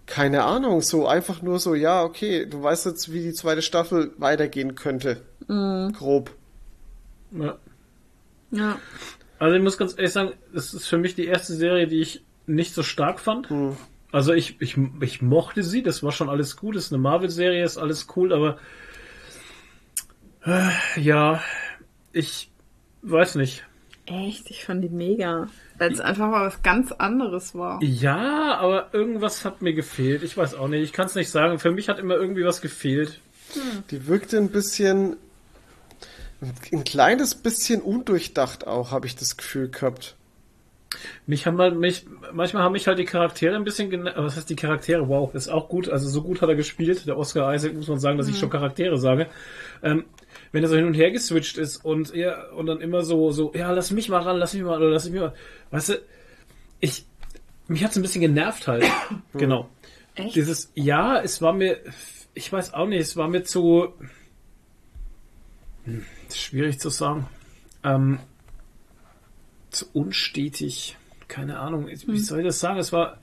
[SPEAKER 4] keine Ahnung, so einfach nur so, ja, okay, du weißt jetzt, wie die zweite Staffel weitergehen könnte. Grob.
[SPEAKER 2] Ja.
[SPEAKER 3] Ja.
[SPEAKER 2] Also ich muss ganz ehrlich sagen, es ist für mich die erste Serie, die ich nicht so stark fand. Also ich, ich, ich mochte sie, das war schon alles gut, das ist eine Marvel-Serie, ist alles cool, aber äh, ja, ich weiß nicht.
[SPEAKER 3] Echt, ich fand die mega. Weil es einfach mal was ganz anderes war.
[SPEAKER 2] Ja, aber irgendwas hat mir gefehlt. Ich weiß auch nicht, ich kann es nicht sagen. Für mich hat immer irgendwie was gefehlt.
[SPEAKER 4] Die wirkte ein bisschen, ein kleines bisschen undurchdacht auch, habe ich das Gefühl gehabt.
[SPEAKER 2] Mich haben halt, mich, manchmal haben mich halt die Charaktere ein bisschen genervt. Was heißt die Charaktere? Wow, ist auch gut. Also so gut hat er gespielt. Der Oscar Isaac muss man sagen, dass ich schon Charaktere sage. Ähm, wenn er so hin und her geswitcht ist und ja, und dann immer so, so, ja, lass mich mal ran, lass mich mal, oder lass mich mal. Weißt du, ich, mich hat's ein bisschen genervt halt. genau.
[SPEAKER 3] Echt?
[SPEAKER 2] Dieses, ja, es war mir, ich weiß auch nicht, es war mir zu, hm, schwierig zu sagen, ähm, zu unstetig, keine Ahnung, wie
[SPEAKER 3] Hm.
[SPEAKER 2] soll ich das sagen, es war,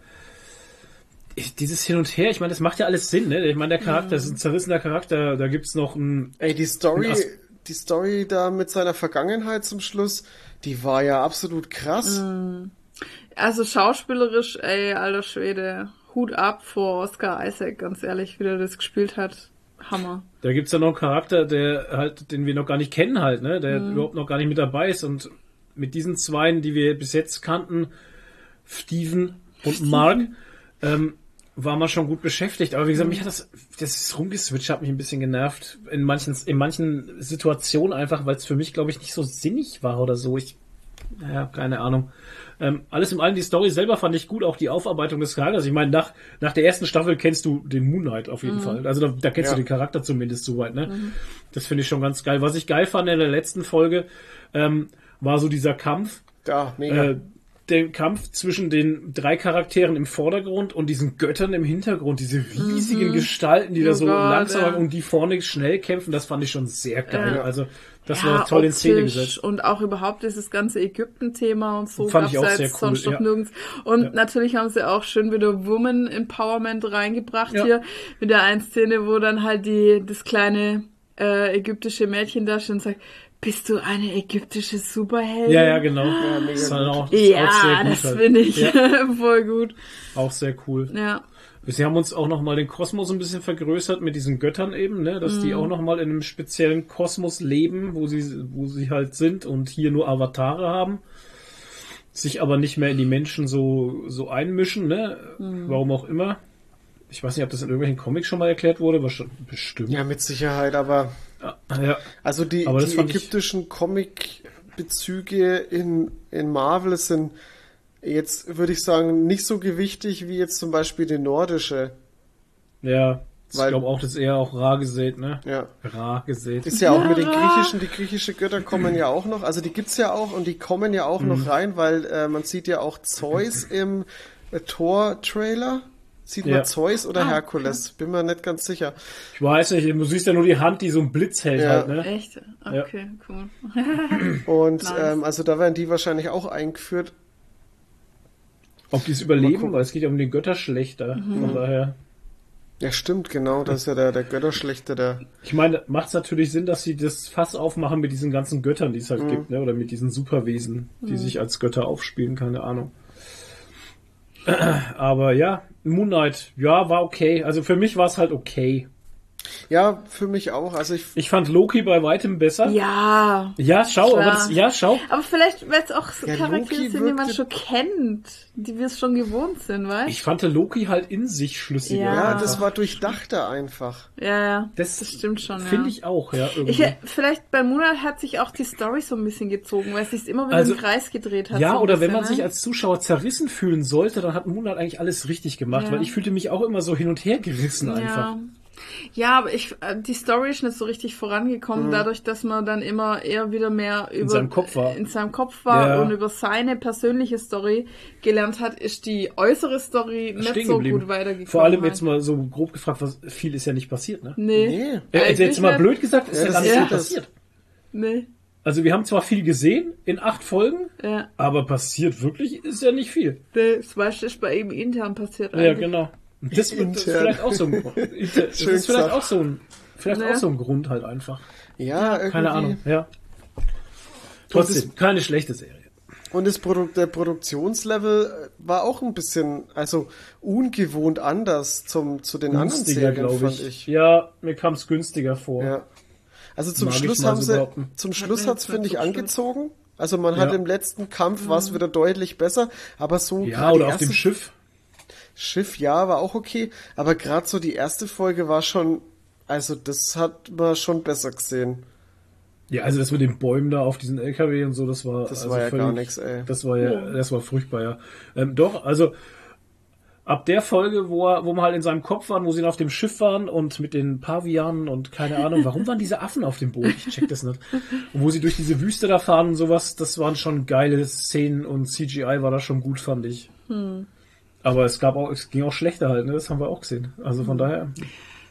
[SPEAKER 2] ich, dieses Hin und Her, ich meine, das macht ja alles Sinn, ne? Ich meine, der Charakter, das ist ein zerrissener Charakter, da gibt's noch ein,
[SPEAKER 4] Ey, die Story, die Story da mit seiner Vergangenheit zum Schluss, die war ja absolut krass.
[SPEAKER 3] Also schauspielerisch, ey, alter Schwede, Hut ab vor Oscar Isaac, ganz ehrlich, wie der das gespielt hat. Hammer.
[SPEAKER 2] da gibt's ja noch einen Charakter, der halt, den wir noch gar nicht kennen halt, ne? Der überhaupt noch gar nicht mit dabei ist und mit diesen Zweien, die wir bis jetzt kannten, Steven und Mark, ähm, war man schon gut beschäftigt. Aber wie gesagt, mich hat das, das Rumgeswitch hat mich ein bisschen genervt. In manchen, in manchen Situationen einfach, weil es für mich, glaube ich, nicht so sinnig war oder so. Ich, ja, keine Ahnung. Ähm, alles im allem, die Story selber fand ich gut, auch die Aufarbeitung des Charakters. Ich meine, nach, nach der ersten Staffel kennst du den Moon Knight auf jeden
[SPEAKER 3] Mhm.
[SPEAKER 2] Fall. Also da, da kennst
[SPEAKER 4] Ja.
[SPEAKER 2] du den Charakter zumindest soweit, ne? Das finde ich schon ganz geil. Was ich geil fand in der letzten Folge, ähm, war so dieser Kampf,
[SPEAKER 4] Ja, mega.
[SPEAKER 2] äh, der Kampf zwischen den drei Charakteren im Vordergrund und diesen Göttern im Hintergrund, diese riesigen Gestalten, die da
[SPEAKER 3] Oh
[SPEAKER 2] so
[SPEAKER 3] Gott,
[SPEAKER 2] langsam
[SPEAKER 3] ja.
[SPEAKER 2] und die vorne schnell kämpfen, das fand ich schon sehr geil.
[SPEAKER 3] Ja.
[SPEAKER 2] Also das
[SPEAKER 3] Ja,
[SPEAKER 2] war toll in Szene gesetzt.
[SPEAKER 3] Und auch überhaupt dieses ganze Ägypten-Thema und so
[SPEAKER 2] Fand ich auch sehr cool,
[SPEAKER 3] sonst noch
[SPEAKER 2] ja.
[SPEAKER 3] nirgends. Und
[SPEAKER 2] Ja.
[SPEAKER 3] natürlich haben sie auch schön wieder Woman Empowerment reingebracht hier. Mit der einen Szene, wo dann halt die, das kleine äh, ägyptische Mädchen da steht und sagt, bist du eine ägyptische Superheldin?
[SPEAKER 2] Ja, ja, genau.
[SPEAKER 4] mega
[SPEAKER 2] das ist halt auch, ist
[SPEAKER 3] Ja,
[SPEAKER 2] gut
[SPEAKER 3] das
[SPEAKER 2] halt.
[SPEAKER 3] finde ich
[SPEAKER 2] Ja,
[SPEAKER 3] voll gut.
[SPEAKER 2] auch sehr cool.
[SPEAKER 3] Ja.
[SPEAKER 2] Sie haben uns auch nochmal den Kosmos ein bisschen vergrößert mit diesen Göttern eben, ne? dass
[SPEAKER 3] Mhm.
[SPEAKER 2] die auch nochmal in einem speziellen Kosmos leben, wo sie, wo sie halt sind und hier nur Avatare haben. Sich aber nicht mehr in die Menschen so, so einmischen, ne?
[SPEAKER 3] Mhm.
[SPEAKER 2] Warum auch immer. Ich weiß nicht, ob das in irgendwelchen Comics schon mal erklärt wurde, bestimmt.
[SPEAKER 4] ja, mit Sicherheit, aber
[SPEAKER 2] ja.
[SPEAKER 4] also die, die
[SPEAKER 2] fand ich-
[SPEAKER 4] ägyptischen Comic-Bezüge in, in Marvel sind jetzt, würde ich sagen, nicht so gewichtig wie jetzt zum Beispiel die nordische.
[SPEAKER 2] Ja, ich
[SPEAKER 4] Weil-
[SPEAKER 2] glaube auch, das ist eher auch rar gesät, ne?
[SPEAKER 4] Ja.
[SPEAKER 2] Rar gesät.
[SPEAKER 4] Ist ja auch mit den griechischen, die griechische Götter kommen ja auch noch, also die gibt's ja auch und die kommen ja auch
[SPEAKER 2] Mhm.
[SPEAKER 4] noch rein, weil äh, man sieht ja auch Zeus im äh, Thor-Trailer. Sieht
[SPEAKER 2] Ja.
[SPEAKER 4] man Zeus
[SPEAKER 3] Ah,
[SPEAKER 4] oder Herkules? Bin mir nicht ganz sicher.
[SPEAKER 2] Ich weiß nicht, du siehst ja nur die Hand, die so einen Blitz hält
[SPEAKER 4] Ja.
[SPEAKER 2] halt, ne?
[SPEAKER 3] Echt? Okay, cool.
[SPEAKER 4] Und
[SPEAKER 3] Nice.
[SPEAKER 4] ähm, also da werden die wahrscheinlich auch eingeführt.
[SPEAKER 2] Ob die es überleben, weil es geht ja um den Götterschlechter.
[SPEAKER 3] Mhm.
[SPEAKER 2] Von daher.
[SPEAKER 4] Ja, stimmt, genau. Das ist ja der, der Götterschlechte, der.
[SPEAKER 2] Ich meine, macht es natürlich Sinn, dass sie das Fass aufmachen mit diesen ganzen Göttern, die es
[SPEAKER 4] Mhm.
[SPEAKER 2] halt gibt, ne? Oder mit diesen Superwesen, die sich als Götter aufspielen, keine Ahnung. Aber ja, Moon Knight, ja, war okay. Also für mich war es halt okay.
[SPEAKER 4] Ja, für mich auch. Also ich.
[SPEAKER 2] Ich fand Loki bei weitem besser.
[SPEAKER 3] Ja.
[SPEAKER 2] Ja, schau,
[SPEAKER 3] Klar.
[SPEAKER 2] aber das, ja, schau.
[SPEAKER 3] Aber vielleicht, weil es auch so
[SPEAKER 4] Ja,
[SPEAKER 3] Charaktere sind, die man schon kennt, die wir es schon gewohnt sind, weißt
[SPEAKER 2] Ich fand Loki halt in sich schlüssiger.
[SPEAKER 3] Ja.
[SPEAKER 4] Ja, das war durchdachter einfach.
[SPEAKER 3] Ja, ja.
[SPEAKER 2] Das,
[SPEAKER 3] Das stimmt schon, ja.
[SPEAKER 2] Finde ich auch, ja. Irgendwie.
[SPEAKER 3] Ich, vielleicht bei Monat hat sich auch die Story so ein bisschen gezogen, weil es sich immer wieder
[SPEAKER 2] Also,
[SPEAKER 3] im Kreis gedreht hat.
[SPEAKER 2] ja,
[SPEAKER 3] so
[SPEAKER 2] oder wenn man
[SPEAKER 3] ne?
[SPEAKER 2] sich als Zuschauer zerrissen fühlen sollte, dann hat Moonlight eigentlich alles richtig gemacht,
[SPEAKER 3] Ja.
[SPEAKER 2] weil ich fühlte mich auch immer so hin und her gerissen einfach.
[SPEAKER 3] Ja. Ja, aber ich, äh, die Story ist nicht so richtig vorangekommen, dadurch, dass man dann immer eher wieder mehr über
[SPEAKER 2] seinem Kopf war.
[SPEAKER 3] in seinem Kopf war
[SPEAKER 2] Ja.
[SPEAKER 3] und über seine persönliche Story gelernt hat, ist die äußere Story nicht so
[SPEAKER 2] geblieben.
[SPEAKER 3] gut weitergekommen.
[SPEAKER 2] Vor allem
[SPEAKER 3] halt.
[SPEAKER 2] jetzt mal so grob gefragt, was viel ist ja nicht passiert, ne?
[SPEAKER 3] Nee.
[SPEAKER 4] Nee.
[SPEAKER 2] Äh,
[SPEAKER 3] Eigentlich
[SPEAKER 2] jetzt mal blöd gesagt, ist
[SPEAKER 4] Ja,
[SPEAKER 2] ja,
[SPEAKER 4] das
[SPEAKER 2] gar nicht
[SPEAKER 4] ja
[SPEAKER 2] passiert.
[SPEAKER 3] Nee.
[SPEAKER 2] Also wir haben zwar viel gesehen in acht Folgen,
[SPEAKER 3] Ja.
[SPEAKER 2] aber passiert wirklich ist ja nicht viel.
[SPEAKER 3] Das weißt du, ist bei ihm intern passiert.
[SPEAKER 2] Ja,
[SPEAKER 3] eigentlich.
[SPEAKER 2] genau. Und Das, wird- das ist vielleicht auch so ein Grund. Das ist vielleicht auch so ein, vielleicht
[SPEAKER 3] Ja.
[SPEAKER 2] auch so ein Grund halt einfach.
[SPEAKER 4] Ja, irgendwie.
[SPEAKER 2] Keine Ahnung, ja. Trotzdem, keine schlechte Serie.
[SPEAKER 4] Und das Produkt, der Produktionslevel äh, war auch ein bisschen, also ungewohnt anders zum, zu den anderen
[SPEAKER 2] Günstiger,
[SPEAKER 4] Serien,
[SPEAKER 2] glaube
[SPEAKER 4] fand
[SPEAKER 2] ich.
[SPEAKER 4] ich.
[SPEAKER 2] Ja, mir kam es günstiger vor.
[SPEAKER 4] Ja. Also zum
[SPEAKER 2] Mag ich
[SPEAKER 4] Schluss haben
[SPEAKER 2] so
[SPEAKER 4] sie,
[SPEAKER 2] behaupten.
[SPEAKER 4] zum Schluss hat's
[SPEAKER 3] jetzt
[SPEAKER 4] finde ich
[SPEAKER 3] so
[SPEAKER 4] angezogen. Also man hat
[SPEAKER 2] Ja.
[SPEAKER 4] im letzten Kampf war's wieder deutlich besser, aber so
[SPEAKER 2] Ja, oder auf dem Schiff.
[SPEAKER 4] Schiff, ja, war auch okay, aber gerade so die erste Folge war schon, also das hat man schon besser gesehen.
[SPEAKER 2] Ja, also das mit den Bäumen da auf diesen LKW und so, das war
[SPEAKER 4] Das
[SPEAKER 2] also
[SPEAKER 4] war ja
[SPEAKER 2] völlig-
[SPEAKER 4] gar nix, ey.
[SPEAKER 2] Das war ja, das war furchtbar, ja. Ähm, doch, also ab der Folge, wo er, wo wir halt in seinem Kopf waren, wo sie auf dem Schiff waren und mit den Pavianen und keine Ahnung, warum waren diese Affen auf dem Boot? Ich check das nicht. Und wo sie durch diese Wüste da fahren und sowas, das waren schon geile Szenen und CGI war da schon gut, fand ich.
[SPEAKER 3] Hm.
[SPEAKER 2] Aber es gab auch, es ging auch schlechter halt, ne? Das haben wir auch gesehen. Also von daher.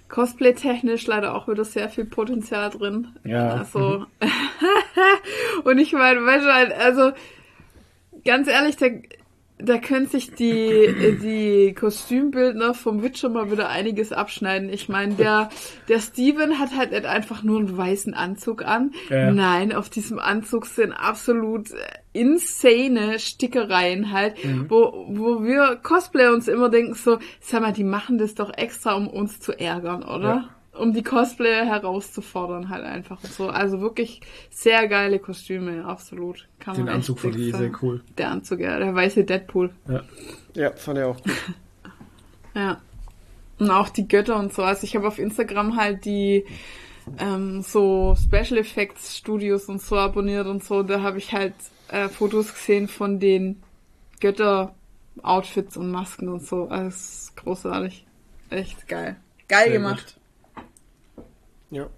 [SPEAKER 3] Cosplay-technisch leider auch wieder sehr viel Potenzial drin.
[SPEAKER 2] Ja.
[SPEAKER 3] Also, und ich meine, weißt du also, ganz ehrlich, da, da können sich die, die Kostümbildner vom Witcher mal wieder einiges abschneiden. Ich meine, der, der Steven hat halt nicht einfach nur einen weißen Anzug an.
[SPEAKER 2] Ja.
[SPEAKER 3] Nein, auf diesem Anzug sind absolut insane Stickereien halt, wo, wo wir Cosplayer uns immer denken so, sag mal, die machen das doch extra, um uns zu ärgern, oder? Um die Cosplayer herauszufordern halt einfach und so. Also wirklich sehr geile Kostüme, absolut. Kann
[SPEAKER 2] Den
[SPEAKER 3] man
[SPEAKER 2] Anzug fand ich sehr cool.
[SPEAKER 3] Der Anzug, ja, der weiße Deadpool.
[SPEAKER 2] Ja.
[SPEAKER 4] Ja, fand ich auch gut.
[SPEAKER 3] Ja. Und auch die Götter und so. Also ich habe auf Instagram halt die ähm, so Special Effects Studios und so abonniert und so. Da habe ich halt äh, Fotos gesehen von den Götter-Outfits und Masken und so. Also, es ist großartig. Echt geil. Geil
[SPEAKER 2] Sehr
[SPEAKER 3] gemacht.
[SPEAKER 4] Ja.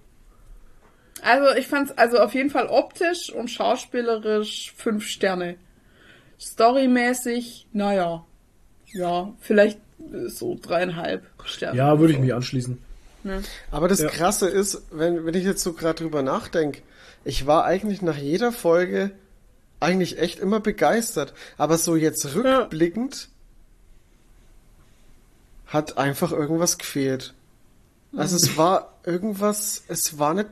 [SPEAKER 3] Also ich fand's also auf jeden Fall optisch und schauspielerisch fünf Sterne. Storymäßig, naja, ja, vielleicht so dreieinhalb Sterne.
[SPEAKER 2] Ja, würde ich mich anschließen.
[SPEAKER 4] Aber das
[SPEAKER 2] Ja.
[SPEAKER 4] Krasse ist, wenn, wenn ich jetzt so gerade drüber nachdenke, ich war eigentlich nach jeder Folge eigentlich echt immer begeistert. Aber so jetzt rückblickend hat einfach irgendwas gefehlt. Also es war irgendwas, es war nicht.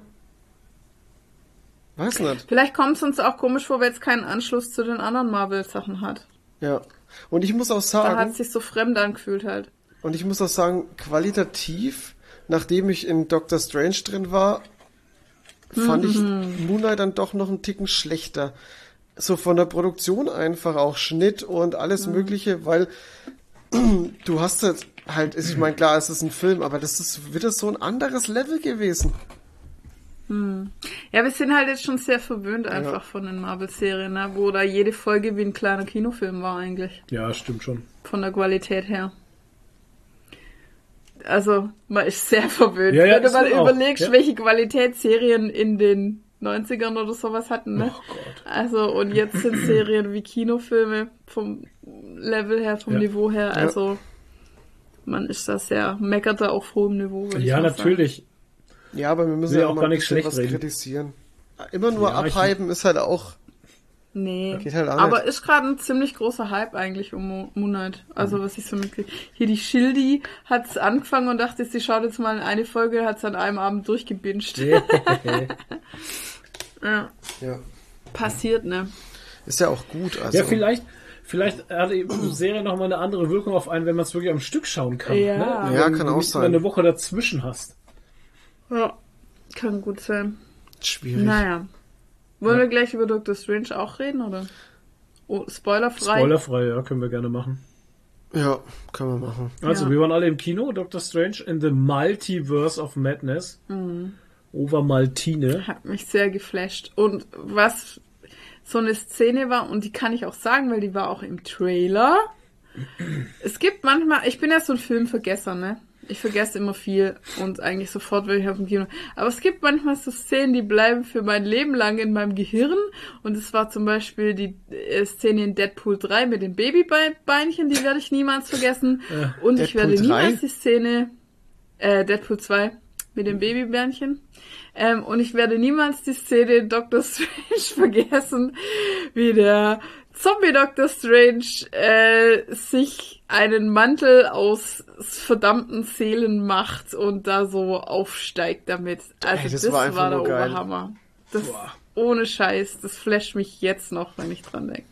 [SPEAKER 4] Weiß nicht.
[SPEAKER 3] Vielleicht kommt es uns auch komisch vor, weil es keinen Anschluss zu den anderen Marvel-Sachen hat.
[SPEAKER 4] Ja. Und ich muss auch
[SPEAKER 3] Da
[SPEAKER 4] sagen.
[SPEAKER 3] hat es sich so fremd angefühlt halt.
[SPEAKER 4] Und ich muss auch sagen, qualitativ, nachdem ich in Doctor Strange drin war, fand ich Moon Knight dann doch noch einen Ticken schlechter. So von der Produktion einfach auch Schnitt und alles Mögliche, weil du hast jetzt halt, ich meine, klar, es ist ein Film, aber das ist wieder so ein anderes Level gewesen.
[SPEAKER 3] Ja, wir sind halt jetzt schon sehr verwöhnt einfach von den Marvel-Serien, ne? wo da jede Folge wie ein kleiner Kinofilm war eigentlich.
[SPEAKER 2] Ja, stimmt schon.
[SPEAKER 3] Von der Qualität her. Also, man ist sehr verwöhnt.
[SPEAKER 2] Ja, ja,
[SPEAKER 3] Wenn du mal überlegst,
[SPEAKER 2] ja.
[SPEAKER 3] welche Qualitätsserien in den 90ern oder sowas hatten, ne?
[SPEAKER 2] Oh Gott.
[SPEAKER 3] Also, und jetzt sind Serien wie Kinofilme vom Level her, vom
[SPEAKER 2] Ja.
[SPEAKER 3] Niveau her, also man ist da sehr, meckert da auf hohem Niveau.
[SPEAKER 2] Ja,
[SPEAKER 3] mal sagen.
[SPEAKER 2] natürlich.
[SPEAKER 4] Ja, aber wir müssen ja
[SPEAKER 2] auch
[SPEAKER 4] mal
[SPEAKER 2] gar nichts schlecht
[SPEAKER 4] was
[SPEAKER 2] reden.
[SPEAKER 4] kritisieren. Immer nur
[SPEAKER 2] Ja, ich-
[SPEAKER 4] abhypen ist halt auch,
[SPEAKER 3] Nee.
[SPEAKER 4] Geht halt auch
[SPEAKER 3] Aber
[SPEAKER 4] nicht.
[SPEAKER 3] ist gerade ein ziemlich großer Hype eigentlich um Mo- Moon Knight. Also
[SPEAKER 2] Mhm.
[SPEAKER 3] was ich so mitkriege. Hier die Schildi hat's angefangen und dachte, sie schaut jetzt mal in eine Folge, hat's an einem Abend durchgebinged. Ja.
[SPEAKER 4] ja,
[SPEAKER 3] Passiert, ne?
[SPEAKER 4] ist ja auch gut. Also.
[SPEAKER 2] Ja, vielleicht, vielleicht hat die Serie nochmal eine andere Wirkung auf einen, wenn man es wirklich am Stück schauen kann.
[SPEAKER 3] Ja.
[SPEAKER 2] Ne?
[SPEAKER 4] Ja,
[SPEAKER 2] Wenn
[SPEAKER 4] kann
[SPEAKER 2] du
[SPEAKER 4] auch
[SPEAKER 2] nicht mal
[SPEAKER 4] sein.
[SPEAKER 2] eine Woche dazwischen hast.
[SPEAKER 3] Ja. Kann gut sein.
[SPEAKER 4] Schwierig.
[SPEAKER 3] Naja. Wollen wir gleich über Doctor Strange auch reden, oder? Oh, spoilerfrei.
[SPEAKER 2] Spoilerfrei, ja, können wir gerne machen.
[SPEAKER 4] Ja, können wir machen.
[SPEAKER 2] Also,
[SPEAKER 3] Ja.
[SPEAKER 2] wir waren alle im Kino, Doctor Strange in the Multiverse of Madness.
[SPEAKER 3] Mhm.
[SPEAKER 2] Over Maltine.
[SPEAKER 3] Hat mich sehr geflasht. Und was so eine Szene war, und die kann ich auch sagen, weil die war auch im Trailer. Es gibt manchmal, ich bin ja so ein Filmvergesser, ne? Ich vergesse immer viel und eigentlich sofort, wenn ich auf dem Kino. Aber es gibt manchmal so Szenen, die bleiben für mein Leben lang in meinem Gehirn. Und es war zum Beispiel die äh, Szene in Deadpool 3 mit den Babybeinchen, die werde ich niemals vergessen. Und ich
[SPEAKER 4] Deadpool
[SPEAKER 3] werde
[SPEAKER 4] 3?
[SPEAKER 3] niemals die Szene, äh, Deadpool 2 mit dem Babybärnchen. Ähm, und ich werde niemals die Szene in Doctor Strange vergessen, wie der Zombie Doctor Strange äh, sich einen Mantel aus verdammten Seelen macht und da so aufsteigt damit. Also
[SPEAKER 4] Ey, das
[SPEAKER 3] das,
[SPEAKER 4] war
[SPEAKER 3] war,
[SPEAKER 4] einfach
[SPEAKER 3] der
[SPEAKER 4] nur geil.
[SPEAKER 3] Oberhammer. Das ohne Scheiß, das flasht mich jetzt noch, wenn ich dran denke.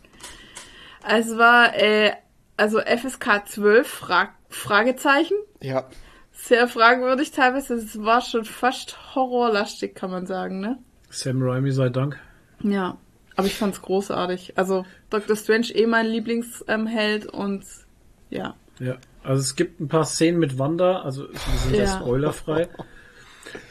[SPEAKER 3] Also es war äh, also FSK 12 Fra Fragezeichen
[SPEAKER 4] Ja.
[SPEAKER 3] Sehr fragwürdig teilweise. Es war schon fast horrorlastig, kann man sagen, ne?
[SPEAKER 2] Sam Raimi sei Dank.
[SPEAKER 3] Ja. Aber ich fand's großartig. Also Dr. Strange eh mein Lieblingsheld und ja.
[SPEAKER 2] Ja, also es gibt ein paar Szenen mit Wanda, also wir sind ja,
[SPEAKER 3] Ja.
[SPEAKER 2] spoilerfrei.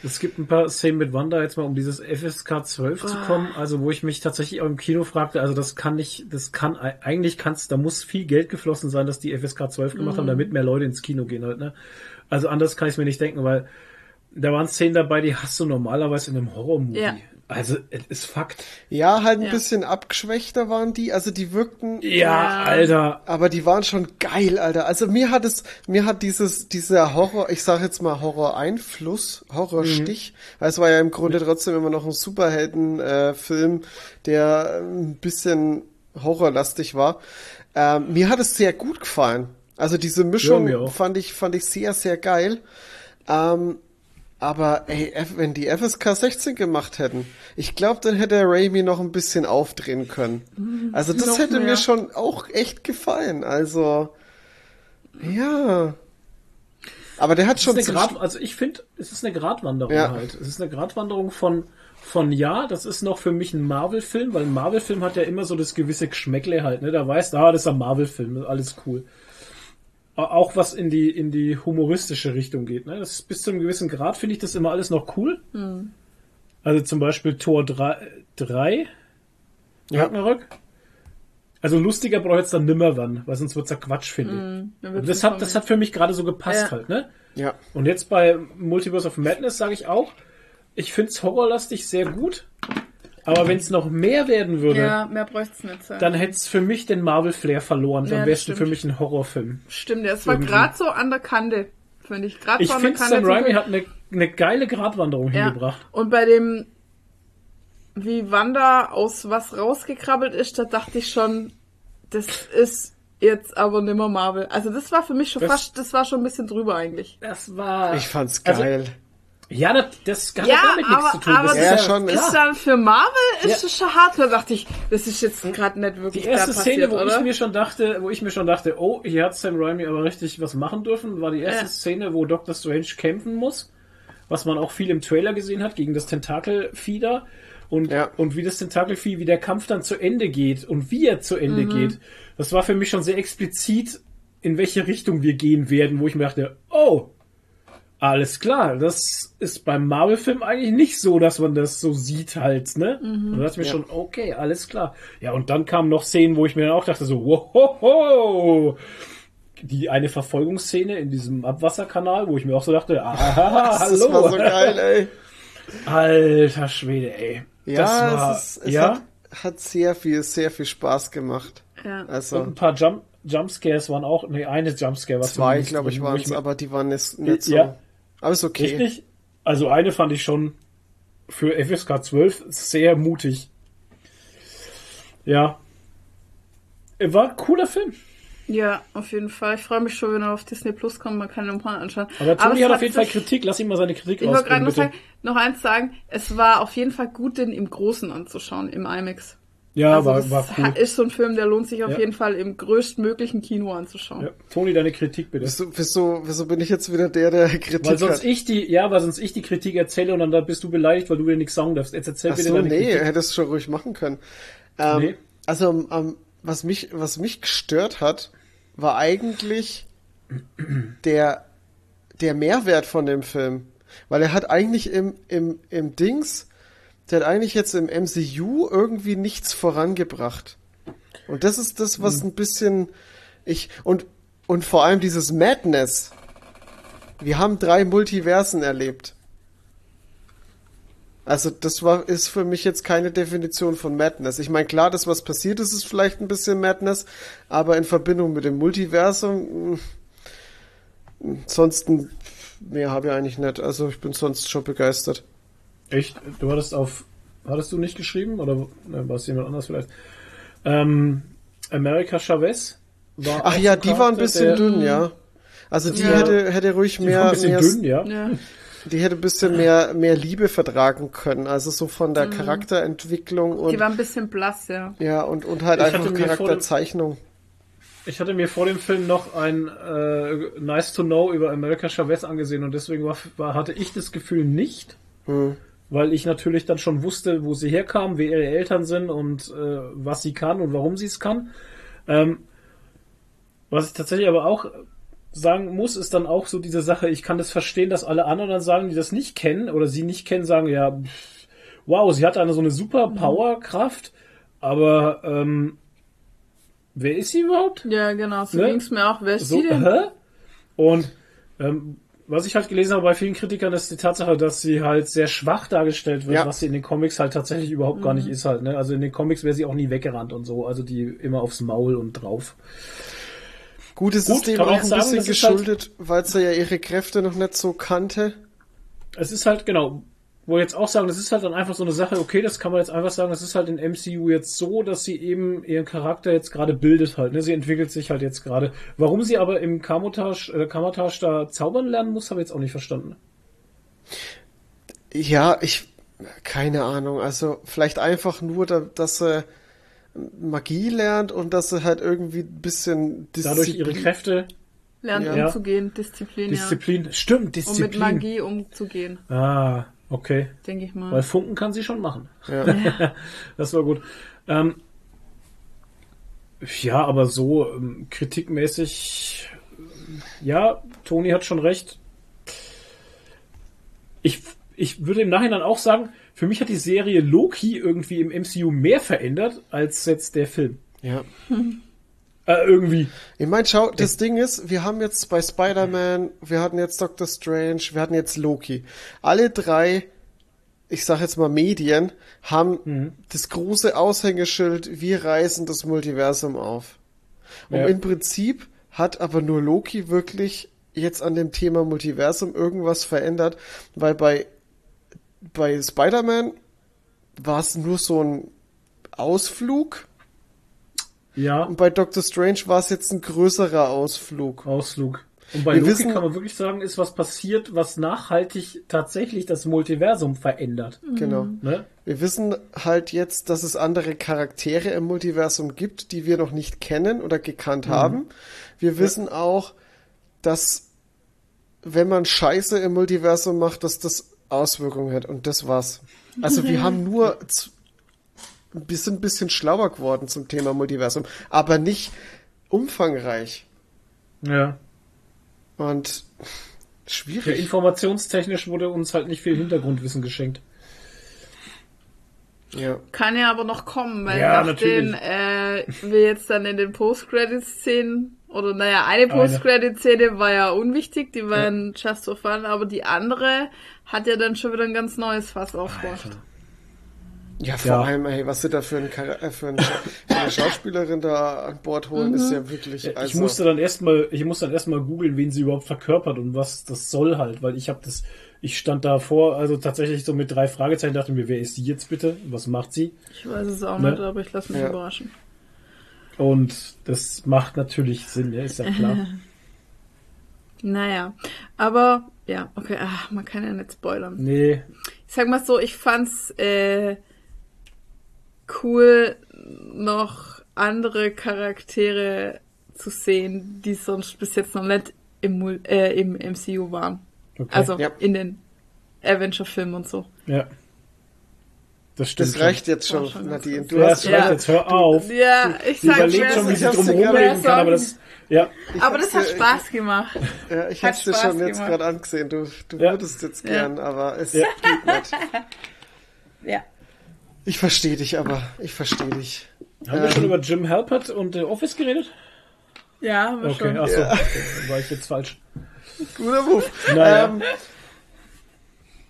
[SPEAKER 2] Es gibt ein paar Szenen mit Wanda, jetzt mal um dieses FSK 12 zu kommen, also wo ich mich tatsächlich auch im Kino fragte, also das kann nicht, das kann, eigentlich kann's, da muss viel Geld geflossen sein, dass die FSK 12 gemacht haben, damit mehr Leute ins Kino gehen halt, ne? Also anders kann ich mir nicht denken, weil da waren Szenen dabei, die hast du normalerweise in einem Horror-Movie.
[SPEAKER 3] Ja.
[SPEAKER 2] Also, es ist Fakt.
[SPEAKER 4] Ja, halt ein
[SPEAKER 3] Ja.
[SPEAKER 4] bisschen abgeschwächter waren die, also die wirkten,
[SPEAKER 2] Ja. Alter.
[SPEAKER 4] aber die waren schon geil, Alter. Also mir hat es, mir hat dieses, dieser Horror, ich sag jetzt mal Horror-Einfluss, Horrorstich, weil es war ja im Grunde trotzdem immer noch ein Superhelden-Film, der ein bisschen horrorlastig war. Ähm, mir hat es sehr gut gefallen. Also diese Mischung
[SPEAKER 2] auch.
[SPEAKER 4] fand ich, fand ich sehr, sehr geil. Ähm, aber ey, wenn die FSK 16 gemacht hätten, ich glaube, dann hätte Raimi noch ein bisschen aufdrehen können. Also das
[SPEAKER 3] Noch
[SPEAKER 4] hätte
[SPEAKER 3] mehr.
[SPEAKER 4] mir schon auch echt gefallen. Also ja. Aber der hat schon
[SPEAKER 2] Grad, also ich finde, es ist eine Gratwanderung
[SPEAKER 4] Ja.
[SPEAKER 2] halt. Es ist eine Gratwanderung von, von ja, das ist noch für mich ein Marvel-Film, weil ein Marvel-Film hat ja immer so das gewisse Geschmäckle halt, ne? Da weißt du, ah, das ist ein Marvel-Film, alles cool. Auch was in die, in die humoristische Richtung geht, ne? Das ist bis zu einem gewissen Grad finde ich das immer alles noch cool. Also zum Beispiel Tor 3, 3
[SPEAKER 4] Ja.
[SPEAKER 2] Ragnarök. Also lustiger braucht jetzt dann nimmer wann, weil sonst wird's ja Quatsch, finde ich.
[SPEAKER 3] Wird's
[SPEAKER 2] das hat, das hat für mich gerade so gepasst
[SPEAKER 3] Ja.
[SPEAKER 2] halt, ne?
[SPEAKER 4] Ja.
[SPEAKER 2] Und jetzt bei Multiverse of Madness sage ich auch, ich find's horrorlastig sehr gut, aber wenn es noch mehr werden würde,
[SPEAKER 3] Ja, mehr bräuchte es nicht sein.
[SPEAKER 2] dann hätte es für mich den Marvel Flair verloren.
[SPEAKER 3] Ja,
[SPEAKER 2] Dann wär's
[SPEAKER 3] stimmt.
[SPEAKER 2] für mich ein Horrorfilm.
[SPEAKER 3] Stimmt, ja, es war gerade so an der Kante, finde ich. Gerade
[SPEAKER 2] Ich
[SPEAKER 3] so an der
[SPEAKER 2] finde,
[SPEAKER 3] Kante.
[SPEAKER 2] Sam Raimi hat eine, eine geile Gratwanderung
[SPEAKER 3] ja.
[SPEAKER 2] hingebracht.
[SPEAKER 3] Und bei dem, wie Wanda aus was rausgekrabbelt ist, da dachte ich schon, das ist jetzt aber nimmer Marvel. Also das war für mich schon
[SPEAKER 2] Das-
[SPEAKER 3] fast, das war schon ein bisschen drüber eigentlich.
[SPEAKER 2] Das war.
[SPEAKER 4] Ich fand's
[SPEAKER 2] Also,
[SPEAKER 4] geil.
[SPEAKER 2] Ja, das, das hat
[SPEAKER 3] Ja,
[SPEAKER 2] damit nichts
[SPEAKER 3] aber,
[SPEAKER 2] zu tun.
[SPEAKER 3] aber
[SPEAKER 2] Das
[SPEAKER 3] das
[SPEAKER 4] Ja,
[SPEAKER 3] ist,
[SPEAKER 4] schon,
[SPEAKER 3] ist
[SPEAKER 4] ist-
[SPEAKER 3] dann für Marvel ist
[SPEAKER 2] Ja.
[SPEAKER 3] es schon hart. Da dachte ich, das ist jetzt gerade nicht wirklich
[SPEAKER 2] Die erste
[SPEAKER 3] da
[SPEAKER 2] Szene,
[SPEAKER 3] passiert,
[SPEAKER 2] wo
[SPEAKER 3] oder?
[SPEAKER 2] ich mir schon dachte, wo ich mir schon dachte, oh, hier hat Sam Raimi aber richtig was machen dürfen, war die erste
[SPEAKER 3] Ja.
[SPEAKER 2] Szene, wo Doctor Strange kämpfen muss, was man auch viel im Trailer gesehen hat, gegen das Tentakelfieder und,
[SPEAKER 4] Ja.
[SPEAKER 2] und wie das Tentakelvieh, wie der Kampf dann zu Ende geht und wie er zu Ende
[SPEAKER 3] Mhm.
[SPEAKER 2] geht. Das war für mich schon sehr explizit, in welche Richtung wir gehen werden, wo ich mir dachte, oh, alles klar, das ist beim Marvel-Film eigentlich nicht so, dass man das so sieht halt, ne? Und da dachte ich mir
[SPEAKER 4] Ja.
[SPEAKER 2] schon, okay, alles klar. Ja, und dann kamen noch Szenen, wo ich mir dann auch dachte, so, wow, die eine Verfolgungsszene in diesem Abwasserkanal, wo ich mir auch so dachte,
[SPEAKER 4] Das
[SPEAKER 2] hallo.
[SPEAKER 4] war so geil, ey.
[SPEAKER 2] Alter Schwede, ey.
[SPEAKER 4] Ja,
[SPEAKER 2] das war,
[SPEAKER 4] es, ist, es
[SPEAKER 2] ja,
[SPEAKER 4] hat, hat sehr viel, sehr viel Spaß gemacht.
[SPEAKER 3] Ja.
[SPEAKER 2] und
[SPEAKER 4] Also
[SPEAKER 2] ein paar Jump, Jumpscares waren auch, nee, eine Jumpscare war
[SPEAKER 4] zwei, glaube ich, waren es, aber die waren nicht, nicht so.
[SPEAKER 2] Ja.
[SPEAKER 4] Aber ist okay.
[SPEAKER 2] Richtig? Also eine fand ich schon für FSK 12 sehr mutig. Ja. Er war ein cooler Film.
[SPEAKER 3] Ja, auf jeden Fall. Ich freue mich schon, wenn er auf Disney Plus kommt. Man kann ihn nochmal anschauen.
[SPEAKER 2] Aber Toni
[SPEAKER 3] es
[SPEAKER 2] hat auf jeden Fall Kritik. Lass ihn mal seine Kritik
[SPEAKER 3] Ich wollte gerade noch eins sagen. Es war auf jeden Fall gut, den im Großen anzuschauen, im IMAX.
[SPEAKER 2] Ja,
[SPEAKER 3] also
[SPEAKER 2] war,
[SPEAKER 3] das
[SPEAKER 2] war cool.
[SPEAKER 3] ist so ein Film, der lohnt sich auf
[SPEAKER 2] Ja.
[SPEAKER 3] jeden Fall im größtmöglichen Kino anzuschauen.
[SPEAKER 2] Ja. Toni, deine Kritik bitte.
[SPEAKER 4] Wieso, wieso, wieso bin ich jetzt wieder der, der Kritik
[SPEAKER 2] Weil sonst
[SPEAKER 4] hat?
[SPEAKER 2] ich die, ja, weil sonst ich die Kritik erzähle und dann da bist du beleidigt, weil du wieder nichts sagen darfst. Jetzt erzähl
[SPEAKER 4] Ach
[SPEAKER 2] bitte
[SPEAKER 4] so,
[SPEAKER 2] deine
[SPEAKER 4] nee,
[SPEAKER 2] Kritik.
[SPEAKER 4] hättest du schon ruhig machen können. Ähm,
[SPEAKER 2] Nee.
[SPEAKER 4] Also, ähm, ähm, was mich, was mich gestört hat, war eigentlich der, der Mehrwert von dem Film. Weil er hat eigentlich im, im, im Dings, der hat eigentlich jetzt im MCU irgendwie nichts vorangebracht. Und das ist das, was ein bisschen, ich, und, und vor allem dieses Madness. Wir haben drei Multiversen erlebt. Also das war ist für mich jetzt keine Definition von Madness. Ich meine, klar, das was passiert ist, ist vielleicht ein bisschen Madness, aber in Verbindung mit dem Multiversum ansonsten mehr habe ich eigentlich nicht. Also ich bin sonst schon begeistert.
[SPEAKER 2] Echt? Du hattest auf, hattest du nicht geschrieben oder ne, war es jemand anders vielleicht? Ähm, America Chavez war
[SPEAKER 4] Ach ja, die war ein bisschen
[SPEAKER 2] der-
[SPEAKER 4] dünn, ja. Also die
[SPEAKER 3] Ja.
[SPEAKER 4] hätte hätte ruhig
[SPEAKER 2] Die war
[SPEAKER 4] mehr,
[SPEAKER 2] ein bisschen
[SPEAKER 4] mehr
[SPEAKER 2] dünn, ja.
[SPEAKER 3] Ja.
[SPEAKER 4] die hätte ein bisschen mehr mehr Liebe vertragen können. Also so von der Charakterentwicklung
[SPEAKER 3] Die
[SPEAKER 4] und
[SPEAKER 3] war ein bisschen blass, ja.
[SPEAKER 4] ja und und halt
[SPEAKER 2] Ich
[SPEAKER 4] einfach Charakterzeichnung.
[SPEAKER 2] Ich hatte mir vor dem Film noch ein äh, Nice to Know über America Chavez angesehen und deswegen war, war, hatte ich das Gefühl nicht,
[SPEAKER 4] Hm.
[SPEAKER 2] Weil ich natürlich dann schon wusste, wo sie herkam, wer ihre Eltern sind und äh, was sie kann und warum sie es kann. Ähm, was ich tatsächlich aber auch sagen muss, ist dann auch so diese Sache, ich kann das verstehen, dass alle anderen dann sagen, die das nicht kennen oder sie nicht kennen, sagen, ja, wow, sie hat eine so eine super Powerkraft, aber ähm, wer ist sie überhaupt?
[SPEAKER 3] Ja, genau. So
[SPEAKER 2] Ne?
[SPEAKER 3] ging's mir auch. Wer ist
[SPEAKER 2] So,
[SPEAKER 3] die denn?
[SPEAKER 2] hä? Und ähm, was ich halt gelesen habe bei vielen Kritikern, ist die Tatsache, dass sie halt sehr schwach dargestellt wird,
[SPEAKER 4] Ja.
[SPEAKER 2] was sie in den Comics halt tatsächlich überhaupt gar
[SPEAKER 3] Mhm.
[SPEAKER 2] nicht ist halt. Ne? Also in den Comics wäre sie auch nie weggerannt und so, also die immer aufs Maul und drauf.
[SPEAKER 4] Gut, es
[SPEAKER 2] Gut,
[SPEAKER 4] ist dem auch ein
[SPEAKER 2] sagen,
[SPEAKER 4] bisschen
[SPEAKER 2] halt-
[SPEAKER 4] geschuldet, weil sie ja ihre Kräfte noch nicht so kannte.
[SPEAKER 2] Es ist halt, genau, wo jetzt auch sagen, das ist halt dann einfach so eine Sache, okay, das kann man jetzt einfach sagen, das ist halt in MCU jetzt so, dass sie eben ihren Charakter jetzt gerade bildet halt, ne? Sie entwickelt sich halt jetzt gerade. Warum sie aber im Kamotage, äh, Kamotage da zaubern lernen muss, habe ich jetzt auch nicht verstanden.
[SPEAKER 4] Ja, ich, keine Ahnung, also vielleicht einfach nur, da, dass sie Magie lernt und dass sie halt irgendwie ein bisschen
[SPEAKER 2] Dadurch ihre
[SPEAKER 4] Disziplin-
[SPEAKER 2] Kräfte,
[SPEAKER 3] Lernt
[SPEAKER 4] Ja.
[SPEAKER 3] umzugehen, Disziplin,
[SPEAKER 2] Disziplin, stimmt,
[SPEAKER 3] ja. Um
[SPEAKER 2] Disziplin.
[SPEAKER 3] mit Magie umzugehen,
[SPEAKER 2] Ah, okay.
[SPEAKER 3] denke ich mal.
[SPEAKER 2] Weil Funken kann sie schon machen.
[SPEAKER 4] Ja.
[SPEAKER 2] Das war gut. Ähm, ja, aber so ähm, kritikmäßig, ähm, ja, Toni hat schon recht. Ich, ich würde im Nachhinein auch sagen, für mich hat die Serie Loki irgendwie im MCU mehr verändert als jetzt der Film.
[SPEAKER 4] Ja.
[SPEAKER 2] Äh, irgendwie.
[SPEAKER 4] Ich meine, schau, das Ding ist, wir haben jetzt bei Spider-Man, wir hatten jetzt Doctor Strange, wir hatten jetzt Loki. Alle drei, ich sag jetzt mal Medien, haben
[SPEAKER 2] Mhm.
[SPEAKER 4] das große Aushängeschild, wir reißen das Multiversum auf. Und
[SPEAKER 2] Ja.
[SPEAKER 4] im Prinzip hat aber nur Loki wirklich jetzt an dem Thema Multiversum irgendwas verändert, weil bei, bei Spider-Man war es nur so ein Ausflug
[SPEAKER 2] Ja,
[SPEAKER 4] und bei Doctor Strange war es jetzt ein größerer Ausflug.
[SPEAKER 2] Ausflug. Und bei
[SPEAKER 4] Wir
[SPEAKER 2] Loki
[SPEAKER 4] wissen-
[SPEAKER 2] kann man wirklich sagen, ist was passiert, was nachhaltig tatsächlich das Multiversum verändert.
[SPEAKER 4] Genau.
[SPEAKER 2] Ne?
[SPEAKER 4] Wir wissen halt jetzt, dass es andere Charaktere im Multiversum gibt, die wir noch nicht kennen oder gekannt haben. Wir wissen auch, dass wenn man Scheiße im Multiversum macht, dass das Auswirkungen hat. Und das war's. Also wir haben nur, wir sind ein bisschen schlauer geworden zum Thema Multiversum, aber nicht umfangreich.
[SPEAKER 2] Ja.
[SPEAKER 4] Und
[SPEAKER 2] ja.
[SPEAKER 4] schwierig.
[SPEAKER 2] Informationstechnisch wurde uns halt nicht viel Hintergrundwissen geschenkt.
[SPEAKER 4] Ja.
[SPEAKER 3] Kann ja aber noch kommen, weil
[SPEAKER 2] Ja,
[SPEAKER 3] nach
[SPEAKER 2] natürlich.
[SPEAKER 3] den, äh, wir jetzt dann in den Post-Credit-Szenen, oder naja, eine. Post-Credit-Szene war ja unwichtig, die war ja. just for fun, aber die andere hat ja dann schon wieder ein ganz neues Fass aufgemacht.
[SPEAKER 4] Ja, vor
[SPEAKER 2] Ja.
[SPEAKER 4] allem, ey, was sie da für, ein, äh, für, ein, für eine Schauspielerin da an Bord holen, ist ja wirklich.
[SPEAKER 2] Ich
[SPEAKER 4] Also,
[SPEAKER 2] musste dann erstmal, ich musste dann erstmal googeln, wen sie überhaupt verkörpert und was das soll halt, weil ich habe das, ich stand da vor, also tatsächlich so mit drei Fragezeichen, dachte mir, wer ist die jetzt bitte? Was macht sie?
[SPEAKER 3] Ich weiß es auch
[SPEAKER 2] Ne?
[SPEAKER 3] nicht, aber ich lasse mich
[SPEAKER 4] Ja.
[SPEAKER 3] überraschen.
[SPEAKER 2] Und das macht natürlich Sinn, ja, ist ja klar.
[SPEAKER 3] Naja, aber ja, okay, ach, man kann ja nicht spoilern.
[SPEAKER 2] Nee,
[SPEAKER 3] Ich sag mal so, ich fand's äh, cool, noch andere Charaktere zu sehen, die sonst bis jetzt noch nicht im, äh, im MCU waren.
[SPEAKER 2] okay.
[SPEAKER 3] Also
[SPEAKER 4] Ja.
[SPEAKER 3] in den Avenger-Filmen und so.
[SPEAKER 2] ja. Das stimmt.
[SPEAKER 4] das reicht jetzt schon,
[SPEAKER 3] schon
[SPEAKER 4] Nadine. Du
[SPEAKER 2] Ja,
[SPEAKER 4] hast
[SPEAKER 2] das reicht
[SPEAKER 3] Ja.
[SPEAKER 2] jetzt, hör auf.
[SPEAKER 3] Ja, ich
[SPEAKER 2] Sie
[SPEAKER 3] sag
[SPEAKER 2] überlegt schon, wie
[SPEAKER 4] ich
[SPEAKER 2] sie drum
[SPEAKER 4] dir
[SPEAKER 2] herum
[SPEAKER 4] gerade
[SPEAKER 2] reden kann, aber das, ja,
[SPEAKER 3] Aber das hat
[SPEAKER 4] dir-
[SPEAKER 3] Spaß gemacht.
[SPEAKER 4] Ja, ich
[SPEAKER 3] Hat
[SPEAKER 4] hab's dir schon jetzt
[SPEAKER 3] gemacht.
[SPEAKER 4] gerade angesehen. Du, du
[SPEAKER 2] Ja.
[SPEAKER 4] würdest jetzt
[SPEAKER 3] Ja.
[SPEAKER 4] gern, aber es
[SPEAKER 2] Ja.
[SPEAKER 4] geht nicht.
[SPEAKER 3] Ja.
[SPEAKER 4] Ich verstehe dich aber. Ich verstehe dich.
[SPEAKER 2] haben wir schon über Jim Halpert und The Office geredet?
[SPEAKER 3] Ja, haben wir
[SPEAKER 2] Okay,
[SPEAKER 3] schon.
[SPEAKER 2] achso, okay, dann war ich jetzt falsch.
[SPEAKER 4] Guter Move.
[SPEAKER 2] Naja.
[SPEAKER 4] Ähm,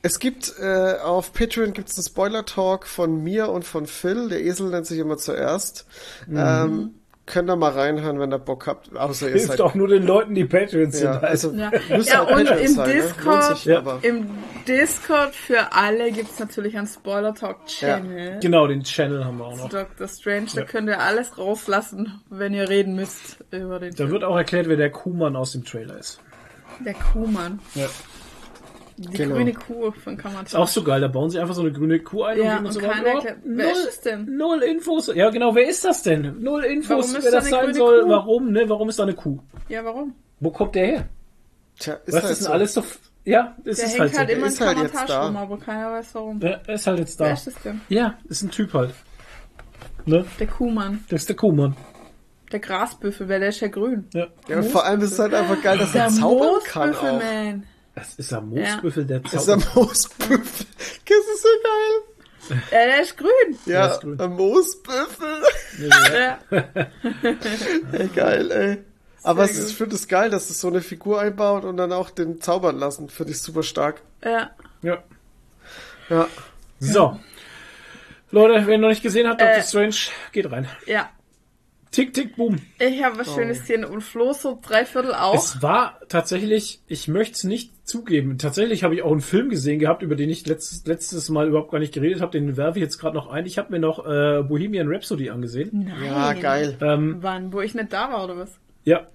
[SPEAKER 4] es gibt äh, auf Patreon gibt's einen Spoiler-Talk von mir und von Phil. Der Esel nennt sich immer zuerst.
[SPEAKER 2] Mhm.
[SPEAKER 4] Ähm, könnt ihr mal reinhören, wenn ihr Bock habt. Außer ihr
[SPEAKER 2] Hilft
[SPEAKER 4] seid
[SPEAKER 2] auch nur den Leuten, die Patreons
[SPEAKER 4] ja,
[SPEAKER 2] sind.
[SPEAKER 4] also
[SPEAKER 3] Ja. Ja, und
[SPEAKER 4] Patreon
[SPEAKER 3] im
[SPEAKER 4] sein, ne?
[SPEAKER 3] Discord-
[SPEAKER 4] sich,
[SPEAKER 2] Ja.
[SPEAKER 3] Im Discord für alle gibt's natürlich einen Spoiler-Talk-Channel.
[SPEAKER 2] Genau, den Channel haben wir auch noch.
[SPEAKER 3] Dr. Strange, da
[SPEAKER 2] Ja.
[SPEAKER 3] könnt ihr alles rauslassen, wenn ihr reden müsst über den
[SPEAKER 2] Da
[SPEAKER 3] Film.
[SPEAKER 2] wird auch erklärt, wer der Kuhmann aus dem Trailer ist.
[SPEAKER 3] Der Kuhmann.
[SPEAKER 2] Ja.
[SPEAKER 3] Die
[SPEAKER 4] Genau.
[SPEAKER 3] grüne Kuh von Kammertal.
[SPEAKER 2] Ist auch so geil, da bauen sie einfach so eine grüne Kuh ein
[SPEAKER 3] Ja,
[SPEAKER 2] und
[SPEAKER 3] und
[SPEAKER 2] aber
[SPEAKER 3] keiner erklärt- wer ist es denn?
[SPEAKER 2] null Infos. Ja, genau, wer ist das denn? Null Infos,
[SPEAKER 3] Warum ist
[SPEAKER 2] wer
[SPEAKER 3] da
[SPEAKER 2] das
[SPEAKER 3] eine
[SPEAKER 2] sein
[SPEAKER 3] grüne
[SPEAKER 2] soll,
[SPEAKER 3] Kuh?
[SPEAKER 2] warum, ne? Warum ist da eine Kuh?
[SPEAKER 3] Ja, warum?
[SPEAKER 2] Wo kommt der her?
[SPEAKER 4] tja, ist
[SPEAKER 2] Was
[SPEAKER 4] halt
[SPEAKER 2] ist denn
[SPEAKER 4] so.
[SPEAKER 2] alles so. Ja, es
[SPEAKER 3] Der
[SPEAKER 2] ist
[SPEAKER 3] hängt
[SPEAKER 2] halt
[SPEAKER 3] halt,
[SPEAKER 2] so.
[SPEAKER 3] immer in
[SPEAKER 4] ist halt jetzt da.
[SPEAKER 3] rum, aber keiner weiß warum.
[SPEAKER 2] Der ist halt jetzt
[SPEAKER 3] Wer
[SPEAKER 2] da.
[SPEAKER 3] ist es denn?
[SPEAKER 2] Ja, ist ein Typ halt. Ne?
[SPEAKER 3] Der Kuhmann.
[SPEAKER 2] Das ist der Kuhmann.
[SPEAKER 3] Der Grasbüffel, weil der ist ja grün.
[SPEAKER 2] Ja.
[SPEAKER 4] Ja, und vor allem ist es halt einfach geil, dass er
[SPEAKER 3] Der
[SPEAKER 4] zaubern kann auch.
[SPEAKER 3] Moosbüffelman.
[SPEAKER 2] Das ist ein Moosbüffel, der
[SPEAKER 4] Das ist ein. Moosbüffel. Das ist so geil.
[SPEAKER 3] Ja, der ist grün.
[SPEAKER 4] Ja,
[SPEAKER 2] ist grün.
[SPEAKER 4] ein Moosbüffel.
[SPEAKER 3] Ja.
[SPEAKER 4] Ey, geil, ey. Aber es ist, ich finde es geil, dass es so eine Figur einbaut und dann auch den zaubern lassen. Finde ich super stark.
[SPEAKER 3] ja.
[SPEAKER 2] Ja.
[SPEAKER 4] Ja.
[SPEAKER 2] So. Leute, wer noch nicht gesehen hat, Dr.
[SPEAKER 3] Äh.
[SPEAKER 2] Strange, geht rein.
[SPEAKER 3] Ja.
[SPEAKER 2] Tick, tick, boom.
[SPEAKER 3] Ich habe was Schönes gesehen und Flo so drei Viertel auch.
[SPEAKER 2] Es war tatsächlich, ich möchte es nicht zugeben, tatsächlich habe ich auch einen Film gesehen gehabt, über den ich letztes, letztes Mal überhaupt gar nicht geredet habe, den werfe ich jetzt gerade noch ein. Ich habe mir noch äh, Bohemian Rhapsody angesehen.
[SPEAKER 4] Ja, geil.
[SPEAKER 2] Ähm,
[SPEAKER 3] Wann? Wo ich nicht da war, oder was?
[SPEAKER 2] ja,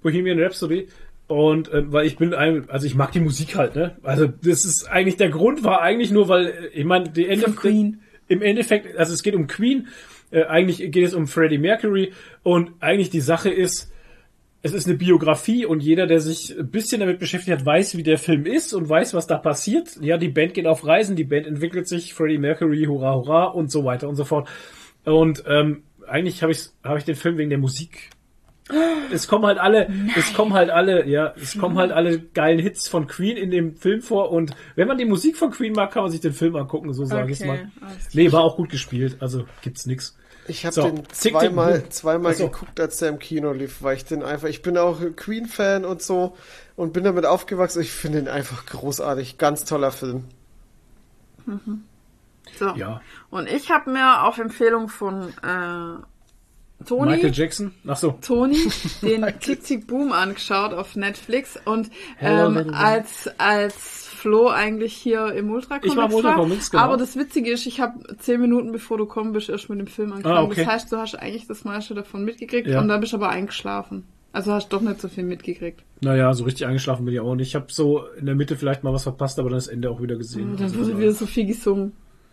[SPEAKER 2] Bohemian Rhapsody. Und äh, weil ich bin ein, also ich mag die Musik halt, ne? Also das ist eigentlich der Grund war eigentlich nur, weil äh, ich meine, die Ende
[SPEAKER 3] Von Queen.
[SPEAKER 2] im Endeffekt, also es geht um Queen, äh, eigentlich geht es um Freddie Mercury und eigentlich die Sache ist, es ist eine Biografie und jeder, der sich ein bisschen damit beschäftigt hat, weiß, wie der Film ist und weiß, was da passiert. Ja, die Band geht auf Reisen, die Band entwickelt sich, Freddie Mercury, hurra, hurra und so weiter und so fort. Und ähm, eigentlich habe ich, hab ich den Film wegen der Musik. Es kommen halt alle, es kommen halt alle, ja, es kommen halt alle geilen Hits von Queen in dem Film vor und wenn man die Musik von Queen mag, kann man sich den Film angucken, so sage ich
[SPEAKER 3] Okay,
[SPEAKER 2] mal.
[SPEAKER 3] alles
[SPEAKER 2] Nee, war auch gut gespielt, also gibt's nix.
[SPEAKER 4] Ich habe
[SPEAKER 2] So,
[SPEAKER 4] den zweimal,
[SPEAKER 2] Boom.
[SPEAKER 4] zweimal
[SPEAKER 2] so.
[SPEAKER 4] geguckt, als der im Kino lief, weil ich den einfach, ich bin auch Queen-Fan und so und bin damit aufgewachsen. Ich finde ihn einfach großartig. Ganz toller Film.
[SPEAKER 3] So.
[SPEAKER 2] Ja.
[SPEAKER 3] Und ich habe mir auf Empfehlung von äh, Toni,
[SPEAKER 2] Michael Jackson? Ach so.
[SPEAKER 3] Toni den Tick Tick Boom angeschaut auf Netflix und ähm, als als Flo eigentlich hier im Ultra
[SPEAKER 2] Ich war im
[SPEAKER 3] Comics
[SPEAKER 2] Ultra Comics, genau.
[SPEAKER 3] Aber das Witzige ist, ich habe zehn Minuten bevor du kommen bist erst mit dem Film angefangen.
[SPEAKER 2] Ah, okay.
[SPEAKER 3] Das heißt, du hast eigentlich das meiste davon mitgekriegt
[SPEAKER 2] Ja.
[SPEAKER 3] und dann bist du aber eingeschlafen. Also hast doch nicht so viel mitgekriegt.
[SPEAKER 2] Naja, so richtig eingeschlafen bin ich auch nicht. Ich habe so in der Mitte vielleicht mal was verpasst, aber dann das Ende auch wieder gesehen.
[SPEAKER 3] Dann
[SPEAKER 2] Also,
[SPEAKER 3] wurde wieder so viel gesungen.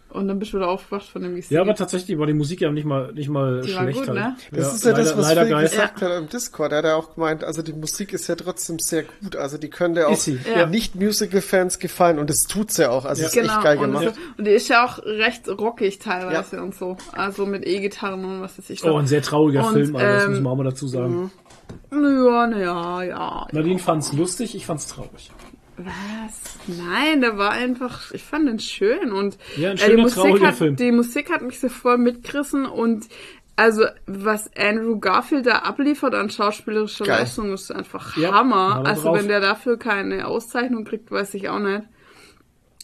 [SPEAKER 3] Und dann bist du wieder aufgewacht von dem Gesingen.
[SPEAKER 2] ja, aber tatsächlich war die Musik ja nicht mal nicht mal
[SPEAKER 3] Die war
[SPEAKER 2] schlecht
[SPEAKER 3] gut,
[SPEAKER 2] halt.
[SPEAKER 3] ne?
[SPEAKER 4] Das
[SPEAKER 2] ja,
[SPEAKER 4] ist ja
[SPEAKER 2] leider,
[SPEAKER 4] das, was
[SPEAKER 2] leider
[SPEAKER 4] Phil gesagt hat im Discord. Er hat ja auch gemeint, also die Musik ist ja trotzdem sehr gut. Also die könnte auch
[SPEAKER 3] ja.
[SPEAKER 4] Nicht-Musical-Fans gefallen und das tut sie auch. Also
[SPEAKER 2] Ja.
[SPEAKER 4] ist echt geil
[SPEAKER 3] und,
[SPEAKER 4] gemacht.
[SPEAKER 3] und die ist ja auch recht rockig teilweise und so. Also mit E-Gitarren und was weiß ich.
[SPEAKER 2] Oh, ein sehr trauriger
[SPEAKER 3] Und,
[SPEAKER 2] Film, aber das
[SPEAKER 3] ähm,
[SPEAKER 2] muss man auch mal dazu sagen.
[SPEAKER 3] Ja, naja, ja.
[SPEAKER 2] Nadine fand's lustig, ich fand's traurig.
[SPEAKER 3] Was? Nein, der war einfach, ich fand den schön und
[SPEAKER 2] Ja, ein
[SPEAKER 3] äh,
[SPEAKER 2] schöner,
[SPEAKER 3] die Musik
[SPEAKER 2] trauriger
[SPEAKER 3] hat,
[SPEAKER 2] Film.
[SPEAKER 3] die Musik hat mich so voll mitgerissen und also was Andrew Garfield da abliefert an schauspielerischer
[SPEAKER 4] Geil.
[SPEAKER 3] Leistung ist einfach
[SPEAKER 2] Ja,
[SPEAKER 3] Hammer.
[SPEAKER 2] hat er
[SPEAKER 3] Also
[SPEAKER 2] drauf.
[SPEAKER 3] wenn der dafür keine Auszeichnung kriegt, weiß ich auch nicht.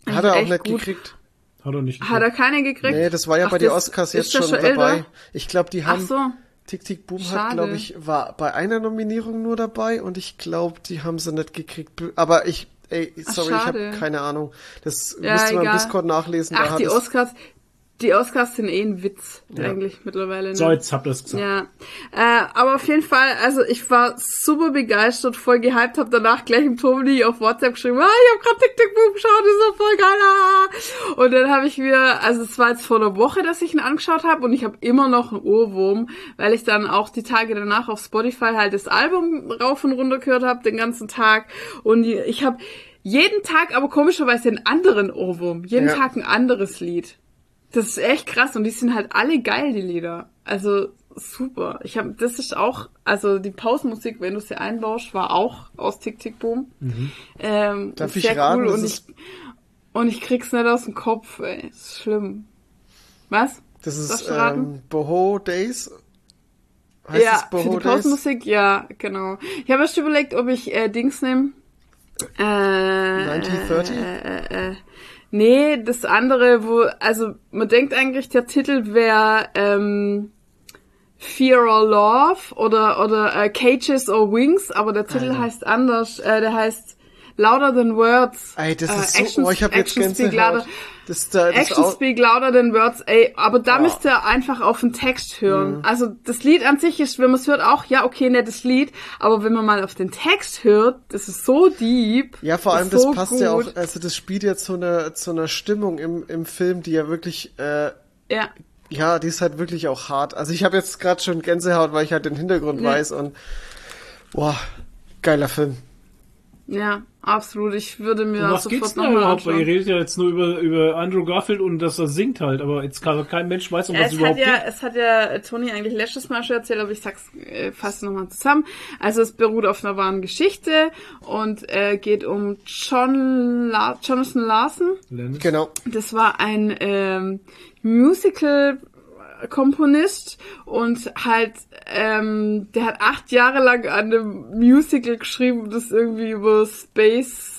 [SPEAKER 4] Hat er auch nicht
[SPEAKER 3] gut.
[SPEAKER 4] gekriegt.
[SPEAKER 2] Hat er nicht.
[SPEAKER 3] Hat er keine gekriegt?
[SPEAKER 4] Nee, das war ja
[SPEAKER 3] Ach,
[SPEAKER 4] bei den Oscars jetzt schon
[SPEAKER 3] älter?
[SPEAKER 4] dabei. Ich glaube, die
[SPEAKER 3] Ach
[SPEAKER 4] haben
[SPEAKER 3] so.
[SPEAKER 4] Tick Tick Boom hat,
[SPEAKER 3] Schade.
[SPEAKER 4] glaube ich, war bei einer Nominierung nur dabei und ich glaube, die haben sie nicht gekriegt. Aber ich, ey, sorry, ich
[SPEAKER 3] schade.
[SPEAKER 4] habe keine Ahnung. Das
[SPEAKER 3] Ja,
[SPEAKER 4] müsste man im. Discord nachlesen. da
[SPEAKER 3] Ach,
[SPEAKER 4] hat
[SPEAKER 3] die Oscars, die Oscars sind eh ein Witz, eigentlich mittlerweile. Ne?
[SPEAKER 2] So, jetzt habt ihr es gesagt.
[SPEAKER 3] Ja, äh, aber auf jeden Fall, also ich war super begeistert, voll gehypt, hab danach gleich im Toni auf WhatsApp geschrieben, ah, ich hab grad Tick Tick Boom geschaut, ist so voll geil. ah. Und dann habe ich mir, also es war jetzt vor einer Woche, dass ich ihn angeschaut habe und ich habe immer noch einen Ohrwurm, weil ich dann auch die Tage danach auf Spotify halt das Album rauf und runter gehört habe, den ganzen Tag. Und ich habe jeden Tag aber komischerweise einen anderen Ohrwurm, jeden
[SPEAKER 4] Ja.
[SPEAKER 3] Tag ein anderes Lied. Das ist echt krass und die sind halt alle geil, die Lieder. Also super. Ich habe, das ist auch, also die Pausenmusik, wenn du sie einbaust, war auch aus Tick Tick Boom. Ähm,
[SPEAKER 4] Mhm. Darf
[SPEAKER 3] ist
[SPEAKER 4] ich raten,
[SPEAKER 3] und
[SPEAKER 4] das
[SPEAKER 3] ich und ich krieg's nicht aus dem Kopf. Ey, ist schlimm. Was?
[SPEAKER 4] Das ist ähm, Boho Days. Heißt
[SPEAKER 3] ja,
[SPEAKER 4] Boho
[SPEAKER 3] für die
[SPEAKER 4] Days?
[SPEAKER 3] Pausenmusik, ja, genau. Ich habe erst überlegt, ob ich äh, Dings nehme. Äh,
[SPEAKER 4] 1930?
[SPEAKER 3] Äh, äh, nee, das andere, wo, also man denkt eigentlich, der Titel wäre ähm, Fear or Love oder oder äh, Cages or Wings, aber der Titel heißt anders. Äh, der heißt Louder Than Words.
[SPEAKER 4] Ey, das
[SPEAKER 3] Äh,
[SPEAKER 4] ist so,
[SPEAKER 3] Action-
[SPEAKER 4] oh, ich habe jetzt
[SPEAKER 3] Action Speak
[SPEAKER 4] Gänsehaut.
[SPEAKER 3] Louder.
[SPEAKER 4] Das, da, das
[SPEAKER 3] Action
[SPEAKER 4] auch,
[SPEAKER 3] Speak Louder Than Words, ey, aber da
[SPEAKER 4] Oh.
[SPEAKER 3] müsst ihr einfach auf den Text hören.
[SPEAKER 4] Mhm.
[SPEAKER 3] Also das Lied an sich ist, wenn man es hört, auch, ja, okay, nettes Lied, aber wenn man mal auf den Text hört, das ist so deep.
[SPEAKER 4] ja, vor allem, das
[SPEAKER 3] so
[SPEAKER 4] passt ja auch,
[SPEAKER 3] gut.
[SPEAKER 4] also das spielt ja zu einer, zu einer Stimmung im, im Film, die ja wirklich, äh,
[SPEAKER 3] Ja,
[SPEAKER 4] ja, die ist halt wirklich auch hart. Also ich habe jetzt gerade schon Gänsehaut, weil ich halt den Hintergrund
[SPEAKER 3] Ja.
[SPEAKER 4] weiß und, boah, geiler Film.
[SPEAKER 3] Ja, absolut. Ich würde mir
[SPEAKER 2] was
[SPEAKER 3] sofort
[SPEAKER 2] geht's denn überhaupt? Weil ihr redet ja jetzt nur über, über Andrew Garfield und dass er singt halt, aber jetzt kann kein Mensch weiß, um was es
[SPEAKER 3] Es hat
[SPEAKER 2] überhaupt
[SPEAKER 3] ja,
[SPEAKER 2] geht.
[SPEAKER 3] es hat ja Toni eigentlich letztes Mal schon erzählt, aber ich sag's äh, fast nochmal zusammen. Also es beruht auf einer wahren Geschichte und äh, geht um John La Jonathan Larson.
[SPEAKER 2] Lennon.
[SPEAKER 4] Genau.
[SPEAKER 3] Das war ein ähm, Musical-Komponist und halt, ähm, der hat acht Jahre lang an einem Musical geschrieben, das irgendwie über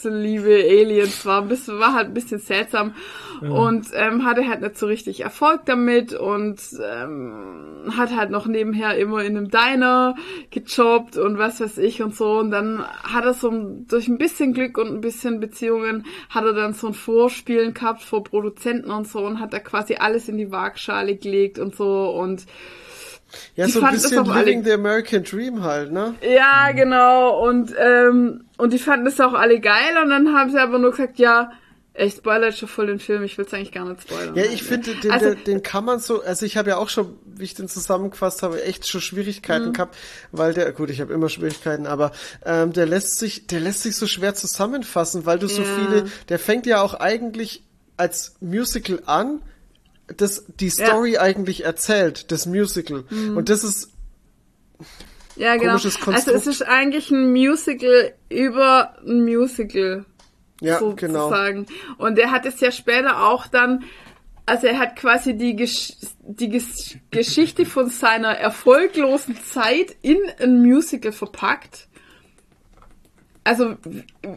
[SPEAKER 3] Space-Liebe, Aliens war. Ein bisschen, war halt ein bisschen seltsam und ähm, hatte halt nicht so richtig Erfolg damit und ähm, hat halt noch nebenher immer in einem Diner gejobbt und was weiß ich und so. Und dann hat er so durch ein bisschen Glück und ein bisschen Beziehungen hat er dann so ein Vorspielen gehabt vor Produzenten und so und hat da quasi alles in die Waagschale gelegt und so und
[SPEAKER 4] Ja,
[SPEAKER 3] Die
[SPEAKER 4] so ein bisschen
[SPEAKER 3] auch alle-
[SPEAKER 4] Living the American Dream halt, ne?
[SPEAKER 3] ja, genau. Und, ähm, und die fanden das auch alle geil und dann haben sie aber nur gesagt, ja, ich spoilere jetzt schon voll den Film, ich will es eigentlich gar nicht spoilern.
[SPEAKER 4] Ja, ich finde, den,
[SPEAKER 3] Also-
[SPEAKER 4] den, den kann man so, also ich habe ja auch schon, wie ich den zusammengefasst habe, echt schon Schwierigkeiten
[SPEAKER 3] Mhm.
[SPEAKER 4] gehabt, weil der, gut, ich habe immer Schwierigkeiten, aber ähm, der lässt sich, der lässt sich so schwer zusammenfassen, weil du so
[SPEAKER 3] Ja.
[SPEAKER 4] viele, der fängt ja auch eigentlich als Musical an, das die Story eigentlich erzählt, das Musical.
[SPEAKER 3] Mhm.
[SPEAKER 4] Und das ist,
[SPEAKER 3] Ja, genau. Also es ist eigentlich ein Musical über ein Musical.
[SPEAKER 4] ja, genau.
[SPEAKER 3] sozusagen. Und er hat es ja später auch dann also er hat quasi die, Gesch die Ges Geschichte von seiner erfolglosen Zeit in ein Musical verpackt. Also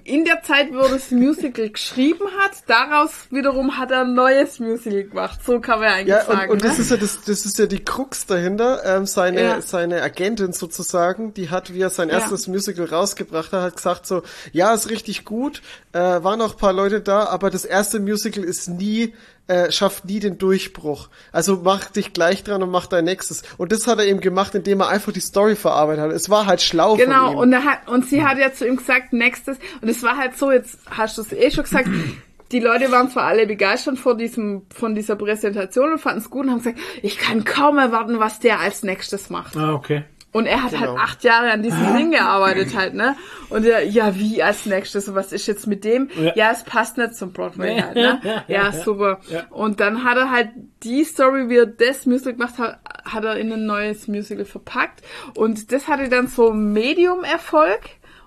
[SPEAKER 3] in der Zeit, wo er das Musical geschrieben hat, daraus wiederum hat er ein neues Musical gemacht. So kann man eigentlich
[SPEAKER 4] Ja,
[SPEAKER 3] sagen.
[SPEAKER 4] und, und das
[SPEAKER 3] ne?
[SPEAKER 4] ist ja das, das ist ja die Krux dahinter. Ähm, seine,
[SPEAKER 3] Ja.
[SPEAKER 4] seine Agentin sozusagen, die hat, wie er sein
[SPEAKER 3] Ja.
[SPEAKER 4] erstes Musical rausgebracht hat, hat gesagt so, ja, ist richtig gut, äh, waren auch ein paar Leute da, aber das erste Musical ist nie, äh, schafft nie den Durchbruch. Also mach dich gleich dran und mach dein nächstes. Und das hat er eben gemacht, indem er einfach die Story verarbeitet hat. Es war halt schlau
[SPEAKER 3] Genau,
[SPEAKER 4] von ihm.
[SPEAKER 3] und, er hat, und sie hat ja zu ihm gesagt, nächstes, und es war halt so, jetzt hast du es eh schon gesagt, die Leute waren zwar alle begeistert vor diesem, von dieser Präsentation und fanden es gut und haben gesagt, ich kann kaum erwarten, was der als nächstes macht.
[SPEAKER 2] Ah, okay.
[SPEAKER 3] Und er hat
[SPEAKER 4] Genau.
[SPEAKER 3] halt acht Jahre an diesem Ding gearbeitet halt, ne? Und er, ja, wie als nächstes? Und was ist jetzt mit dem?
[SPEAKER 2] Ja.
[SPEAKER 3] Ja, es passt nicht zum Broadway halt, ne? Ja, super.
[SPEAKER 2] Ja.
[SPEAKER 3] Und dann hat er halt die Story, wie er das Musical gemacht hat, hat er in ein neues Musical verpackt. Und das hatte dann so Medium-Erfolg.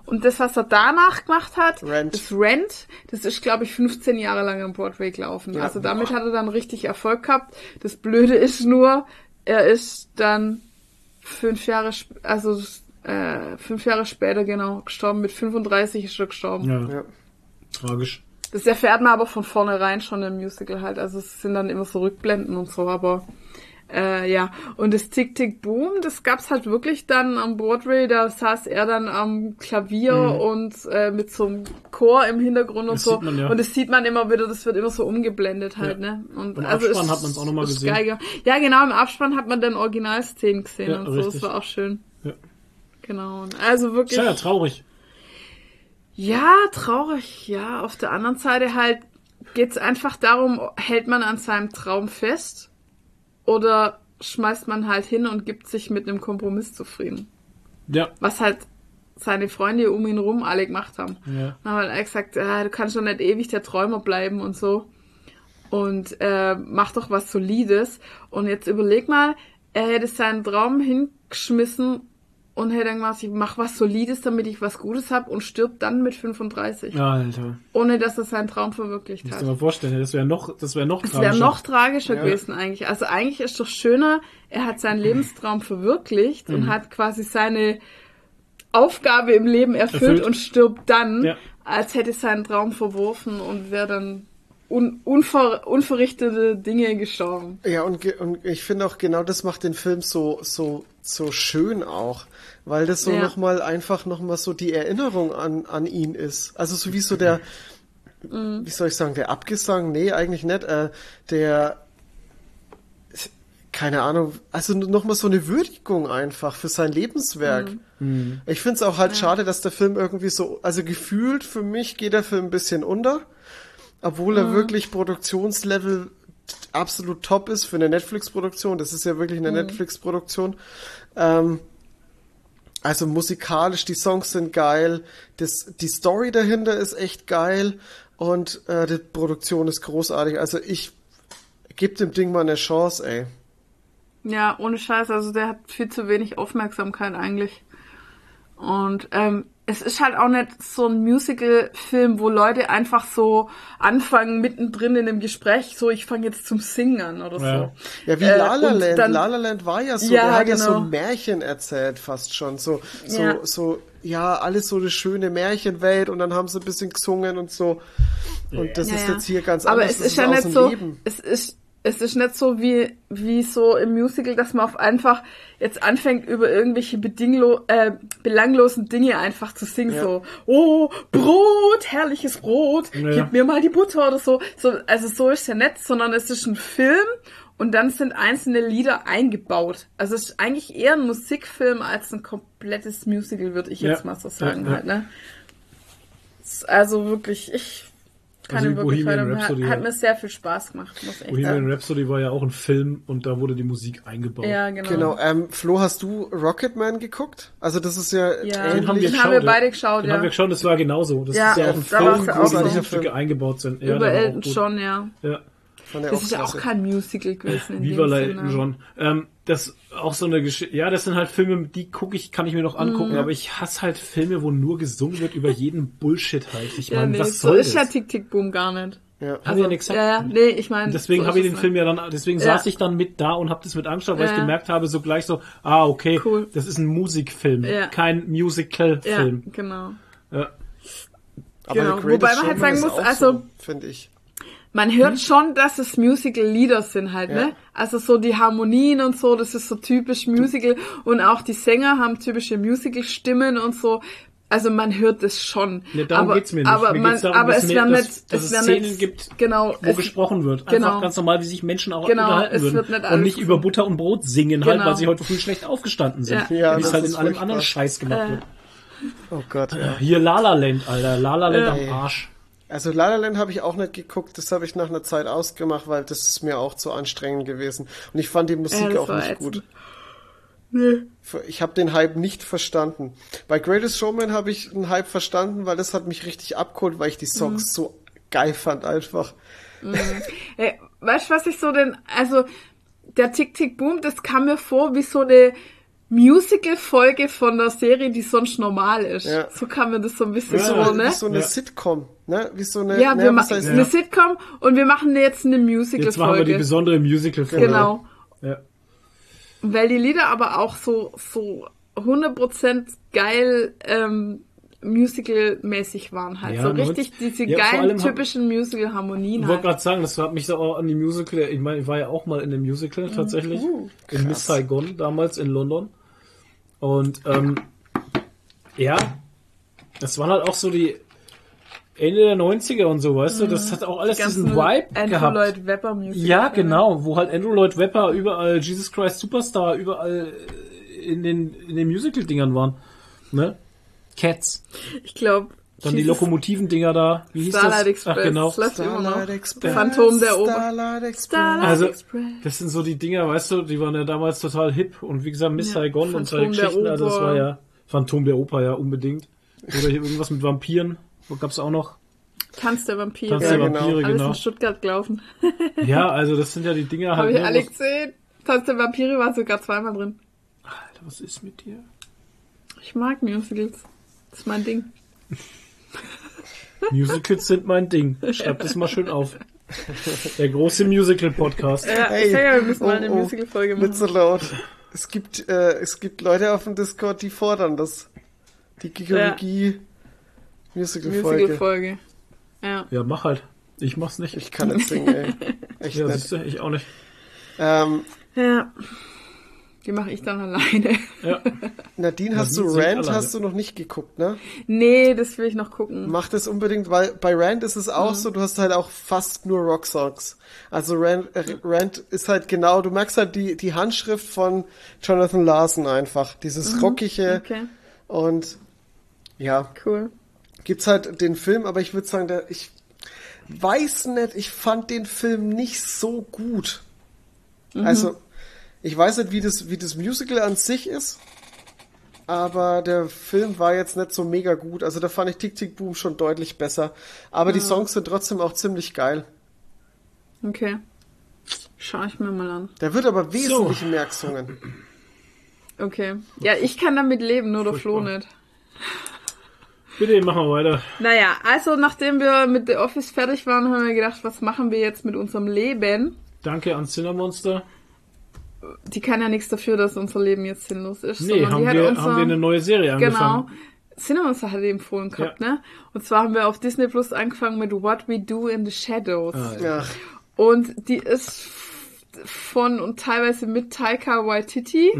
[SPEAKER 3] Und das, was er danach gemacht hat,
[SPEAKER 4] Rent.
[SPEAKER 3] das Rent, das ist, glaube ich, 15 Jahre lang am Broadway gelaufen.
[SPEAKER 4] Ja.
[SPEAKER 3] Also damit hat er dann richtig Erfolg gehabt. Das Blöde ist nur, er ist dann fünf Jahre, sp- also äh, fünf Jahre später genau gestorben. Mit 35 ist er gestorben.
[SPEAKER 2] Ja,
[SPEAKER 4] Ja.
[SPEAKER 2] tragisch.
[SPEAKER 3] Das erfährt man aber von vornherein schon im Musical halt. Also es sind dann immer so Rückblenden und so, aber äh, ja. Und das Tick Tick Boom, das gab's halt wirklich dann am Broadway. Da saß er dann am Klavier und äh, mit so einem Chor im Hintergrund und
[SPEAKER 2] Mhm. Das
[SPEAKER 3] so.
[SPEAKER 2] man, ja.
[SPEAKER 3] Und das sieht man immer wieder. Das wird immer so umgeblendet halt,
[SPEAKER 2] Ja.
[SPEAKER 3] ne? Und
[SPEAKER 2] Im
[SPEAKER 3] also
[SPEAKER 2] Abspann
[SPEAKER 3] ist-
[SPEAKER 2] hat man's auch noch mal
[SPEAKER 3] ist
[SPEAKER 2] gesehen.
[SPEAKER 3] gemacht. Ja, genau. Im Abspann hat man dann Originalszenen gesehen
[SPEAKER 2] Ja,
[SPEAKER 3] und so.
[SPEAKER 2] richtig.
[SPEAKER 3] Das war auch schön.
[SPEAKER 2] Ja.
[SPEAKER 3] Genau. Und Also wirklich.
[SPEAKER 2] Ja traurig.
[SPEAKER 3] Ja, traurig, ja. Auf der anderen Seite halt geht's einfach darum, hält man an seinem Traum fest oder schmeißt man halt hin und gibt sich mit einem Kompromiss zufrieden.
[SPEAKER 2] Ja.
[SPEAKER 3] Was halt seine Freunde um ihn rum alle gemacht haben.
[SPEAKER 2] Ja.
[SPEAKER 3] Dann haben halt gesagt, ah, du kannst doch nicht ewig der Träumer bleiben und so. Und äh, mach doch was Solides. Und jetzt überleg mal, er hätte seinen Traum hingeschmissen und hätte dann gemacht, ich mach was Solides, damit ich was Gutes hab und stirbt dann mit 35.
[SPEAKER 2] Ja, Alter.
[SPEAKER 3] Ohne dass er seinen Traum verwirklicht
[SPEAKER 2] Musst
[SPEAKER 3] hat.
[SPEAKER 2] dir mal vorstellen, das wäre noch, das wäre noch
[SPEAKER 3] Es wäre
[SPEAKER 2] tragischer.
[SPEAKER 3] noch tragischer gewesen eigentlich. Also eigentlich ist doch schöner, er hat seinen Lebenstraum verwirklicht
[SPEAKER 2] Mhm.
[SPEAKER 3] und hat quasi seine Aufgabe im Leben erfüllt,
[SPEAKER 2] Erfüllt.
[SPEAKER 3] und stirbt dann,
[SPEAKER 2] Ja.
[SPEAKER 3] als hätte seinen Traum verworfen und wäre dann un unver unverrichtete Dinge gestorben.
[SPEAKER 4] Ja, und, ge- und ich finde auch genau das macht den Film so, so, so schön auch, weil das so
[SPEAKER 3] Ja.
[SPEAKER 4] nochmal einfach nochmal so die Erinnerung an, an ihn ist. Also so wie so der,
[SPEAKER 3] Mhm.
[SPEAKER 4] wie soll ich sagen, der Abgesang? Nee, eigentlich nicht, äh, der, keine Ahnung, also nochmal so eine Würdigung einfach für sein Lebenswerk.
[SPEAKER 3] Mhm.
[SPEAKER 4] Ich finde es auch halt schade, dass der Film irgendwie so, also gefühlt für mich geht der Film ein bisschen unter, obwohl er wirklich Produktionslevel absolut top ist für eine Netflix-Produktion. Das ist ja wirklich eine Netflix-Produktion. Ähm, also musikalisch, die Songs sind geil, das, die Story dahinter ist echt geil und äh, die Produktion ist großartig. Also ich gebe dem Ding mal eine Chance, ey.
[SPEAKER 3] Ja, ohne Scheiß, also der hat viel zu wenig Aufmerksamkeit eigentlich. Und ähm, es ist halt auch nicht so ein Musical-Film, wo Leute einfach so anfangen, mittendrin in dem Gespräch, so ich fange jetzt zum Singen an oder
[SPEAKER 2] Ja.
[SPEAKER 3] so.
[SPEAKER 4] Ja, wie
[SPEAKER 3] Äh,
[SPEAKER 4] La La Land.
[SPEAKER 3] dann-
[SPEAKER 4] La La Land war ja so,
[SPEAKER 3] Ja,
[SPEAKER 4] der hat ja so
[SPEAKER 3] genau.
[SPEAKER 4] Märchen erzählt fast schon. So, so,
[SPEAKER 3] Ja.
[SPEAKER 4] so, ja, alles so eine schöne Märchenwelt und dann haben sie ein bisschen gesungen und so. Und das
[SPEAKER 3] Ja,
[SPEAKER 4] ist
[SPEAKER 3] ja.
[SPEAKER 4] jetzt hier ganz
[SPEAKER 3] Aber
[SPEAKER 4] anders.
[SPEAKER 3] es
[SPEAKER 4] Das
[SPEAKER 3] ist ja nicht so,
[SPEAKER 4] Leben.
[SPEAKER 3] es ist, es ist nicht so wie, wie so im Musical, dass man auf einfach jetzt anfängt, über irgendwelche bedinglo äh, belanglosen Dinge einfach zu singen,
[SPEAKER 4] Ja.
[SPEAKER 3] so, oh, Brot, herrliches Brot,
[SPEAKER 2] Ja.
[SPEAKER 3] gib mir mal die Butter oder so. so. Also so ist ja nicht, sondern es ist ein Film und dann sind einzelne Lieder eingebaut. Also es ist eigentlich eher ein Musikfilm als ein komplettes Musical, würde ich
[SPEAKER 2] Ja.
[SPEAKER 3] jetzt mal so sagen halt, ne? Also wirklich, ich kann
[SPEAKER 2] Also Bohemian.
[SPEAKER 3] Hat,
[SPEAKER 2] Rhapsody,
[SPEAKER 3] hat
[SPEAKER 2] ja.
[SPEAKER 3] mir sehr viel Spaß gemacht, muss echt
[SPEAKER 2] Bohemian
[SPEAKER 3] sagen.
[SPEAKER 2] Rhapsody war ja auch ein Film und da wurde die Musik eingebaut.
[SPEAKER 3] Ja, genau.
[SPEAKER 4] Genau, ähm, Flo, hast du Rocketman geguckt? Also das ist ja,
[SPEAKER 3] Ja.
[SPEAKER 2] Den haben wir,
[SPEAKER 3] Den
[SPEAKER 2] geschaut,
[SPEAKER 3] haben wir
[SPEAKER 2] ja.
[SPEAKER 3] beide geschaut,
[SPEAKER 2] Den
[SPEAKER 3] ja.
[SPEAKER 2] haben wir geschaut, das war genauso. Das
[SPEAKER 3] Ja,
[SPEAKER 2] ist ja auch ein Film, wo
[SPEAKER 3] auch so.
[SPEAKER 2] Musikstücke eingebaut sind. Ja,
[SPEAKER 3] Über Elton. John, ja.
[SPEAKER 2] Ja.
[SPEAKER 3] Das ist ja auch kein Musical gewesen. In
[SPEAKER 2] Viva
[SPEAKER 3] dem
[SPEAKER 2] la
[SPEAKER 3] Sinne.
[SPEAKER 2] Elton John. Ähm, das auch so eine Geschichte. Ja, das sind halt Filme, die gucke ich, kann ich mir noch
[SPEAKER 3] Mhm.
[SPEAKER 2] angucken, aber ich hasse halt Filme, wo nur gesungen wird über jeden Bullshit halt. Ich
[SPEAKER 3] Ja,
[SPEAKER 2] meine,
[SPEAKER 3] nee,
[SPEAKER 2] was
[SPEAKER 3] so
[SPEAKER 2] soll
[SPEAKER 3] ist ja
[SPEAKER 2] das?
[SPEAKER 3] Tick Tick Boom gar nicht.
[SPEAKER 4] Ja.
[SPEAKER 2] Haben wir ja nichts
[SPEAKER 3] ja, ja, nee, ich meine.
[SPEAKER 2] Deswegen
[SPEAKER 3] so
[SPEAKER 2] habe ich
[SPEAKER 3] ist
[SPEAKER 2] den Film ja dann, deswegen
[SPEAKER 3] Ja.
[SPEAKER 2] saß ich dann mit da und habe das mit angeschaut, weil
[SPEAKER 3] Ja,
[SPEAKER 2] ich
[SPEAKER 3] ja.
[SPEAKER 2] gemerkt habe, so gleich so, ah, okay,
[SPEAKER 3] Cool.
[SPEAKER 2] das ist ein Musikfilm,
[SPEAKER 3] Ja.
[SPEAKER 2] kein
[SPEAKER 3] Ja,
[SPEAKER 2] Musical-Film.
[SPEAKER 3] genau.
[SPEAKER 2] Ja.
[SPEAKER 4] Aber
[SPEAKER 3] Genau. Wobei man halt sagen
[SPEAKER 4] ist
[SPEAKER 3] muss, also-
[SPEAKER 4] so, finde ich.
[SPEAKER 3] Man hört schon, dass es Musical-Lieder sind halt,
[SPEAKER 4] Ja.
[SPEAKER 3] ne? Also so die Harmonien und so, das ist so typisch Musical. Und auch die Sänger haben typische Musical-Stimmen und so. Also man hört es schon.
[SPEAKER 2] Ja, darum
[SPEAKER 3] aber,
[SPEAKER 2] geht's mir nicht.
[SPEAKER 3] Aber,
[SPEAKER 2] Mir
[SPEAKER 3] man,
[SPEAKER 2] geht's darum,
[SPEAKER 3] aber
[SPEAKER 2] dass
[SPEAKER 3] es werden
[SPEAKER 2] dass-
[SPEAKER 3] nicht,
[SPEAKER 2] dass
[SPEAKER 3] es
[SPEAKER 2] es
[SPEAKER 3] werden
[SPEAKER 2] Szenen
[SPEAKER 3] nicht,
[SPEAKER 2] gibt,
[SPEAKER 3] genau,
[SPEAKER 2] Wo
[SPEAKER 3] es,
[SPEAKER 2] gesprochen wird.
[SPEAKER 3] genau.
[SPEAKER 2] Einfach ganz normal, wie sich Menschen auch
[SPEAKER 3] Genau,
[SPEAKER 2] unterhalten
[SPEAKER 3] es
[SPEAKER 2] würden.
[SPEAKER 3] wird nicht
[SPEAKER 2] und nicht über Butter und Brot singen halt,
[SPEAKER 3] Genau.
[SPEAKER 2] weil sie heute früh schlecht aufgestanden sind.
[SPEAKER 3] Ja.
[SPEAKER 4] Ja,
[SPEAKER 2] wie es halt in allem anderen Scheiß gemacht
[SPEAKER 3] Äh.
[SPEAKER 2] wird.
[SPEAKER 4] Oh Gott. Ja.
[SPEAKER 2] Hier La La Land, Alter. La La Land
[SPEAKER 3] Ja.
[SPEAKER 2] am Arsch.
[SPEAKER 4] Also La La Land habe ich auch nicht geguckt, das habe ich nach einer Zeit ausgemacht, weil das ist mir auch zu anstrengend gewesen. Und ich fand die Musik
[SPEAKER 3] Ja,
[SPEAKER 4] auch nicht
[SPEAKER 3] ätzend.
[SPEAKER 4] gut. Ich habe den Hype nicht verstanden. Bei Greatest Showman habe ich den Hype verstanden, weil das hat mich richtig abgeholt, weil ich die Songs
[SPEAKER 3] Mhm.
[SPEAKER 4] so geil fand einfach.
[SPEAKER 3] Hey, weißt du, was ich so denn, also der Tick Tick Boom, das kam mir vor wie so eine Musical-Folge von der Serie, die sonst normal ist.
[SPEAKER 4] Ja.
[SPEAKER 3] So kam mir das so ein bisschen
[SPEAKER 2] Ja,
[SPEAKER 3] so,
[SPEAKER 2] ja,
[SPEAKER 3] ne?
[SPEAKER 4] Wie so eine
[SPEAKER 2] Ja.
[SPEAKER 4] Sitcom, ne? Wie so eine,
[SPEAKER 3] Ja,
[SPEAKER 4] ne,
[SPEAKER 3] wir machen eine Sitcom und wir machen jetzt eine
[SPEAKER 2] Jetzt machen wir die
[SPEAKER 3] Musical-Folge.
[SPEAKER 2] besondere Musical-Folge.
[SPEAKER 3] Genau.
[SPEAKER 2] Ja.
[SPEAKER 3] Weil die Lieder aber auch so, so 100% geil ähm, Musical-mäßig waren halt.
[SPEAKER 2] Ja,
[SPEAKER 3] so
[SPEAKER 2] man-
[SPEAKER 3] richtig diese
[SPEAKER 2] ja,
[SPEAKER 3] geilen, typischen Musical-Harmonien
[SPEAKER 2] Ich wollte
[SPEAKER 3] halt.
[SPEAKER 2] gerade sagen, das hat mich so auch an die Musical, ich meine, ich war ja auch mal in einem Musical tatsächlich, in Miss Saigon damals in London. Und ähm, ja, das waren halt auch so die Ende der 90er und so, weißt du, das hat auch alles diesen Vibe
[SPEAKER 3] Andrew
[SPEAKER 2] gehabt.
[SPEAKER 3] Lloyd Webber Musical.
[SPEAKER 2] Ja, genau, wo halt Andrew Lloyd Webber überall Jesus Christ Superstar überall in den in den Musical Dingern waren, ne? Cats,
[SPEAKER 3] Ich glaube,
[SPEAKER 2] dann die Lokomotiven Dinger da, wie hieß
[SPEAKER 3] Starlight
[SPEAKER 2] das?
[SPEAKER 3] Express.
[SPEAKER 2] Ach genau.
[SPEAKER 3] Das läuft immer noch.
[SPEAKER 4] Starlight Express.
[SPEAKER 3] Phantom der Oper.
[SPEAKER 4] Starlight Express.
[SPEAKER 3] Starlight
[SPEAKER 2] Also,
[SPEAKER 3] Express.
[SPEAKER 2] das sind so die Dinger, weißt du, die waren ja damals total hip und wie gesagt, Miss
[SPEAKER 3] Ja,
[SPEAKER 2] Saigon und solche
[SPEAKER 3] Phantom
[SPEAKER 2] Geschichten, also das war ja Phantom der Oper, ja, unbedingt. Oder hier irgendwas mit Vampiren, wo gab's auch noch?
[SPEAKER 3] Tanz der Vampire.
[SPEAKER 2] Tanz
[SPEAKER 4] Ja,
[SPEAKER 2] der
[SPEAKER 4] genau.
[SPEAKER 2] Vampire,
[SPEAKER 3] Alles
[SPEAKER 2] genau.
[SPEAKER 3] in Stuttgart gelaufen.
[SPEAKER 2] Ja, also das sind ja die Dinger
[SPEAKER 3] Habe
[SPEAKER 2] halt.
[SPEAKER 3] ich
[SPEAKER 2] ne,
[SPEAKER 3] alle gesehen. Tanz der Vampire war sogar zweimal drin.
[SPEAKER 2] Alter, was ist mit dir?
[SPEAKER 3] Ich mag Musicals. Das ist mein Ding.
[SPEAKER 2] Musicals sind mein Ding. Schreib das mal schön auf. Der große Musical-Podcast.
[SPEAKER 3] Ja,
[SPEAKER 4] Hey,
[SPEAKER 3] ich sag ja, wir müssen mal
[SPEAKER 4] oh,
[SPEAKER 3] eine
[SPEAKER 4] oh,
[SPEAKER 3] Musical-Folge
[SPEAKER 4] Nicht
[SPEAKER 3] machen.
[SPEAKER 4] so laut. Es gibt, äh, es gibt Leute auf dem Discord, die fordern das. Die Gigologie Musical-Folge.
[SPEAKER 3] Musical-Folge. Ja.
[SPEAKER 2] Ja, mach halt. Ich mach's nicht.
[SPEAKER 4] ich kann nicht singen, ey. Echt
[SPEAKER 2] ja,
[SPEAKER 4] nicht.
[SPEAKER 2] siehst du, ich auch nicht.
[SPEAKER 4] Ähm,
[SPEAKER 3] Ja. Die mache ich dann alleine.
[SPEAKER 2] Ja.
[SPEAKER 4] Nadine, hast du
[SPEAKER 2] Nadine singt
[SPEAKER 4] Rand hast du noch nicht geguckt, ne?
[SPEAKER 3] Nee, das will ich noch gucken.
[SPEAKER 4] Mach das unbedingt, weil bei Rand ist es auch so, du hast halt auch fast nur Rock-Songs. Also Rand, äh, Rand ist halt genau, du merkst halt die, die Handschrift von Jonathan Larson einfach. Dieses rockige
[SPEAKER 3] Okay,
[SPEAKER 4] und ja,
[SPEAKER 3] cool.
[SPEAKER 4] gibt's halt den Film, aber ich würde sagen, der, ich weiß nicht, ich fand den Film nicht so gut. Also, ich weiß nicht, wie das, wie das Musical an sich ist, aber der Film war jetzt nicht so mega gut. Also da fand ich Tick Tick Boom schon deutlich besser. Aber die Songs sind trotzdem auch ziemlich geil.
[SPEAKER 3] Okay. Schau ich mir mal an.
[SPEAKER 4] Der wird aber wesentlich mehr gesungen.
[SPEAKER 3] Okay. Ja, ich kann damit leben, nur der Flo nicht.
[SPEAKER 2] Bitte, machen wir weiter.
[SPEAKER 3] Naja, also nachdem wir mit The Office fertig waren, haben wir gedacht, was machen wir jetzt mit unserem Leben?
[SPEAKER 2] Danke an Cinnamonster.
[SPEAKER 3] Die kann ja nichts dafür, dass unser Leben jetzt sinnlos ist.
[SPEAKER 2] Nee,
[SPEAKER 3] sondern
[SPEAKER 2] haben
[SPEAKER 3] die hat
[SPEAKER 2] wir,
[SPEAKER 3] unser,
[SPEAKER 2] haben wir eine neue Serie
[SPEAKER 3] Genau.
[SPEAKER 2] angefangen.
[SPEAKER 3] Cinemonster hat die empfohlen gehabt,
[SPEAKER 2] Ja.
[SPEAKER 3] ne? Und zwar haben wir auf Disney Plus angefangen mit What We Do in the Shadows.
[SPEAKER 2] Ah, ja.
[SPEAKER 3] Und die ist von und teilweise mit Taika Waititi.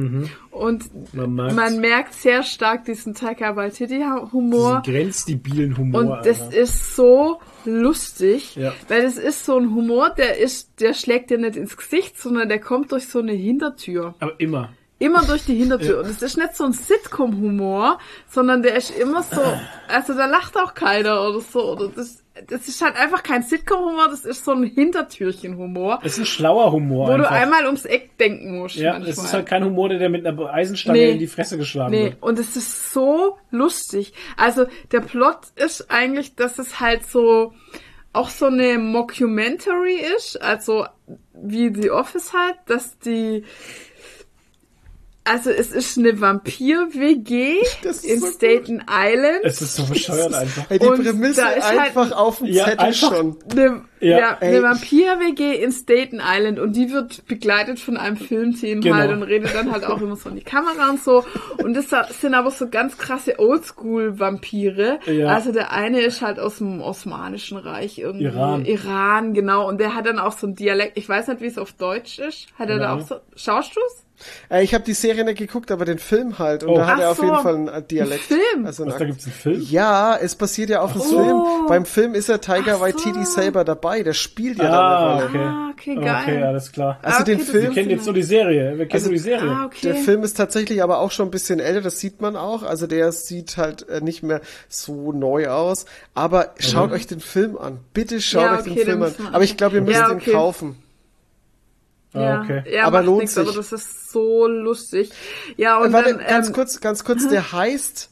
[SPEAKER 3] Und
[SPEAKER 2] Man merkt's.
[SPEAKER 3] man merkt sehr stark diesen Taika Waititi-Humor.
[SPEAKER 2] Diesen grenzdebilen Humor.
[SPEAKER 3] Und das
[SPEAKER 2] Alter.
[SPEAKER 3] ist so lustig,
[SPEAKER 2] Ja.
[SPEAKER 3] weil es ist so ein Humor, der ist, der schlägt dir nicht ins Gesicht, sondern der kommt durch so eine Hintertür.
[SPEAKER 2] Aber immer.
[SPEAKER 3] Immer durch die Hintertür.
[SPEAKER 2] Ja.
[SPEAKER 3] Und es ist nicht so ein Sitcom-Humor, sondern der ist immer so, also da lacht auch keiner oder so. Oder das, das ist halt einfach kein Sitcom-Humor, das ist so ein Hintertürchen-Humor,
[SPEAKER 2] Es ist ein schlauer Humor.
[SPEAKER 3] wo
[SPEAKER 2] einfach.
[SPEAKER 3] du einmal ums Eck denken musst.
[SPEAKER 2] Ja,
[SPEAKER 3] manchmal.
[SPEAKER 2] es ist halt kein Humor, der dir mit einer Eisenstange
[SPEAKER 3] Nee.
[SPEAKER 2] in die Fresse geschlagen
[SPEAKER 3] Nee,
[SPEAKER 2] wird.
[SPEAKER 3] und es ist so lustig. Also der Plot ist eigentlich, dass es halt so auch so eine Mockumentary ist, also wie The Office halt, dass die also es ist eine Vampir-WG in
[SPEAKER 4] so
[SPEAKER 3] Staten Island.
[SPEAKER 2] Es ist so bescheuert einfach.
[SPEAKER 4] ey, die
[SPEAKER 3] Und
[SPEAKER 4] Prämisse
[SPEAKER 3] da ist halt-
[SPEAKER 4] einfach auf dem
[SPEAKER 2] Ja,
[SPEAKER 4] Zettel schon.
[SPEAKER 3] Eine, Ja,
[SPEAKER 4] Ey.
[SPEAKER 3] eine Vampir-WG in Staten Island und die wird begleitet von einem Filmteam
[SPEAKER 2] Genau.
[SPEAKER 3] halt und redet dann halt auch immer so in die Kamera und so. Und das sind aber so ganz krasse Oldschool-Vampire.
[SPEAKER 2] Ja.
[SPEAKER 3] Also der eine ist halt aus dem Osmanischen Reich irgendwie.
[SPEAKER 2] Iran.
[SPEAKER 3] Iran, genau. Und der hat dann auch so ein Dialekt. Ich weiß nicht, wie es auf Deutsch ist. Hat er da
[SPEAKER 2] Ja.
[SPEAKER 3] auch so. Schaust du's?
[SPEAKER 4] Äh, ich habe die Serie nicht geguckt, aber den Film halt. Und
[SPEAKER 2] Oh.
[SPEAKER 4] da hat
[SPEAKER 3] Ach
[SPEAKER 4] er auf
[SPEAKER 3] so.
[SPEAKER 4] jeden Fall einen Dialekt.
[SPEAKER 3] Film?
[SPEAKER 4] Also einen
[SPEAKER 2] Was, da gibt's einen Film?
[SPEAKER 4] Ja, es basiert ja auf dem
[SPEAKER 3] so.
[SPEAKER 4] Film. Beim Film ist ja Tiger
[SPEAKER 3] Ach so.
[SPEAKER 4] Waititi selber dabei. Der spielt ja da
[SPEAKER 2] Ah,
[SPEAKER 4] eine Rolle.
[SPEAKER 2] okay.
[SPEAKER 3] Ah, okay, geil.
[SPEAKER 2] Okay, alles klar.
[SPEAKER 4] Also
[SPEAKER 3] Ah, okay,
[SPEAKER 4] den
[SPEAKER 2] Wir
[SPEAKER 4] Film,
[SPEAKER 3] wusste
[SPEAKER 2] kennen jetzt nur die Serie. Wir kennen
[SPEAKER 4] Also-
[SPEAKER 2] nur die Serie.
[SPEAKER 3] Ah, okay.
[SPEAKER 4] der Film ist tatsächlich aber auch schon ein bisschen älter. Das sieht man auch. Also der sieht halt äh, nicht mehr so neu aus. Aber schaut euch den Film an. Bitte schaut
[SPEAKER 3] Ja,
[SPEAKER 4] euch
[SPEAKER 3] okay,
[SPEAKER 4] den
[SPEAKER 3] den
[SPEAKER 4] Film an.
[SPEAKER 3] wir
[SPEAKER 4] Aber ich glaube, ihr müsst
[SPEAKER 3] Ja,
[SPEAKER 4] ihn
[SPEAKER 3] okay.
[SPEAKER 4] kaufen.
[SPEAKER 2] Ah,
[SPEAKER 3] ja,
[SPEAKER 2] okay.
[SPEAKER 3] ja,
[SPEAKER 4] Aber lohnt
[SPEAKER 3] nix,
[SPEAKER 4] sich.
[SPEAKER 3] aber das ist so lustig. Ja, und
[SPEAKER 4] Warte,
[SPEAKER 3] dann,
[SPEAKER 4] ganz
[SPEAKER 3] ähm,
[SPEAKER 4] kurz, ganz kurz. Der heißt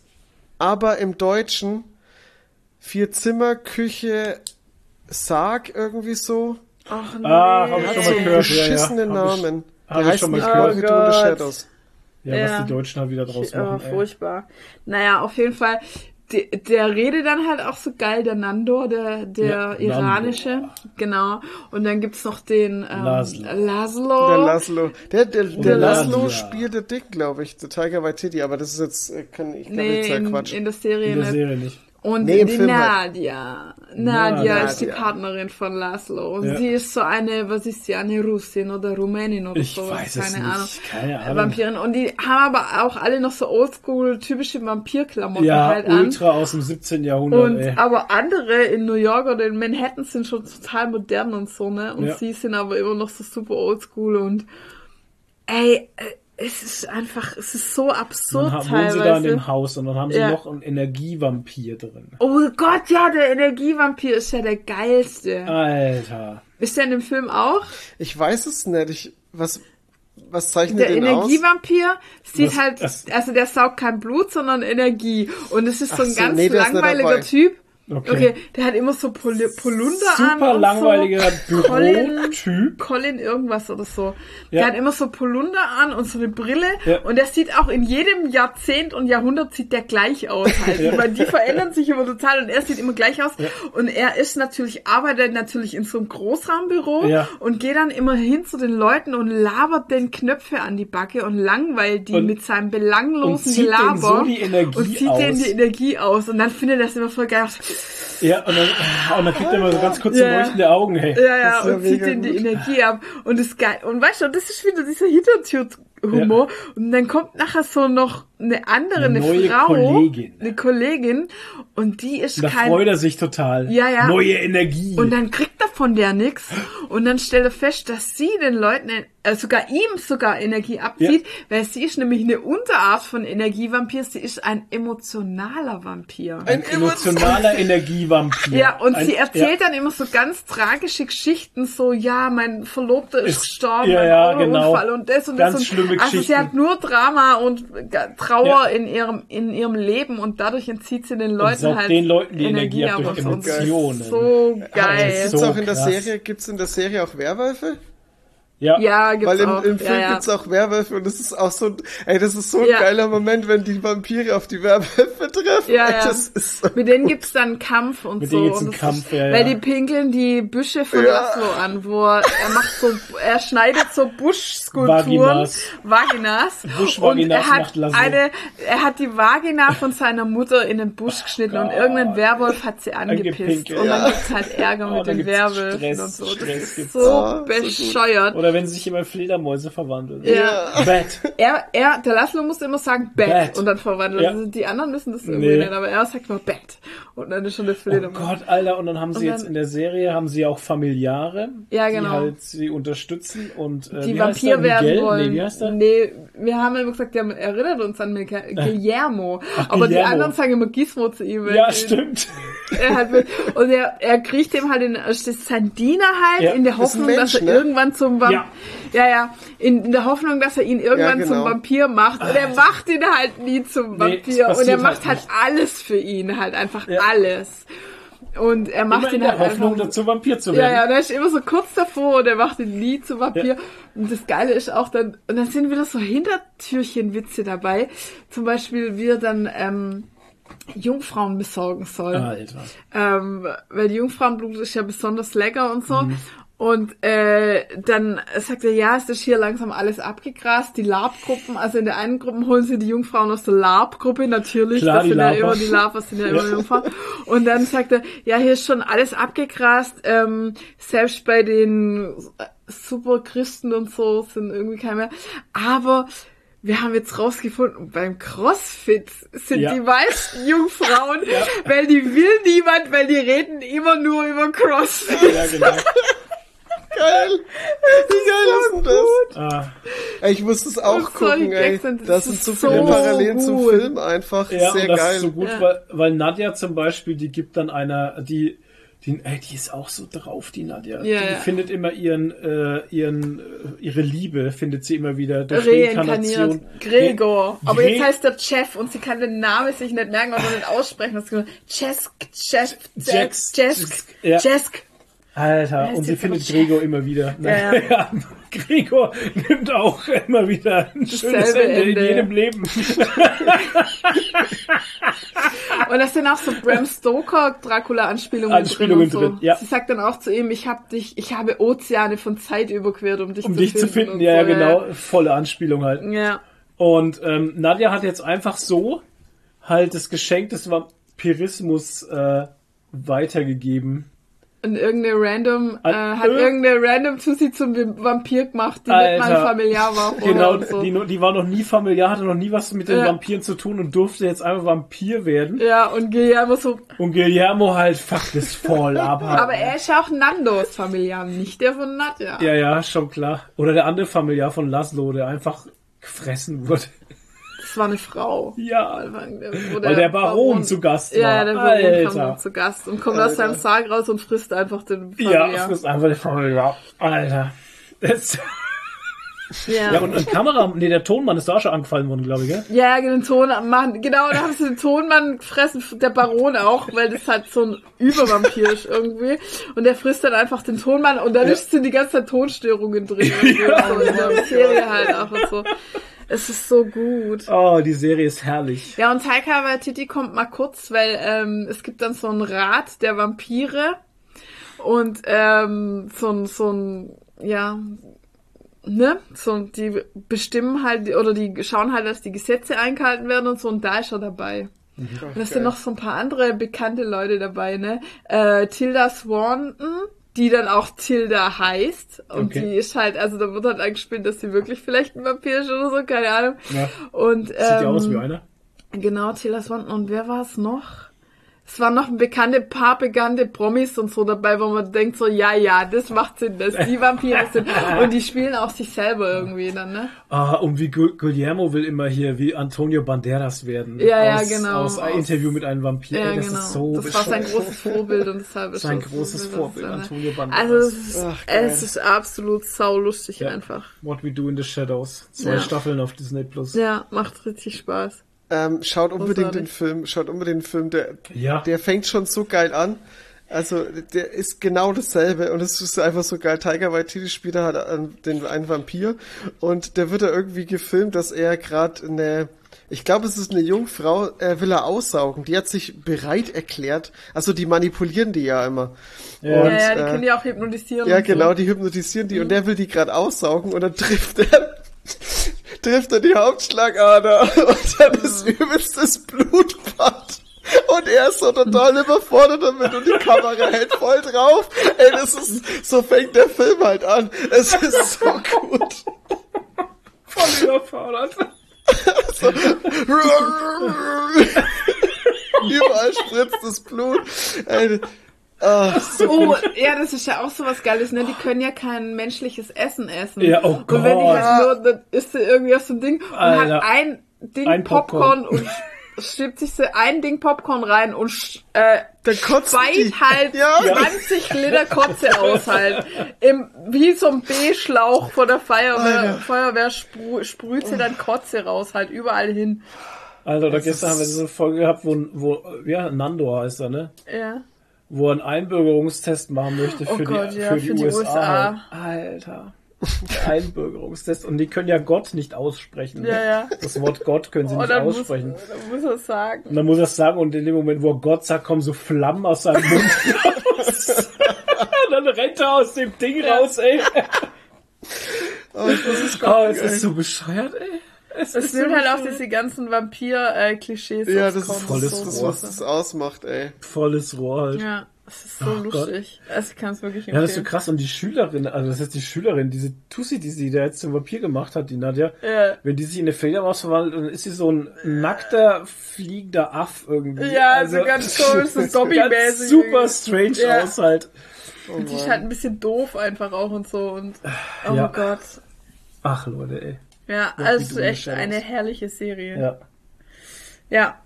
[SPEAKER 4] aber im Deutschen Vier Zimmer, Küche, Sarg irgendwie so.
[SPEAKER 3] Ach, nee.
[SPEAKER 2] Ah, hab ich schon
[SPEAKER 4] so
[SPEAKER 2] mal
[SPEAKER 4] einen
[SPEAKER 2] gehört. Ja, ja.
[SPEAKER 4] beschissenen
[SPEAKER 2] Hab ich-
[SPEAKER 4] Namen.
[SPEAKER 2] hab
[SPEAKER 4] Der
[SPEAKER 2] ich
[SPEAKER 4] heißt
[SPEAKER 2] schon mal
[SPEAKER 4] nicht
[SPEAKER 2] gehört.
[SPEAKER 4] The
[SPEAKER 3] Oh.
[SPEAKER 4] Shadows.
[SPEAKER 2] Ja,
[SPEAKER 3] Ja.
[SPEAKER 2] was die Deutschen halt wieder draus
[SPEAKER 3] Ja,
[SPEAKER 2] machen. ey.
[SPEAKER 3] furchtbar. Naja, auf jeden Fall. Der, der redet dann halt auch so geil, der Nandor, der, der
[SPEAKER 2] Ja,
[SPEAKER 3] iranische.
[SPEAKER 2] Nandor.
[SPEAKER 3] Genau. Und dann gibt's noch den ähm,
[SPEAKER 2] Laszlo.
[SPEAKER 3] Laszlo.
[SPEAKER 4] Der Laszlo. Der, der, der
[SPEAKER 2] der
[SPEAKER 4] Laszlo
[SPEAKER 2] Nadia.
[SPEAKER 4] spielt der Dick, glaube ich. Der Tiger Waititi. Aber das ist jetzt, äh, kann ich glaube
[SPEAKER 3] nee,
[SPEAKER 4] jetzt ja
[SPEAKER 3] in,
[SPEAKER 4] Quatsch.
[SPEAKER 3] in der Serie
[SPEAKER 2] In der
[SPEAKER 3] nicht.
[SPEAKER 2] Serie nicht.
[SPEAKER 3] Und
[SPEAKER 4] Nee,
[SPEAKER 3] die
[SPEAKER 4] halt.
[SPEAKER 3] Nadia. Nadia
[SPEAKER 2] Nadia.
[SPEAKER 3] ist die Partnerin von Laszlo. Und
[SPEAKER 2] Ja.
[SPEAKER 3] sie ist so eine, was ist sie, eine Russin oder Rumänin oder
[SPEAKER 2] Ich
[SPEAKER 3] so.
[SPEAKER 2] weiß es
[SPEAKER 3] keine
[SPEAKER 2] nicht.
[SPEAKER 3] Ahnung.
[SPEAKER 2] Keine Ahnung.
[SPEAKER 3] Vampirin. Und die haben aber auch alle noch so oldschool, typische Vampirklamotten
[SPEAKER 2] Ja,
[SPEAKER 3] halt an.
[SPEAKER 2] ultra aus dem 17. Jahrhundert,
[SPEAKER 3] Und
[SPEAKER 2] ey.
[SPEAKER 3] aber andere in New York oder in Manhattan sind schon total modern und so, ne? Und
[SPEAKER 2] Ja.
[SPEAKER 3] sie sind aber immer noch so super oldschool und ey, äh, es ist einfach, es ist so absurd
[SPEAKER 2] Dann ha- wohnen
[SPEAKER 3] teilweise.
[SPEAKER 2] sie da in dem Haus und dann haben sie
[SPEAKER 3] Ja.
[SPEAKER 2] noch einen Energievampir drin.
[SPEAKER 3] oh Gott, ja, der Energievampir ist ja der geilste.
[SPEAKER 2] Alter.
[SPEAKER 3] Ist der in dem Film auch?
[SPEAKER 4] Ich weiß es nicht. Ich, was, was zeichnet
[SPEAKER 3] Der
[SPEAKER 4] den aus?
[SPEAKER 3] Energievampir sieht
[SPEAKER 2] Was-
[SPEAKER 3] halt,
[SPEAKER 2] das-
[SPEAKER 3] also der saugt kein Blut, sondern Energie. Und es ist so
[SPEAKER 4] Ach
[SPEAKER 3] ein
[SPEAKER 4] so,
[SPEAKER 3] ganz
[SPEAKER 4] nee,
[SPEAKER 3] langweiliger. Typ.
[SPEAKER 2] Okay.
[SPEAKER 3] Okay, der hat immer so Pol Polunder an.
[SPEAKER 2] Super langweiliger
[SPEAKER 3] so. Colin,
[SPEAKER 2] Bürotyp.
[SPEAKER 3] Colin irgendwas oder so.
[SPEAKER 2] Ja.
[SPEAKER 3] Der hat immer so Polunder an und so eine Brille.
[SPEAKER 2] Ja.
[SPEAKER 3] Und der sieht auch in jedem Jahrzehnt und Jahrhundert sieht der gleich aus halt. Weil die verändern sich immer total und er sieht immer gleich aus. Und er ist natürlich, arbeitet natürlich in so einem Großraumbüro
[SPEAKER 2] Ja.
[SPEAKER 3] und geht dann immer hin zu den Leuten und labert den Knöpfe an die Backe und langweilt die
[SPEAKER 2] Und-
[SPEAKER 3] mit seinem belanglosen
[SPEAKER 2] und
[SPEAKER 3] Gelaber.
[SPEAKER 2] so die Energie
[SPEAKER 3] und zieht
[SPEAKER 2] aus.
[SPEAKER 3] denen die Energie aus. Und dann findet er das immer voll geil.
[SPEAKER 2] Ja, und dann, und dann kriegt er immer so ganz kurze
[SPEAKER 3] Ja.
[SPEAKER 2] leuchtende Augen, hey.
[SPEAKER 3] Ja, ja,
[SPEAKER 4] ja
[SPEAKER 3] und zieht denen die. Energie ab. Und das ist geil. Und weißt du, das ist wieder dieser Hintertür-Humor. Und dann kommt nachher so noch eine andere,
[SPEAKER 2] Eine
[SPEAKER 3] eine,
[SPEAKER 2] neue
[SPEAKER 3] Frau,
[SPEAKER 2] Kollegin.
[SPEAKER 3] eine Kollegin, und die ist
[SPEAKER 2] Und da
[SPEAKER 3] kein...
[SPEAKER 2] freut er sich total.
[SPEAKER 3] Ja, ja.
[SPEAKER 2] Neue Energie.
[SPEAKER 3] Und dann kriegt er von der nix. Und dann stellt er fest, dass sie den Leuten, äh, sogar ihm sogar Energie abzieht, weil sie ist nämlich eine Unterart von Energievampir. Sie ist ein emotionaler Vampir.
[SPEAKER 2] ein emotionaler Energievampir.
[SPEAKER 3] Ja, und
[SPEAKER 2] ein,
[SPEAKER 3] sie erzählt dann immer so ganz tragische Geschichten, so, ja, mein Verlobter ist,
[SPEAKER 2] Ist-
[SPEAKER 3] gestorben,
[SPEAKER 2] ja,
[SPEAKER 3] ein
[SPEAKER 2] ja, genau.
[SPEAKER 3] und das und
[SPEAKER 2] Ganz
[SPEAKER 3] das. Und,
[SPEAKER 2] schlimme
[SPEAKER 3] also sie hat nur Drama und Trauer
[SPEAKER 2] Ja.
[SPEAKER 3] in ihrem in ihrem Leben und dadurch entzieht sie den Leuten
[SPEAKER 2] saugt
[SPEAKER 3] halt
[SPEAKER 2] den Leuten die Energie ab durch
[SPEAKER 3] und. Und
[SPEAKER 2] Emotionen.
[SPEAKER 3] So geil.
[SPEAKER 2] ist
[SPEAKER 4] Gibt's
[SPEAKER 2] so
[SPEAKER 4] auch in der
[SPEAKER 2] krass.
[SPEAKER 4] Serie, gibt's in der Serie auch Werwölfe?
[SPEAKER 2] Ja.
[SPEAKER 3] ja, gibt's
[SPEAKER 4] Weil im,
[SPEAKER 3] auch.
[SPEAKER 4] im Film
[SPEAKER 3] ja, ja.
[SPEAKER 4] gibt's auch Werwölfe und das ist auch so, ey, das ist so ein
[SPEAKER 3] Ja.
[SPEAKER 4] geiler Moment, wenn die Vampire auf die Werwölfe treffen.
[SPEAKER 3] Ja,
[SPEAKER 4] ey,
[SPEAKER 3] ja.
[SPEAKER 4] Das ist so
[SPEAKER 3] Mit denen gibt's dann einen Kampf und
[SPEAKER 2] Mit
[SPEAKER 3] so.
[SPEAKER 2] denen gibt's
[SPEAKER 3] und
[SPEAKER 2] einen Kampf,
[SPEAKER 3] ist,
[SPEAKER 2] ja,
[SPEAKER 3] Weil
[SPEAKER 2] ja.
[SPEAKER 3] die pinkeln die Büsche von
[SPEAKER 4] Ja.
[SPEAKER 3] Laszlo an, wo er, macht so, er schneidet so Buschskulpturen,
[SPEAKER 2] Vaginas.
[SPEAKER 3] Vaginas.
[SPEAKER 2] Buschvaginas
[SPEAKER 3] und er hat eine, er hat die Vagina von seiner Mutter in den Busch geschnitten und irgendein Werwolf hat sie angepisst. Und dann
[SPEAKER 4] ja.
[SPEAKER 3] gibt's halt Ärger
[SPEAKER 2] Oh,
[SPEAKER 3] mit den Werwölfen und so. Das ist so
[SPEAKER 4] Oh,
[SPEAKER 3] bescheuert.
[SPEAKER 2] Oder wenn sie sich immer in Fledermäuse verwandeln.
[SPEAKER 3] Ja.
[SPEAKER 2] Bett.
[SPEAKER 3] Er, er, der Laszlo muss immer sagen Bett,
[SPEAKER 2] Bett.
[SPEAKER 3] und dann verwandeln.
[SPEAKER 2] Ja.
[SPEAKER 3] Also Die anderen müssen das irgendwie
[SPEAKER 2] Nee.
[SPEAKER 3] nicht, aber er sagt nur Bett. Und dann ist schon der
[SPEAKER 2] Oh
[SPEAKER 3] Fledermaus.
[SPEAKER 2] Gott, Alter, und dann haben sie
[SPEAKER 3] Und
[SPEAKER 2] jetzt
[SPEAKER 3] dann-
[SPEAKER 2] in der Serie, haben sie auch Familiare,
[SPEAKER 3] Ja,
[SPEAKER 2] die
[SPEAKER 3] genau.
[SPEAKER 2] halt sie unterstützen und äh,
[SPEAKER 3] die Vampir werden
[SPEAKER 2] Miguel?
[SPEAKER 3] wollen.
[SPEAKER 2] Nee, wie heißt der?
[SPEAKER 3] Nee, wir haben immer gesagt, der erinnert uns an Milka Guillermo. aber die
[SPEAKER 2] Guillermo.
[SPEAKER 3] anderen sagen immer Gizmo zu ihm.
[SPEAKER 2] Ja, stimmt.
[SPEAKER 3] Er hat, und er, er kriegt ihm halt ist sein Diener halt,
[SPEAKER 2] Ja,
[SPEAKER 3] in der Hoffnung,
[SPEAKER 4] Mensch,
[SPEAKER 3] dass er
[SPEAKER 4] ne?
[SPEAKER 3] irgendwann zum Vampir,
[SPEAKER 2] Ja.
[SPEAKER 3] ja. ja, in, in der Hoffnung, dass er ihn irgendwann
[SPEAKER 4] Ja, genau.
[SPEAKER 3] zum Vampir macht. Und er macht ihn halt nie zum
[SPEAKER 2] Nee,
[SPEAKER 3] Vampir.
[SPEAKER 2] das
[SPEAKER 3] und er macht
[SPEAKER 2] halt
[SPEAKER 3] halt alles für ihn, halt einfach
[SPEAKER 2] Ja.
[SPEAKER 3] alles. Und er macht
[SPEAKER 2] Immer in
[SPEAKER 3] ihn
[SPEAKER 2] der
[SPEAKER 3] halt
[SPEAKER 2] Hoffnung,
[SPEAKER 3] einfach,
[SPEAKER 2] dazu Vampir zu
[SPEAKER 3] ja,
[SPEAKER 2] werden.
[SPEAKER 3] ja, und er ist immer so kurz davor und er macht ihn nie zu Vampir.
[SPEAKER 2] Ja.
[SPEAKER 3] Und das Geile ist auch dann, und dann sind wieder so Hintertürchen-Witze dabei. Zum Beispiel, wie er dann, ähm, Jungfrauen besorgen soll.
[SPEAKER 2] Alter.
[SPEAKER 3] Ähm, weil die Jungfrauenblut ist ja besonders lecker und so.
[SPEAKER 2] Mhm.
[SPEAKER 3] Und äh, dann sagt er, ja, es ist hier langsam alles abgegrast, die Labgruppen, also in der einen Gruppe holen sie die Jungfrauen aus der Labgruppe, natürlich,
[SPEAKER 2] Klar,
[SPEAKER 3] das
[SPEAKER 2] die
[SPEAKER 3] sind ja
[SPEAKER 2] Laber.
[SPEAKER 3] immer die Labers, sind ja immer Jungfrauen. Und dann sagt er, ja, hier ist schon alles abgegrast, ähm, selbst bei den Superchristen und so sind irgendwie keine mehr. Aber wir haben jetzt rausgefunden, beim CrossFit sind
[SPEAKER 2] Ja.
[SPEAKER 3] die meisten Jungfrauen, weil die will niemand, weil die reden immer nur über CrossFit.
[SPEAKER 2] Ja, genau.
[SPEAKER 4] Geil. Wie geil ist denn das?
[SPEAKER 2] Ah,
[SPEAKER 4] Ey, ich muss das auch
[SPEAKER 3] Und solche
[SPEAKER 4] gucken, ey. Das sind
[SPEAKER 3] ist
[SPEAKER 4] so viele Parallelen zum. Film einfach.
[SPEAKER 2] ja,
[SPEAKER 4] Sehr
[SPEAKER 2] und das
[SPEAKER 4] geil.
[SPEAKER 2] ist so gut,
[SPEAKER 3] Ja.
[SPEAKER 2] weil, weil Nadja zum Beispiel, die gibt dann einer, die, die, ey, die ist auch so drauf, die Nadja.
[SPEAKER 3] Ja,
[SPEAKER 2] die
[SPEAKER 3] ja.
[SPEAKER 2] findet immer ihren, äh, ihren, äh, ihre Liebe findet sie immer wieder durch
[SPEAKER 3] Reinkarniert.
[SPEAKER 2] Reinkarnation.
[SPEAKER 3] Gregor. Aber
[SPEAKER 2] Gre-
[SPEAKER 3] jetzt heißt er Jeff und sie kann den Namen sich nicht merken oder nicht aussprechen. Das ist Jesk, Jeff, Jesk,
[SPEAKER 2] ja.
[SPEAKER 3] Jesk.
[SPEAKER 2] Alter, und sie findet. Gregor immer wieder.
[SPEAKER 3] Ja, ja.
[SPEAKER 2] Gregor nimmt auch immer wieder ein schönes
[SPEAKER 3] Dasselbe
[SPEAKER 2] Ende in
[SPEAKER 3] Ende.
[SPEAKER 2] jedem Leben.
[SPEAKER 3] Und das sind auch so Bram Stoker Dracula-Anspielungen
[SPEAKER 2] Anspielungen
[SPEAKER 3] drin. Und so.
[SPEAKER 2] drin, ja.
[SPEAKER 3] Sie sagt dann auch zu ihm, ich habe dich, ich habe Ozeane von Zeit überquert, um dich,
[SPEAKER 2] Um
[SPEAKER 3] zu,
[SPEAKER 2] dich
[SPEAKER 3] finden
[SPEAKER 2] zu finden, ja, ja,
[SPEAKER 3] so,
[SPEAKER 2] genau. Volle Anspielung halt.
[SPEAKER 3] Ja.
[SPEAKER 2] Und ähm, Nadja hat jetzt einfach so halt das Geschenk des Vampirismus äh, weitergegeben.
[SPEAKER 3] Und irgendeine random, äh, hat
[SPEAKER 2] äh?
[SPEAKER 3] irgendeine random Susi zum Vampir gemacht, die nicht
[SPEAKER 2] Alter.
[SPEAKER 3] mal familiar war.
[SPEAKER 2] Genau,
[SPEAKER 3] so.
[SPEAKER 2] die, die war noch nie familiar, hatte noch nie was mit den
[SPEAKER 3] Ja.
[SPEAKER 2] Vampiren zu tun und durfte jetzt einfach Vampir werden.
[SPEAKER 3] Ja, und Guillermo so,
[SPEAKER 2] Und Guillermo halt fuck das voll ab.
[SPEAKER 3] Aber er ist ja auch Nandos Familiar, nicht der von Nadja.
[SPEAKER 2] Ja, ja, schon klar. Oder der andere Familiar von Laszlo, der einfach gefressen wurde.
[SPEAKER 3] War eine Frau.
[SPEAKER 2] Ja,
[SPEAKER 3] Wo
[SPEAKER 2] weil der Baron zu Gast war.
[SPEAKER 3] Ja, der Baron
[SPEAKER 2] Alter.
[SPEAKER 3] kam zu Gast und kommt aus seinem Sarg raus und frisst einfach den
[SPEAKER 2] Ja,
[SPEAKER 3] Familiar.
[SPEAKER 2] frisst einfach der Familiar. Alter. Das,
[SPEAKER 3] Ja,
[SPEAKER 2] ja, und, und Kamera, nee, der Tonmann ist da auch schon angefallen worden, glaube ich, gell?
[SPEAKER 3] Ja, den Ton machen. Genau, da haben sie den Tonmann gefressen, der Baron auch, weil das halt so ein Übervampir ist irgendwie. Und der frisst dann einfach den Tonmann und dann sind die ganze Zeit Tonstörungen drin. irgendwie, so in der Serie halt auch und so. Es ist so gut.
[SPEAKER 2] Oh, die Serie ist herrlich.
[SPEAKER 3] Ja, und Taika Waititi kommt mal kurz, weil ähm, es gibt dann so einen Rat der Vampire und ähm, so ein, so ein, ja, ne, so, die bestimmen halt, oder die schauen halt, dass die Gesetze eingehalten werden und so, und da ist er dabei. Und es sind noch so ein paar andere bekannte Leute dabei, ne? Äh, Tilda Swanton, die dann auch Tilda heißt. Und
[SPEAKER 2] Okay.
[SPEAKER 3] die ist halt, also da wird halt eingespielt, dass sie wirklich vielleicht ein Vampir ist oder so, keine Ahnung.
[SPEAKER 2] Ja.
[SPEAKER 3] Und,
[SPEAKER 2] Sieht ja
[SPEAKER 3] ähm,
[SPEAKER 2] aus wie einer.
[SPEAKER 3] Genau, Taylor Swanton. Und wer war es noch? Es waren noch ein bekannte, paar bekannte Promis und so dabei, wo man denkt so, ja, ja, das macht Sinn, dass die Vampire sind. Und die spielen auch sich selber irgendwie dann, ne?
[SPEAKER 2] Ah, und wie Gu- Guillermo will immer hier wie Antonio Banderas werden.
[SPEAKER 3] Ja, ja,
[SPEAKER 2] aus,
[SPEAKER 3] genau.
[SPEAKER 2] Aus ein Interview mit einem Vampir.
[SPEAKER 3] Ja,
[SPEAKER 2] Ey, das
[SPEAKER 3] genau.
[SPEAKER 2] ist so
[SPEAKER 3] das war sein großes Vorbild und deshalb ist
[SPEAKER 2] Sein großes Vorbild,
[SPEAKER 3] das-
[SPEAKER 2] Antonio Banderas.
[SPEAKER 3] Also es ist,
[SPEAKER 4] Ach,
[SPEAKER 3] es ist absolut saulustig
[SPEAKER 2] Ja.
[SPEAKER 3] einfach.
[SPEAKER 2] What We Do in the Shadows. Zwei
[SPEAKER 3] Ja.
[SPEAKER 2] Staffeln auf Disney Plus.
[SPEAKER 3] Ja, macht richtig Spaß.
[SPEAKER 4] Ähm, schaut unbedingt
[SPEAKER 3] Großartig.
[SPEAKER 4] den Film, schaut unbedingt den Film, der,
[SPEAKER 2] Ja.
[SPEAKER 4] der fängt schon so geil an. Also, der ist genau dasselbe und es ist einfach so geil. Tiger Waititi spielt da halt an- den, einen Vampir und der wird da irgendwie gefilmt, dass er gerade eine, ich glaube, es ist eine Jungfrau, er will er aussaugen. Die hat sich bereit erklärt. Also, die manipulieren die ja immer.
[SPEAKER 2] Ja.
[SPEAKER 4] Und,
[SPEAKER 3] ja, ja, die
[SPEAKER 4] äh,
[SPEAKER 3] können die auch hypnotisieren.
[SPEAKER 4] ja, genau, die hypnotisieren die und der will die gerade aussaugen und dann trifft er trifft er die Hauptschlagader und dann ist übelstes Blutbad. Und er ist so total überfordert damit und die Kamera hält voll drauf. Ey, das ist, so fängt der Film halt an. Es ist so gut.
[SPEAKER 2] Voll überfordert.
[SPEAKER 4] Überall spritzt das Blut. Ey, ah, so
[SPEAKER 3] Oh, ja, das ist ja auch so was Geiles, ne? Die können ja kein menschliches Essen essen.
[SPEAKER 2] Ja, oh
[SPEAKER 3] Und wenn die
[SPEAKER 2] Gott.
[SPEAKER 3] halt nur, dann isst sie irgendwie auf so ein Ding und
[SPEAKER 2] Alter.
[SPEAKER 3] hat ein Ding
[SPEAKER 2] Ein
[SPEAKER 3] Popcorn,
[SPEAKER 2] Popcorn.
[SPEAKER 3] und schiebt sich so ein Ding Popcorn rein und äh, speit halt
[SPEAKER 4] Ja.
[SPEAKER 3] 20 Liter Kotze aus halt. Im, wie so ein B-Schlauch von der Feuerwehr,
[SPEAKER 4] Alter.
[SPEAKER 3] Feuerwehr sprü sprüht sie dann Kotze raus, halt überall hin.
[SPEAKER 2] Alter, oder gestern haben wir so eine Folge gehabt, wo, wo ja, Nando heißt er, ne?
[SPEAKER 3] Ja.
[SPEAKER 2] Wo er einen Einbürgerungstest machen möchte für
[SPEAKER 3] Oh Gott,
[SPEAKER 2] die,
[SPEAKER 3] ja,
[SPEAKER 2] für die,
[SPEAKER 3] für die
[SPEAKER 2] USA.
[SPEAKER 3] USA.
[SPEAKER 2] Alter. Einbürgerungstest. Und die können ja Gott nicht aussprechen. ne?
[SPEAKER 3] Ja, ja.
[SPEAKER 2] Das Wort Gott können sie
[SPEAKER 3] Oh,
[SPEAKER 2] nicht
[SPEAKER 3] dann muss,
[SPEAKER 2] aussprechen.
[SPEAKER 3] dann muss er sagen.
[SPEAKER 2] Und dann muss er es sagen und in dem Moment, wo er Gott sagt, kommen so Flammen aus seinem Mund raus. und dann rennt er aus dem Ding raus, ey.
[SPEAKER 4] Oh, ich muss es
[SPEAKER 2] Oh, es ist so bescheuert, ey. Es
[SPEAKER 3] Es
[SPEAKER 2] so
[SPEAKER 3] halt auch diese ganzen Vampir-Klischees.
[SPEAKER 4] Ja,
[SPEAKER 3] aufs
[SPEAKER 4] das ist
[SPEAKER 3] Kommen.
[SPEAKER 2] volles
[SPEAKER 3] so
[SPEAKER 4] das,
[SPEAKER 2] Rohr.
[SPEAKER 4] was das ausmacht, ey.
[SPEAKER 2] volles Rohr halt. Ja.
[SPEAKER 3] Ja, es ist so
[SPEAKER 2] Oh Gott.
[SPEAKER 3] lustig. Also ich kann es wirklich
[SPEAKER 2] das ist so
[SPEAKER 3] empfehlen.
[SPEAKER 2] krass. Und die Schülerin, also das ist die Schülerin, diese Tussi, die sie da jetzt zum Vampir gemacht hat, die Nadja,
[SPEAKER 3] Ja.
[SPEAKER 2] wenn die sich in eine Fledermaus verwandelt, dann ist sie so ein nackter, fliegender Aff irgendwie.
[SPEAKER 3] Ja, also ganz komisch, so
[SPEAKER 2] ganz
[SPEAKER 3] Dobby-mäßig.
[SPEAKER 2] super strange
[SPEAKER 3] Ja.
[SPEAKER 2] aus halt.
[SPEAKER 3] Und die ist halt ein bisschen doof einfach auch und so und oh
[SPEAKER 2] Ja.
[SPEAKER 3] Gott.
[SPEAKER 2] Ach, Leute, ey.
[SPEAKER 3] Ja,
[SPEAKER 2] wie
[SPEAKER 3] also echt
[SPEAKER 2] Shadows.
[SPEAKER 3] eine herrliche Serie.
[SPEAKER 2] Ja.
[SPEAKER 3] Ja.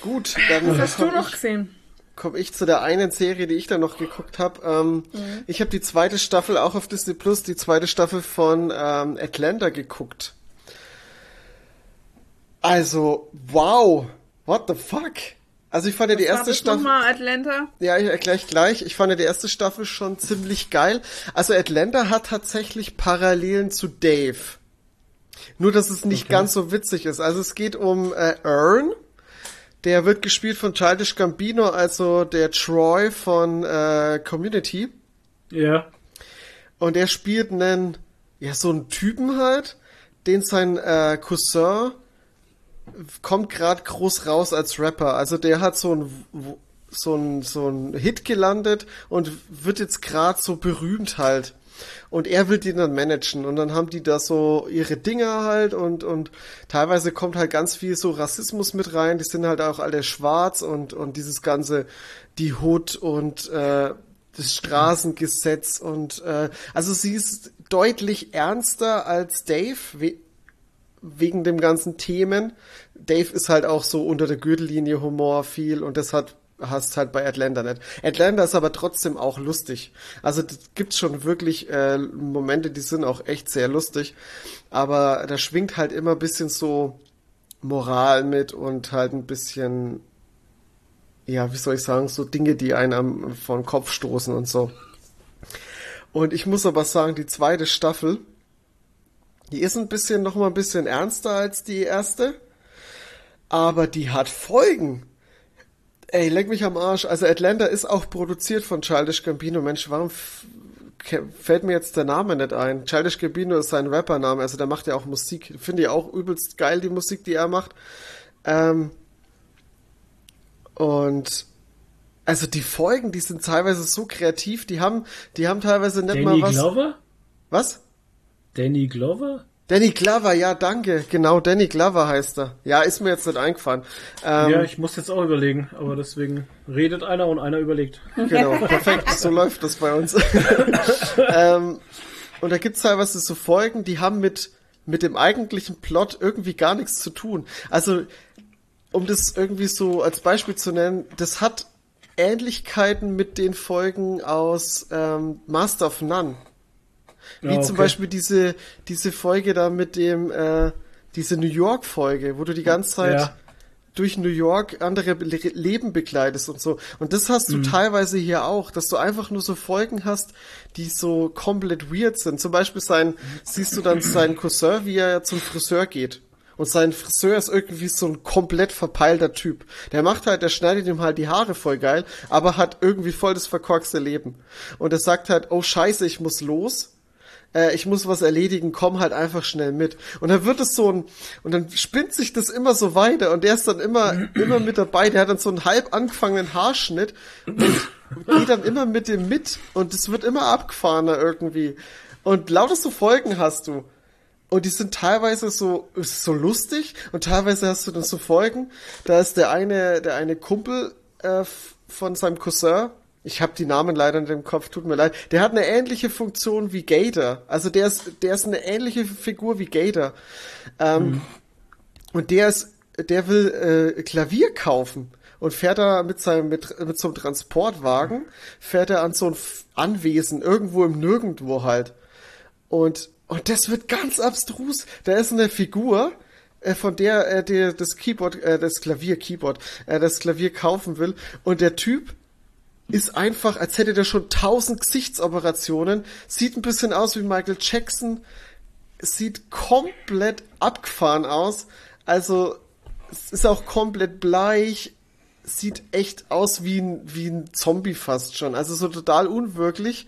[SPEAKER 4] Gut, dann
[SPEAKER 3] Was hast du
[SPEAKER 4] komm
[SPEAKER 3] noch
[SPEAKER 4] ich,
[SPEAKER 3] gesehen?
[SPEAKER 4] komm ich zu der einen Serie, die ich dann noch geguckt habe. Ähm,
[SPEAKER 3] Mhm.
[SPEAKER 4] Ich habe die zweite Staffel auch auf Disney Plus, die zweite Staffel von ähm, Atlanta geguckt. Also, wow, what the fuck? Also ich fand ja die
[SPEAKER 3] Was
[SPEAKER 4] erste Staffel.
[SPEAKER 3] nochmal, Atlanta?
[SPEAKER 4] Ja, ich erkläre gleich. Ich fand ja die erste Staffel schon ziemlich geil. Also Atlanta hat tatsächlich Parallelen zu Dave. Nur, dass es nicht
[SPEAKER 2] Okay.
[SPEAKER 4] ganz so witzig ist. Also es geht um äh, Earn. Der wird gespielt von Childish Gambino, also der Troy von äh, Community.
[SPEAKER 2] Ja.
[SPEAKER 4] Und er spielt einen, ja, so einen Typen halt, den sein äh, Cousin kommt gerade groß raus als Rapper. Also der hat so ein so ein so ein Hit gelandet und wird jetzt gerade so berühmt halt. Und er will den dann managen und dann haben die da so ihre Dinger halt und und teilweise kommt halt ganz viel so Rassismus mit rein. Die sind halt auch alle schwarz und und dieses ganze die Hood und äh, das Straßengesetz und äh, also sie ist deutlich ernster als Dave we wegen dem ganzen Themen. Dave ist halt auch so unter der Gürtellinie Humor viel und das hat hast halt bei Atlanta nicht. Atlanta ist aber trotzdem auch lustig. Also das gibt schon wirklich äh, Momente, die sind auch echt sehr lustig, aber da schwingt halt immer bisschen so Moral mit und halt ein bisschen ja, wie soll ich sagen, so Dinge, die einen am vor den Kopf stoßen und so. Und ich muss aber sagen, die zweite Staffel, die ist ein bisschen noch mal ein bisschen ernster als die erste, aber die hat Folgen. Ey, leck mich am Arsch. Also Atlanta ist auch produziert von Childish Gambino. Mensch, warum fällt mir jetzt der Name nicht ein? Childish Gambino ist sein Rappername, also der macht ja auch Musik. Finde ich auch übelst geil, die Musik, die er macht. Ähm, und also die Folgen, die sind teilweise so kreativ, die haben, die haben teilweise nicht
[SPEAKER 2] Danny
[SPEAKER 4] mal was.
[SPEAKER 2] Glover?
[SPEAKER 4] Was?
[SPEAKER 2] Danny Glover?
[SPEAKER 4] Danny Glover, ja, danke. Genau, Danny Glover heißt er. Ja, ist mir jetzt nicht eingefallen. Ähm,
[SPEAKER 2] ja, ich muss jetzt auch überlegen, aber deswegen redet einer und einer überlegt.
[SPEAKER 4] Genau, perfekt, so läuft das bei uns. ähm, und da gibt's teilweise so Folgen, die haben mit, mit dem eigentlichen Plot irgendwie gar nichts zu tun. Also, um das irgendwie so als Beispiel zu nennen, das hat Ähnlichkeiten mit den Folgen aus ähm, Master of None. Wie zum
[SPEAKER 2] okay.
[SPEAKER 4] Beispiel diese, diese Folge da mit dem, äh, diese New York-Folge, wo du die ganze Zeit
[SPEAKER 2] Ja.
[SPEAKER 4] durch New York andere Le Leben begleitest und so. Und das hast du
[SPEAKER 2] Mhm.
[SPEAKER 4] teilweise hier auch, dass du einfach nur so Folgen hast, die so komplett weird sind. Zum Beispiel sein, siehst du dann seinen Cousin, wie er zum Friseur geht. Und sein Friseur ist irgendwie so ein komplett verpeilter Typ. Der macht halt, der schneidet ihm halt die Haare voll geil, aber hat irgendwie voll das verkorkste Leben. Und er sagt halt, oh scheiße, ich muss los äh, ich muss was erledigen, komm halt einfach schnell mit. Und dann wird es so ein, und dann spinnt sich das immer so weiter und der ist dann immer, immer mit dabei, der hat dann so einen halb angefangenen Haarschnitt und geht dann immer mit dem mit und es wird immer abgefahrener irgendwie. Und lauter so Folgen hast du. Und die sind teilweise so, so lustig und teilweise hast du dann so Folgen, da ist der eine, der eine Kumpel äh, von seinem Cousin, ich habe die Namen leider nicht im Kopf, tut mir leid, der hat eine ähnliche Funktion wie Gator. Also der ist, der ist eine ähnliche Figur wie Gator. Ähm, Und der ist, der will äh, Klavier kaufen und fährt da mit seinem mit, mit so einem Transportwagen fährt er an so ein Anwesen irgendwo im Nirgendwo halt. Und und das wird ganz abstrus. Da ist eine Figur, äh, von der er der das Keyboard, äh, das Klavier Keyboard, äh, das Klavier kaufen will und der Typ ist einfach, als hätte der schon tausend Gesichtsoperationen, sieht ein bisschen aus wie Michael Jackson, sieht komplett abgefahren aus, also ist auch komplett bleich, sieht echt aus wie ein, wie ein Zombie fast schon, also so total unwirklich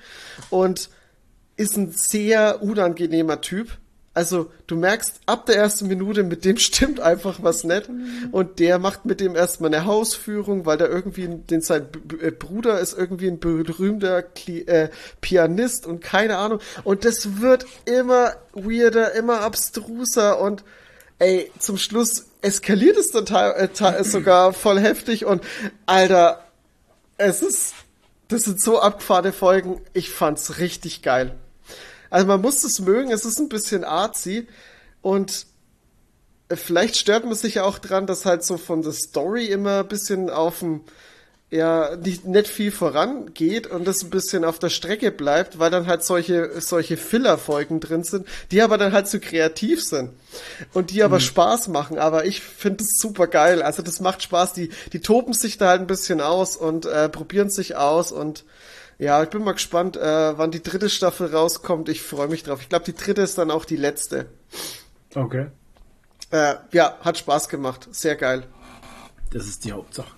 [SPEAKER 4] und ist ein sehr unangenehmer Typ. Also du merkst ab der ersten Minute, mit dem stimmt einfach was nicht. Und der macht mit dem erstmal eine Hausführung, weil der irgendwie, den sein B Bruder ist irgendwie ein berühmter Kli äh, Pianist und keine Ahnung. Und das wird immer weirder, immer abstruser und ey, zum Schluss eskaliert es dann äh, sogar voll heftig und Alter, es ist, das sind so abgefahrene Folgen. Ich fand's richtig geil. Also man muss es mögen, es ist ein bisschen artsy und vielleicht stört man sich auch dran, dass halt so von der Story immer ein bisschen auf dem ja nicht, nicht viel vorangeht und das ein bisschen auf der Strecke bleibt, weil dann halt solche solche Filler-Folgen drin sind, die aber dann halt zu so kreativ sind und die aber mhm. Spaß machen. Aber ich finde es super geil. Also das macht Spaß. Die die toben sich da halt ein bisschen aus und äh, probieren sich aus und ja, ich bin mal gespannt, äh, wann die dritte Staffel rauskommt. Ich freue mich drauf. Ich glaube, die dritte ist dann auch die letzte.
[SPEAKER 2] Okay.
[SPEAKER 4] Äh, ja, hat Spaß gemacht. Sehr geil.
[SPEAKER 2] Das ist die Hauptsache.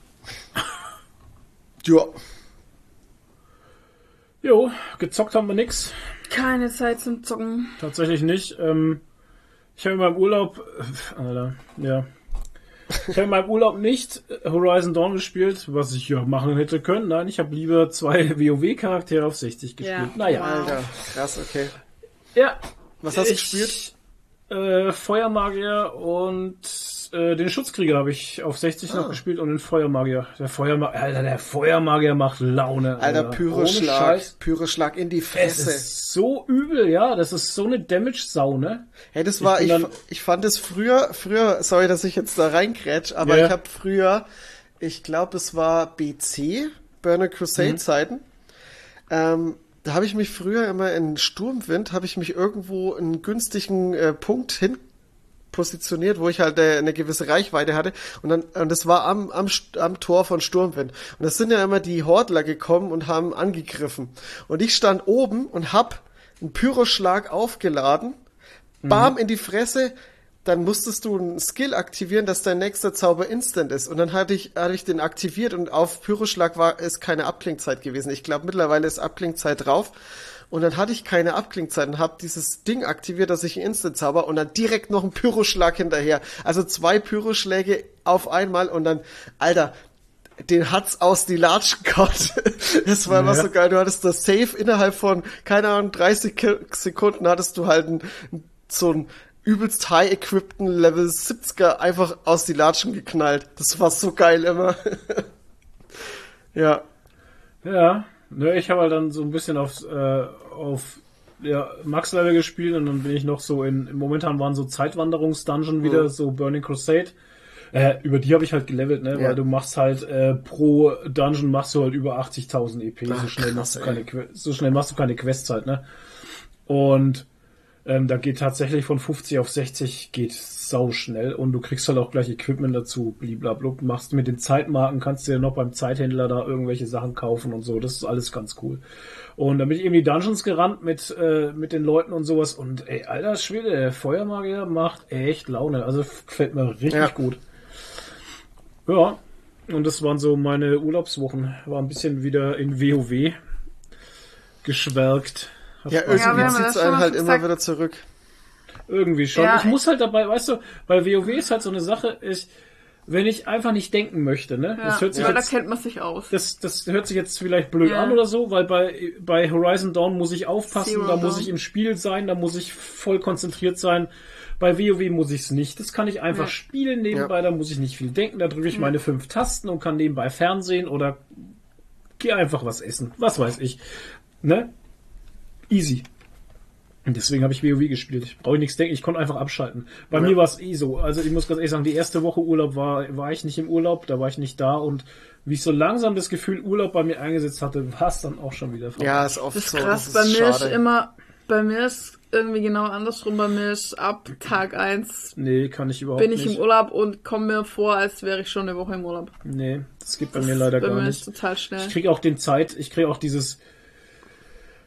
[SPEAKER 4] ja.
[SPEAKER 2] Jo, gezockt haben wir nix.
[SPEAKER 3] Keine Zeit zum Zocken.
[SPEAKER 2] Tatsächlich nicht. Ähm, ich habe in meinem Urlaub, äh, Alter, ja, ich habe in meinem Urlaub nicht Horizon Dawn gespielt, was ich ja machen hätte können. Nein, ich habe lieber zwei WoW-Charaktere auf 60 gespielt. Ja. Naja.
[SPEAKER 4] Alter, krass, okay.
[SPEAKER 2] Ja.
[SPEAKER 4] Was hast du gespielt?
[SPEAKER 2] Äh, Feuermagier und äh, den Schutzkrieger habe ich auf 60 ah. noch gespielt und den Feuermagier. Der Feuermagier, Alter, der Feuermagier macht Laune.
[SPEAKER 4] Alter, Alter Pyroschlag, Pyroschlag in die Fresse.
[SPEAKER 2] Es ist so übel, ja, das ist so eine Damage-Sau, ne?
[SPEAKER 4] Hey, das war, ich, ich, ich fand es früher, früher, sorry, dass ich jetzt da reinkrätsch, aber yeah. ich habe früher, ich glaube, es war BC, Burner Crusade mhm. Zeiten, ähm, da habe ich mich früher immer in Sturmwind, habe ich mich irgendwo einen günstigen äh, Punkt hin positioniert, wo ich halt äh, eine gewisse Reichweite hatte. Und dann, und das war am, am, am Tor von Sturmwind. Und das sind ja immer die Hordler gekommen und haben angegriffen. Und ich stand oben und hab einen Pyroschlag aufgeladen, bam mhm. in die Fresse, dann musstest du einen Skill aktivieren, dass dein nächster Zauber instant ist. Und dann hatte ich, hatte ich den aktiviert und auf Pyroschlag war es keine Abklingzeit gewesen. Ich glaube, mittlerweile ist Abklingzeit drauf. Und dann hatte ich keine Abklingzeit und habe dieses Ding aktiviert, dass ich einen Instant zauber und dann direkt noch einen Pyroschlag hinterher. Also zwei Pyroschläge auf einmal und dann, Alter, den hat's aus die Latschen gehabt. Das war ja. immer so geil. Du hattest das Safe innerhalb von, keine Ahnung, 30 Sekunden hattest du halt ein, so ein übelst high equippten Level 70er einfach aus die Latschen geknallt. Das war so geil immer. ja.
[SPEAKER 2] Ja, ne, ich habe halt dann so ein bisschen auf, äh, auf ja, Max-Level gespielt und dann bin ich noch so in, momentan waren so Zeitwanderungs-Dungeon wieder, mhm. so Burning Crusade. Äh, über die habe ich halt gelevelt, ne? Ja. Weil du machst halt äh, pro Dungeon machst du halt über 80.000 EP. Ach, so schnell krass, machst du keine so schnell machst du keine Quests halt, ne? Und ähm, da geht tatsächlich von 50 auf 60 geht sau schnell und du kriegst halt auch gleich Equipment dazu, bliblablub. Machst mit den Zeitmarken, kannst du dir noch beim Zeithändler da irgendwelche Sachen kaufen und so. Das ist alles ganz cool. Und dann bin ich eben die Dungeons gerannt mit, äh, mit den Leuten und sowas und ey, alter Schwede, der Feuermagier macht echt Laune. Also gefällt mir richtig ja. gut. Ja, und das waren so meine Urlaubswochen. War ein bisschen wieder in WoW geschwärgt.
[SPEAKER 4] Ja, irgendwie ja, zieht's einen halt immer wieder zurück.
[SPEAKER 2] Irgendwie schon. Ja, ich muss halt dabei, weißt du, weil WoW ist halt so eine Sache, ich, wenn ich einfach nicht denken möchte, ne?
[SPEAKER 3] Ja, das hört sich ja, jetzt, da kennt man sich aus.
[SPEAKER 2] Das, das hört sich jetzt vielleicht blöd ja. an oder so, weil bei, bei Horizon Dawn muss ich aufpassen, Zero da muss ich im Spiel sein, da muss ich voll konzentriert sein. Bei WoW muss ich es nicht. Das kann ich einfach ja. spielen nebenbei, da muss ich nicht viel denken, da drücke ich meine fünf Tasten und kann nebenbei Fernsehen oder geh einfach was essen. Was weiß ich. Ne? Easy. Und deswegen habe ich WoW gespielt. Brauche ich nichts denken, ich konnte einfach abschalten. Bei ja. mir war es eh so. Also ich muss ganz ehrlich sagen, die erste Woche Urlaub war, war ich nicht im Urlaub, da war ich nicht da und wie ich so langsam das Gefühl Urlaub bei mir eingesetzt hatte, war es dann auch schon wieder
[SPEAKER 4] vorbei. Ja, ist oft
[SPEAKER 3] das
[SPEAKER 4] ist
[SPEAKER 3] so. Krass, das ist bei mir ist immer, bei mir ist irgendwie genau andersrum. Bei mir ist ab Tag 1
[SPEAKER 2] Nee, kann ich überhaupt
[SPEAKER 3] bin ich
[SPEAKER 2] nicht.
[SPEAKER 3] im Urlaub und komme mir vor, als wäre ich schon eine Woche im Urlaub.
[SPEAKER 2] Nee, das geht bei mir leider
[SPEAKER 3] bei
[SPEAKER 2] gar
[SPEAKER 3] mir
[SPEAKER 2] nicht.
[SPEAKER 3] ist total schnell.
[SPEAKER 2] Ich krieg auch den Zeit, ich krieg auch dieses, äh,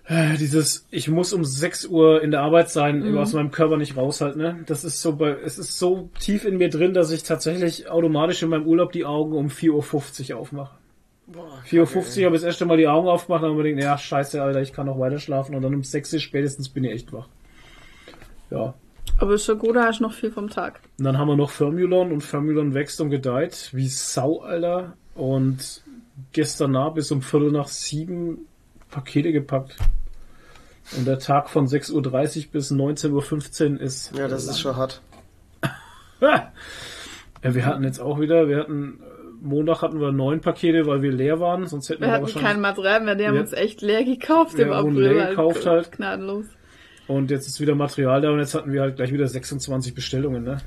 [SPEAKER 2] dieses, ich muss um 6 Uhr in der Arbeit sein,
[SPEAKER 3] Mhm.
[SPEAKER 2] aus meinem Körper nicht raus halt, ne? Das ist so bei, es ist so tief in mir drin, dass ich tatsächlich automatisch in meinem Urlaub die Augen um 4.50 Uhr aufmache. 4.50 Uhr habe ich das erste Mal die Augen aufgemacht und dann habe ich gedacht, ja, scheiße, Alter, ich kann noch weiter schlafen und dann um 6 Uhr spätestens bin ich echt wach. Ja.
[SPEAKER 3] Aber ist schon gut, da hast du noch viel vom Tag.
[SPEAKER 2] Und dann haben wir noch Firmulon und Firmulon wächst und gedeiht wie Sau, Alter. Und gestern Nacht bis um Viertel nach sieben Pakete gepackt. Und der Tag von 6.30 Uhr bis 19.15 Uhr ist.
[SPEAKER 4] Ja, das ist schon hart.
[SPEAKER 2] Ha! Ja, wir hatten jetzt auch wieder, wir hatten, äh, Montag hatten wir neun Pakete, weil wir leer waren, sonst hätten wir,
[SPEAKER 3] Wir hatten
[SPEAKER 2] wahrscheinlich.
[SPEAKER 3] kein Material mehr, die haben
[SPEAKER 2] Ja.
[SPEAKER 3] uns echt leer gekauft im April.
[SPEAKER 2] leer gekauft halt.
[SPEAKER 3] Gnadenlos.
[SPEAKER 2] Und jetzt ist wieder Material da und jetzt hatten wir halt gleich wieder 26 Bestellungen, ne?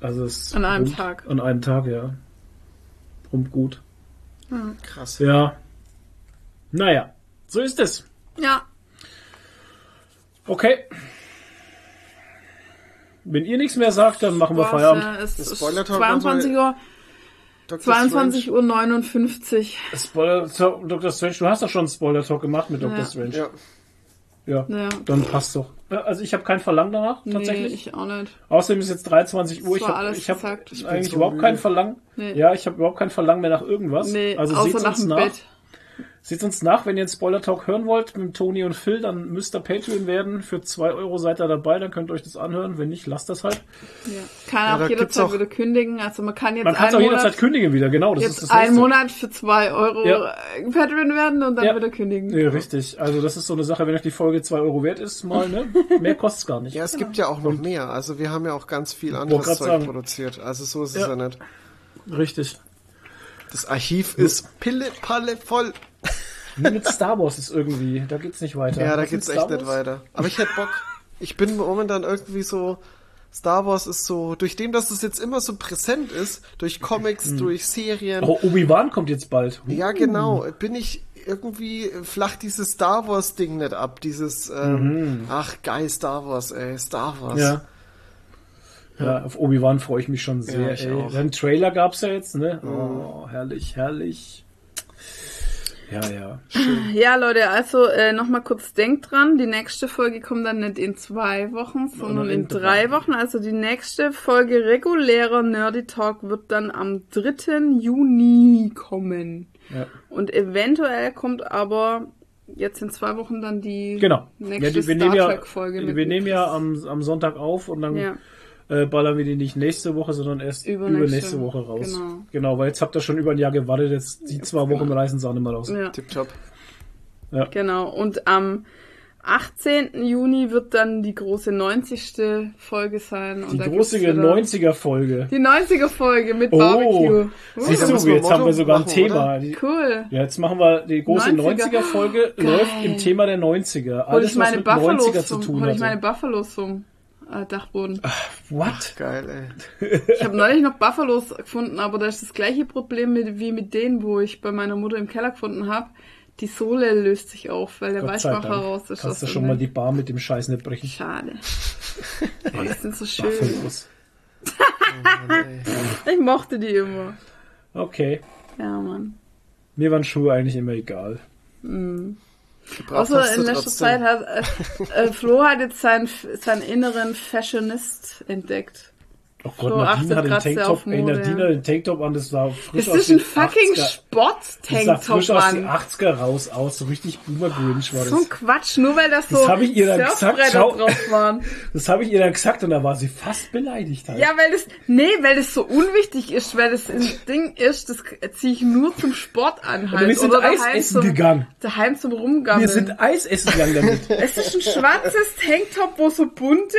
[SPEAKER 2] Also es
[SPEAKER 3] An einem
[SPEAKER 2] rund-
[SPEAKER 3] Tag.
[SPEAKER 2] An einem Tag, ja. Rund gut.
[SPEAKER 4] Krass.
[SPEAKER 2] Ja. Naja, so ist es.
[SPEAKER 3] Ja,
[SPEAKER 2] Okay. Wenn ihr nichts mehr sagt, dann machen wir Feierabend.
[SPEAKER 3] ja, es ist
[SPEAKER 4] Spoiler-Talk
[SPEAKER 3] 22 Uhr,
[SPEAKER 4] Dr.
[SPEAKER 3] 22 Uhr 59.
[SPEAKER 2] Spoiler Talk, Dr. Strange, du hast doch schon einen Spoiler-Talk gemacht mit Dr.
[SPEAKER 3] Ja.
[SPEAKER 2] Strange.
[SPEAKER 4] Ja.
[SPEAKER 2] Ja.
[SPEAKER 3] Ja.
[SPEAKER 2] Dann passt doch. Also ich habe kein Verlangen danach, tatsächlich.
[SPEAKER 3] Nee, ich auch nicht.
[SPEAKER 2] Außerdem ist jetzt 23 Uhr. Ich habe ich hab.
[SPEAKER 3] Ich
[SPEAKER 2] eigentlich
[SPEAKER 4] so
[SPEAKER 2] überhaupt
[SPEAKER 4] müde.
[SPEAKER 2] kein Verlangen.
[SPEAKER 3] Nee.
[SPEAKER 2] Ja, ich habe überhaupt kein Verlangen mehr nach irgendwas.
[SPEAKER 3] Nee,
[SPEAKER 2] also
[SPEAKER 3] außer
[SPEAKER 2] seht
[SPEAKER 3] nach
[SPEAKER 2] uns
[SPEAKER 3] dem
[SPEAKER 2] nach.
[SPEAKER 3] Bett.
[SPEAKER 2] Seht uns nach, wenn ihr einen Spoiler-Talk hören wollt mit Toni und Phil, dann müsst ihr Patreon werden. Für 2 Euro seid ihr dabei, dann könnt ihr euch das anhören. Wenn nicht, lasst das halt.
[SPEAKER 3] Ja. Kann
[SPEAKER 4] Ja,
[SPEAKER 3] auch jederzeit
[SPEAKER 4] auch-
[SPEAKER 3] wieder kündigen. Also man kann jetzt
[SPEAKER 2] Man kann es auch
[SPEAKER 3] einen
[SPEAKER 2] jederzeit
[SPEAKER 3] Monat,
[SPEAKER 2] kündigen wieder, genau. Das
[SPEAKER 3] jetzt
[SPEAKER 2] ist das
[SPEAKER 3] einen
[SPEAKER 2] Nächste.
[SPEAKER 3] Monat für 2 Euro
[SPEAKER 2] Ja.
[SPEAKER 3] Patreon werden und dann
[SPEAKER 2] Ja.
[SPEAKER 3] wieder kündigen.
[SPEAKER 2] Ja, richtig. Also das ist so eine Sache, wenn euch die Folge 2 Euro wert ist, mal, ne? Mehr kostet's gar nicht.
[SPEAKER 4] Ja, es gibt ja auch noch mehr. Also wir haben ja auch ganz viel anderes Zeug
[SPEAKER 2] sagen.
[SPEAKER 4] produziert. Also so ist es
[SPEAKER 2] Ja.
[SPEAKER 4] ja nicht.
[SPEAKER 2] Richtig.
[SPEAKER 4] Das Archiv ist pille-palle voll.
[SPEAKER 2] Nur mit Star Wars ist irgendwie, da geht's nicht weiter.
[SPEAKER 4] Ja, da
[SPEAKER 2] Was
[SPEAKER 4] geht's echt nicht weiter. Aber ich hätte Bock. Ich bin momentan irgendwie so. Star Wars ist so, durch dem, dass es jetzt immer so präsent ist, durch Comics, durch Serien.
[SPEAKER 2] Oh, Obi-Wan kommt jetzt bald.
[SPEAKER 4] Ja, genau. Bin ich irgendwie flach dieses Star Wars Ding nicht ab. Dieses, ähm, ach geil, Star Wars, ey, Star Wars.
[SPEAKER 2] Mhm. Ja. Ja, auf Obi-Wan freue ich mich schon sehr.
[SPEAKER 4] Ja.
[SPEAKER 2] Den Trailer gab's ja jetzt, ne? Oh, herrlich, herrlich. Ja, ja.
[SPEAKER 3] Ja, Leute, also äh, nochmal kurz denkt dran, die nächste Folge kommt dann nicht in zwei Wochen, sondern in,
[SPEAKER 2] in
[SPEAKER 3] drei
[SPEAKER 2] drei.
[SPEAKER 3] Wochen. Also die nächste Folge regulärer Nerdy Talk wird dann am 3. Juni kommen.
[SPEAKER 2] ja.
[SPEAKER 3] Und eventuell kommt aber jetzt in zwei Wochen dann die
[SPEAKER 2] Genau.
[SPEAKER 3] nächste
[SPEAKER 2] Ja, die, wir
[SPEAKER 3] Star
[SPEAKER 2] nehmen ja, wir nehmen ja am, am Sonntag auf und dann
[SPEAKER 3] Ja.
[SPEAKER 2] Äh, ballern wir die nicht nächste Woche, sondern erst
[SPEAKER 3] Übernächste.
[SPEAKER 2] übernächste Woche raus.
[SPEAKER 3] Genau.
[SPEAKER 2] genau, weil jetzt habt ihr schon über ein Jahr gewartet, jetzt die zwei Wochen reißen es auch nicht mehr raus.
[SPEAKER 3] ja,
[SPEAKER 4] Tipptopp.
[SPEAKER 3] genau. Und am 18. Juni wird dann die große 90. Folge sein.
[SPEAKER 2] Die große
[SPEAKER 3] wieder
[SPEAKER 2] 90er-Folge.
[SPEAKER 3] Die 90er Folge mit
[SPEAKER 2] Oh,
[SPEAKER 3] Barbecue.
[SPEAKER 2] siehst
[SPEAKER 4] Da
[SPEAKER 2] du, jetzt haben wir sogar ein Thema. Die,
[SPEAKER 3] Cool.
[SPEAKER 2] ja, jetzt machen wir die große
[SPEAKER 3] 90er.
[SPEAKER 2] 90er-Folge,
[SPEAKER 3] Geil.
[SPEAKER 2] läuft im Thema der 90er.
[SPEAKER 3] Hol ich
[SPEAKER 2] Alles, was
[SPEAKER 3] meine
[SPEAKER 2] mit 90er
[SPEAKER 3] Buffalos
[SPEAKER 2] zu
[SPEAKER 3] zum,
[SPEAKER 2] tun
[SPEAKER 3] hol ich meine
[SPEAKER 2] hat.
[SPEAKER 3] Buffalos zum äh, Dachboden.
[SPEAKER 2] What?
[SPEAKER 4] Geil, ey.
[SPEAKER 3] Ich habe neulich noch Buffalos gefunden, aber da ist das gleiche Problem mit, wie mit denen, wo ich bei meiner Mutter im Keller gefunden habe. Die Sohle löst sich auf, weil der
[SPEAKER 2] Gott
[SPEAKER 3] Weichmacher raus ist.
[SPEAKER 2] Kannst du
[SPEAKER 3] dem
[SPEAKER 2] schon mal die Bar mit dem Scheiß nicht brechen.
[SPEAKER 3] Schade. Die sind so schön.
[SPEAKER 2] Buffalos.
[SPEAKER 3] Ich mochte die immer.
[SPEAKER 2] Okay.
[SPEAKER 3] Ja, Mann.
[SPEAKER 2] Mir waren Schuhe eigentlich immer egal.
[SPEAKER 4] Gebraucht
[SPEAKER 3] Außer in letzter
[SPEAKER 4] trotzdem.
[SPEAKER 3] Zeit hat äh, äh, Flo hat jetzt seinen, seinen inneren Fashionist entdeckt.
[SPEAKER 2] Oh Gott,
[SPEAKER 3] So,
[SPEAKER 2] Nadine hat den Tanktop, ey. Nadine hat den Tanktop an, das sah frisch
[SPEAKER 3] Das
[SPEAKER 2] aus
[SPEAKER 3] ist ein
[SPEAKER 2] den
[SPEAKER 3] fucking
[SPEAKER 2] 80er. Das sah
[SPEAKER 3] Sport-Tanktop,
[SPEAKER 2] frisch aus den
[SPEAKER 3] Mann.
[SPEAKER 2] 80er raus aus, so richtig Boomer Grinch war
[SPEAKER 3] So ein
[SPEAKER 2] das.
[SPEAKER 3] Quatsch, nur weil das so
[SPEAKER 2] Das hab ich ihr dann gesagt, schau.
[SPEAKER 3] drauf waren.
[SPEAKER 2] Das habe ich ihr dann gesagt und da war sie fast beleidigt halt.
[SPEAKER 3] Ja, weil das, nee, weil das so unwichtig ist, weil das ein Ding ist, das ziehe ich nur zum Sport an halt.
[SPEAKER 2] Aber wir sind
[SPEAKER 3] oder
[SPEAKER 2] Eis essen
[SPEAKER 3] zum,
[SPEAKER 2] gegangen.
[SPEAKER 3] Daheim zum Rumgammeln.
[SPEAKER 2] Wir sind Eis essen gegangen damit.
[SPEAKER 3] es ist ein schwarzes Tanktop, wo so bunte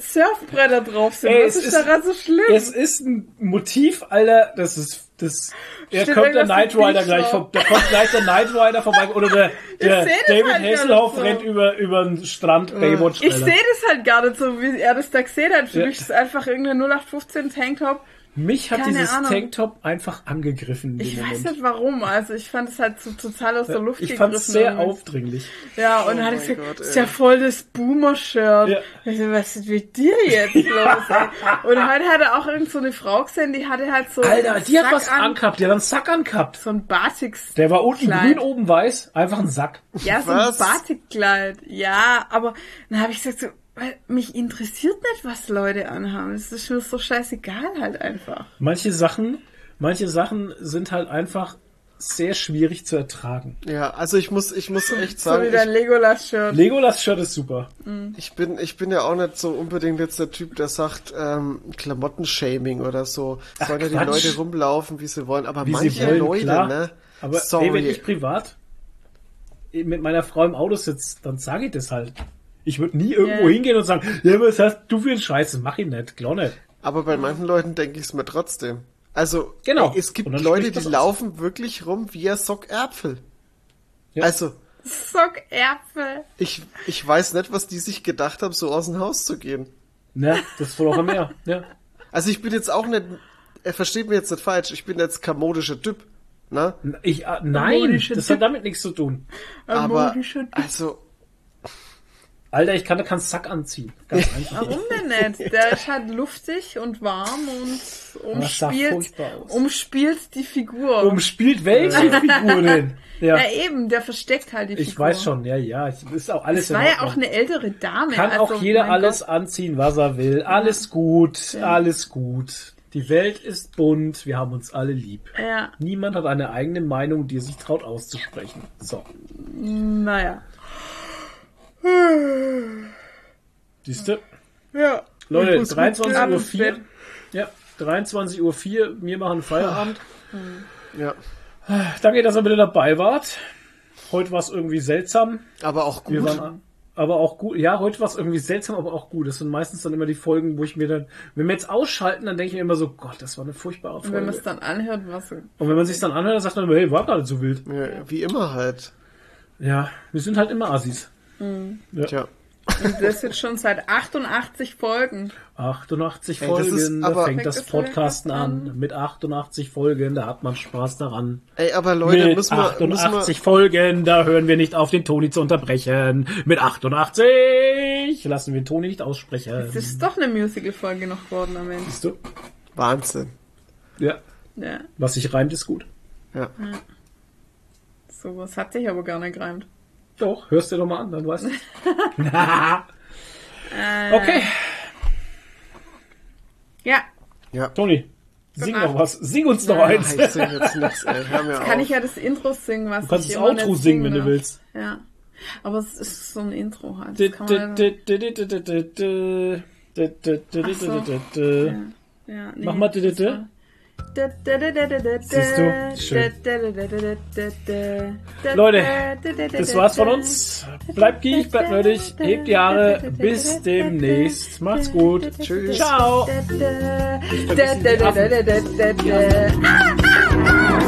[SPEAKER 3] Surfbretter drauf sind.
[SPEAKER 2] Ey, es
[SPEAKER 3] ist- daran so schlimm?
[SPEAKER 2] Es ist ein Motiv, Alter, das ist, das, da kommt der Knight Rider gleich, vom, da kommt gleich der Knight Rider vorbei, oder der, der David
[SPEAKER 3] halt
[SPEAKER 2] Hasselhoff
[SPEAKER 3] so.
[SPEAKER 2] rennt über, über den Strand, Baywatch,
[SPEAKER 3] Ich sehe das halt gar nicht so, wie er das da gesehen hat. Für
[SPEAKER 2] Ja.
[SPEAKER 3] mich ist es einfach irgendein 0815 Tanktop
[SPEAKER 2] Mich hat
[SPEAKER 3] Keine
[SPEAKER 2] dieses
[SPEAKER 3] Ahnung.
[SPEAKER 2] Tanktop einfach angegriffen in dem
[SPEAKER 3] Ich weiß
[SPEAKER 2] Moment.
[SPEAKER 3] nicht warum. Also ich fand es halt so total aus der Luft
[SPEAKER 2] ich fand es sehr aufdringlich.
[SPEAKER 3] Ja, und dann hat
[SPEAKER 4] mein
[SPEAKER 3] ich gesagt,
[SPEAKER 4] Gott,
[SPEAKER 3] ist ja voll das Boomer-Shirt.
[SPEAKER 2] Ja.
[SPEAKER 3] Ich so, was ist mit dir jetzt los, ey? Und heute hat er auch irgend so eine Frau gesehen, die hatte halt so
[SPEAKER 2] Alter,
[SPEAKER 3] einen
[SPEAKER 2] die hat
[SPEAKER 3] Sack
[SPEAKER 2] was
[SPEAKER 3] an,
[SPEAKER 2] angehabt, die hat einen Sack angehabt.
[SPEAKER 3] so ein Batiks.
[SPEAKER 2] Der war unten
[SPEAKER 3] Kleid.
[SPEAKER 2] grün, oben weiß, einfach ein Sack.
[SPEAKER 3] Ja, so
[SPEAKER 4] Was?
[SPEAKER 3] ein Batikkleid. Ja, aber dann habe ich gesagt, so, weil mich interessiert nicht, was Leute anhaben. Das ist mir so scheißegal halt einfach.
[SPEAKER 2] Manche Sachen, manche Sachen sind halt einfach sehr schwierig zu ertragen.
[SPEAKER 4] Ja, also ich muss, ich muss echt
[SPEAKER 3] So
[SPEAKER 4] sagen,
[SPEAKER 3] wie dein Legolas-Shirt.
[SPEAKER 2] Legolas Shirt ist super.
[SPEAKER 4] ich bin, ich bin ja auch nicht so unbedingt jetzt der Typ, der sagt, ähm, Klamottenshaming oder so. Sollen ja die. Leute rumlaufen, wie sie wollen, aber
[SPEAKER 2] Wie
[SPEAKER 4] manche
[SPEAKER 2] wollen,
[SPEAKER 4] Leute,
[SPEAKER 2] klar.
[SPEAKER 4] ne?
[SPEAKER 2] Aber
[SPEAKER 4] Sorry.
[SPEAKER 2] ey, wenn ich privat mit meiner Frau im Auto sitze, dann sage ich das halt. Ich würde nie irgendwo
[SPEAKER 3] Ja.
[SPEAKER 2] hingehen und sagen, ja, was hast du für einen Scheiß? Das mach ich nicht, klar nicht.
[SPEAKER 4] Aber bei manchen Leuten denke ich es mir trotzdem. Also,
[SPEAKER 2] Genau.
[SPEAKER 4] es gibt Leute, die
[SPEAKER 2] aus.
[SPEAKER 4] laufen wirklich rum wie ein Sockäpfel.
[SPEAKER 2] Ja.
[SPEAKER 4] Also,
[SPEAKER 3] Sockäpfel.
[SPEAKER 4] ich, ich weiß nicht, was die sich gedacht haben, so aus dem Haus zu gehen.
[SPEAKER 2] Ne, das ist voll auch am Meer. Ja.
[SPEAKER 4] Also ich bin jetzt auch nicht, er versteht mich jetzt nicht falsch, ich bin jetzt kein modischer Typ, ne?
[SPEAKER 2] Ich, äh, nein,
[SPEAKER 3] modische
[SPEAKER 2] das
[SPEAKER 3] Typ.
[SPEAKER 2] hat damit nichts zu tun.
[SPEAKER 4] Aber,
[SPEAKER 3] Typ.
[SPEAKER 4] also,
[SPEAKER 2] Alter, ich kann da keinen Sack anziehen. Ganz einfach.
[SPEAKER 3] Warum denn nicht? Der ist halt luftig und warm und umspielt, umspielt die Figur.
[SPEAKER 2] Umspielt welche Figur denn? Ja,
[SPEAKER 3] ja, eben, der versteckt halt die Figur.
[SPEAKER 2] ich weiß schon, ja, ja. ich- Ist auch alles
[SPEAKER 3] Es war ja auch eine ältere Dame.
[SPEAKER 2] Kann
[SPEAKER 3] also,
[SPEAKER 2] auch jeder alles
[SPEAKER 3] Gott.
[SPEAKER 2] anziehen, was er will. Alles gut, alles gut. Die Welt ist bunt, wir haben uns alle lieb.
[SPEAKER 3] Ja,
[SPEAKER 2] Niemand hat eine eigene Meinung, die er sich traut auszusprechen. So,
[SPEAKER 3] naja.
[SPEAKER 2] Siehst du?
[SPEAKER 3] Ja.
[SPEAKER 2] Leute,
[SPEAKER 3] Ich muss gut
[SPEAKER 2] 23.04
[SPEAKER 3] ab
[SPEAKER 2] Uhr.
[SPEAKER 3] ins Bett.
[SPEAKER 2] Ja, 23.04 Uhr, wir machen Feierabend.
[SPEAKER 4] ja.
[SPEAKER 2] Danke, dass ihr wieder dabei wart. Heute war es irgendwie seltsam.
[SPEAKER 4] Aber auch
[SPEAKER 2] Wir
[SPEAKER 4] gut.
[SPEAKER 2] waren aber auch gut. Ja, heute war es irgendwie seltsam, aber auch gut. Das sind meistens dann immer die Folgen, wo ich mir dann, wenn wir jetzt ausschalten, dann denke ich mir immer so, Gott, das war eine furchtbare
[SPEAKER 3] Und wenn man
[SPEAKER 2] Folge.
[SPEAKER 3] es dann anhört, was.
[SPEAKER 2] Und wenn man sich dann anhört, dann sagt man immer, hey, war nicht so wild.
[SPEAKER 4] Ja, wie immer halt.
[SPEAKER 2] Ja, wir sind halt immer Assis.
[SPEAKER 4] Tja.
[SPEAKER 3] Und das jetzt schon seit 88 Folgen.
[SPEAKER 2] 88
[SPEAKER 4] Ey,
[SPEAKER 2] Folgen,
[SPEAKER 4] ist
[SPEAKER 2] da
[SPEAKER 4] aber-
[SPEAKER 2] fängt das Podcasten
[SPEAKER 3] Podcast
[SPEAKER 2] an. Mit 88 Folgen, da hat man Spaß daran.
[SPEAKER 4] Ey, aber Leute,
[SPEAKER 2] Mit
[SPEAKER 4] müssen wir, müssen
[SPEAKER 2] 88 Folgen, da hören wir nicht auf, den Toni zu unterbrechen. Mit 88 lassen wir den Toni nicht aussprechen.
[SPEAKER 3] Es ist doch eine Musical-Folge noch geworden am Ende.
[SPEAKER 2] Siehst du?
[SPEAKER 4] wir, Wahnsinn.
[SPEAKER 2] Ja,
[SPEAKER 3] Ja,
[SPEAKER 2] was sich reimt, ist gut.
[SPEAKER 4] Ja.
[SPEAKER 3] sowas hat sich aber gar nicht gereimt.
[SPEAKER 2] Doch, hörst dir doch mal an, dann weißt du.
[SPEAKER 3] Äh,
[SPEAKER 2] okay,
[SPEAKER 3] Ja,
[SPEAKER 4] Ja.
[SPEAKER 2] Toni, sing
[SPEAKER 3] Nacht.
[SPEAKER 2] noch was. Sing uns noch
[SPEAKER 3] Ja.
[SPEAKER 2] eins.
[SPEAKER 4] Ich sing jetzt nix, ey. Hör mir
[SPEAKER 3] kann
[SPEAKER 4] auf.
[SPEAKER 3] ich ja das Intro singen, was
[SPEAKER 2] Du kannst
[SPEAKER 3] ich
[SPEAKER 2] das
[SPEAKER 3] immer
[SPEAKER 2] Outro
[SPEAKER 3] nicht
[SPEAKER 2] singen, wenn du
[SPEAKER 3] darf.
[SPEAKER 2] willst.
[SPEAKER 3] Ja. Aber es ist so ein Intro halt. Das kann man ja, ja, nee,
[SPEAKER 2] Mach mal
[SPEAKER 3] das
[SPEAKER 2] Siehst du? Schön. Leute, Das war's von uns. Bleibt geek, bleibt nerdig, hebt die Haare. Bis demnächst. Macht's gut.
[SPEAKER 4] Tschüss.
[SPEAKER 2] Ciao.